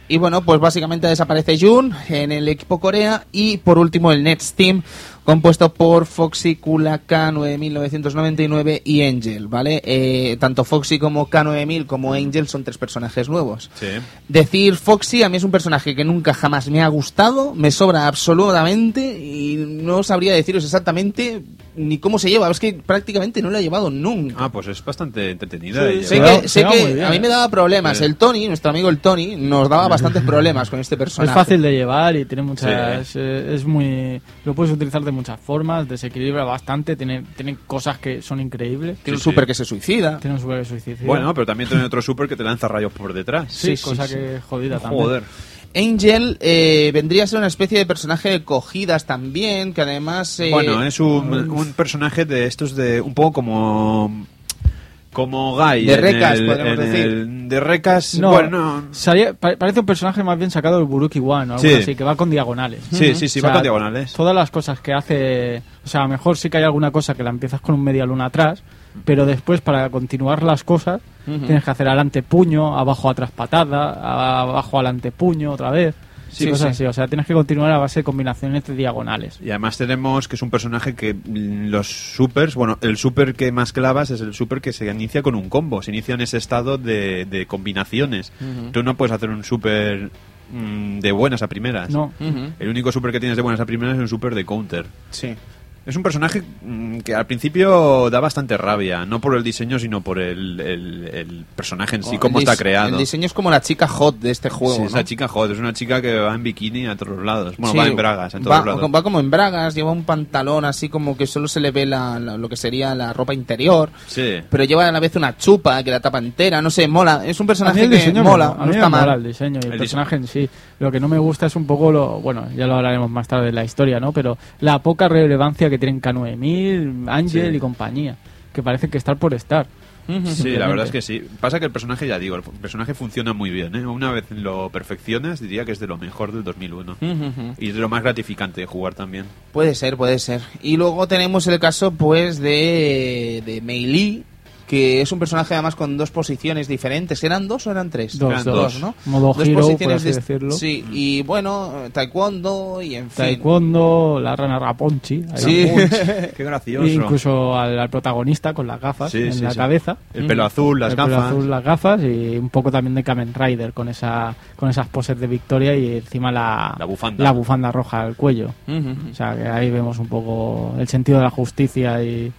Y bueno, pues básicamente desaparece Jun en el equipo Corea y por último el Nets Team compuesto por Foxy, Kula, K9999 y Angel, ¿vale? Eh, tanto Foxy como K9000 como Angel son tres personajes nuevos. Sí. Decir Foxy a mí es un personaje que nunca jamás me ha gustado, me sobra absolutamente y no sabría deciros exactamente ni cómo se lleva, es que prácticamente no lo he llevado nunca. Ah, pues es bastante entretenida. Sí, y Sé Se que, se sé que bien, a mí me daba problemas. El Tony, nuestro amigo el Tony, nos daba bastantes problemas con este personaje. Es fácil de llevar y tiene muchas. Sí. eh, es muy. Lo puedes utilizar de muchas formas, desequilibra bastante, tiene, tiene cosas que son increíbles. Tiene un Sí, super que se suicida. Tiene un super suicidio. Bueno, pero también tiene otro super que te lanza rayos por detrás. sí, sí, cosa sí. que es jodida también. Joder. Angel eh, vendría a ser una especie de personaje de cogidas también, que además... eh, Bueno, es un, un personaje de estos de un poco como como Guy De recas, el- podríamos decir. el- de recas No, bueno no. salía- pa- parece un personaje más bien sacado del Buruki One o algo Sí. así, que va con diagonales. sí sí sí O va con diagonales Todas las cosas que hace. O sea, a lo mejor sí que hay alguna cosa que la empiezas con un media luna atrás, pero después para continuar las cosas tienes que hacer adelante puño, abajo atrás patada, abajo adelante puño otra vez. Sí, cosas sí. así. O sea, tienes que continuar a base de combinaciones de diagonales. y además tenemos que es un personaje que mm, los supers, bueno, el super que más clavas es el super que se inicia con un combo, se inicia en ese estado de, de combinaciones. Tú no puedes hacer un super mm, de buenas a primeras. No. El único super que tienes de buenas a primeras es un super de counter. Sí. Es un personaje mm, que al principio da bastante rabia, no por el diseño, sino por el, el- el personaje en sí, El cómo está creado. El diseño es como la chica hot de este juego, Sí, ¿no? esa chica, joder, es una chica que va en bikini a todos lados. Bueno, Sí, va en bragas, en todos va, lados. va como en bragas, lleva un pantalón así como que solo se le ve la- la- lo que sería la ropa interior, Sí. pero lleva a la vez una chupa que la tapa entera, no sé, mola. Es un A mí personaje el que me- mola, a no mí me está mola mal. el diseño y el, El personaje en sí. Lo que no me gusta es un poco lo, bueno, ya lo hablaremos más tarde de la historia, ¿no? Pero la poca relevancia que tienen K9000, Ángel Sí. y compañía, que parece que estar por estar. Sí, la verdad es que sí. Pasa que el personaje, ya digo, el personaje funciona muy bien. ¿eh? Una vez lo perfeccionas, diría que es de lo mejor del 2001. Ujú. Y de lo más gratificante de jugar también. Puede ser, puede ser. Y luego tenemos el caso, pues, de, de Mei Lee, que es un personaje además con dos posiciones diferentes. ¿Eran dos o eran tres? Dos, Eran dos. dos, ¿no? Modo Dos hero, por posiciones así de- decirlo. Sí, y bueno, taekwondo y en fin. Taekwondo, la rana Raponchi, Sí. Qué gracioso. E incluso al, al protagonista con las gafas Sí, en sí, la sí. cabeza. El pelo azul, las El pelo azul, las gafas y un poco también de Kamen Rider con esa con esas poses de victoria y encima la, La bufanda. la bufanda roja al cuello. O sea, que ahí vemos un poco el sentido de la justicia y,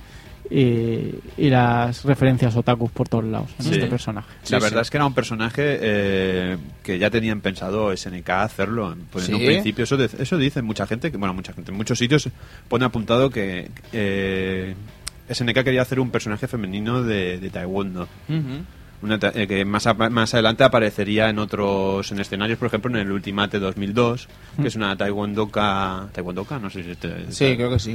y, y las referencias otakus por todos lados en Sí. este personaje. La Sí, verdad sí. es que era un personaje eh, que ya tenían pensado SNK hacerlo. Pues en un principio eso, de- eso dice mucha gente, que bueno, mucha gente, en muchos sitios pone apuntado que eh, SNK quería hacer un personaje femenino de, de Taekwondo. Ujú. Una ta- eh, que más, apa- más adelante aparecería en otros en escenarios, por ejemplo, en el Ultimate 2002, que es una Taekwondoka, Taekwondoka, no sé si te- Sí, creo que sí.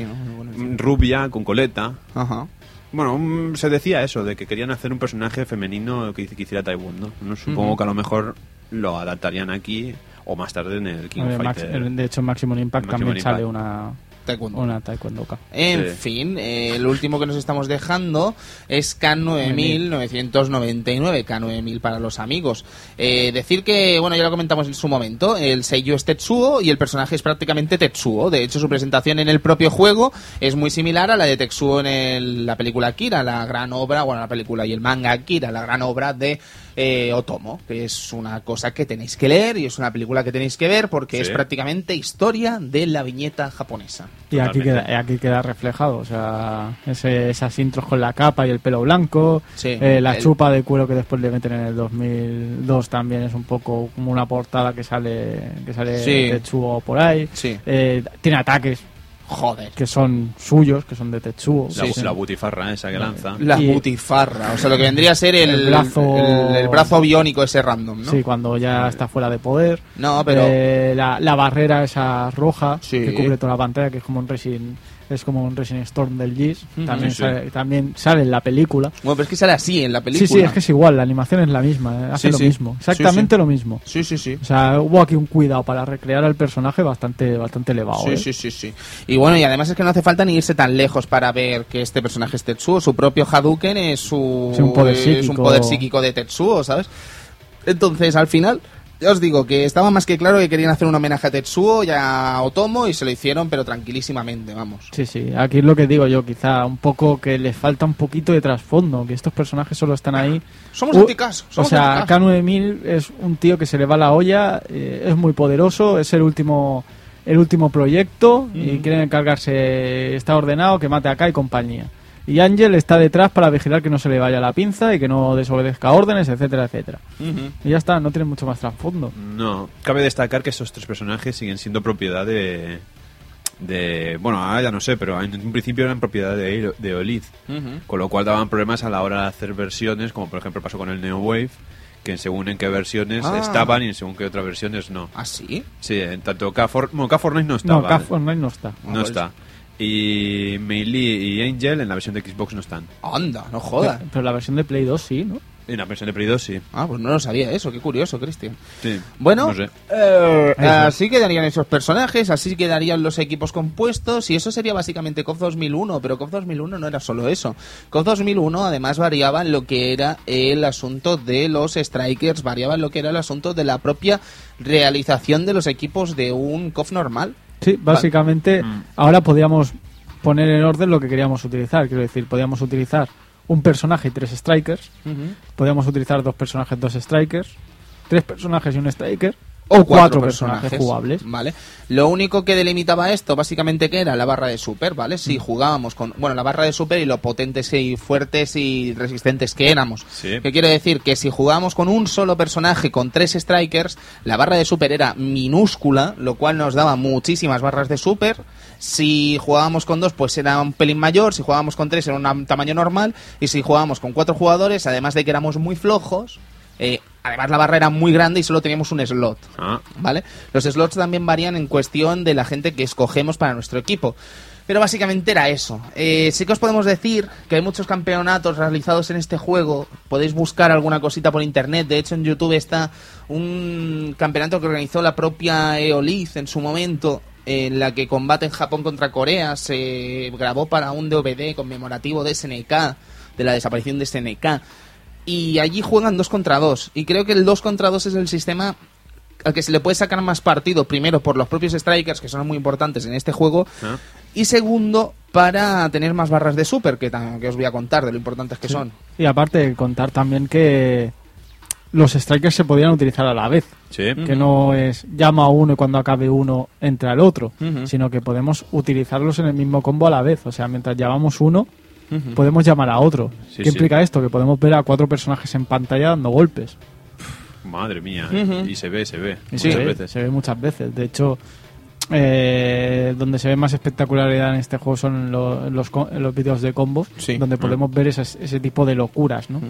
sí. rubia con coleta. Ajá. Bueno, mm, se decía eso, de que querían hacer un personaje femenino que, que hiciera Taekwondo. ¿no? Supongo que a lo mejor lo adaptarían aquí o más tarde en el King of Max- Fighter. de hecho, en Maximum Impact Maximum también sale una, Taekwondo. una Taekwondoka. En Sí. fin, eh, el último que nos estamos dejando es K9999, K9000 para los amigos. Eh, decir que, bueno, ya lo comentamos en su momento, el Seiyu es Tetsuo y el personaje es prácticamente Tetsuo. De hecho, su presentación en el propio juego es muy similar a la de Tetsuo en el- la película Akira, la gran obra, bueno, la película y el manga Akira, la gran obra de eh, Otomo, que es una cosa que tenéis que leer y es una película que tenéis que ver porque Sí. es prácticamente historia de la viñeta japonesa. Y aquí queda, aquí queda reflejado, o sea, ese- esas intros con la capa y el pelo blanco, Sí, eh, la el- chupa de cuero que después le meten en el 2002 también es un poco como una portada que sale que sale Sí. Tetsuo por ahí. Sí. Eh, tiene ataques Joder. que son suyos, que son de Tetsuo. La, Sí, la butifarra esa que lanza. La Y- butifarra, o sea, lo que vendría a ser el, El brazo- el, el brazo biónico ese random, ¿no? Sí, cuando ya está fuera de poder. No, pero- Eh, la, la barrera esa roja Sí. que cubre toda la pantalla, que es como un Resin, es como un Resin Storm del Gis. también, Sí, sí. Sale, también sale en la película. Bueno, pero es que sale así en la película. Sí, sí, es que es igual, la animación es la misma, eh, hace Sí, lo sí. mismo, exactamente sí. lo mismo. Sí, sí, sí. O sea, hubo aquí un cuidado para recrear al personaje bastante bastante elevado. Sí, eh. sí, sí, sí. Y bueno, y además es que no hace falta ni irse tan lejos para ver que este personaje es Tetsuo. Su propio Hadouken es su Sí, un poder es un poder psíquico de Tetsuo, ¿sabes? Entonces, al final, ya os digo que estaba más que claro que querían hacer un homenaje a Tetsuo y a Otomo y se lo hicieron, pero tranquilísimamente, vamos. Sí, sí, aquí es lo que digo yo, quizá un poco que les falta un poquito de trasfondo, que estos personajes solo están ahí. Somos Uh, anticaso. O somos sea, anticaso. K9000 es un tío que se le va la olla, eh, es muy poderoso, es el último el último proyecto y quieren encargarse, está ordenado que mate acá y compañía. Y Ángel está detrás para vigilar que no se le vaya la pinza y que no desobedezca órdenes, etcétera, etcétera. Y ya está, no tiene mucho más trasfondo. No, cabe destacar que esos tres personajes siguen siendo propiedad de. de bueno, ahora ya no sé, pero en un principio eran propiedad de, de Olid. Con lo cual daban problemas a la hora de hacer versiones, como por ejemplo pasó con el Neo Wave, que según en qué versiones Ah. estaban y en según qué otras versiones no. ¿Ah, sí? Sí, en tanto K4, bueno, K4 no estaba. no, K Online no está. no está. Y Melee y Angel en la versión de Xbox no están. Anda, no jodas. Pero la versión de Play 2 sí, ¿no? En la versión de Play 2 sí. Ah, pues no lo sabía eso, qué curioso, Cristian. Sí. Bueno, No sé. eh, así quedarían esos personajes, así quedarían los equipos compuestos y eso sería básicamente COF 2001, pero COF 2001 no era solo eso. COF 2001 además variaba en lo que era el asunto de los strikers, variaba en lo que era el asunto de la propia realización de los equipos de un COF normal. Sí, básicamente Mm. ahora podríamos poner en orden lo que queríamos utilizar. Quiero decir, podíamos utilizar un personaje y tres strikers. Podíamos utilizar dos personajes, dos strikers. Tres personajes y un striker. O cuatro, personajes, jugables. Vale. Lo único que delimitaba esto, básicamente, que era la barra de super, ¿vale? Mm. Si jugábamos con. Bueno, la barra de super y lo potentes y fuertes y resistentes que éramos. Sí. Que quiere decir que si jugábamos con un solo personaje, con tres strikers, la barra de super era minúscula, lo cual nos daba muchísimas barras de super. Si jugábamos con dos, pues era un pelín mayor. Si jugábamos con tres, era un tamaño normal. Y si jugábamos con cuatro jugadores, además de que éramos muy flojos. eh, además la barra era muy grande y solo teníamos un slot. Ah, ¿Vale? Los slots también varían en cuestión de la gente que escogemos para nuestro equipo. Pero básicamente era eso. Eh, sí que os podemos decir que hay muchos campeonatos realizados en este juego. Podéis buscar alguna cosita por internet. De hecho, en YouTube está un campeonato que organizó la propia Eoliz en su momento. En la que combate en Japón contra Corea se grabó para un DVD conmemorativo de SNK, de la desaparición de SNK. Y allí juegan dos contra dos. Y creo que el dos contra dos es el sistema al que se le puede sacar más partido, primero por los propios strikers, que son muy importantes en este juego, ah. y segundo, para tener más barras de super, que, que os voy a contar de lo importantes que son. Y aparte, contar también que los strikers se podían utilizar a la vez. Sí. Que no es llama a uno y cuando acabe uno entra el otro, sino que podemos utilizarlos en el mismo combo a la vez. O sea, mientras llamamos uno, podemos llamar a otro. Sí, ¿Qué sí. implica esto? Que podemos ver a cuatro personajes en pantalla dando golpes. Madre mía. Y se ve, se ve. Sí. muchas se, ve, veces. se ve muchas veces. De hecho, eh, donde se ve más espectacularidad en este juego son lo- los, los vídeos de combos, Sí. donde podemos ver esas- ese tipo de locuras, ¿no?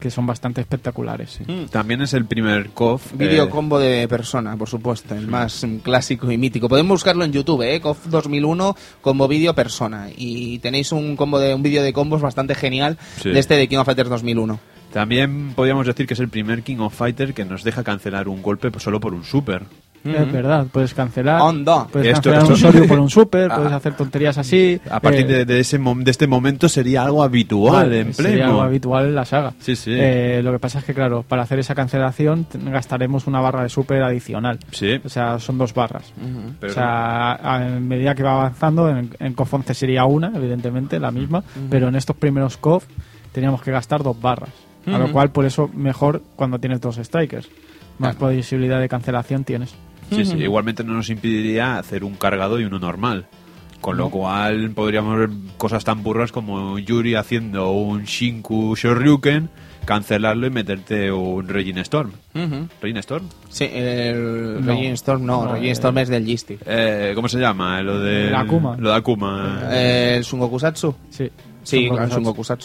Que son bastante espectaculares. sí. También es el primer KOF. Vídeo eh, combo de persona, por supuesto, el más mm, clásico y mítico. Podemos buscarlo en YouTube, ¿eh? KOF 2001 combo vídeo persona. Y tenéis un combo de un vídeo de combos bastante genial Sí. de este de King of Fighters 2001. También podríamos decir que es el primer King of Fighter que nos deja cancelar un golpe solo por un super. Es verdad, puedes cancelar. Onda. Puedes Esto- cancelar esto- un Soryu por un super, puedes hacer tonterías así. A partir eh, de, de ese de este momento sería algo habitual en sería algo habitual en la saga. Sí, sí. Eh, lo que pasa es que, claro, para hacer esa cancelación gastaremos una barra de super adicional. Sí, O sea, son dos barras. pero o sea, a, a medida que va avanzando, en, en KOF 11 sería una, evidentemente, la misma, pero en estos primeros KOF teníamos que gastar dos barras. A lo cual, por eso, mejor cuando tienes dos strikers. Más posibilidad de cancelación tienes. Sí, sí, igualmente no nos impediría hacer un cargado y uno normal. Con lo cual podríamos ver cosas tan burras como Yuri haciendo un Shinku Shoryuken, cancelarlo y meterte un Regin Storm. Ujú. ¿Regin Storm? Sí, el No. Regin Storm no, No, Regin eh, Storm es del Gistic. Eh, ¿Cómo se llama? Lo de El Akuma. Lo de Akuma. Eh, ¿El Sungokusatsu? Sí. Sí, Son claro.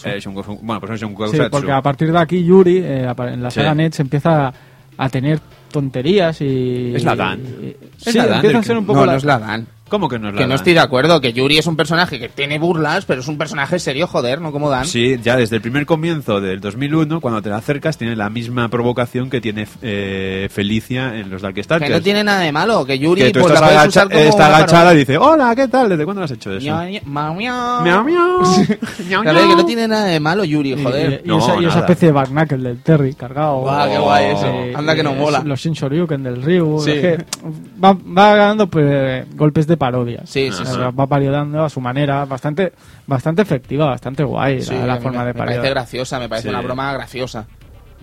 Eh, Shungo- bueno, pues es un Sí, porque a partir de aquí Yuri, eh, en la Sí. saga Nets, empieza a tener tonterías y... Es la Dan. y- Es sí, la Dan empieza a ser un poco no, la... no es la Dan. ¿Cómo que no es la Que no estoy de acuerdo, que Yuri es un personaje que tiene burlas, pero es un personaje serio, joder, no como Dan. Sí, ya desde el primer comienzo del 2001, cuando te la acercas, tiene la misma provocación que tiene eh, Felicia en los Darkstalkers. Que no tiene nada de malo, que Yuri que tú pues, la estás puedes agacha- usar como está agachada y dice, hola, ¿qué tal? ¿Desde cuándo lo has hecho eso? Miau, miau, miau. Claro, que no tiene nada de malo Yuri, Y, joder. y No, esa, y esa especie de Barnacle del Terry cargado. Guau, qué guay ese. Anda que no eh, mola. Los Shin Shoryuken del Ryu. Sí. es que va, va ganando pues, golpes de parodia. Sí, sí, O sí. Va parodiando a su manera. Bastante bastante efectiva, bastante guay Sí, la, la forma me, de me parece parodiar. graciosa, me parece Sí. una broma graciosa.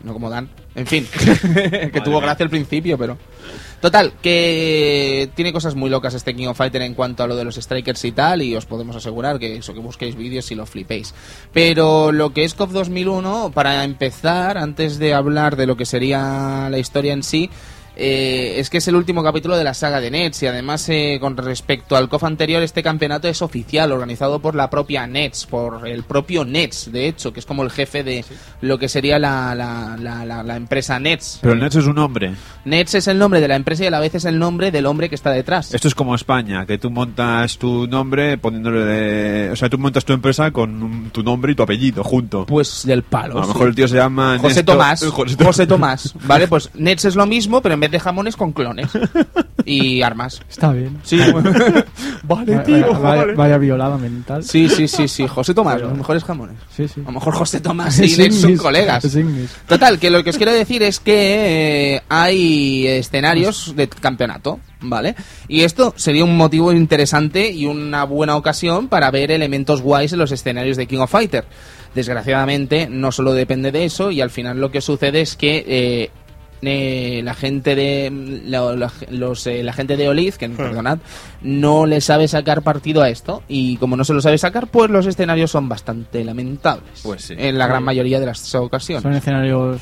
No como Dan. En fin, que tuvo gracia al principio, pero... Total, que tiene cosas muy locas este King of Fighter en cuanto a lo de los strikers y tal, y os podemos asegurar que eso, que busquéis vídeos y lo flipéis. Pero lo que es KOF 2001, para empezar, antes de hablar de lo que sería la historia en sí, eh, es que es el último capítulo de la saga de Nets y además eh, con respecto al KOF anterior este campeonato es oficial, organizado por la propia Nets, por el propio Nets de hecho, que es como el jefe de lo que sería la, la, la, la- la empresa Nets. Pero el Nets es un hombre. Nets es el nombre de la empresa y a la vez es el nombre del hombre que está detrás. Esto es como España, que tú montas tu nombre poniéndole de... O sea, tú montas tu empresa con un- tu nombre y tu apellido junto. Pues del palo. a lo sí. mejor el tío se llama... José Néstor- Tomás. José José, Tomás. Tomás. Vale, pues Nets es lo mismo, pero en vez de jamones con clones. Y armas. Está bien. Sí, Vaya, vaya- vaya violada mental. sí, sí, sí, sí. José Tomás, los mejores jamones. sí. sí. A lo mejor José Tomás y Nets son colegas. Total, que lo que os quiero decir es que eh, hay escenarios de campeonato, ¿vale? Y esto sería un motivo interesante y una buena ocasión para ver elementos guays en los escenarios de King of Fighter. Desgraciadamente, no solo depende de eso, y al final lo que sucede es que eh, eh, la gente de la, la- los, eh, la gente de Oliz, que perdonad, no le sabe sacar partido a esto y como no se lo sabe sacar, pues los escenarios son bastante lamentables. Pues sí. En la gran mayoría de las ocasiones. Son escenarios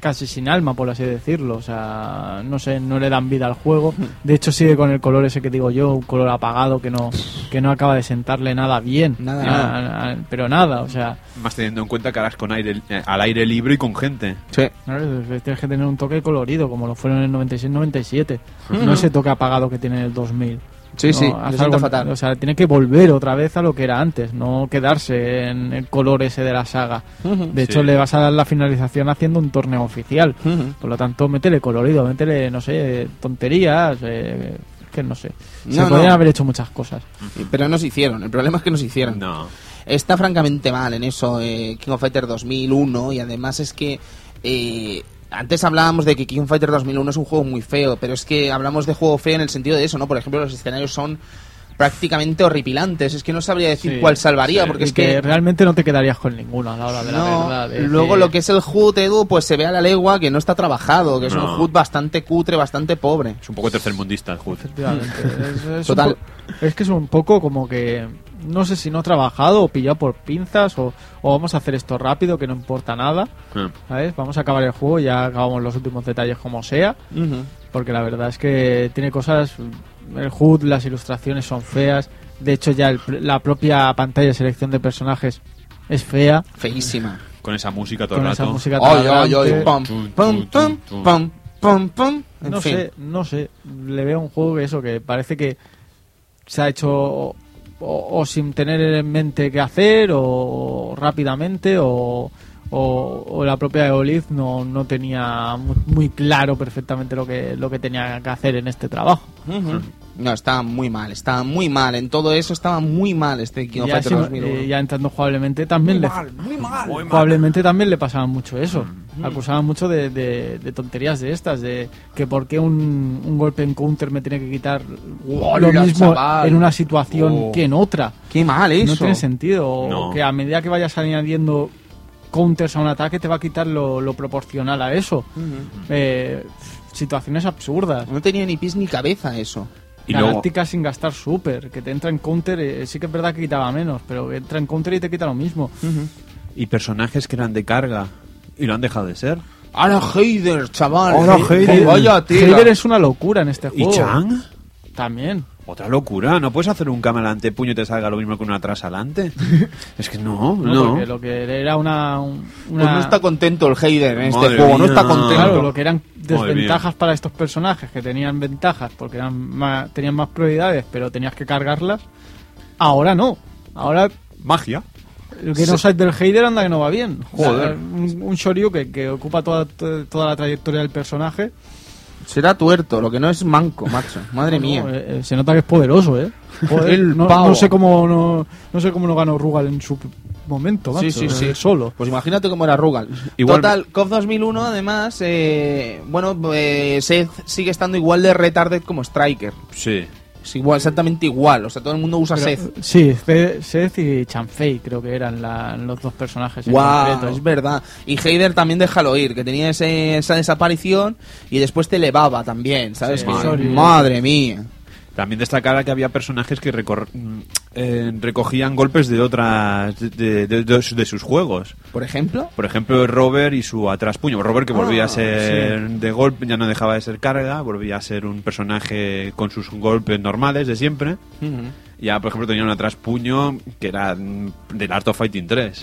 casi sin alma, por así decirlo. O sea, no sé, no le dan vida al juego. De hecho, sigue con el color ese que digo yo, un color apagado que no, que no acaba de sentarle nada bien. Nada, A- nada. a- pero nada, o sea, Más teniendo en cuenta que harás con aire, eh, al aire libre y con gente. Sí. tienes que tener un toque colorido, como lo fueron en el 96-97. No ese toque apagado que tiene en el 2000. Sí, No, sí, haz le sienta algo- fatal. O sea, tiene que volver otra vez a lo que era antes, no quedarse en el color ese de la saga. De hecho, Sí. le vas a dar la finalización haciendo un torneo oficial. Por lo tanto, métele colorido, métele, no sé, tonterías, eh, que no sé. Se No, podrían haber hecho muchas cosas. Pero no se hicieron, el problema es que no se hicieron. No. Está francamente mal en eso eh, King of Fighter 2001 y además es que eh, antes hablábamos de que King Fighter 2001 es un juego muy feo, pero es que hablamos de juego feo en el sentido de eso, ¿no? Por ejemplo, los escenarios son prácticamente horripilantes, es que no sabría decir Sí, cuál salvaría, sí. porque Y es que... realmente no te quedarías con ninguno a la hora de la verdad. es luego lo que es el HUD, Edu, pues se ve a la legua que no está trabajado, que es un. HUD bastante cutre, bastante pobre. Es un poco tercermundista el HUD. Efectivamente. Es, es Total. un po- es que es un poco como que no sé si no trabajado o pillado por pinzas o, o vamos a hacer esto rápido que no importa nada. ¿Sabes? Vamos a acabar el juego, ya acabamos los últimos detalles como sea. Porque la verdad es que tiene cosas. El HUD, las ilustraciones son feas. De hecho, ya el la propia pantalla de selección de personajes es fea. Feísima. Con esa música todo Con el esa música Ay, ay, ay, pam, pam, pam, pam, pam, no fin. sé, no sé. Le veo un juego que eso, que parece que se ha hecho o, o sin tener en mente qué hacer, o rápidamente, o, o, o la propia Eoliz no, no tenía mu- muy claro perfectamente lo que, lo que tenía que hacer en este trabajo. No, estaba muy mal, estaba muy mal. En todo eso estaba muy mal este King of ya, Fighters si- 2001. eh, ya entrando jugablemente también le jugablemente también le pasaba mucho eso acusaban mucho de, de- de tonterías de estas de que por qué un, un golpe en counter me tiene que quitar lo mismo chaval. en una situación Oh. que en otra Qué mal eso. no tiene sentido o No. que a medida que vayas añadiendo counters a un ataque te va a quitar lo, lo proporcional a eso Eh, situaciones absurdas No tenía ni pies ni cabeza eso. Y luego, Galáctica sin gastar super, que te entra en counter, eh, sí que es verdad que quitaba menos, pero entra en counter y te quita lo mismo. y personajes que eran de carga y lo han dejado de ser. Ahora Heider, chaval. Ahora He- Heider. Vaya tela. Heider es una locura en este ¿Y juego. Chang? También. Otra locura, no puedes hacer un cámara antepuño y te salga lo mismo que un atrás adelante. es que no, No, no. Porque lo que era una. un- una Pues no está contento el Heider en este juego, no está contento. Claro, lo que eran desventajas para estos personajes, que tenían ventajas porque eran más- tenían más prioridades, pero tenías que cargarlas. Ahora no. Ahora Magia. el que no sabes del Heider anda que no va bien. O sea, Joder. un, un Shoryu que, que ocupa toda, toda la trayectoria del personaje. Será tuerto, lo que no es manco, macho. Madre No, mía. eh, eh, se nota que es poderoso, ¿eh? Joder, El no, pavo. no sé cómo no, no sé cómo no ganó Rugal en su momento, macho, Sí, sí, sí. eh, solo. Pues imagínate cómo era Rugal. Igual- Total, COF 2001, además, eh, bueno, eh, Seth sigue estando igual de retarded como Striker. Sí. Es igual, exactamente igual. O sea, todo el mundo usa Seth. Sí, Ce- Seth y Chanfei creo que eran la- los dos personajes en Wow, concreto. es verdad. Y Heider también déjalo ir, que tenía ese- esa desaparición y después te elevaba también, ¿sabes? Sí, Que- madre mía. También destacar que había personajes que recor- mm, eh, recogían golpes de otras de, de- de- de sus juegos. Por ejemplo. Por ejemplo, Robert y su atrás puño. Robert que volvía Ah, a ser de golpe, ya no dejaba de ser carga, volvía a ser un personaje con sus golpes normales de siempre. Ya, por ejemplo, tenía un atrás puño que era del Art of Fighting 3.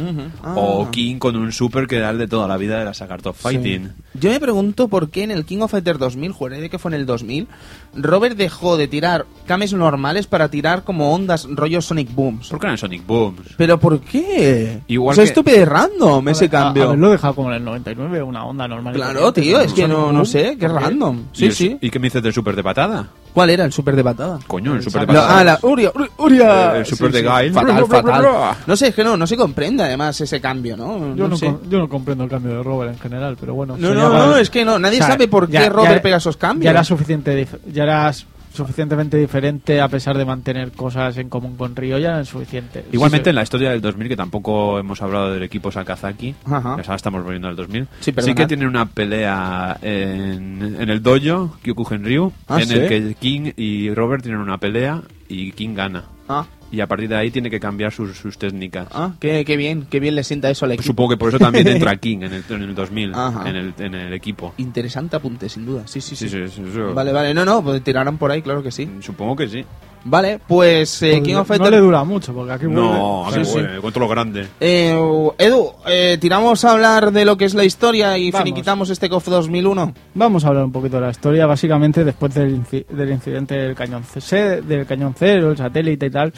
O Ah. King con un super que era el de toda la vida de la saga Art of Fighting. Yo me pregunto por qué en el King of Fighters 2000, juré que fue en el 2000, Robert dejó de tirar cames normales para tirar como ondas rollo Sonic Booms. ¿Por qué eran Sonic Booms? ¿Pero por qué? Igual o sea, que- estúpido y random ese A- cambio. Haberlo dejado como en el 99, una onda normal. Claro, tío, es que no, no sé, qué random. ¿Y Sí, sí. ¿Y qué me dices del super de patada? ¿Cuál era el super de patada? Coño, el super de patada. ah, la Uria, Uri- Uria. Eh, el super de Guile. Fatal, fatal. No sé, es que no, no se comprende además ese cambio, ¿no? Yo no, sé. com- yo no comprendo el cambio de Robert en general, pero bueno. No, no, no, es que no, nadie O sea, sabe por ya- qué ya- Robert pega esos cambios. Ya era suficiente, ya era s- suficientemente diferente a pesar de mantener cosas en común con Ryo, ya era suficiente. Igualmente Sí, en la historia del 2000, que tampoco hemos hablado del equipo Sakazaki, Ajá. ahora estamos volviendo al 2000, Sí, que tienen una pelea en, en el dojo, Kyokugen Ryu, Ah, en ¿sí? el que King y Robert tienen una pelea y King gana. Ah, Y a partir de ahí tiene que cambiar sus, sus técnicas. ah, qué, qué bien, qué bien le sienta eso al Pues equipo. supongo que por eso también entra King en el, en el 2000, Ajá. en el, en el equipo. Interesante apunte, sin duda. Sí, sí, sí. Sí, sí, sí, eso- Vale, vale. No, no, pues tirarán por ahí, claro que sí. Supongo que sí. Vale, pues eh, Pues King no- of no Fighters... le dura mucho, porque aquí No, aquí sí, vuelve, cuento lo grande. Eh, Edu, eh, tiramos a hablar de lo que es la historia y Vamos. finiquitamos este KOF 2001. Vamos a hablar un poquito de la historia. Básicamente, después del, inci- del incidente del cañón, C, del cañón cero, el satélite y tal,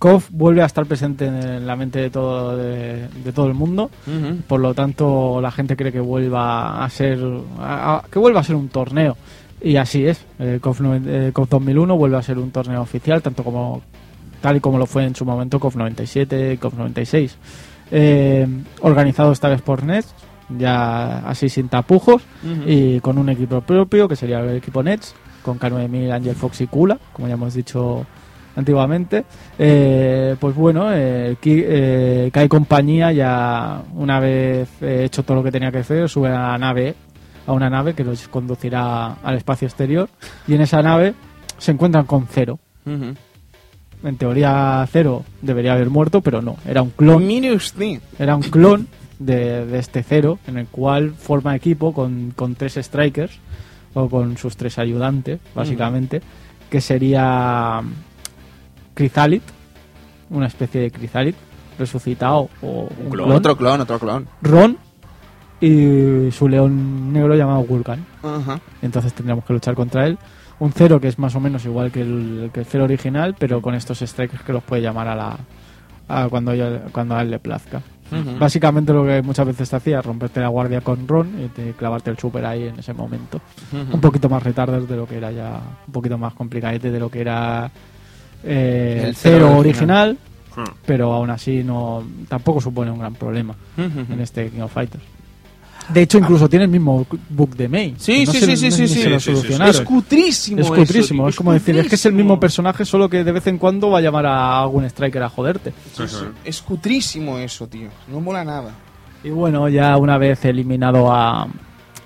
KOF vuelve a estar presente en la mente de todo, de, de todo el mundo. Por lo tanto, la gente cree que vuelva a ser a- a- que vuelva a ser un torneo. Y así es. El KOF, noven- eh, KOF 2001 vuelve a ser un torneo oficial, tanto como tal y como lo fue en su momento KOF 97, KOF 96. Eh, organizado esta vez por Nets, ya así sin tapujos y con un equipo propio que sería el equipo Nets, con K9000, Angel Fox y Kula, como ya hemos dicho antiguamente. Eh, pues bueno, eh, eh, Kai compañía ya una vez eh, hecho todo lo que tenía que hacer, sube a la nave, a una nave que los conducirá al espacio exterior y en esa nave se encuentran con Cero. En teoría Cero debería haber muerto, pero no, era un clon Mire usted. era un clon de, de este cero, en el cual forma equipo con, con tres strikers, o con sus tres ayudantes, básicamente, que sería Chrysalit, una especie de Chrysalit, resucitado, o un clon. clon, Otro clon, otro clon. Ron, y su león negro llamado Vulcan. Ajá. Entonces tendríamos que luchar contra él. Un cero que es más o menos igual que el, que el cero original, pero con estos strikers que los puede llamar a la a cuando, ella- cuando a él le plazca. Básicamente lo que muchas veces te hacía es romperte la guardia con Ron y te- clavarte el super ahí en ese momento. Un poquito más retarder de lo que era ya, un poquito más complicadete de lo que era eh, El cero cero original, Hmm. pero aún así no tampoco supone un gran problema en este King of Fighters. De hecho, incluso tiene el mismo bug de May. Sí, que no sí, se- sí, sí, no- sí, sí. se. Es cutrísimo. Es cutrísimo, es como decir, es que es el mismo personaje, solo que de vez en cuando va a llamar a algún striker a joderte. Sí, sí. Es cutrísimo eso, tío. No mola nada. Y bueno, ya una vez eliminado a,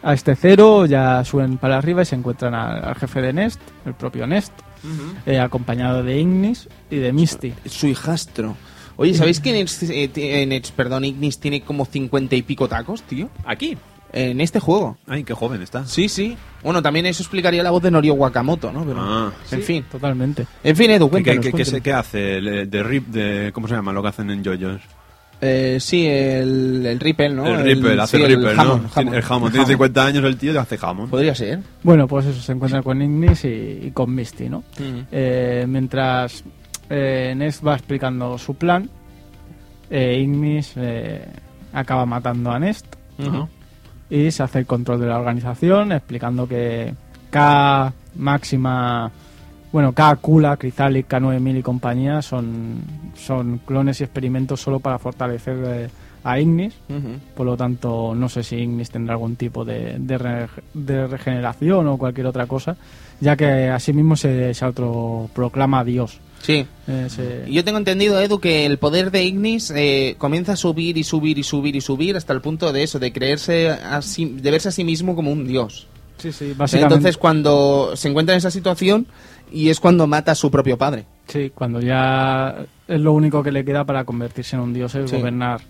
a este cero, ya suben para arriba y se encuentran al, al jefe de Nest, el propio Nest, eh, acompañado de Ignis y de Misty. Su hijastro. Oye, ¿sabéis que Nex, eh, perdón, Ignis tiene como cincuenta y pico tacos, tío? Aquí. En este juego. Ay, qué joven está. Sí, sí. Bueno, también eso explicaría la voz de Norio Wakamoto, ¿no? Pero, Ah. en fin. Totalmente. En fin, Edu, ¿Qué, cuéntanos. qué- qué- qué se- cuéntanos. qué hace? El- De rip, de, ¿Cómo se llama lo que hacen en JoJo's? Eh, sí, el, el Ripple, ¿no? el Ripple, hace sí, el Ripple, jamón, ¿no? jamón. el jamón. Tiene 50 años el tío y hace jamón. Podría ser. Bueno, pues eso, se encuentran con Ignis y, y con Misty, ¿no? Mm. Eh, mientras eh, Nest va explicando su plan, eh, Ignis eh, acaba matando a Nest y se hace el control de la organización, explicando que K máxima, bueno, K, Kula, Crizalic, K9000 y compañía son, son clones y experimentos solo para fortalecer eh, a Ignis. Por lo tanto, no sé si Ignis tendrá algún tipo de, de, re- de regeneración o cualquier otra cosa, ya que asimismo se, se autoproclama Dios. Sí. Eh, Yo tengo entendido, Edu, que el poder de Ignis eh, comienza a subir y subir y subir y subir hasta el punto de eso, de creerse, a sí- de verse a sí mismo como un dios. sí, sí, básicamente. Entonces, cuando se encuentra en esa situación, y es cuando mata a su propio padre. Sí, cuando ya es lo único que le queda para convertirse en un dios, es Sí. gobernar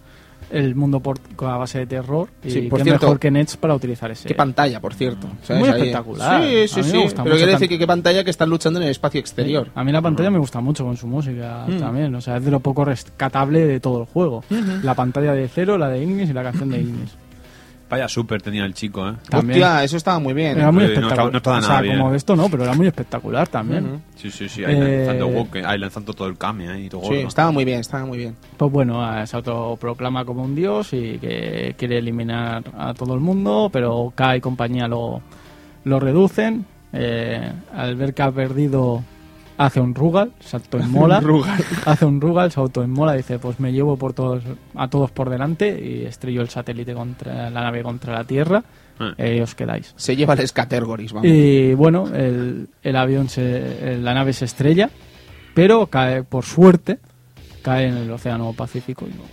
el mundo por, con a base de terror. Y Sí, por qué cierto, mejor que Nets para utilizar ese. Qué pantalla, por cierto. ¿sabes? Muy espectacular. Sí, sí, sí. Pero quiere decir que qué pantalla que están luchando en el espacio exterior. A mí la pantalla me gusta mucho con su música Mm. también. O sea, es de lo poco rescatable de todo el juego. La pantalla de Cero, la de Ignis y la canción de Ignis. Vaya super tenía el chico, ¿eh? También. Hostia, eso estaba muy bien. Era muy Eh, no espectacular. estaba- no estaba o sea, nada bien. como de esto no, pero era muy espectacular también. Sí, sí, sí. Ahí Eh, lanzando Woken, ahí lanzando todo el Kame ahí. Todo Sí, gordo. estaba muy bien, estaba muy bien. Pues bueno, eh, se autoproclama como un dios y que quiere eliminar a todo el mundo, pero K y compañía lo, lo reducen. Eh, al ver que ha perdido, hace un Rugal, se autoinmola. hace un Rugal, se autoinmola, dice, pues me llevo por todos, a todos por delante y estrello el satélite contra la nave contra la Tierra. Ah. Eh, os quedáis. Se lleva el Scatergoris, vamos. Y bueno, el, el avión, se, la nave se estrella, pero cae, por suerte, cae en el Océano Pacífico y no,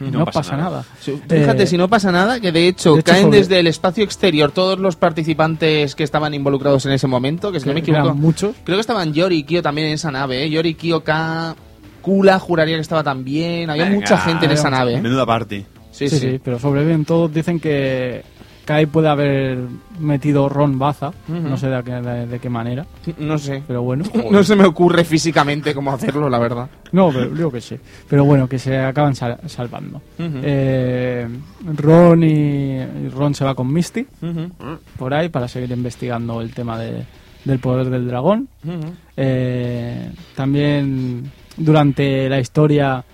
y no pasa, nada. Fíjate, Eh, si no pasa nada, que de hecho, de hecho, caen sobre- desde el espacio exterior todos los participantes que estaban involucrados en ese momento, que si no me equivoco, muchos. creo que estaban Yori y Kyo también en esa nave, ¿eh? Yori, Kyo, K, Kula, juraría que estaba también, había Venga, mucha gente en esa nave. Menuda party. Sí, Sí, sí. sí, pero sobreviven todos. Dicen que Kai puede haber metido Ron Baza, no sé de, qué- de- de qué manera, No sé. pero bueno. No se me ocurre físicamente cómo hacerlo, la verdad. No, pero digo que sí. Pero bueno, que se acaban sal- salvando. Eh, Ron y, y Ron se va con Misty por ahí para seguir investigando el tema de- del poder del dragón. Eh, también durante la historia,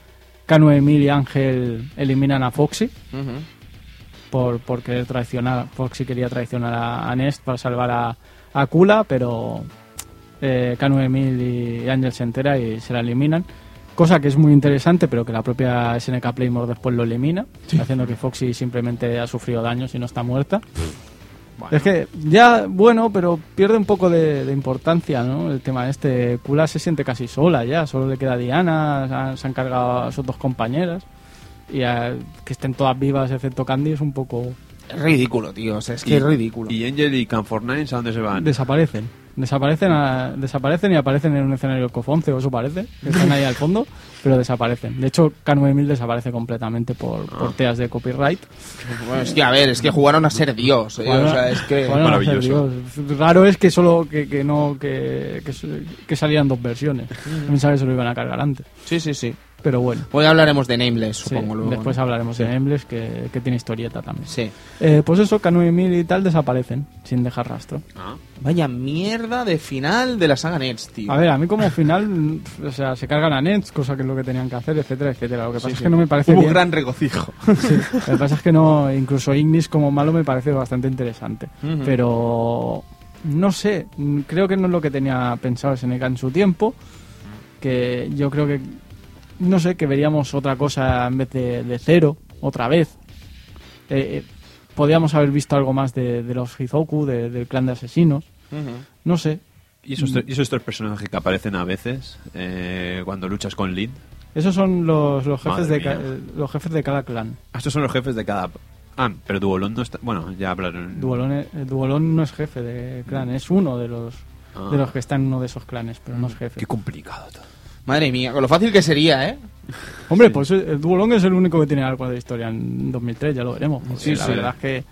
Cano, Emil y Ángel eliminan a Foxy. Por, por querer traicionar. Foxy quería traicionar a, a Nest para salvar a, a Kula, pero eh, Cano, Emil y Ángel se entera y se la eliminan. Cosa que es muy interesante, pero que la propia SNK Playmore después lo elimina, haciendo que Foxy simplemente ha sufrido daños y no está muerta. Es que ya, bueno, pero pierde un poco de, de importancia, ¿no? El tema este. Kula se siente casi sola ya, solo le queda Diana, se han, se han cargado a sus dos compañeras. Y a- que estén todas vivas, excepto Candy, es un poco. Es ridículo, tío. O sea, es que Y- es ridículo. ¿Y Angel y Can49 a dónde se van? Desaparecen. Desaparecen, a- desaparecen y aparecen en un escenario COF 11, o eso parece. que Están ahí al fondo, pero desaparecen. De hecho, K9000 desaparece completamente por, por teas de copyright. Bueno, es que, a ver, es que jugaron a ser Dios. eh, o sea, es que... Bueno, Maravilloso. Dios. Raro es que solo que, que no que, que, que salían dos versiones. Pensaba que se lo iban a cargar antes. Sí, sí, sí. Pero bueno. Hoy hablaremos de Nameless, Sí, supongo. luego, después ¿no? hablaremos de Nameless, que, que tiene historieta también. Sí. Eh, pues eso, Canui y Mil y tal desaparecen, sin dejar rastro. Vaya mierda de final de la saga Nets, tío. A ver, a mí como final, o sea, se cargan a Nets, cosa que es lo que tenían que hacer, etcétera, etcétera. Lo que pasa es que no me parece Hubo bien. gran regocijo. Sí, lo que pasa es que no, incluso Ignis como malo me parece bastante interesante. Pero no sé, creo que no es lo que tenía pensado SNK en su tiempo. Que yo creo que, no sé, que veríamos otra cosa en vez de, de cero, otra vez. Eh, eh, podríamos haber visto algo más de, de los Hizoku, de- del clan de asesinos. No sé, ¿Y esos, y esos tres personajes que aparecen a veces eh, cuando luchas con Lid? esos son los, los jefes Madre de ca- eh, los jefes de cada clan. Ah, Estos son los jefes de cada... Ah, pero Duolón no está... Bueno, ya hablaron... Duolón, eh, Duolón no es jefe de clan, es uno de los Ah. de los que están en uno de esos clanes, pero no es jefe. Qué complicado todo. Madre mía, con lo fácil que sería, ¿eh? Hombre, pues el Duolong es el único que tiene algo de historia en 2003, ya lo veremos. Sí, la sí. verdad es que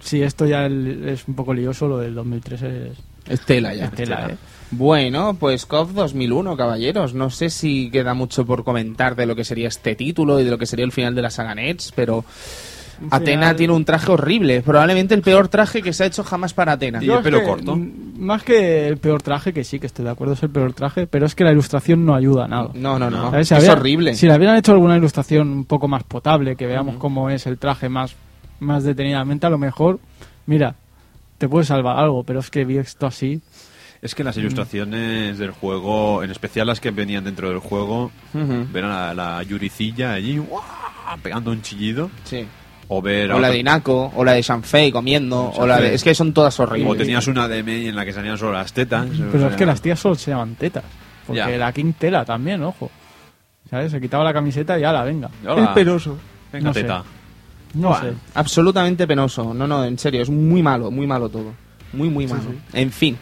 si esto ya es un poco lioso, lo del 2003 es, Estela ya. es tela, ¿eh? Bueno, pues COF 2001, caballeros. No sé si queda mucho por comentar de lo que sería este título y de lo que sería el final de la saga Nets, pero Atena tiene un traje horrible. Probablemente el peor traje que se ha hecho jamás para Atena. Y el pelo corto. Más que el peor traje, que sí, que estoy de acuerdo, es el peor traje, pero es que la ilustración no ayuda a nada. No, no, no. Si Es había- horrible. Si le hubieran hecho alguna ilustración un poco más potable, que veamos cómo es el traje más, más detenidamente, a lo mejor, mira, te puede salvar algo, pero es que visto así, Es que las ilustraciones del juego, en especial las que venían dentro del juego, Ujú. ver a la, la Yuricilla allí ¡guau! pegando un chillido, Sí. O ver... a O la otra- de Inako, o la de Shanfei comiendo, o la de... Es que son todas horribles. O tenías una de Mei en la que salían solo las tetas. Pero es que las tías solo se llaman tetas. Porque Ya. la King Tela también, ojo. ¿Sabes? Se quitaba la camiseta y ya la venga. Hola. Es penoso. Venga, No sé. teta. No Buah, sé. Absolutamente penoso. No, no, en serio, es muy malo, muy malo todo. Muy, muy malo. En fin.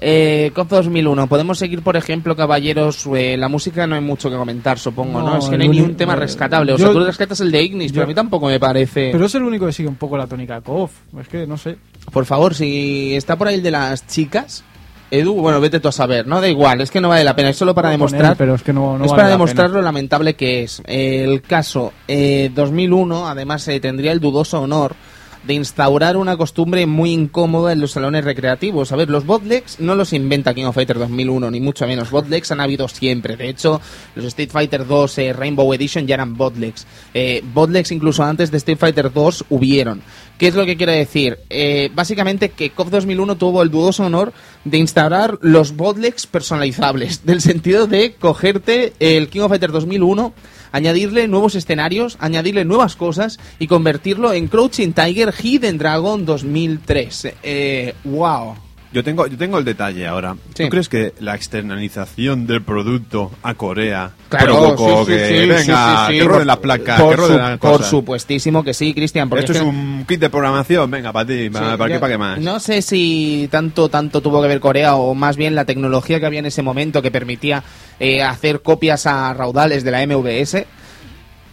Eh, COP 2001. Podemos seguir, por ejemplo, caballeros. eh, la música no hay mucho que comentar, supongo, ¿no? No, Es que no hay ni un tema eh, rescatable. O sea, tú rescatas el de Ignis, pero yo- a mí tampoco me parece. Pero es el único que sigue un poco la tónica KOF. Es que no sé. Por favor, si está por ahí el de las chicas, Edu, bueno, vete tú a saber, ¿no? Da igual, es que no vale la pena, es solo para Puedo poner, demostrar. pero es que no, no es vale para demostrar pena. lo lamentable que es. El caso eh, 2001, además, eh, tendría el dudoso honor de instaurar una costumbre muy incómoda en los salones recreativos. A ver, los botlegs no los inventa King of Fighter 2001, ni mucho menos. Botlegs han habido siempre. De hecho, los Street Fighter 2 eh, Rainbow Edition ya eran botlegs. Eh, botlegs incluso antes de Street Fighter 2 hubieron. ¿Qué es lo que quiere decir? Eh, básicamente que KOF 2001 tuvo el dudoso honor de instaurar los botlegs personalizables, del sentido de cogerte el King of Fighter 2001, añadirle nuevos escenarios, añadirle nuevas cosas y convertirlo en Crouching Tiger Hidden Dragon 2003. Eh, ¡Wow! Yo tengo, yo tengo el detalle ahora. Sí. ¿Tú crees que la externalización del producto a Corea Claro, provocó sí, sí, que venga, que roden Por- las placas, por que roden supuestísimo que sí, Cristian. Esto es que- un kit de programación, venga, para ti, para, para qué, para qué más. No sé si tanto tanto tuvo que ver Corea o más bien la tecnología que había en ese momento que permitía eh, hacer copias a raudales de la MVS.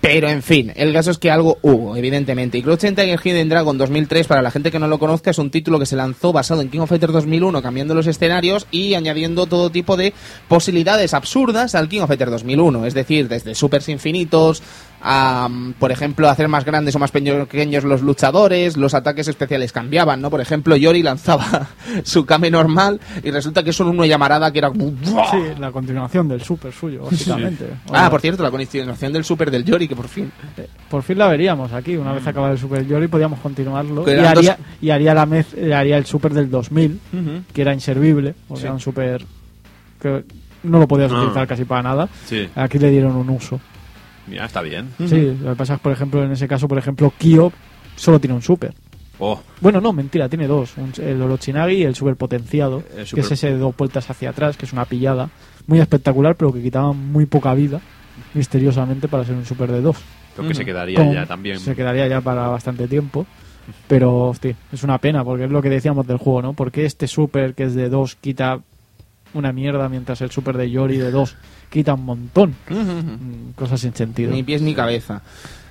Pero en fin, el caso es que algo hubo, evidentemente. Y Crouching Tiger Hidden Dragon 2003, para la gente que no lo conozca, es un título que se lanzó basado en King of Fighters 2001, cambiando los escenarios y añadiendo todo tipo de posibilidades absurdas al King of Fighters 2001. Es decir, desde supers infinitos a, mm, por ejemplo, hacer más grandes o más pequeños los luchadores, los ataques especiales cambiaban, ¿no? Por ejemplo, Yori lanzaba su Kame normal y resulta que es un uno llamarada que era... Sí, la continuación del super suyo, básicamente. Ah, por cierto, la continuación del super del Yori, que por fin... por fin la veríamos aquí. Una vez acabado el Super Yori, podíamos continuarlo. Y haría, dos- y haría, la mez- eh, haría el Super del 2000, que era inservible, Sí. era un Super que no lo podías Ah. utilizar casi para nada. Sí, Aquí le dieron un uso. Mira, está bien. Sí, lo que pasa es, por ejemplo, en ese caso, por ejemplo, Kyo solo tiene un Super. Oh, Bueno, no, mentira, tiene dos. Un- el Orochinagi y el super potenciado, El que es ese de dos vueltas hacia atrás, que es una pillada muy espectacular, pero que quitaba muy poca vida, misteriosamente, para ser un super de dos. creo que se quedaría Con- ya también. Se quedaría ya para bastante tiempo. Pero, hostia, es una pena, porque es lo que decíamos del juego, ¿no? Porque este super que es de dos quita una mierda, mientras el super de Yori de dos quita un montón. Mm, Cosas sin sentido. Ni pies ni cabeza.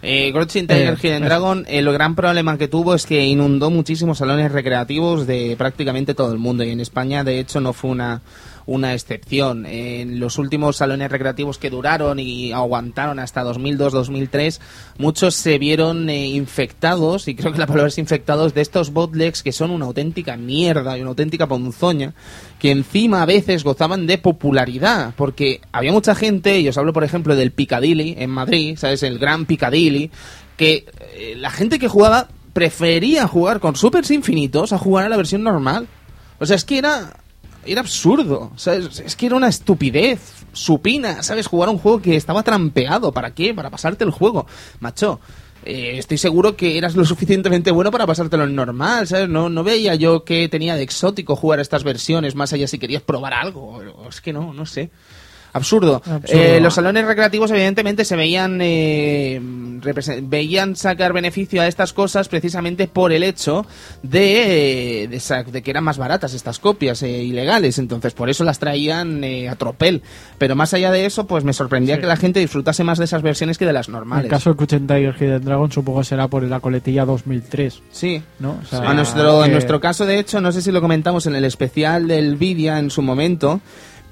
Eh, Crouching Tiger, Eh. Dragon, el gran problema que tuvo es que inundó muchísimos salones recreativos de prácticamente todo el mundo y en España de hecho no fue una, una excepción. En los últimos salones recreativos que duraron y aguantaron hasta 2002-2003, muchos se vieron eh, infectados, y creo que la palabra es infectados, de estos botlegs que son una auténtica mierda y una auténtica ponzoña, que encima a veces gozaban de popularidad, porque había mucha gente, y os hablo por ejemplo del Piccadilly en Madrid, ¿sabes? El gran Piccadilly, que eh, la gente que jugaba prefería jugar con supers infinitos a jugar a la versión normal. O sea, es que era era absurdo, ¿sabes? Es que era una estupidez supina, ¿sabes? Jugar un juego que estaba trampeado, ¿para qué? Para pasarte el juego. Macho, eh, estoy seguro que eras lo suficientemente bueno para pasártelo en normal, ¿sabes? No, no veía yo que tenía de exótico jugar estas versiones, más allá si querías probar algo. Es que no, no sé. Absurdo. Absurdo. Eh, los salones recreativos, evidentemente, se veían eh, veían sacar beneficio a estas cosas precisamente por el hecho de, eh, de, que eran más baratas estas copias eh, ilegales. Entonces, por eso las traían eh, a tropel. Pero más allá de eso, pues me sorprendía Sí. que la gente disfrutase más de esas versiones que de las En normales. el caso de Crouching Tiger, Hidden Dragon, supongo que será por la coletilla 2003. Sí. ¿no? O sea, A nuestro, que- En nuestro caso, de hecho, no sé si lo comentamos en el especial del Vidia en su momento,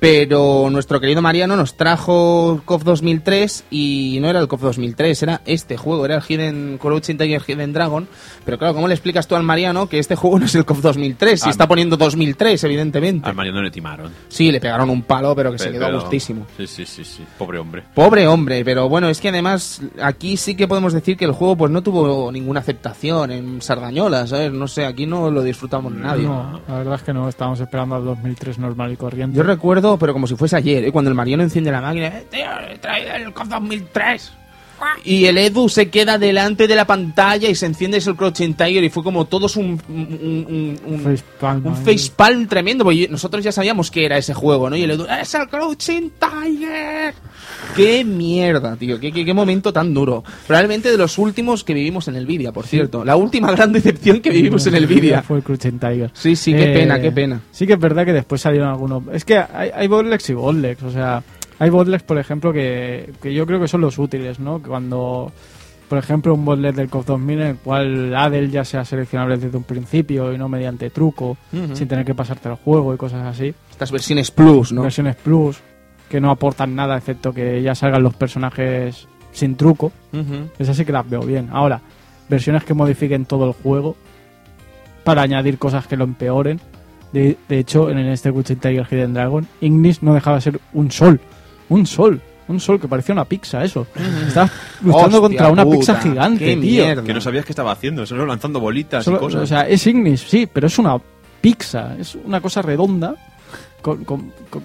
pero nuestro querido Mariano nos trajo COF 2003 y no era el COF 2003, era este juego, era el Hidden Crouching Tiger Hidden Dragon. Pero claro, ¿cómo le explicas tú al Mariano que este juego no es el COF 2003? Si está poniendo 2003, evidentemente. Al Mariano le timaron. Sí, le pegaron un palo, pero que se quedó gustísimo. Sí, sí, sí, sí. Pobre hombre. Pobre hombre, pero bueno, es que además aquí sí que podemos decir que el juego pues no tuvo ninguna aceptación en Sardañola, ¿sabes? No sé, aquí no lo disfrutamos nadie. No, la verdad es que no, estábamos esperando al 2003 normal y corriente. Yo recuerdo, pero como si fuese ayer, ¿eh? cuando el Mariano enciende la máquina, "Eh, tío, he traído el COF 2003. Y el Edu se queda delante de la pantalla y se enciende ese Crouching Tiger y fue como todos un, un, un, un- Facepalm un ahí. facepalm tremendo, porque nosotros ya sabíamos que era ese juego, ¿no? Y el Edu, ¡es el Crouching Tiger! ¡Qué mierda, tío! ¿Qué, qué, qué momento tan duro! Probablemente de los últimos que vivimos en el Vidia, por cierto. La última gran decepción que vivimos en el Vidia. Fue el Tiger. Sí, sí, qué Eh, pena, qué pena. Sí que es verdad que después salieron algunos... Es que hay, hay y botlegs, o sea... Hay botlegs, por ejemplo, que, que yo creo que son los útiles, ¿no? Cuando... Por ejemplo, un botleg del COF 2000 en el cual Adel ya sea seleccionable desde un principio y no mediante truco, sin tener que pasarte el juego y cosas así. Estas versiones Plus, ¿no? Versiones Plus, que no aportan nada excepto que ya salgan los personajes sin truco. Ujú. Esas sí que las veo bien. Ahora, versiones que modifiquen todo el juego para añadir cosas que lo empeoren. De, de hecho, en este Witcher Tiger Hidden Dragon, Ignis no dejaba de ser un sol. Un sol. Un sol que parecía una pizza, eso. Estabas luchando Hostia contra una puta, pizza gigante, qué tío. mierda. Que no sabías qué estaba haciendo, solo lanzando bolitas Solo- y cosas. o sea, es Ignis, sí, pero es una pizza. Es una cosa redonda. Con, con- con-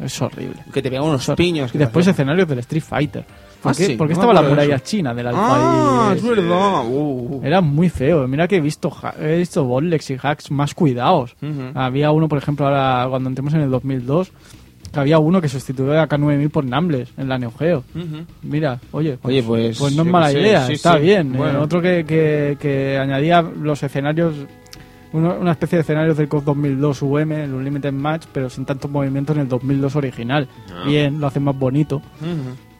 es horrible. Que te pegan unos piños. Y después escenarios del Street Fighter. ¿Por Ah, qué, sí, por qué no me estaba la muralla eso. china del Ah, es verdad. Uh, uh. Era muy feo. Mira que he visto, he visto y hacks más cuidados. Había uno, por ejemplo, ahora cuando entremos en el 2002, que había uno que sustituyó a K9000 por Nambles en la Neo Geo. Mira, oye, Oye, pues. pues no es mala sé, idea, sí, está sí. bien. Eh, Bueno. otro que, que, que añadía los escenarios, una especie de escenarios del COD 2002 UM, el Unlimited Match, pero sin tantos movimientos en el 2002 original. Ah. Bien, lo hacen más bonito.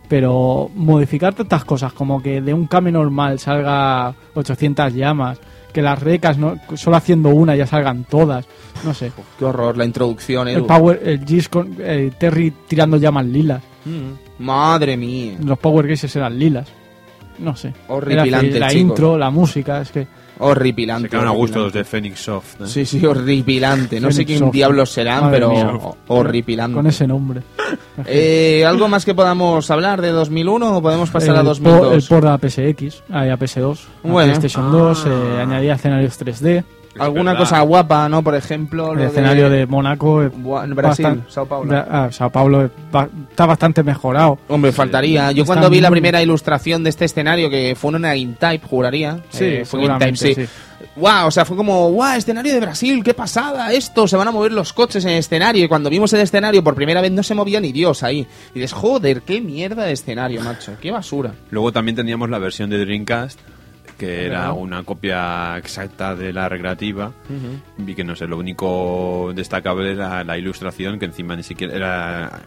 Pero modificar tantas cosas como que de un Kame normal salga 800 llamas, que las recas no, solo haciendo una ya salgan todas, no sé. Qué horror, la introducción, El Edu. Power, el Gis con el Terry tirando llamas lilas, Mm. Madre mía. los Power Gases eran lilas, no sé. Horripilante, la chicos. intro, la música, es que Horripilante. Se quedaron a gusto los de Phoenix Soft. ¿eh? Sí, sí, horripilante. No sé quién Soft. diablos serán, Madre pero mía. horripilante. con ese nombre. Eh, ¿Algo más que podamos hablar de 2001 o podemos pasar a el, 2002? por, el port a PSX, a a PS2, a Bueno. PlayStation Ah. 2, eh, añadía escenarios 3D, Alguna cosa guapa, ¿no? Por ejemplo, el lo escenario de, Mónaco. eh, Bua- en Brasil, Sao Paulo. Ah, Sao Paulo eh, ba- está bastante mejorado. Hombre, faltaría. Yo Está cuando vi la primera ilustración de este escenario, que fue una Type, juraría. Sí, eh, fue en seguramente, Type, sí. Wow, o sea, fue como, wow, escenario de Brasil, qué pasada, esto, se van a mover los coches en el escenario. Y cuando vimos el escenario por primera vez no se movía ni Dios ahí. Y dices, joder, qué mierda de escenario, macho, qué basura. Luego también teníamos la versión de Dreamcast, que era una copia exacta de la recreativa. Y que no sé, lo único destacable era la ilustración, que encima ni siquiera era,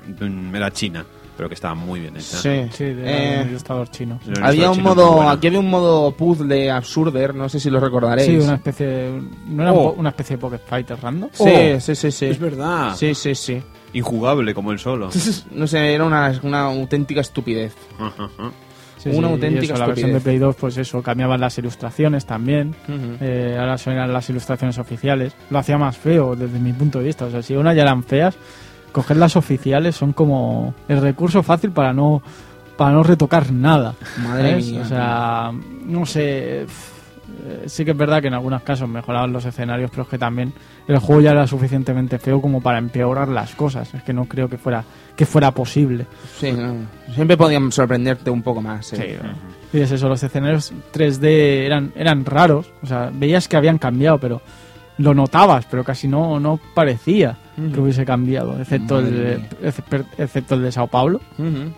era china. pero que estaba muy bien hecha. Sí, Sí, de Eh, chino. Había ilustrador un chino modo, bueno. aquí había un modo puzzle absurder, no sé si lo recordaréis. Sí, una especie. ¿No era Oh. una especie de Pocket Fighter random? Sí, Oh, sí, sí, sí. Es verdad. Sí, sí, sí. Injugable como el solo. No sé, era una, una auténtica estupidez. Sí, Una sí, auténtica eso, La versión de. Play 2, pues eso, cambiaban las ilustraciones también. Eh, ahora son las ilustraciones oficiales. Lo hacía más feo desde mi punto de vista. O sea, si unas ya eran feas, coger las oficiales son como el recurso fácil para no para no retocar nada. Madre ¿sabes? mía. O sea, no sé. Sí que es verdad que en algunos casos mejoraban los escenarios, pero es que también el juego ya era suficientemente feo como para empeorar las cosas. Es que no creo que fuera que fuera posible. Sí, no. siempre podían sorprenderte un poco más. eh. Y es eso, los escenarios 3D eran, eran raros. O sea, veías que habían cambiado, pero lo notabas, pero casi no, no parecía que hubiese cambiado, excepto el, de, excepto- el de Sao Paulo,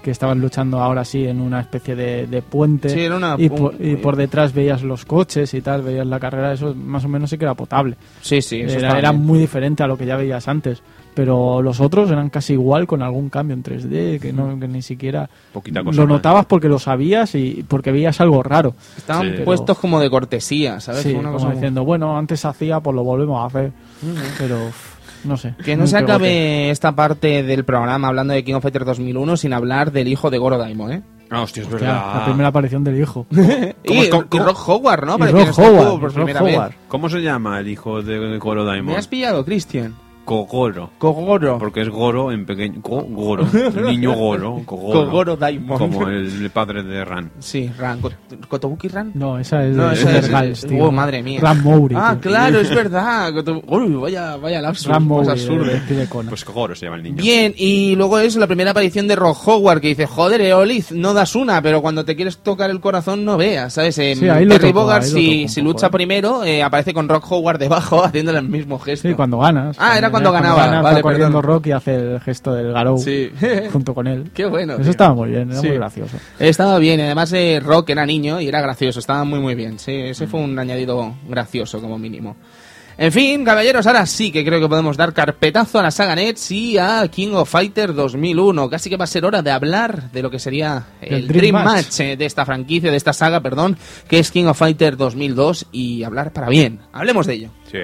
que estaban luchando ahora sí en una especie de, de puente. Sí, era una- y, por, y por detrás veías los coches y tal, veías la carrera, eso más o menos sí que era potable. Sí, sí, eso Era, era muy diferente a lo que ya veías antes. Pero los otros eran casi igual con algún cambio en 3D, que, no, que ni siquiera Poquita cosa lo más. notabas porque lo sabías y porque veías algo raro. Estaban Sí. puestos como de cortesía, ¿sabes? Sí, Una como cosa diciendo, bueno, antes hacía, pues lo volvemos a hacer. Pero, no sé. Que no se acabe esta parte del programa hablando de King of Fighters 2001 sin hablar del hijo de Goro Daimon, ¿eh? Ah, hostia, es Hostia, verdad. la primera aparición del hijo. Y, cómo- y Rock Howard, ¿no? Y Rock Howard, por Rock primera vez. Howard. ¿Cómo se llama el hijo de Goro ¿Me has pillado, Christian? Kogoro. Kogoro. Porque es Goro en pequeño. Kogoro. Niño Goro. Kogoro. Kogoro Daimon. Como el padre de Ran. Sí, Ran. Kot- ¿Kotobuki Ran? No, esa es No, de esa es- Gals, tío. oh, madre mía. Ram Mowry. Ah, tío. claro, es verdad. Uy, vaya, vaya lapsus. Más Mowry, absurdo. Pues Kogoro se llama el niño. Bien, y luego es la primera aparición de Rock Howard que dice, joder, Eoliz, no das una, pero cuando te quieres tocar el corazón no veas, ¿sabes? Eh, Sí, ahí lo Terry lo si, si lucha eh. primero, eh, aparece con Rock Howard debajo haciéndole el mismo gesto. Sí, cuando ganas. Ah, era cuando ganaba, ganas, vale, va corriendo perdón. Rock y hace el gesto del Garou Sí. junto con él. Qué bueno. Eso tío. estaba muy bien, era Sí. muy gracioso. Estaba bien, y además eh, Rock era niño y era gracioso, estaba muy muy bien. Sí, ese fue un añadido gracioso como mínimo. En fin, caballeros, ahora sí que creo que podemos dar carpetazo a la saga Nets y a King of Fighters 2001. Casi que va a ser hora de hablar de lo que sería el, El Dream, Dream Match, Match. eh, de esta franquicia, de esta saga, perdón, que es King of Fighters 2002 y hablar para bien. Hablemos de ello. Sí.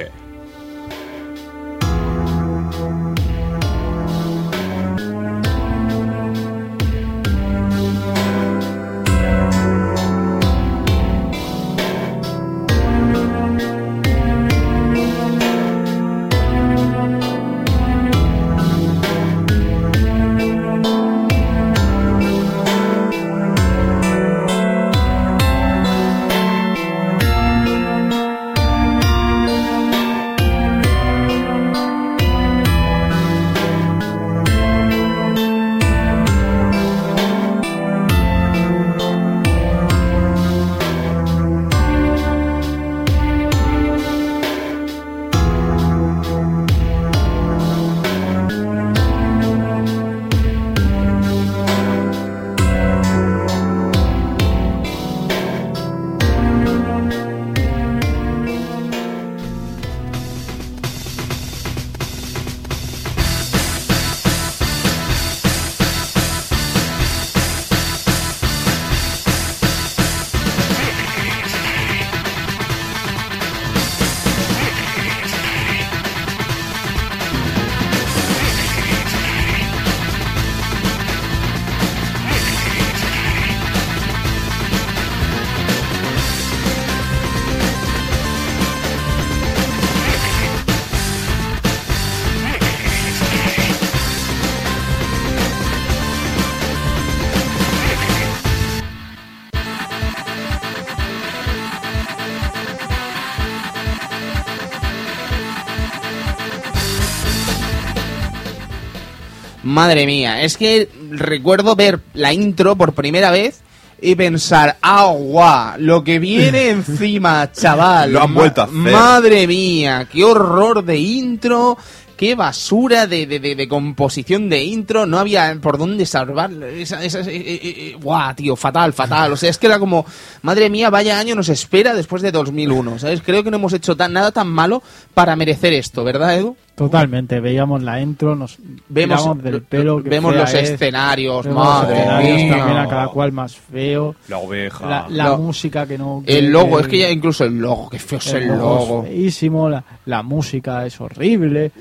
Madre mía, es que recuerdo ver la intro por primera vez y pensar, agua, lo que viene encima, chaval. Lo han vuelto a hacer. Madre mía, qué horror de intro, qué basura de, de, de- de composición de intro, no había por dónde salvar. Esa, esa- eh, eh, eh, guau, tío, fatal, fatal. O sea, es que era como, madre mía, vaya año nos espera después de 2001, ¿sabes? Creo que no hemos hecho tan, nada tan malo para merecer esto, ¿verdad, Edu? Totalmente, veíamos la intro, nos Vemos, tiramos del pelo. que vemos los es, escenarios, vemos los madre escenarios mía. también a cada cual más feo. La oveja. La, música que no. que- El logo, es que ya incluso el logo, que feo es el es logo. feísimo, la, la música es horrible.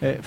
eh,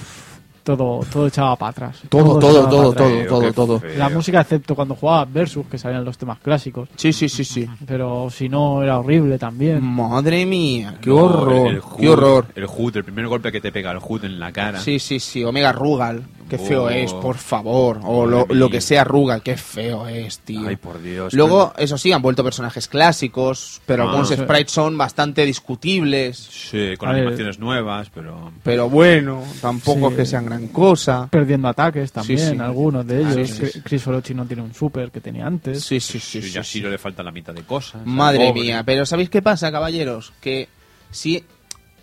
todo, todo echaba para atrás. Todo, todo, todo, todo, todo, todo. La música, excepto cuando jugaba Versus, que salían los temas clásicos. Sí, sí, sí, sí. Pero si no, era horrible también. Madre mía, qué No, horror, el qué horror. El HUD, el primer golpe que te pega el HUD en la cara. Sí, sí, sí, Omega Rugal, qué feo Oh. es, por favor. O lo, que sea Rugal, qué feo es, tío. Ay, por Dios. Luego, eso sí, han vuelto personajes clásicos, pero Ah. algunos Sí. sprites son bastante discutibles. Sí, con A ver. animaciones nuevas, pero... Pero bueno, tampoco Sí. es que sean gran cosa. Perdiendo ataques también, Sí, sí. algunos de ellos. Sí, sí, sí. Chris Orochi no tiene un super que tenía antes. Sí, sí, sí. Sí, sí, ya sí. sí le falta la mitad de cosas. Madre Pobre. mía, pero ¿sabéis qué pasa, caballeros? Que si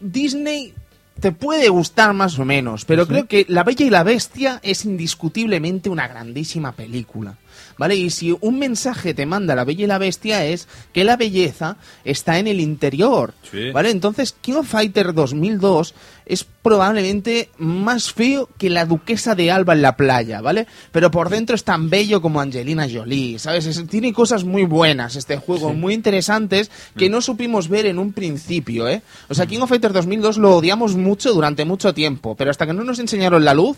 Disney te puede gustar más o menos, pero creo que La Bella y la Bestia es indiscutiblemente una grandísima película. ¿Vale? Y si un mensaje te manda La Bella y la Bestia es que la belleza está en el interior. Sí. ¿Vale? Entonces, King of Fighter 2002 es probablemente más feo que la duquesa de Alba en la playa, ¿vale? Pero por dentro es tan bello como Angelina Jolie, ¿sabes? Es- tiene cosas muy buenas este juego, muy interesantes, que no supimos ver en un principio, ¿eh? O sea, King of Fighter 2002 lo odiamos mucho durante mucho tiempo, pero hasta que no nos enseñaron la luz,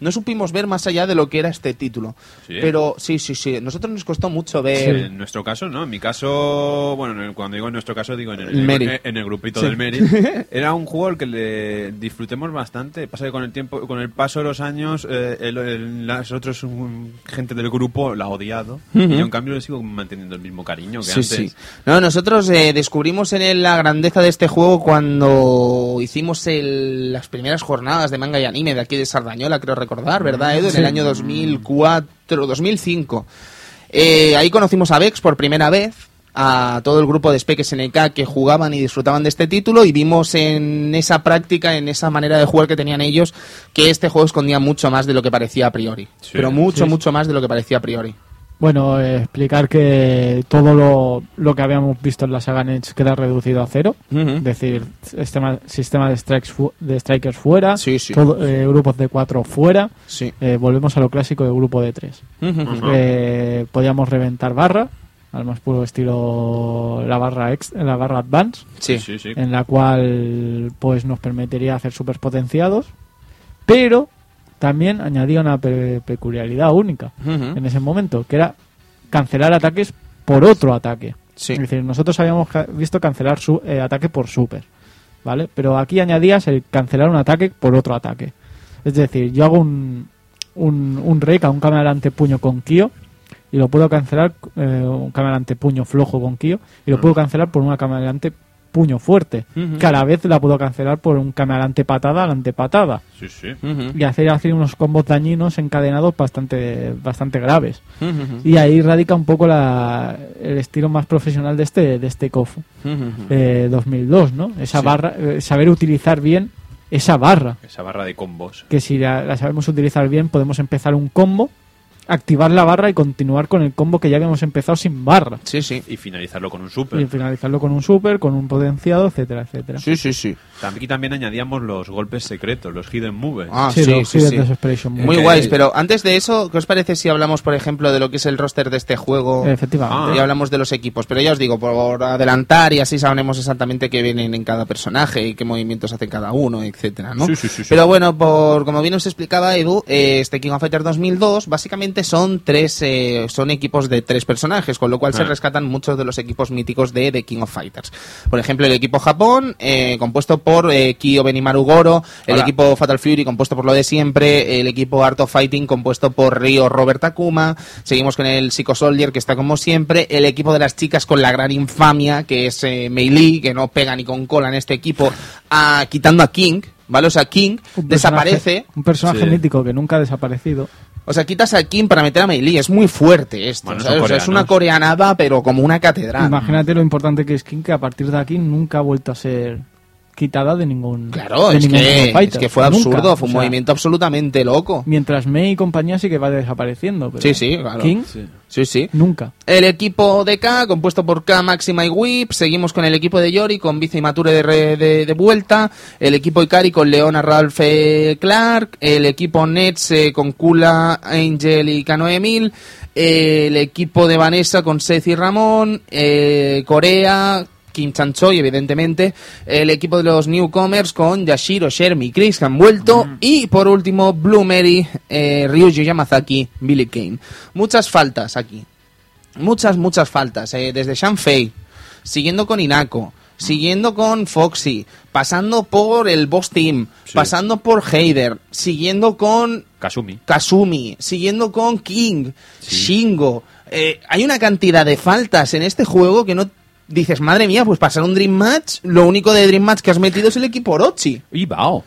no supimos ver más allá de lo que era este título. Sí. Pero sí, sí, sí, nosotros nos costó mucho ver... En nuestro caso, ¿no? En mi caso, bueno, cuando digo en nuestro caso, digo en el, Meri. en el grupito del Meri. Era un juego al que le disfrutemos bastante. Pasa que con el tiempo, con el paso de los años, eh, el, el- las otros um, gente del grupo la ha odiado. Y yo, en cambio, le sigo manteniendo el mismo cariño que Sí, antes. sí. No, nosotros eh, descubrimos en la grandeza de este juego cuando hicimos el- las primeras jornadas de manga y anime de aquí de Sardañola, creo recordar, ¿verdad, Edu? En el año 2004, 2005. Eh, ahí conocimos a Vex por primera vez, a todo el grupo de Spec SNK que jugaban y disfrutaban de este título y vimos en esa práctica, en esa manera de jugar que tenían ellos, que este juego escondía mucho más de lo que parecía a priori. Sí. Pero mucho, Sí. mucho más de lo que parecía a priori. Bueno, eh, explicar que todo lo, lo que habíamos visto en la saga Nets queda reducido a cero. Es decir, sistema, sistema de, strikes fu- de strikers fuera, Sí, sí. todo- eh, grupos de cuatro fuera. Sí. Eh, volvemos a lo clásico de grupo de tres. Eh, podíamos reventar barra, al más puro estilo la barra ex, la barra advance, Sí. sí, sí. en la cual pues nos permitiría hacer super potenciados, pero también añadía una pe- peculiaridad única en ese momento, que era cancelar ataques por otro ataque. Sí. Es decir, nosotros habíamos visto cancelar su eh, ataque por super, ¿vale? Pero aquí añadías el cancelar un ataque por otro ataque. Es decir, yo hago un, un, un rake a un cámara puño con Kyo y lo puedo cancelar, eh, un cámara puño flojo con Kyo y lo puedo cancelar por una cámara puño fuerte. Que a la vez la puedo cancelar por un patada al antepatada. Sí, sí. Ujú. Y hacer así unos combos dañinos encadenados bastante, bastante graves. Y ahí radica un poco la, el estilo más profesional de este, de este KOF Ujú. eh, 2002, ¿no? Esa Sí. barra, eh, saber utilizar bien esa barra. Esa barra de combos. Que si la, la sabemos utilizar bien, podemos empezar un combo, activar la barra y continuar con el combo que ya habíamos empezado sin barra. Sí, sí. Y finalizarlo con un Y super. finalizarlo con un super, con un potenciado, etcétera, etcétera. Sí, sí, sí. Aquí también añadíamos los golpes secretos, los hidden moves. Ah, Sí, sí, los sí, Hidden sí. Desperation Muy Moves. guays, pero antes de eso, ¿qué os parece si hablamos, por ejemplo, de lo que es el roster de este juego? Efectivamente. Y hablamos de los equipos, pero ya os digo, por adelantar y así sabremos exactamente qué vienen en cada personaje y qué movimientos hace cada uno, etcétera, ¿no? Sí, sí, sí, sí. Pero bueno, por como bien os explicaba Edu, eh, este King of Fighters 2002 básicamente son tres, eh, son equipos de tres personajes, con lo cual se Ah. rescatan muchos de los equipos míticos de The King of Fighters. Por ejemplo, el equipo Japón, eh, compuesto por eh, Kyo Benimaru Goro, el Hola. equipo Fatal Fury, compuesto por lo de siempre, el equipo Art of Fighting, compuesto por Ryo Robert Takuma, seguimos con el Psycho Soldier, que está como siempre, el equipo de las chicas con la gran infamia, que es eh, Mei Lee, que no pega ni con cola en este equipo, a- quitando a King, ¿vale? O sea, King Un desaparece, Un personaje Sí. mítico que nunca ha desaparecido. O sea, quitas a King para meter a Mei Lee, es muy fuerte esto, Bueno, ¿sabes? son O sea, es una coreanada, pero como una catedral. Imagínate lo importante que es King, que a partir de aquí nunca ha vuelto a ser quitada de ningún. Claro, de es ningún que, es fue Nunca. absurdo, fue O un sea, movimiento absolutamente loco. Mientras May y compañía sí que va desapareciendo. Pero Sí, sí, claro. King, Sí, sí. nunca. El equipo de K, compuesto por K, Máxima y Whip. Seguimos con el equipo de Yori, con Vice y Mature de, re- de, de vuelta. El equipo Ikari con Leona, Ralph, eh, Clark. El equipo Nets eh, con Kula, Angel y Kano Emil. el equipo de Vanessa con Seth y Ramón. eh, Corea. Kim Chanchoi, evidentemente, el equipo de los newcomers con Yashiro, Shermi y Chris que han vuelto, y por último, Blue Mary, eh, Ryuji Yamazaki, Billy Kane. Muchas faltas aquí, muchas, muchas faltas, eh, desde Shanfei, siguiendo con Inako, siguiendo con Foxy, pasando por el Boss Team, pasando por Heider, siguiendo con Kasumi. Kasumi, siguiendo con King, Shingo. Eh, hay una cantidad de faltas en este juego que no dices, madre mía, pues pasar un Dream Match, lo único de Dream Match que has metido es el equipo Orochi. Y Bao.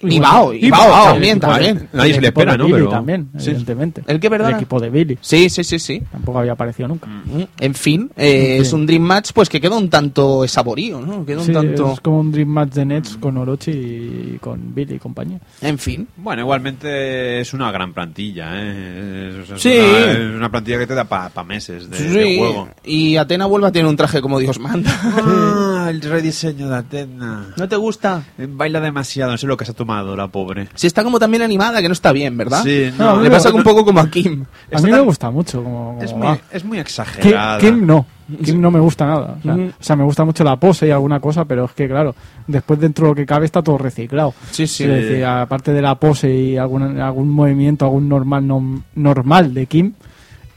Y Bao, y Bao también, también. Nadie se le espera, ¿no? Billy Pero... también, Sí. evidentemente. ¿El qué, perdona? El equipo de Billy. Sí, sí, sí, sí. Tampoco había aparecido nunca. Mm, En fin, eh, En es un Dream Match pues que queda un tanto saborío, ¿no? Queda un Sí, tanto... es como un Dream Match de Nets con Orochi y con Billy y compañía. En fin. Bueno, igualmente es una gran plantilla, ¿eh? Es, es Sí. una, es una plantilla que te da para meses de, de Sí, juego. y Atena vuelve a tener un traje como Dios manda. Ah, el rediseño de Atena. ¿No te gusta? Baila demasiado, no sé lo que se ha tomado la pobre. Si está como también animada, que no está bien, ¿verdad? Sí, No, no, Le no, pasa no, un poco como a Kim. A mí me gusta mucho como, como es, muy, es muy Kim, exagerada. Kim no. Kim no me gusta nada. O sea, Ujú. o sea, me gusta mucho la pose y alguna cosa, pero es que, claro, después dentro de lo que cabe está todo reciclado. Sí, sí. Es decir, aparte de la pose y algún, algún movimiento, algún normal nom- normal de Kim,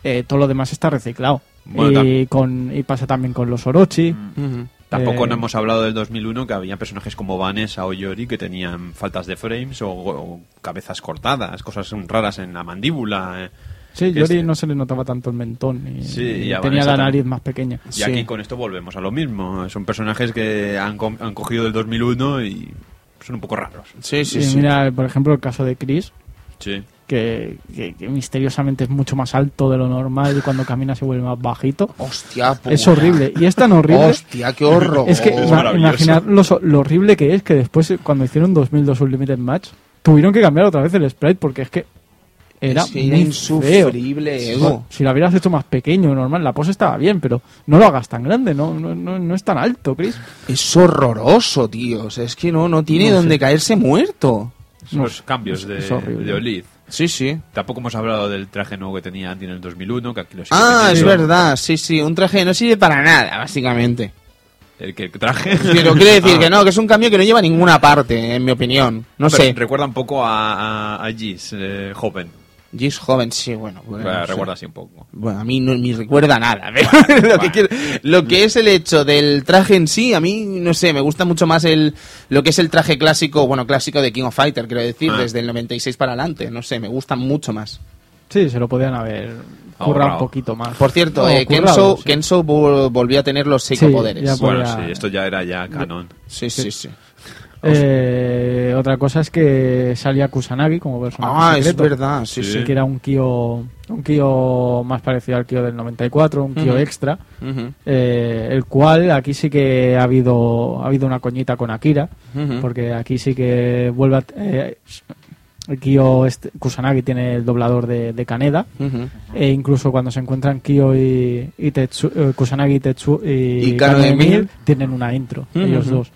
eh, todo lo demás está reciclado. Bueno, y, con, y pasa también con los Orochi. Ujú. Tampoco Eh, no hemos hablado del 2001 que había personajes como Vanessa o Yori que tenían faltas de frames o, o cabezas cortadas, cosas raras en la mandíbula. eh. Sí, Yori este- no se le notaba tanto el mentón y, Sí, y y a tenía Vanessa la nariz también. más pequeña. Y Sí. aquí con esto volvemos a lo mismo. Son personajes que han, co- han cogido del 2001 y son un poco raros. Sí, sí, sí. mira, por ejemplo, el caso de Chris, Sí. Que, que- que misteriosamente es mucho más alto de lo normal y cuando camina se vuelve más bajito. Hostia, puta. Es horrible. Y es tan horrible. Hostia, qué horror. Es que Es ima- imaginar lo, so- lo horrible que es que después, cuando hicieron 2002 Unlimited Match, tuvieron que cambiar otra vez el sprite porque es que era, Es que era muy insufrible. Si lo hubieras hecho más pequeño, normal, la pose estaba bien, pero no lo hagas tan grande, no, no, no, no es tan alto, Chris. Es horroroso, tío. O sea, es que no, no tiene No donde sé. caerse muerto. Los cambios de, es horrible. de Olid. Sí, sí. Tampoco hemos hablado del traje nuevo que tenía Andy en el 2001, que aquí lo sigue Ah, es teniendo. verdad. Sí, sí. Un traje no sirve para nada, básicamente. El que traje. Pero quiere decir Ah. que no, que es un cambio que no lleva a ninguna parte, en mi opinión. No Pero sé. Recuerda un poco a, a, a Giz, eh, joven. Gis joven, sí, bueno. bueno, Bueno, no sé. recuerda así un poco. Bueno, a mí no me recuerda nada. pero lo, que Bueno. quiero- lo que es el hecho del traje en sí, a mí, no sé, me gusta mucho más el lo que es el traje clásico, bueno, clásico de King of Fighter, quiero decir, Ah. desde el 96 para adelante. No sé, me gusta mucho más. Sí, se lo podían haber currado Ahorrado. un poquito más. Por cierto, No, eh, currado, sí. Vol- volvió a tener los psicopoderes. Sí, Bueno, sí, esto ya era ya canon. sí, sí. sí. Eh, otra cosa es que salía Kusanagi como personaje Ah, es verdad, sí, Sí. que era un Kyo, un Kyo más parecido al Kyo del 94, un Kyo extra, eh, el cual aquí sí que ha habido ha habido una coñita con Akira, porque aquí sí que vuelve a, eh, Kyo este- Kusanagi tiene el doblador de, de Kaneda, e incluso cuando se encuentran Kyo y, y Tetsu- eh, Kusanagi y Tetsu y, Y Kano Emil. tienen una intro, ellos dos.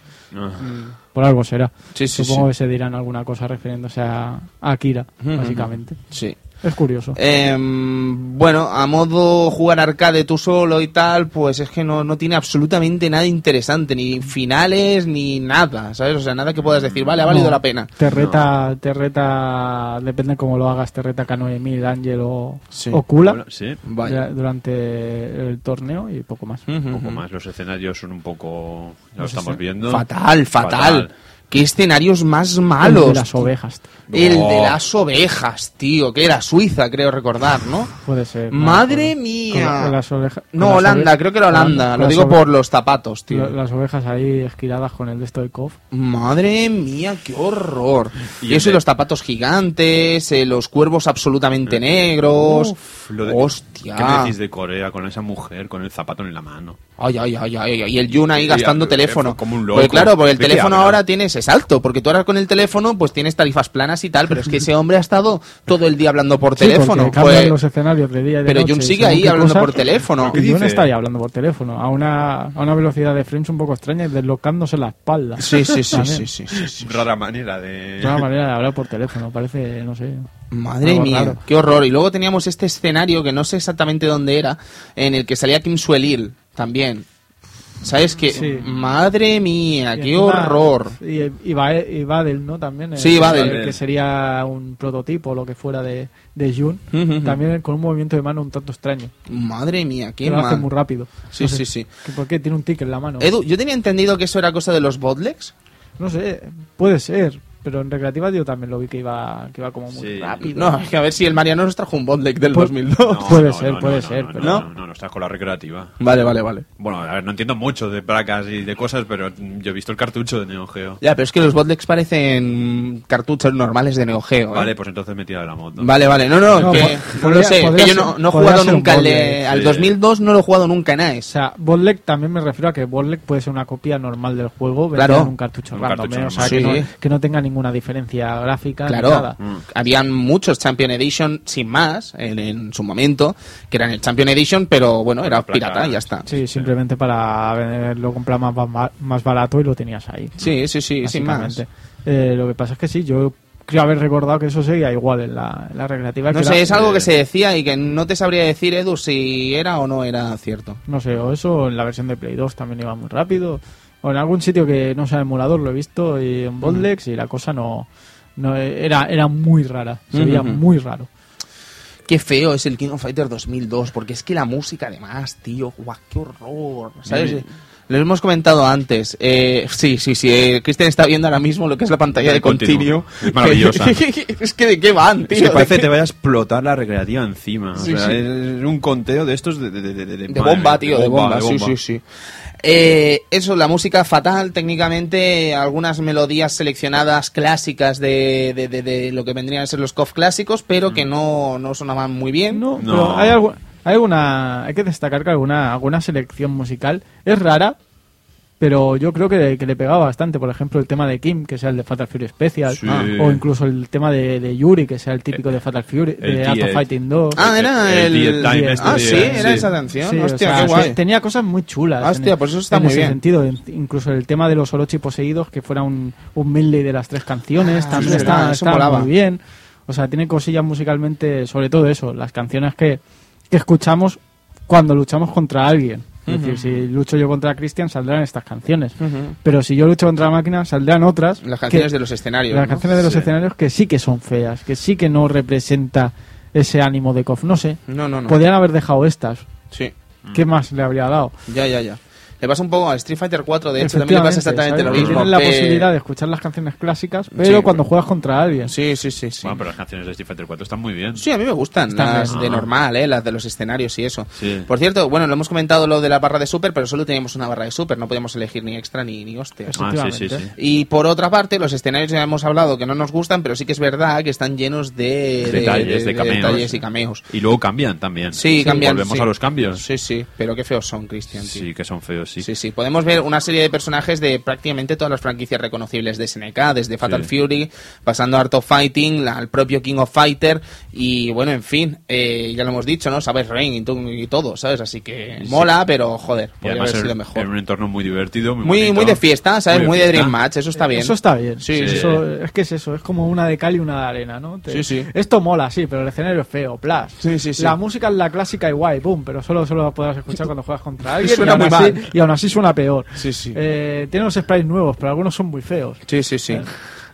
Por algo será. Sí, sí, Supongo sí. que se dirán alguna cosa refiriéndose a, a Akira, básicamente. Sí. Es curioso. Em, bueno, a modo jugar arcade tú solo y tal, pues es que no, no tiene absolutamente nada interesante, ni finales, ni nada, ¿sabes? O sea, nada que puedas decir, vale, ha valido No, la pena. Te reta, te reta, depende cómo lo hagas, te reta Kanoe Mil, Ángel o, Sí. o Kula Bueno, sí, Vaya. ya- durante el torneo y poco más. Poco más. Los escenarios son un poco. Ya lo No sé estamos viendo. Fatal, fatal, ¿Qué escenarios más malos? El de las ovejas. El No. de las ovejas, tío, que era Suiza, creo recordar, ¿no? Puede ser. no Madre mía. Con la- con las ovejas- con No, las Holanda, ove- creo que era Holanda, con lo digo ove- por los zapatos, tío. la- Las ovejas ahí esquiladas con el de esto de Kof. Madre mía, qué horror. Y Y el eso y los zapatos gigantes, eh, los cuervos absolutamente negros. Uf, lo de- Hostia. ¿Qué me decís de Corea con esa mujer con el zapato en la mano? Ay, ay, ay, ay, ay, y el Jun ahí Sí, gastando teléfono. como un Porque loco. claro, porque el ¿De qué teléfono ahora tienes exacto, porque tú ahora con el teléfono pues tienes tarifas planas y tal, pero es que ese hombre ha estado todo el día hablando por Sí, teléfono. porque cambian Pues- los escenarios de día y de pero Jun sigue ahí hablando cosa. por teléfono. ¿Qué Y Jun está ahí hablando por teléfono, a una, a una velocidad de frames un poco extraña y deslocándose la espalda. Sí, sí, sí, sí, sí, sí, sí. Rara manera de... Una manera de hablar por teléfono, parece, no sé. Madre Algo mía, raro. qué horror. Y luego teníamos este escenario que no sé exactamente dónde era, en el que salía Kim Suelil también. ¿Sabes qué? Sí. Madre mía, Y qué encima- horror. Y, y, Ba- y Badel, ¿no? También. Sí, que- Badel. Que sería un prototipo o lo que fuera de, de Jun. También con un movimiento de mano un tanto extraño. Madre mía, qué lo hace muy rápido. Sí, No sé, sí, sí. ¿Por qué? Tiene un tic en la mano. Edu, yo tenía entendido que eso era cosa de los botlegs. No sé, puede ser. Pero en recreativa yo también lo vi que iba, que iba como muy Sí. rápido. No, es que a ver si el Mariano nos trajo un botleg del Pues- 2002. No, Puede no, ser, no, puede no, ser, No, pero- no, no, no, no, estás con la recreativa. Vale, vale, vale. Bueno, a ver, no entiendo mucho de placas y de cosas, pero yo he visto el cartucho de Neo Geo. Ya, pero es que los botlegs parecen cartuchos normales de Neo Geo. ¿eh? Vale, pues entonces me tira de la moto. Vale, vale, no, no, No, que, podría- lo sé, que yo no, no he jugado nunca al, de- bootleg, al sí. 2002, no lo he jugado nunca en O AES. sea, Botleg también me refiero a que Botleg puede ser una copia normal del juego, Claro. en un cartucho Un random, cartucho ¿eh? o sea, que, Sí. no, que no tenga ninguna diferencia gráfica ni Claro, nada. Mm. habían muchos Champion Edition sin más en, en su momento, que eran el Champion Edition, pero bueno, era placa. pirata y ya está. Sí, simplemente para venderlo, comprar más, más barato y lo tenías ahí. Sí, sí, sí, sin más. Eh, lo que pasa es que sí, yo creo haber recordado que eso seguía igual en la, en la recreativa. No que sé, era- es algo que se decía y que no te sabría decir, Edu, si era o no era cierto. No sé, o eso en la versión de Play 2 también iba muy rápido. O en algún sitio que no sea emulador lo he visto y en Botlegs y la cosa no, no era, era muy rara. Se veía Ujú. muy raro. Qué feo es el King of Fighters 2002, porque es que la música además, tío, guau, qué horror, ¿sabes? Mimi. Lo hemos comentado antes. Eh, sí, sí, sí. eh, Cristian está viendo ahora mismo lo que es la pantalla de Continuo. continuo. Es maravillosa. es que de qué van, tío. Es que parece ¿De que te vaya a explotar la recreativa encima. O Sí, sea, sí. es un conteo de estos de, de, de, de- De madre bomba, tío, de bomba, sí, sí, sí. Eh, eso, la música fatal, técnicamente, algunas melodías seleccionadas clásicas de, de, de- de lo que vendrían a ser los KOF clásicos, pero que no, no sonaban muy bien. No, No. pero hay, algu- hay alguna. Hay que destacar que alguna, alguna selección musical es rara, pero yo creo que, que le pegaba bastante. Por ejemplo, el tema de Kim, que sea el de Fatal Fury Special, Sí. ah, o incluso el tema de, de Yuri, que sea el típico de Fatal Fury, el de Art of T8. Fighting 2. Ah, era El- el... el Time este ah, sí, era sí. esa canción. Sí, o Hostia, sea, qué guay. Tenía cosas muy chulas. Hostia, en- pues eso está en muy ese bien. sentido. En- Incluso el tema de los Orochi poseídos, que fuera un, un medley de las tres canciones, Ah, también está, está muy bien. O sea, tiene cosillas musicalmente, sobre todo eso, las canciones que, que escuchamos cuando luchamos contra alguien. Es decir, si lucho yo contra Christian, saldrán estas canciones. Pero si yo lucho contra la máquina, saldrán otras. Las canciones que- de los escenarios. las ¿no? canciones de los Sí. escenarios que sí que son feas, que sí que no representa ese ánimo de KOF. No sé. No, no, no. Podrían haber dejado estas. Sí. ¿Qué más le habría dado? Ya, ya, ya. Le pasa un poco a Street Fighter 4, de hecho, también le pasa exactamente lo mismo. Tienes la posibilidad de escuchar las canciones clásicas, pero Sí. cuando juegas contra alguien. Sí, sí, sí, sí. Bueno, pero las canciones de Street Fighter 4 están muy bien. Sí, a mí me gustan Están las bien. de normal, ¿eh? las de los escenarios y eso. Sí. Por cierto, bueno, lo hemos comentado lo de la barra de super, pero solo teníamos una barra de super, no podíamos elegir ni extra ni, ni hostias. Ah, sí, sí. Y por otra parte, los escenarios ya hemos hablado que no nos gustan, pero sí que es verdad que están llenos de, Detalles, de cameos. detalles y cameos. Y luego cambian también. Sí, cambian. Volvemos sí. a los cambios. Sí, sí, pero qué feos son, Cristian. Sí, que son feos, sí. Sí, sí. Podemos ver una serie de personajes de prácticamente todas las franquicias reconocibles de SNK, desde Fatal Sí. Fury, pasando a Art of Fighting, la- al propio King of Fighter, y bueno, en fin, eh, ya lo hemos dicho, ¿no? Sabes Rain y, y todo, ¿sabes? Así que Sí. mola, pero joder, Y podría haber en, sido mejor. en un entorno muy divertido, muy Muy, bonito. muy de fiesta, ¿sabes? Muy, de. Dream Match, eso está bien. Eso está bien. Sí, Sí. Eso- es que es eso, es como una de cal y una de arena, ¿no? Te- Sí, sí. Esto mola, sí, pero el escenario es feo, plas. Sí, sí, sí. La música es la clásica y guay, boom, pero solo, solo la podrás escuchar cuando juegas contra alguien Suena y, aún muy así, mal. Y aún así suena peor. Sí, sí. Eh, tiene unos sprites nuevos, pero algunos son muy feos. Sí, sí, sí.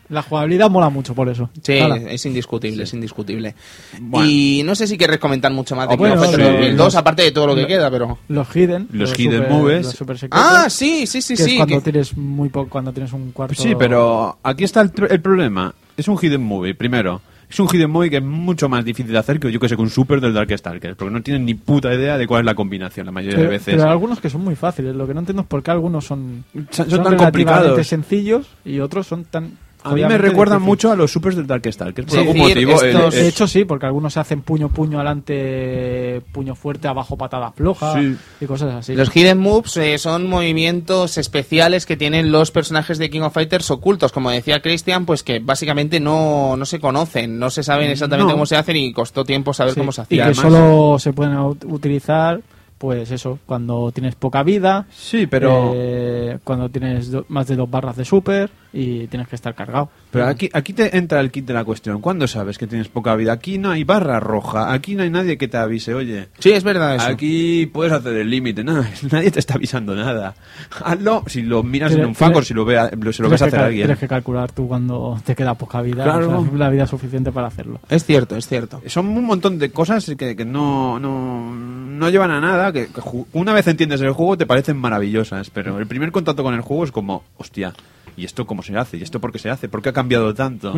La jugabilidad mola mucho por eso. Sí, Hala. es indiscutible, es indiscutible. Bueno. Y no sé si quieres comentar mucho más de Ah, King of bueno, Fighters sí. 2002, aparte de todo lo que Lo- queda, pero... Los hidden. Los hidden super- moves. los super secretos, Ah, sí, sí, sí, que sí. es cuando que- tienes muy poco, cuando tienes un cuarto. Sí, pero aquí está el, el problema. Es un hidden movie, primero. Es un hidden movie que es mucho más difícil de hacer que yo que sé con Super del Darkstalkers, porque no tienen ni puta idea de cuál es la combinación la mayoría Pero, de veces. pero hay algunos que son muy fácil. Lo que no entiendo es por qué algunos son, Son- son tan complicados. sencillos y otros son tan A mí me recuerdan difícil. mucho a los supers del Darkstar, que es por Sí, algún motivo. estos- el- De hecho, sí, porque algunos se hacen puño, puño adelante, puño fuerte, abajo patada floja Sí. y cosas así. Los hidden moves eh, son movimientos especiales que tienen los personajes de King of Fighters ocultos, como decía Christian, pues que básicamente no, no se conocen, no se saben exactamente No. cómo se hacen y costó tiempo saber Sí, cómo se y hacía. que Además, solo se pueden ut- utilizar, pues eso, cuando tienes poca vida, Sí, pero, eh, cuando tienes do- más de dos barras de super y tienes que estar cargado. pero aquí, aquí te entra el kit de la cuestión. ¿Cuándo sabes que tienes poca vida? Aquí no hay barra roja, aquí no hay nadie que te avise, oye. Sí, es verdad eso. Aquí puedes hacer el límite, no, nadie te está avisando nada. Hazlo si lo miras en un FAQ o tienes- si lo, vea, lo- se lo ves hacer a alguien. Tienes que calcular tú cuando te queda poca vida, Claro. o sea, la vida suficiente para hacerlo. Es cierto, es cierto. Son un montón de cosas que, que no, no, no llevan a nada, que, que ju- una vez entiendes el juego te parecen maravillosas, pero el primer contacto con el juego es como, hostia, ¿y esto cómo se hace? ¿Y esto por qué se hace? ¿Por qué ha cambiado tanto?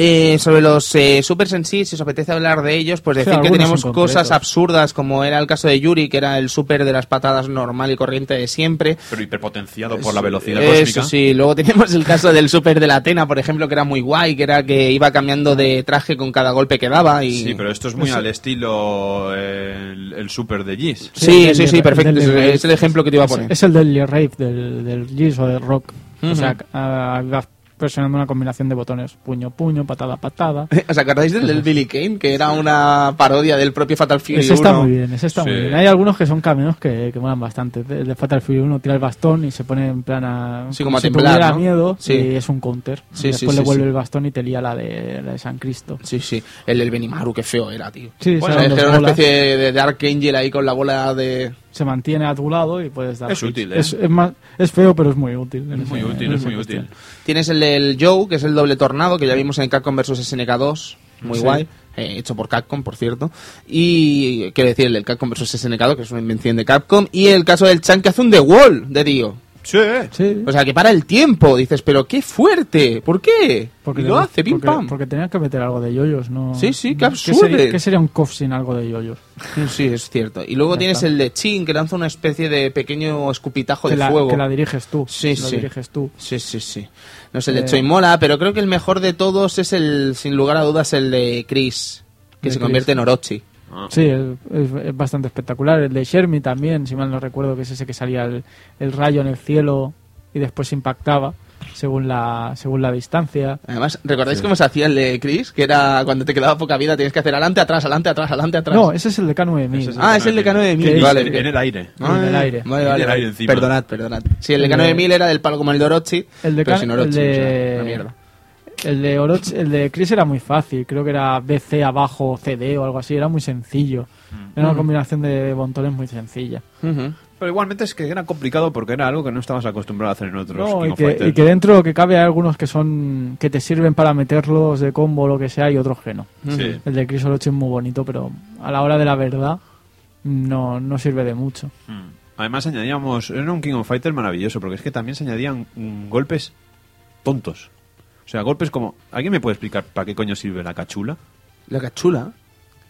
Eh, sobre los eh, supers en sí, si os apetece hablar de ellos, pues Sí, decir que tenemos en cosas absurdas, como era el caso de Yuri, que era el super de las patadas normal y corriente de siempre. Pero hiperpotenciado por la velocidad Eso cósmica. sí, luego teníamos el caso del super de la Atena, por ejemplo, que era muy guay, que era que iba cambiando de traje con cada golpe que daba. Y... Sí, pero esto es muy al estilo eh, el, el super de Giz. Sí, sí, sí, perfecto. Es, el ejemplo que te iba a poner. Es el del Rape, del, del Giz o del Rock. O sea, presionando una combinación de botones puño, puño, patada, patada. ¿Os acordáis del, del Billy Kane? Que era una parodia del propio Fatal Fury Ese está 1? muy bien, ese está Sí. muy bien. Hay algunos que son caminos que, que molan bastante. El de Fatal Fury 1 tira el bastón y se pone en plan a... Sí, como a si temblar, tuviera ¿no? miedo Sí. y es un counter. Sí, Y sí, Después sí, le vuelve sí. el bastón y te lía la de, la de San Cristo. Sí, sí. El del Benimaru, qué feo era, tío. Sí, Bueno, era una especie de, de Dark Angel ahí con la bola de... Se mantiene a tu lado y puedes dar... Es hits. útil, ¿eh? Es, es más, es feo, pero es muy útil. Es muy ese- útil, es muy cuestión. útil. Tienes el del Joe, que es el doble tornado, que ya vimos en Capcom vs SNK2. Muy Sí. guay. eh, hecho por Capcom, por cierto. Y, quiero decir, el del Capcom vs SNK2, que es una invención de Capcom. Y el caso del Chan que hace un The Wall, de tío. Sí. Sí. O sea, que para el tiempo. Dices, pero qué fuerte. ¿Por qué? Porque y lo hace, pim porque, pam. Porque tenían que meter algo de yoyos, ¿no? Sí, sí, qué ¿Qué absurdo. sería, qué sería un KOF sin algo de yoyos? Sí, es cierto. Y luego Ya tienes está. el de Chin, que lanza una especie de pequeño escupitajo Que de la, fuego. que la diriges tú. Sí, la sí. diriges tú. Sí, sí, sí. No sé, el de Eh, Choi mola, pero creo que el mejor de todos es el, sin lugar a dudas, el de Chris, que De se Chris. convierte en Orochi. Sí, es, es- es bastante espectacular. El de Shermie también, si mal no recuerdo, que es ese que salía el, el rayo en el cielo y después impactaba según la, según la distancia. Además, ¿recordáis cómo se hacía el de Chris? Que era cuando te quedaba poca vida, tienes que hacer adelante, atrás, adelante, atrás, adelante, atrás. No, ese es el de K9000. Ese es ah, es el de K9000, Que es- vale. En, en el aire. Ah, en el aire. Vale, En vale. el aire encima. Perdonad, perdonad. Sí, el de El K9000 de- era del palo como el de Orochi, El de, pero sin Orochi, el de, o sea, una mierda. El de Orochi- el de Chris era muy fácil, creo que era BC abajo CD o algo así, era muy sencillo. Mm. Era una combinación de botones muy sencilla. Pero igualmente es que era complicado porque era algo que no estabas acostumbrado a hacer en otros No, King y, of que, Fighters. y que dentro lo que cabe hay algunos que son que te sirven para meterlos de combo o lo que sea y otros que no. Sí. El de Chris Orochi es muy bonito, pero a la hora de la verdad no, no sirve de mucho. Mm. Además añadíamos, era un King of Fighter maravilloso, porque es que también se añadían mm, golpes tontos. O sea, golpes como... ¿Alguien me puede explicar para qué coño sirve la cachula? La cachula.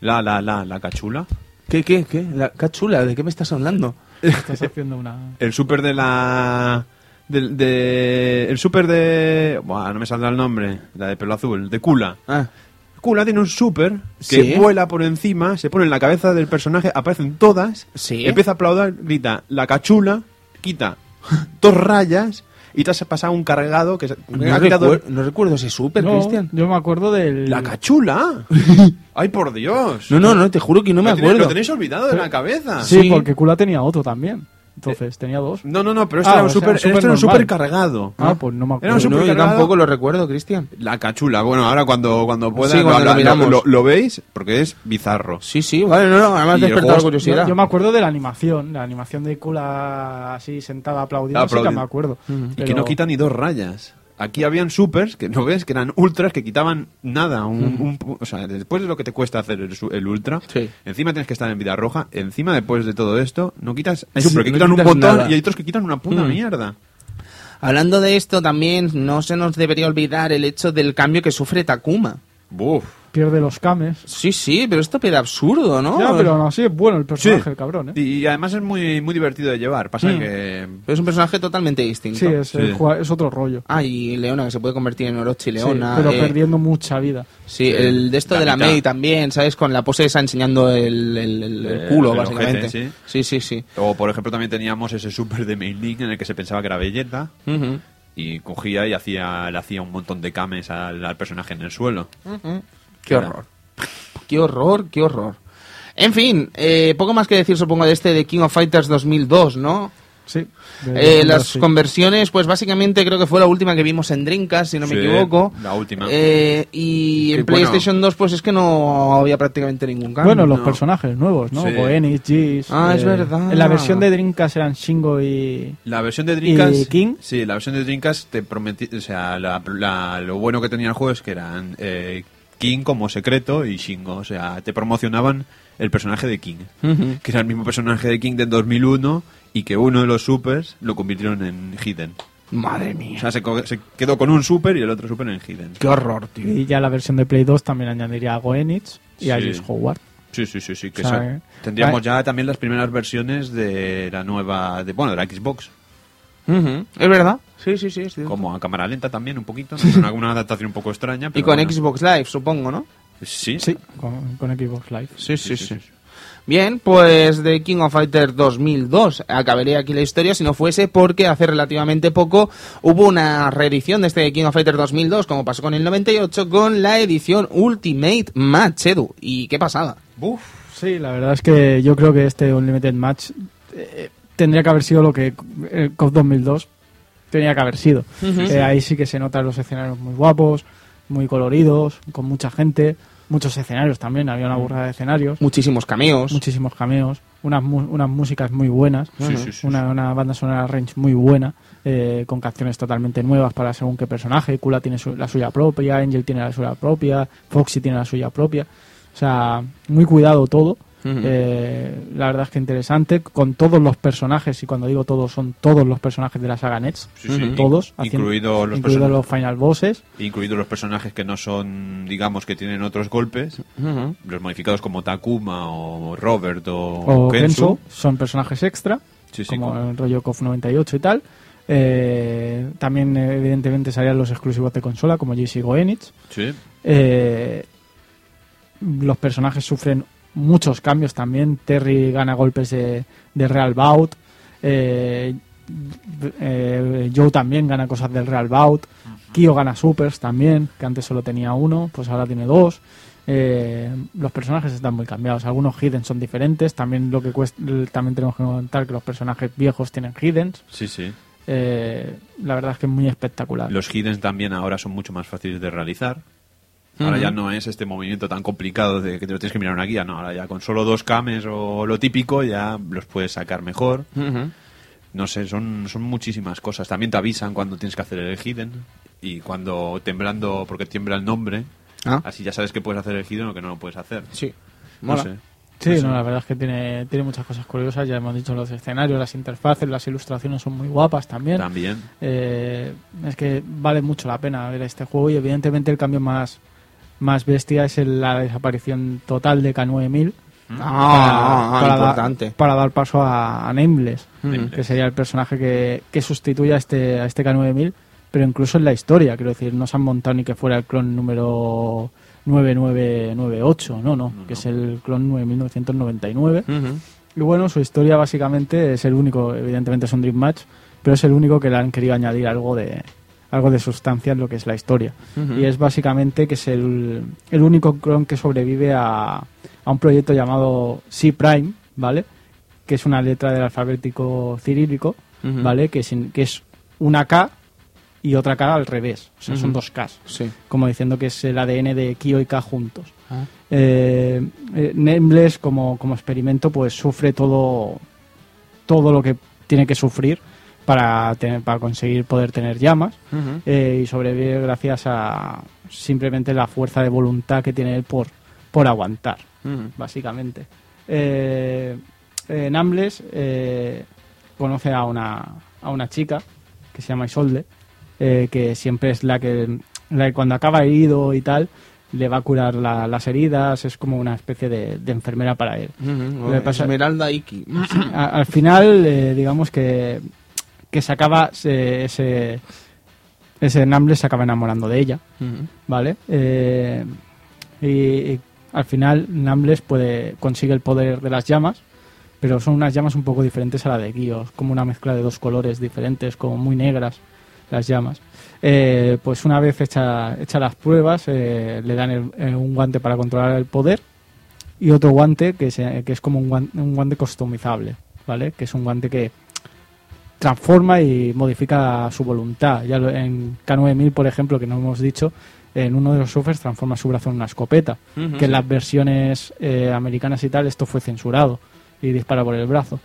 La, la, la, la cachula. ¿Qué, qué, qué? La cachula, ¿de qué me estás hablando? Estás haciendo una... El super de la... del- de, el super de... Buah, no me saldrá el nombre. La de pelo azul. De Kula. Ah, Kula tiene un super que Sí. vuela por encima, se pone en la cabeza del personaje, aparecen todas, Sí. empieza a aplaudir, grita la cachula, quita dos rayas y te has pasado un cargado que se- no, ha quitado recuer- no recuerdo ese super, No, Cristian. yo me acuerdo del... la cachula. Ay, por Dios. No, no, no, te juro que no me tenéis- acuerdo. Lo tenéis olvidado de la cabeza. Sí, Sí. porque Kula tenía otro también. Entonces, tenía dos. No, no, no, pero este Ah, era un o sea, super, super este era un super cargado. Ah, pues no me Era un acuerdo. No, yo supercargado. tampoco lo recuerdo, Cristian. La cachula. Bueno, ahora cuando, cuando pueda Sí, cuando lo miramos. lo, lo veis porque es bizarro. Sí, sí, vale, no, no, además despertado juego- curiosidad. Yo, yo me acuerdo de la animación, la animación de Kula así sentada aplaudiendo, sí que me acuerdo. Ujú. Y que Pero- no quita ni dos rayas. Aquí habían supers, que no ves, que eran ultras que quitaban nada. Un, un o sea, después de lo que te cuesta hacer el, su- el ultra, Sí. encima tienes que estar en vida roja, encima después de todo esto, no quitas... Hay Sí, super que no quitan un botón nada. y hay otros que quitan una puta Mm. mierda. Hablando de esto, también no se nos debería olvidar el hecho del cambio que sufre Takuma. Buf. pierde los cames. Sí, sí, pero esto era absurdo, ¿no? Ya, pero aún así es bueno el personaje, Sí. el cabrón, ¿eh? Y además es muy, muy divertido de llevar. Pasa Mm. que. Pero es un personaje totalmente distinto. Sí, es, Sí. el jua- es otro rollo. Ah, y Leona, que se puede convertir en Orochi Sí, Leona. pero eh, perdiendo mucha vida. Sí, el de esto La de la mitad. Mei también, ¿sabes? Con la pose esa enseñando el, el- el- el Eh, culo, el básicamente. ojete, sí, sí, sí. O por ejemplo también teníamos ese super de Main Link en el que se pensaba que era Ujú. Y cogía y hacía, le hacía un montón de cames al, al personaje en el suelo. Qué horror. Qué horror, qué horror. En fin, eh, poco más que decir, supongo, de este de King of Fighters 2002, ¿no? Sí. Eh, las sí. conversiones, pues básicamente creo que fue la última que vimos en Dreamcast, si no me equivoco. la última. Eh, y en PlayStation 2, pues es que no había prácticamente ningún cambio. Bueno, los no. personajes nuevos, ¿no? Sí. Goenix, Jis. Ah, es verdad. En la versión de Dreamcast eran Shingo y. La versión de Dreamcast. ¿Y King? Sí, la versión de Dreamcast te prometí. O sea, la- la- lo bueno que tenía el juego es que eran eh, King como secreto y Shingo. O sea, te promocionaban el personaje de King. Que era el mismo personaje de King del 2001 y que uno de los supers lo convirtieron en Hidden. Madre O mía. sea, se, co- se quedó con un super y el otro super en Hidden. Qué horror, tío. Y ya la versión de Play 2 también añadiría a Goenix y a Sí. Jis Howard. Sí, sí, sí, sí. Que O sea, esa- eh, tendríamos ya también las primeras versiones de la nueva. De, bueno, de la Xbox. Ujú. Es verdad. Sí, sí, sí. Como a cámara lenta también, un poquito. ¿no? Con alguna adaptación un poco extraña. Y con bueno. Xbox Live, supongo, ¿no? Sí, Sí, con, con Xbox Live. Sí, sí, sí. Bien, pues de King of Fighters 2002 acabaría aquí la historia si no fuese porque hace relativamente poco hubo una reedición de este King of Fighters 2002, como pasó con el 98, con la edición Ultimate Match, Edu. ¿Y qué pasaba? Sí, la verdad es que yo creo que este Unlimited Match eh, tendría que haber sido lo que el COF 2002 tenía que haber sido. Eh, ahí sí que se notan los escenarios muy guapos, muy coloridos, con mucha gente, muchos escenarios también, había una burrada de escenarios, Muchísimos cameos. muchísimos cameos, unas, mu- unas músicas muy buenas, Sí, sí, sí, una, una banda sonora range muy buena, eh, con canciones totalmente nuevas para según qué personaje. Kula tiene su- la suya propia, Angel tiene la suya propia, Foxy tiene la suya propia. O sea, muy cuidado todo. Eh, la verdad es que interesante, con todos los personajes, y cuando digo todos, son todos los personajes de la saga Nets. Sí. Todos, incluidos los personajes. los final bosses. Incluidos los personajes que no son, digamos, que tienen otros golpes. Los modificados como Takuma o Robert o, o. Kenzo, son personajes extra, Sí, como el rollo KOF 98 y tal. Eh, también, evidentemente, salían los exclusivos de consola, como JC Goenix. sí. Eh, los personajes sufren muchos cambios también. Terry gana golpes de, de Real Bout. Eh, eh, Joe también gana cosas del Real Bout. Kyo gana supers también, que antes solo tenía uno, pues ahora tiene dos. Eh, los personajes están muy cambiados. Algunos hidden son diferentes. También lo que cuesta, también tenemos que comentar que los personajes viejos tienen hidden. Sí, sí. Eh, la verdad es que es muy espectacular. Los hidden también ahora son mucho más fáciles de realizar. Ahora ya no es este movimiento tan complicado de que te lo tienes que mirar una guía, no, ahora ya con solo dos cames o lo típico ya los puedes sacar mejor. No sé, son, son muchísimas cosas. También te avisan cuando tienes que hacer el hidden y cuando temblando, porque tiembla el nombre, Ah. así ya sabes que puedes hacer el hidden o que no lo puedes hacer. Sí. No sé. Sí, no, la verdad es que tiene, tiene muchas cosas curiosas. Ya hemos dicho los escenarios, las interfaces, las ilustraciones son muy guapas también. También. Eh, es que vale mucho la pena ver este juego y evidentemente el cambio más, más bestia es el- la desaparición total de K9000 Ah, ah, ah, dar- importante. para dar paso a, a Nameless, Ujú. que sería el personaje que, que sustituye a este, a este K9000, pero incluso en la historia, quiero decir, no se han montado ni que fuera el clon número 9998, no, no, que es el clon 9999. Ujú. Y bueno, su historia básicamente es el único, evidentemente es un Dream Match, pero es el único que le han querido añadir algo de algo de sustancia en lo que es la historia. Y es básicamente que es el, el único clon que sobrevive a, a un proyecto llamado C Prime, ¿vale? Que es una letra del alfabético cirílico. ¿vale? Que es, que es una K y otra K al revés. O sea, son dos Ks. Sí. Como diciendo que es el ADN de Kyo y K juntos. Ah. Eh, eh, Nameless como, como experimento pues sufre todo todo lo que tiene que sufrir para tener para conseguir poder tener llamas eh, y sobrevive gracias a simplemente la fuerza de voluntad que tiene él por por aguantar básicamente eh, eh, Nameless eh, conoce a una a una chica que se llama Isolde que siempre es la que, la que cuando acaba herido y tal le va a curar la- las heridas, es como una especie de, de enfermera para él. Le pasa- Esmeralda Iki. Al final, eh, digamos que, que se acaba, se- ese, ese Namble se acaba enamorando de ella. ¿vale? Eh, y, y al final Nambles puede, consigue el poder de las llamas, pero son unas llamas un poco diferentes a la de Gios, como una mezcla de dos colores diferentes, como muy negras las llamas. Eh, pues una vez hecha, hecha las pruebas, eh, le dan el- eh, un guante para controlar el poder y otro guante que, se- que es como un guante, un guante customizable, ¿vale? Que es un guante que transforma y modifica su voluntad. Ya en K9000, por ejemplo, que no hemos dicho, en uno de los suffers transforma su brazo en una escopeta, que en las versiones eh, americanas y tal esto fue censurado y dispara por el brazo.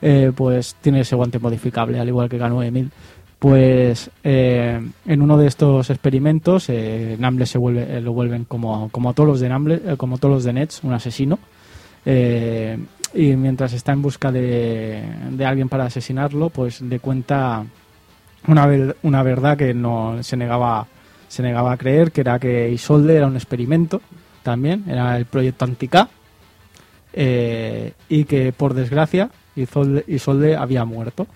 Eh, pues tiene ese guante modificable, al igual que K9000. Pues eh, en uno de estos experimentos, eh, Namble se vuelve, eh, lo vuelven como, como a todos los de Namble, como todos los de Nets, un asesino. Eh, y mientras está en busca de, de alguien para asesinarlo, pues le cuenta una, ver- una verdad que no se negaba, se negaba a creer, que era que Isolde era un experimento también, era el proyecto Antica, eh, y que por desgracia Isolde, había muerto.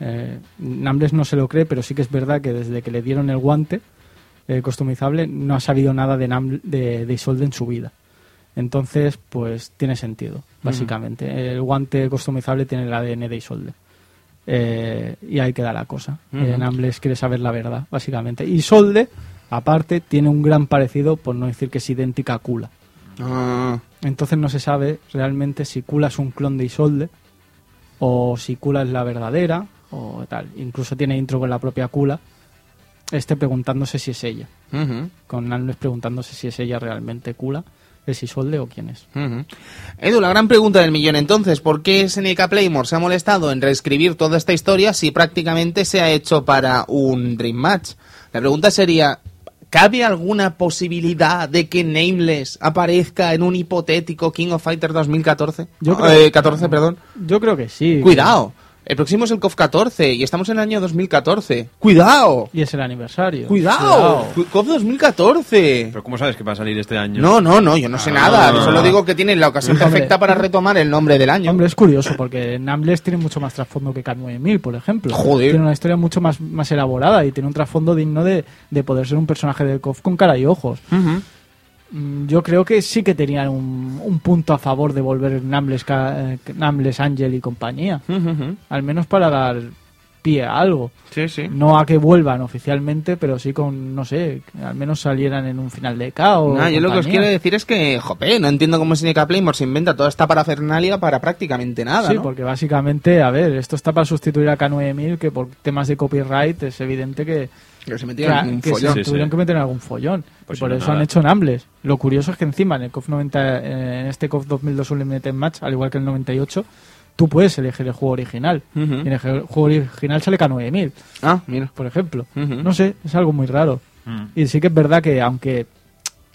Eh, Nambles no se lo cree, pero sí que es verdad que desde que le dieron el guante eh, customizable no ha sabido nada de, de Isolde en su vida. Entonces, pues tiene sentido, básicamente. El guante customizable tiene el ADN de Isolde. Eh, y ahí queda la cosa. Ujú. Nambles quiere saber la verdad, básicamente. Isolde, aparte, tiene un gran parecido, por no decir que es idéntica a Kula. Ah, Entonces no se sabe realmente si Kula es un clon de Isolde o si Kula es la verdadera o tal. Incluso tiene intro con la propia Kula, este preguntándose si es ella. Con Nambles preguntándose si es ella realmente Kula, es Isolde o quién es. Ujú. Edu, la gran pregunta del millón entonces, ¿por qué SNK Playmore se ha molestado en reescribir toda esta historia si prácticamente se ha hecho para un Dream Match? La pregunta sería, ¿cabe alguna posibilidad de que Nameless aparezca en un hipotético King of Fighters 2014? Yo Ah, creo- eh, 14, perdón. Yo creo que sí. Cuidado, el próximo es el KOF 14 y estamos en el año 2014. ¡Cuidado! Y es el aniversario. ¡Cuidado! KOF 2014. Pero ¿cómo sabes que va a salir este año? No, no, no, yo no sé Ah. nada. Solo digo que tiene la ocasión Hombre. perfecta para retomar el nombre del año. Hombre, es curioso porque Nambles tiene mucho más trasfondo que K9000, por ejemplo. Joder. Tiene una historia mucho más, más elaborada y tiene un trasfondo digno de, de poder ser un personaje del KOF con cara y ojos. Mm, Yo creo que sí que tenían un, un punto a favor de volver Nambles, eh, Nambles Angel y compañía. Al menos para dar pie a algo. Sí, sí. No a que vuelvan oficialmente, pero sí con, no sé, al menos salieran en un final de K o Nah, yo lo que os quiero decir es que, jope, no entiendo cómo SNK Playmore se inventa toda esta parafernalia para prácticamente nada, Sí, ¿no? porque básicamente, a ver, esto está para sustituir a K9000, que por temas de copyright es evidente que, Que se metieron en un que se follón. Sí, tuvieron sí. que meter en algún follón. Pues y por no, eso nada. han hecho Nambles. Lo curioso es que encima en el KOF 90, eh, en este KOF 2002 Unlimited Match, al igual que el 98, tú puedes elegir el juego original. Ujú. Y en el juego original sale K9000, Ah, mira. por ejemplo. No sé, es algo muy raro. Mm. Y sí que es verdad que aunque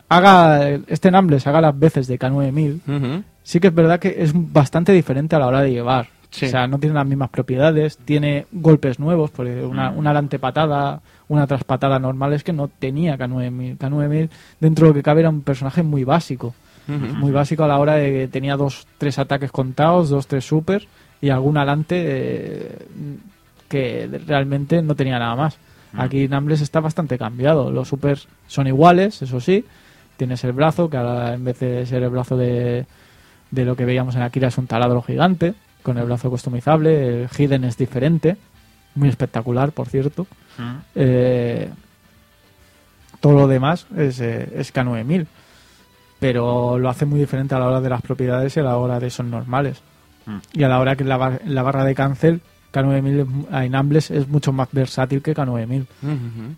haga este Nambles haga las veces de K9000, Ujú. sí que es verdad que es bastante diferente a la hora de llevar. Sí. O sea, no tiene las mismas propiedades, tiene golpes nuevos, porque una, una patada, una traspatada normal es que no tenía K9000. K9000, dentro de lo que cabe, era un personaje muy básico. Muy básico a la hora de que tenía dos, tres ataques contados, dos, tres super y algún alante eh, que realmente no tenía nada más. Aquí Nambles está bastante cambiado. Los supers son iguales, eso sí. Tienes el brazo, que ahora en vez de ser el brazo de, de lo que veíamos en Akira es un taladro gigante, con el brazo customizable. El Hidden es diferente, muy espectacular, por cierto. Eh, todo lo demás es, eh, es K9000, pero lo hace muy diferente a la hora de las propiedades y a la hora de son normales. Mm. Y a la hora que la, bar- la barra de cancel, K9000 es mu- en Ambles es mucho más versátil que K9000 Ujú.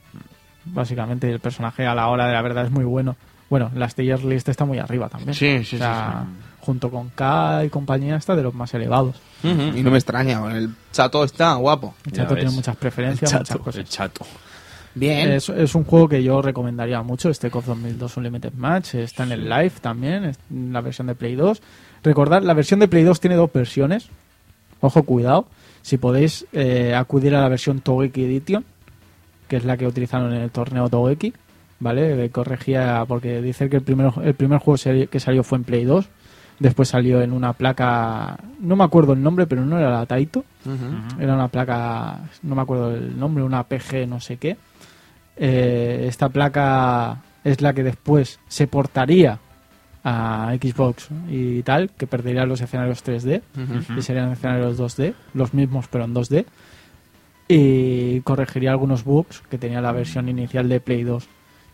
básicamente el personaje a la hora de la verdad es muy bueno. Bueno, la tier list está muy arriba también. Sí, sí, sí, junto con K y compañía está de los más elevados. Y no me extraña, el chato está guapo. El chato tiene muchas preferencias, El muchas chato, cosas. el chato. Bien. Es, es un juego que yo recomendaría mucho, este KOF 2002 Unlimited Match, está en el live también, en la versión de Play 2. Recordad, la versión de Play 2 tiene dos versiones, ojo, cuidado, si podéis eh, acudir a la versión Togeki Edition, que es la que utilizaron en el torneo Togeki, ¿vale? Corregía, porque dice que el primer, el primer juego que salió fue en Play 2, después salió en una placa, no me acuerdo el nombre, pero no era la Taito, era una placa, no me acuerdo el nombre, una PG no sé qué. Eh, esta placa es la que después se portaría a Xbox y tal, que perdería los escenarios 3D y serían escenarios 2D, los mismos pero en 2D, y corregiría algunos bugs que tenía la versión inicial de Play 2.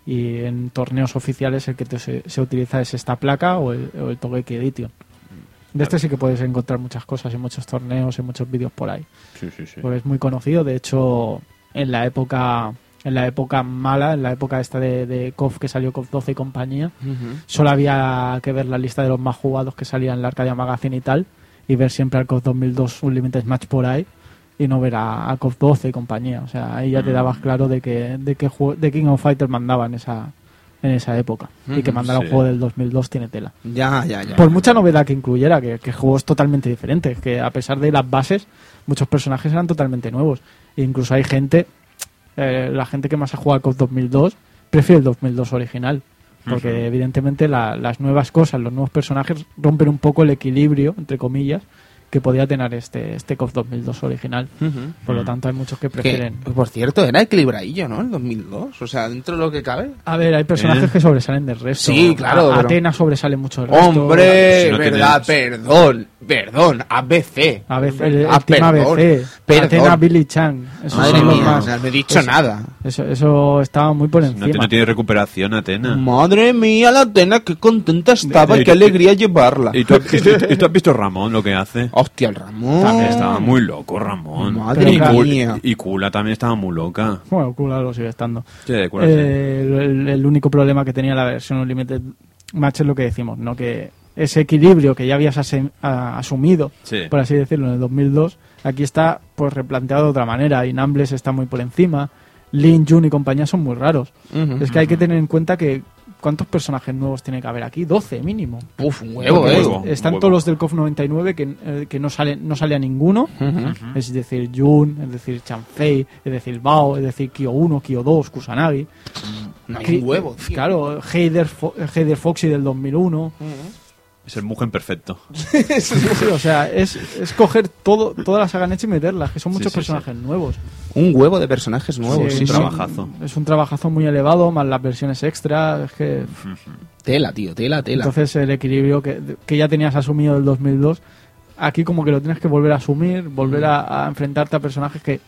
Y en torneos oficiales el que te- se, se utiliza es esta placa o el, o el Togeki Edition. De este sí que puedes encontrar muchas cosas en muchos torneos, en muchos vídeos por ahí. Sí, sí, sí. Porque es muy conocido. De hecho, en la época en la época mala, en la época esta de, de KOF que salió KOF 12 y compañía, solo había que ver la lista de los más jugados que salían en la Arcadia Magazine y tal, y ver siempre al KOF 2002 Unlimited Match por ahí, y no ver a, a KOF 12 y compañía. O sea, ahí ya te dabas claro de que de qué juego- de King of Fighters mandaba en esa en esa época. Y que mandara un juego del 2002 tiene tela. Ya, ya, ya. Por mucha novedad que incluyera, que, que el juego es totalmente diferente, que a pesar de las bases, muchos personajes eran totalmente nuevos. E incluso hay gente, eh, la gente que más ha jugado al COD 2002, prefiere el 2002 original. Porque evidentemente la- las nuevas cosas, los nuevos personajes rompen un poco el equilibrio, entre comillas, que podía tener este, este COD 2002 original. Por lo tanto hay muchos que Que, prefieren... por cierto, era equilibradillo, ¿no? El 2002. O sea, dentro de lo que cabe. A ver, hay personajes Eh. que sobresalen del resto. Sí, claro, A- pero- Atena sobresale mucho del resto. Hombre, Si no verdad, perdón, perdón, ABC. A veces el, el Ah, Team perdón, ABC, perdón. Atena Billy Chang. Esos Madre mía, más- no he dicho eso- nada. Eso, eso estaba muy por encima. no tiene recuperación, Atena. Madre mía, la Atena, qué contenta estaba, Y- qué alegría llevarla. ¿Y tú, has- y tú- y tú has visto Ramón lo que hace? Hostia, el Ramón. Estaba muy loco, Ramón. Madre y, mía. y Kula también estaba muy loca. Bueno, Kula lo sigue estando. Sí, de acuerdo. Eh, el, el único problema que tenía la versión Unlimited Match es lo que decimos, ¿no? Que ese equilibrio que ya habías asumido, Sí. por así decirlo, en el 2002, aquí está pues replanteado de otra manera. Inambles está muy por encima. Lin, Jun y compañía son muy raros. Es que hay que tener en cuenta que ¿cuántos personajes nuevos tiene que haber aquí? 12 mínimo. Uf, un huevo, eh. huevo. Están huevo. todos los del KOF 99 que, eh, que no sale no sale a ninguno. Es decir, Jun, es decir, Chanfei, es decir, Bao, es decir, Kyo 1, Kyo 2, Kusanagi. No hay Que- un huevo, tío. Claro, Heider, Fo- Heider Foxy del 2001. Es el Mugen perfecto. Sí, o sea, es, es coger todo, toda la saga Nechi y meterla, que son Sí, muchos sí, personajes nuevos. Un huevo de personajes nuevos, Sí, sí, un trabajazo. Es un trabajazo muy elevado, más las versiones extra. Es que, Tela, tío, tela, tela. entonces, el equilibrio que, que ya tenías asumido del 2002, aquí como que lo tienes que volver a asumir, volver a, a enfrentarte a personajes que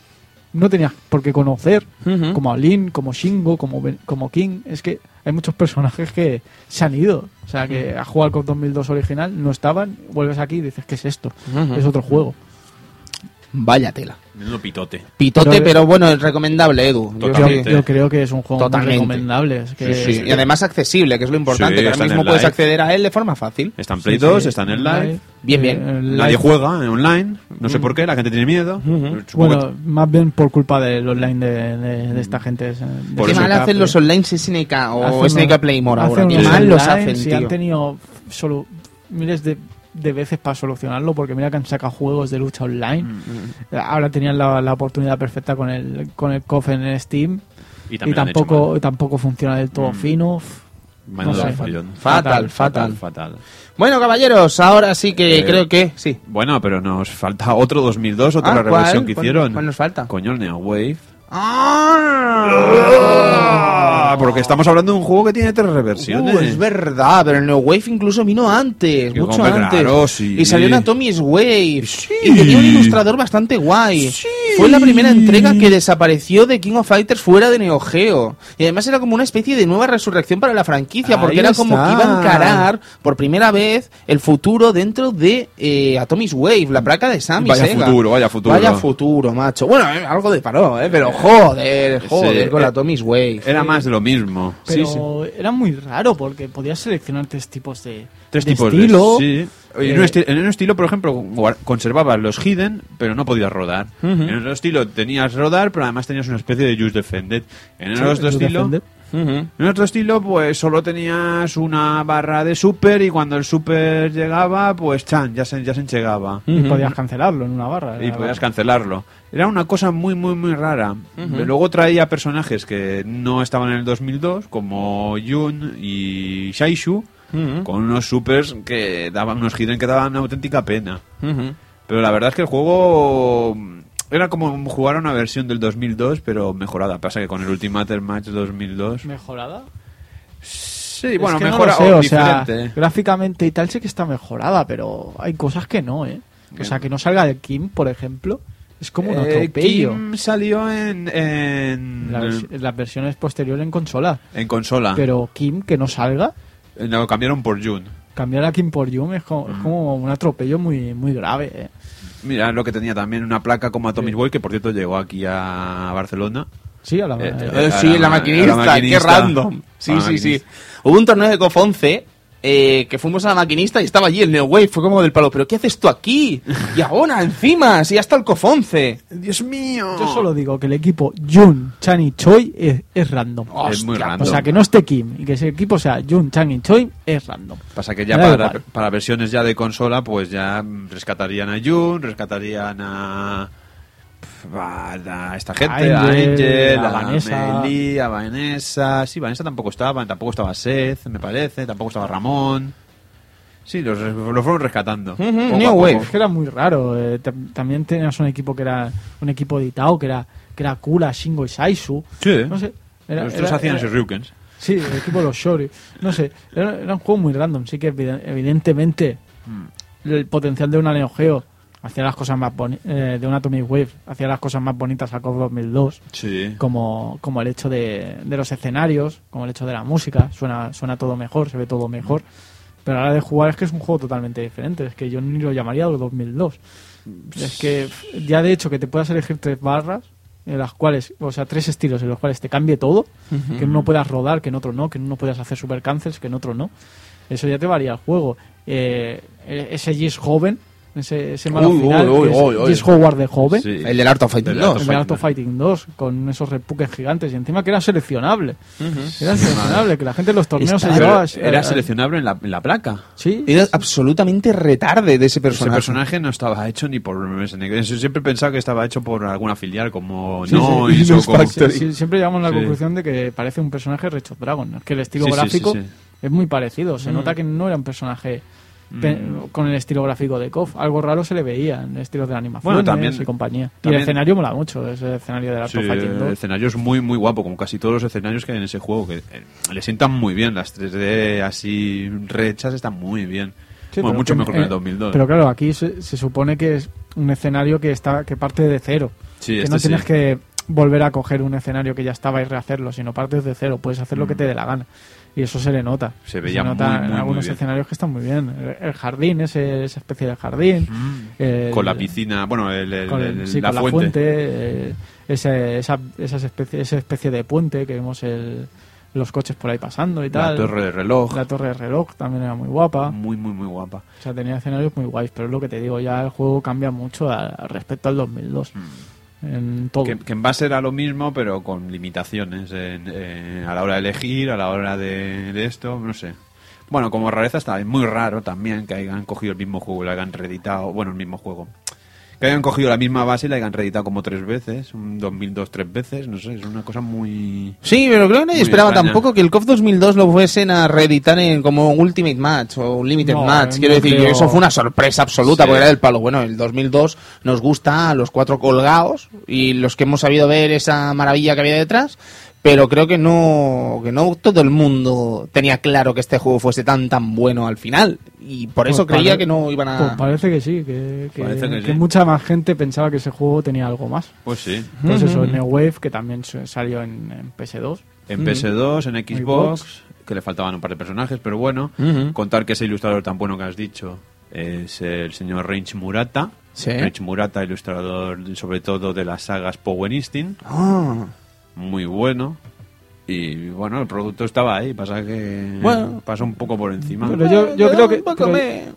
no tenías por qué conocer, como Lin, como Shingo, como, Ben- como King. Es que hay muchos personajes que se han ido. O sea, que a jugar con 2002 original no estaban, vuelves aquí y dices, ¿qué es esto? Es otro juego. Vaya tela. Menudo pitote. Pitote, Pero- pero, bueno, es recomendable, Edu. Yo creo que es un juego muy Totalmente. recomendable. Es que Sí, sí. Y además accesible, que es lo importante, Sí, que ahora mismo puedes live. acceder a él de forma fácil. Está en Play Sí, 2, sí. está en el live. Bien, bien. Eh, el Nadie live- juega en online. No sé por qué, la gente tiene miedo. Bueno, más bien por culpa del online de, de- de esta gente. es, eh, de Por Qué eso mal hacen los online SNK o hacen SNK Playmore ahora. Qué mal los hacen, Si han tenido solo miles de, de veces para solucionarlo, porque mira que han sacado juegos de lucha online. Mm, Ahora tenían la, la oportunidad perfecta con el con el KOF en Steam. Y Y, tampoco, tampoco funciona del todo Mm. fino. Menudo no sé. follón. Fatal, fatal. fatal. Bueno, caballeros, ahora sí que Eh, creo que sí. Bueno, pero nos falta otro 2002, otra Ah, reversión ¿cuál? que ¿Cuál- hicieron. cuál nos falta? Coño, el Neo Wave. ¡Ah! Ah, porque estamos hablando de un juego que tiene tres reversiones. Uh, es verdad, pero el Neo Wave incluso vino antes, Que mucho antes. claro, sí. Y salió en Atomic Wave. Y tenía un ilustrador bastante guay. Fue la primera entrega que desapareció de King of Fighters fuera de Neo Geo. Y además era como una especie de nueva resurrección para la franquicia, porque era como que iba a encarar por primera vez el futuro dentro de eh, Atomic Wave, la placa de Sammy Vaya Sega. futuro, vaya futuro. Vaya futuro, macho. Bueno, eh, algo de paró, eh, pero joder, joder, Sí, con eh, la Atomic Wave. Era más de lo mismo. Pero Sí, sí. era muy raro porque podías seleccionar tres tipos de, Tres de tipos estilo. de... Sí. En, Eh, un esti- en un estilo, por ejemplo, guar- conservabas los hidden, pero no podías rodar. En otro estilo tenías rodar, pero además tenías una especie de Just Defended. En el Sí, otro estilo... Defended. En otro estilo, pues solo tenías una barra de super y cuando el super llegaba, pues chan, ya se, ya se enchegaba. Y podías cancelarlo en una barra. Y podías cancelarlo. Era una cosa muy, muy, muy rara. Luego traía personajes que no estaban en el 2002, como Yun y Shaishu, con unos supers que daban unos hidden que daban una auténtica pena. Pero la verdad es que el juego era como jugar a una versión del 2002, pero mejorada. Pasa que con el Ultimate Match 2002... ¿Mejorada? Sí, bueno, Es que no o o sea, gráficamente y tal sé que está mejorada, pero hay cosas que no, ¿eh? O sea, que no salga de Kim, por ejemplo, es como un Eh, atropello. Kim salió en, en, La vers- en las versiones posteriores en consola. en consola. Pero Kim, que no salga, Eh, Lo cambiaron por Jun. cambiar a Kim por Yum es como, Mm. es como un atropello muy, muy grave, ¿eh? Mira lo que tenía también una placa como Atomic Boy, que por cierto llegó aquí a Barcelona. Sí, a la Eh, eh, Eh, sí, la la, ma- maquinista, la maquinista. qué random. Sí, sí, sí. Hubo un torneo de COF 11 eh, que fuimos a la maquinista y estaba allí el Neo Wave. Fue como del palo, ¿pero qué haces tú aquí? Y ahora, encima, si ya está el COF 11. ¡Dios mío! Yo solo digo que el equipo Jun, Chan y Choi es, es random. Es muy random. O sea, que no esté Kim y que ese equipo sea Jun, Chan y Choi es random. Pasa que ya para, igual. para versiones ya de consola, pues ya rescatarían a Jun, rescatarían a... a, esta gente, a Angel, Angel, a Vanessa. Meli, a Vanessa. Sí, Vanessa tampoco estaba, tampoco estaba Seth, me parece, tampoco estaba Ramón. Sí, los, los fueron rescatando. Poco a New. Wave. Que era muy raro. eh, tam- también tenías un equipo que era un equipo editado, que era que era Kula, Shingo y Saisu. Sí. No sé. Era, los tres era- hacían sus Ryukens. Sí, el equipo de los Shori. No sé. Era, era un juego muy random. Sí que eviden- evidentemente Mm. el potencial de una Neo Geo hacía las cosas más bonitas. de una Atomic Wave hacía las cosas más bonitas a COD 2002. Sí. Como, como el hecho de, de los escenarios, como el hecho de la música. Suena, suena todo mejor, se ve todo mejor. Pero a la hora de jugar es que es un juego totalmente diferente. Es que yo ni lo llamaría 2002. Es que ya de hecho que te puedas elegir tres barras, en las cuales, o sea, tres estilos en los cuales te cambie todo, que en uno puedas rodar, que en otro no, que en uno puedas hacer super cancels, que en otro no. Eso ya te varía el juego. Eh, ese Gis joven, ese, ese malo Uy, final, uy, que es uy, uy. Gis Howard de joven, Sí. El del Art of Fighting Del Art 2. el de Art of Fighting 2, con esos repuques gigantes, y encima que era seleccionable. Era seleccionable, que la gente en los torneos Está- se llevaba... Era seleccionable en la, en la placa. Sí, Era absolutamente retarde de ese Ese personaje. personaje no estaba hecho ni por. Siempre he pensado que estaba hecho por alguna filial como Sí, No sí. y Los Soco. Factory. Sí, sí, siempre llegamos a la Sí. conclusión de que parece un personaje of Dragon. Es que el estilo gráfico sí, sí. es muy parecido. Se nota que no era un personaje pe- con el estilo gráfico de KOF. Algo raro se le veía en el estilo de la animación Bueno, también- y compañía. Y también- el escenario mola mucho, ese escenario de Art Sí, el 2. escenario es muy muy guapo, como casi todos los escenarios que hay en ese juego, que eh, le sientan muy bien, las 3D así rechas están muy bien. Sí, bueno, pero mucho que- mejor que en el eh, 2002. Pero claro, aquí se, se supone que es un escenario que está que parte de cero. Sí, que este no tienes sí. que volver a coger un escenario que ya estaba y rehacerlo, sino partes de cero. Puedes hacer lo que te dé la gana. Y eso se le nota. Mm. Se veía nota muy, en muy algunos bien. escenarios que están muy bien. El, el jardín, ese, esa especie de jardín. el- con la piscina, bueno, el- con el- sí, la, con la fuente. fuente, eh, ese- esa, esas especie, esa especie de puente que vemos el, los coches por ahí pasando y la tal. torre de reloj. La torre de reloj también era muy guapa. Muy, muy, muy guapa. O sea, tenía escenarios muy guays, pero es lo que te digo, ya el juego cambia mucho respecto al 2002. Que, en base era lo mismo, pero con limitaciones a la hora de elegir, a la hora de, esto, no sé. Bueno, como rareza está muy raro también que hayan cogido el mismo juego lo hayan reeditado, bueno, el mismo juego. Que hayan cogido la misma base y la hayan reeditado como tres veces, un 2002 tres veces, no sé, es una cosa muy... Sí, pero creo que nadie esperaba extraña. tampoco que el KOF 2002 lo fuesen a reeditar en, como Ultimate Match o un Limited No, Match. no Quiero decir, creo. eso fue una sorpresa absoluta Sí. porque era del palo. Bueno, el 2002 nos gusta a los cuatro colgados y los que hemos sabido ver esa maravilla que había detrás. Pero creo que no, que no todo el mundo tenía claro que este juego fuese tan tan bueno al final. Y por eso Pues creía pare- que no iban a... Pues parece que sí, que, que- que que sí. mucha más gente pensaba que ese juego tenía algo más. Pues sí. Pues eso, Ujú. Neo Wave, que también salió en, en PS2. En PS2, en Xbox, Xbox. que le faltaban un par de personajes, pero bueno, Ujú. contar que ese ilustrador tan bueno que has dicho es el señor Range Murata. Sí. Range Murata, ilustrador sobre todo de las sagas Power Instinct, Ah. Muy bueno. Y bueno, el producto estaba ahí, pasa que Bueno. pasó un poco por encima. Pero yo, yo creo que. pero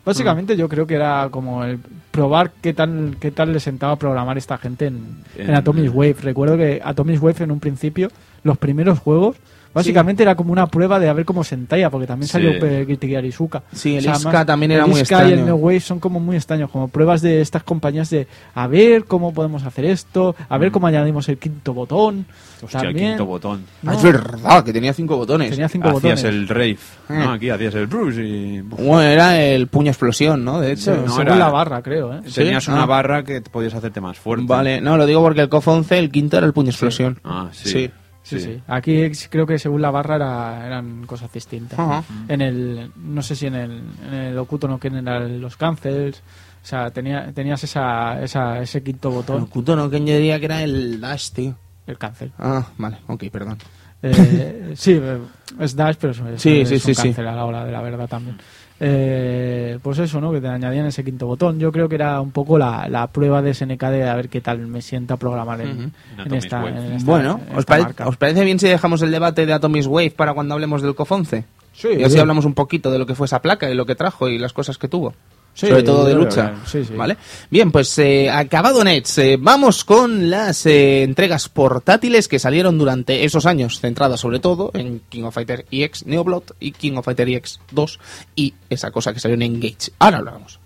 Básicamente, yo creo que era como el probar qué tal, qué tal le sentaba programar esta gente en, en En- Atomic Wave. Recuerdo que Atomic Wave en un principio, los primeros juegos, Básicamente era como una prueba de a ver cómo se entalla, porque también Sí. salió Guilty Gear Isuka. Sí, el O sea, Iska también era el muy Iska y el extraño. New Wave son como muy extraños, como pruebas de estas compañías de a ver cómo podemos hacer esto, a ver cómo añadimos el quinto botón. Mm. Hostia, el también. quinto botón. No, Ah, es verdad, que tenía cinco botones. tenía cinco Hacías botones. el rave, ¿no? Eh. Aquí hacías el bruce y... Bueno, era el puño explosión, ¿no? De hecho. no, según era- la barra, creo, ¿eh? Tenías ¿Sí? una Ah. barra que podías hacerte más fuerte. Vale, no, lo digo porque el COF 11, el quinto era el puño explosión. Ah, sí. Sí. Sí, sí. Aquí creo que según la barra era- eran cosas distintas. En el, no sé si en el, en el Okuto no Ken eran los cancels. O sea, tenía, tenías esa, esa, ese quinto El botón, Kuto no, que yo diría que era el dash, tío. el cancel. Ah, vale, ok, perdón. Eh, sí, eh, es dash, pero es, Sí, es sí, un cancel a la hora de la verdad también. Eh, pues eso, ¿no? Que te añadían ese quinto botón. Yo creo que era un poco la, la prueba de SNK de a ver qué tal me sienta programar en, esta, en esta- bueno, en ¿os, esta pare- marca. os parece bien si dejamos el debate de Atomic Wave para cuando hablemos del COF 11? Sí, y así sí. hablamos un poquito de lo que fue esa placa y lo que trajo y las cosas que tuvo. Sí, Sobre todo de lucha. que- sí, sí. ¿Vale? Bien, pues eh, acabado Nets, eh, vamos con las eh, entregas portátiles que salieron durante esos años, centradas sobre todo en King of Fighter EX Neoblood y King of Fighter EX 2 y esa cosa que salió en Engage. Ahora hablamos.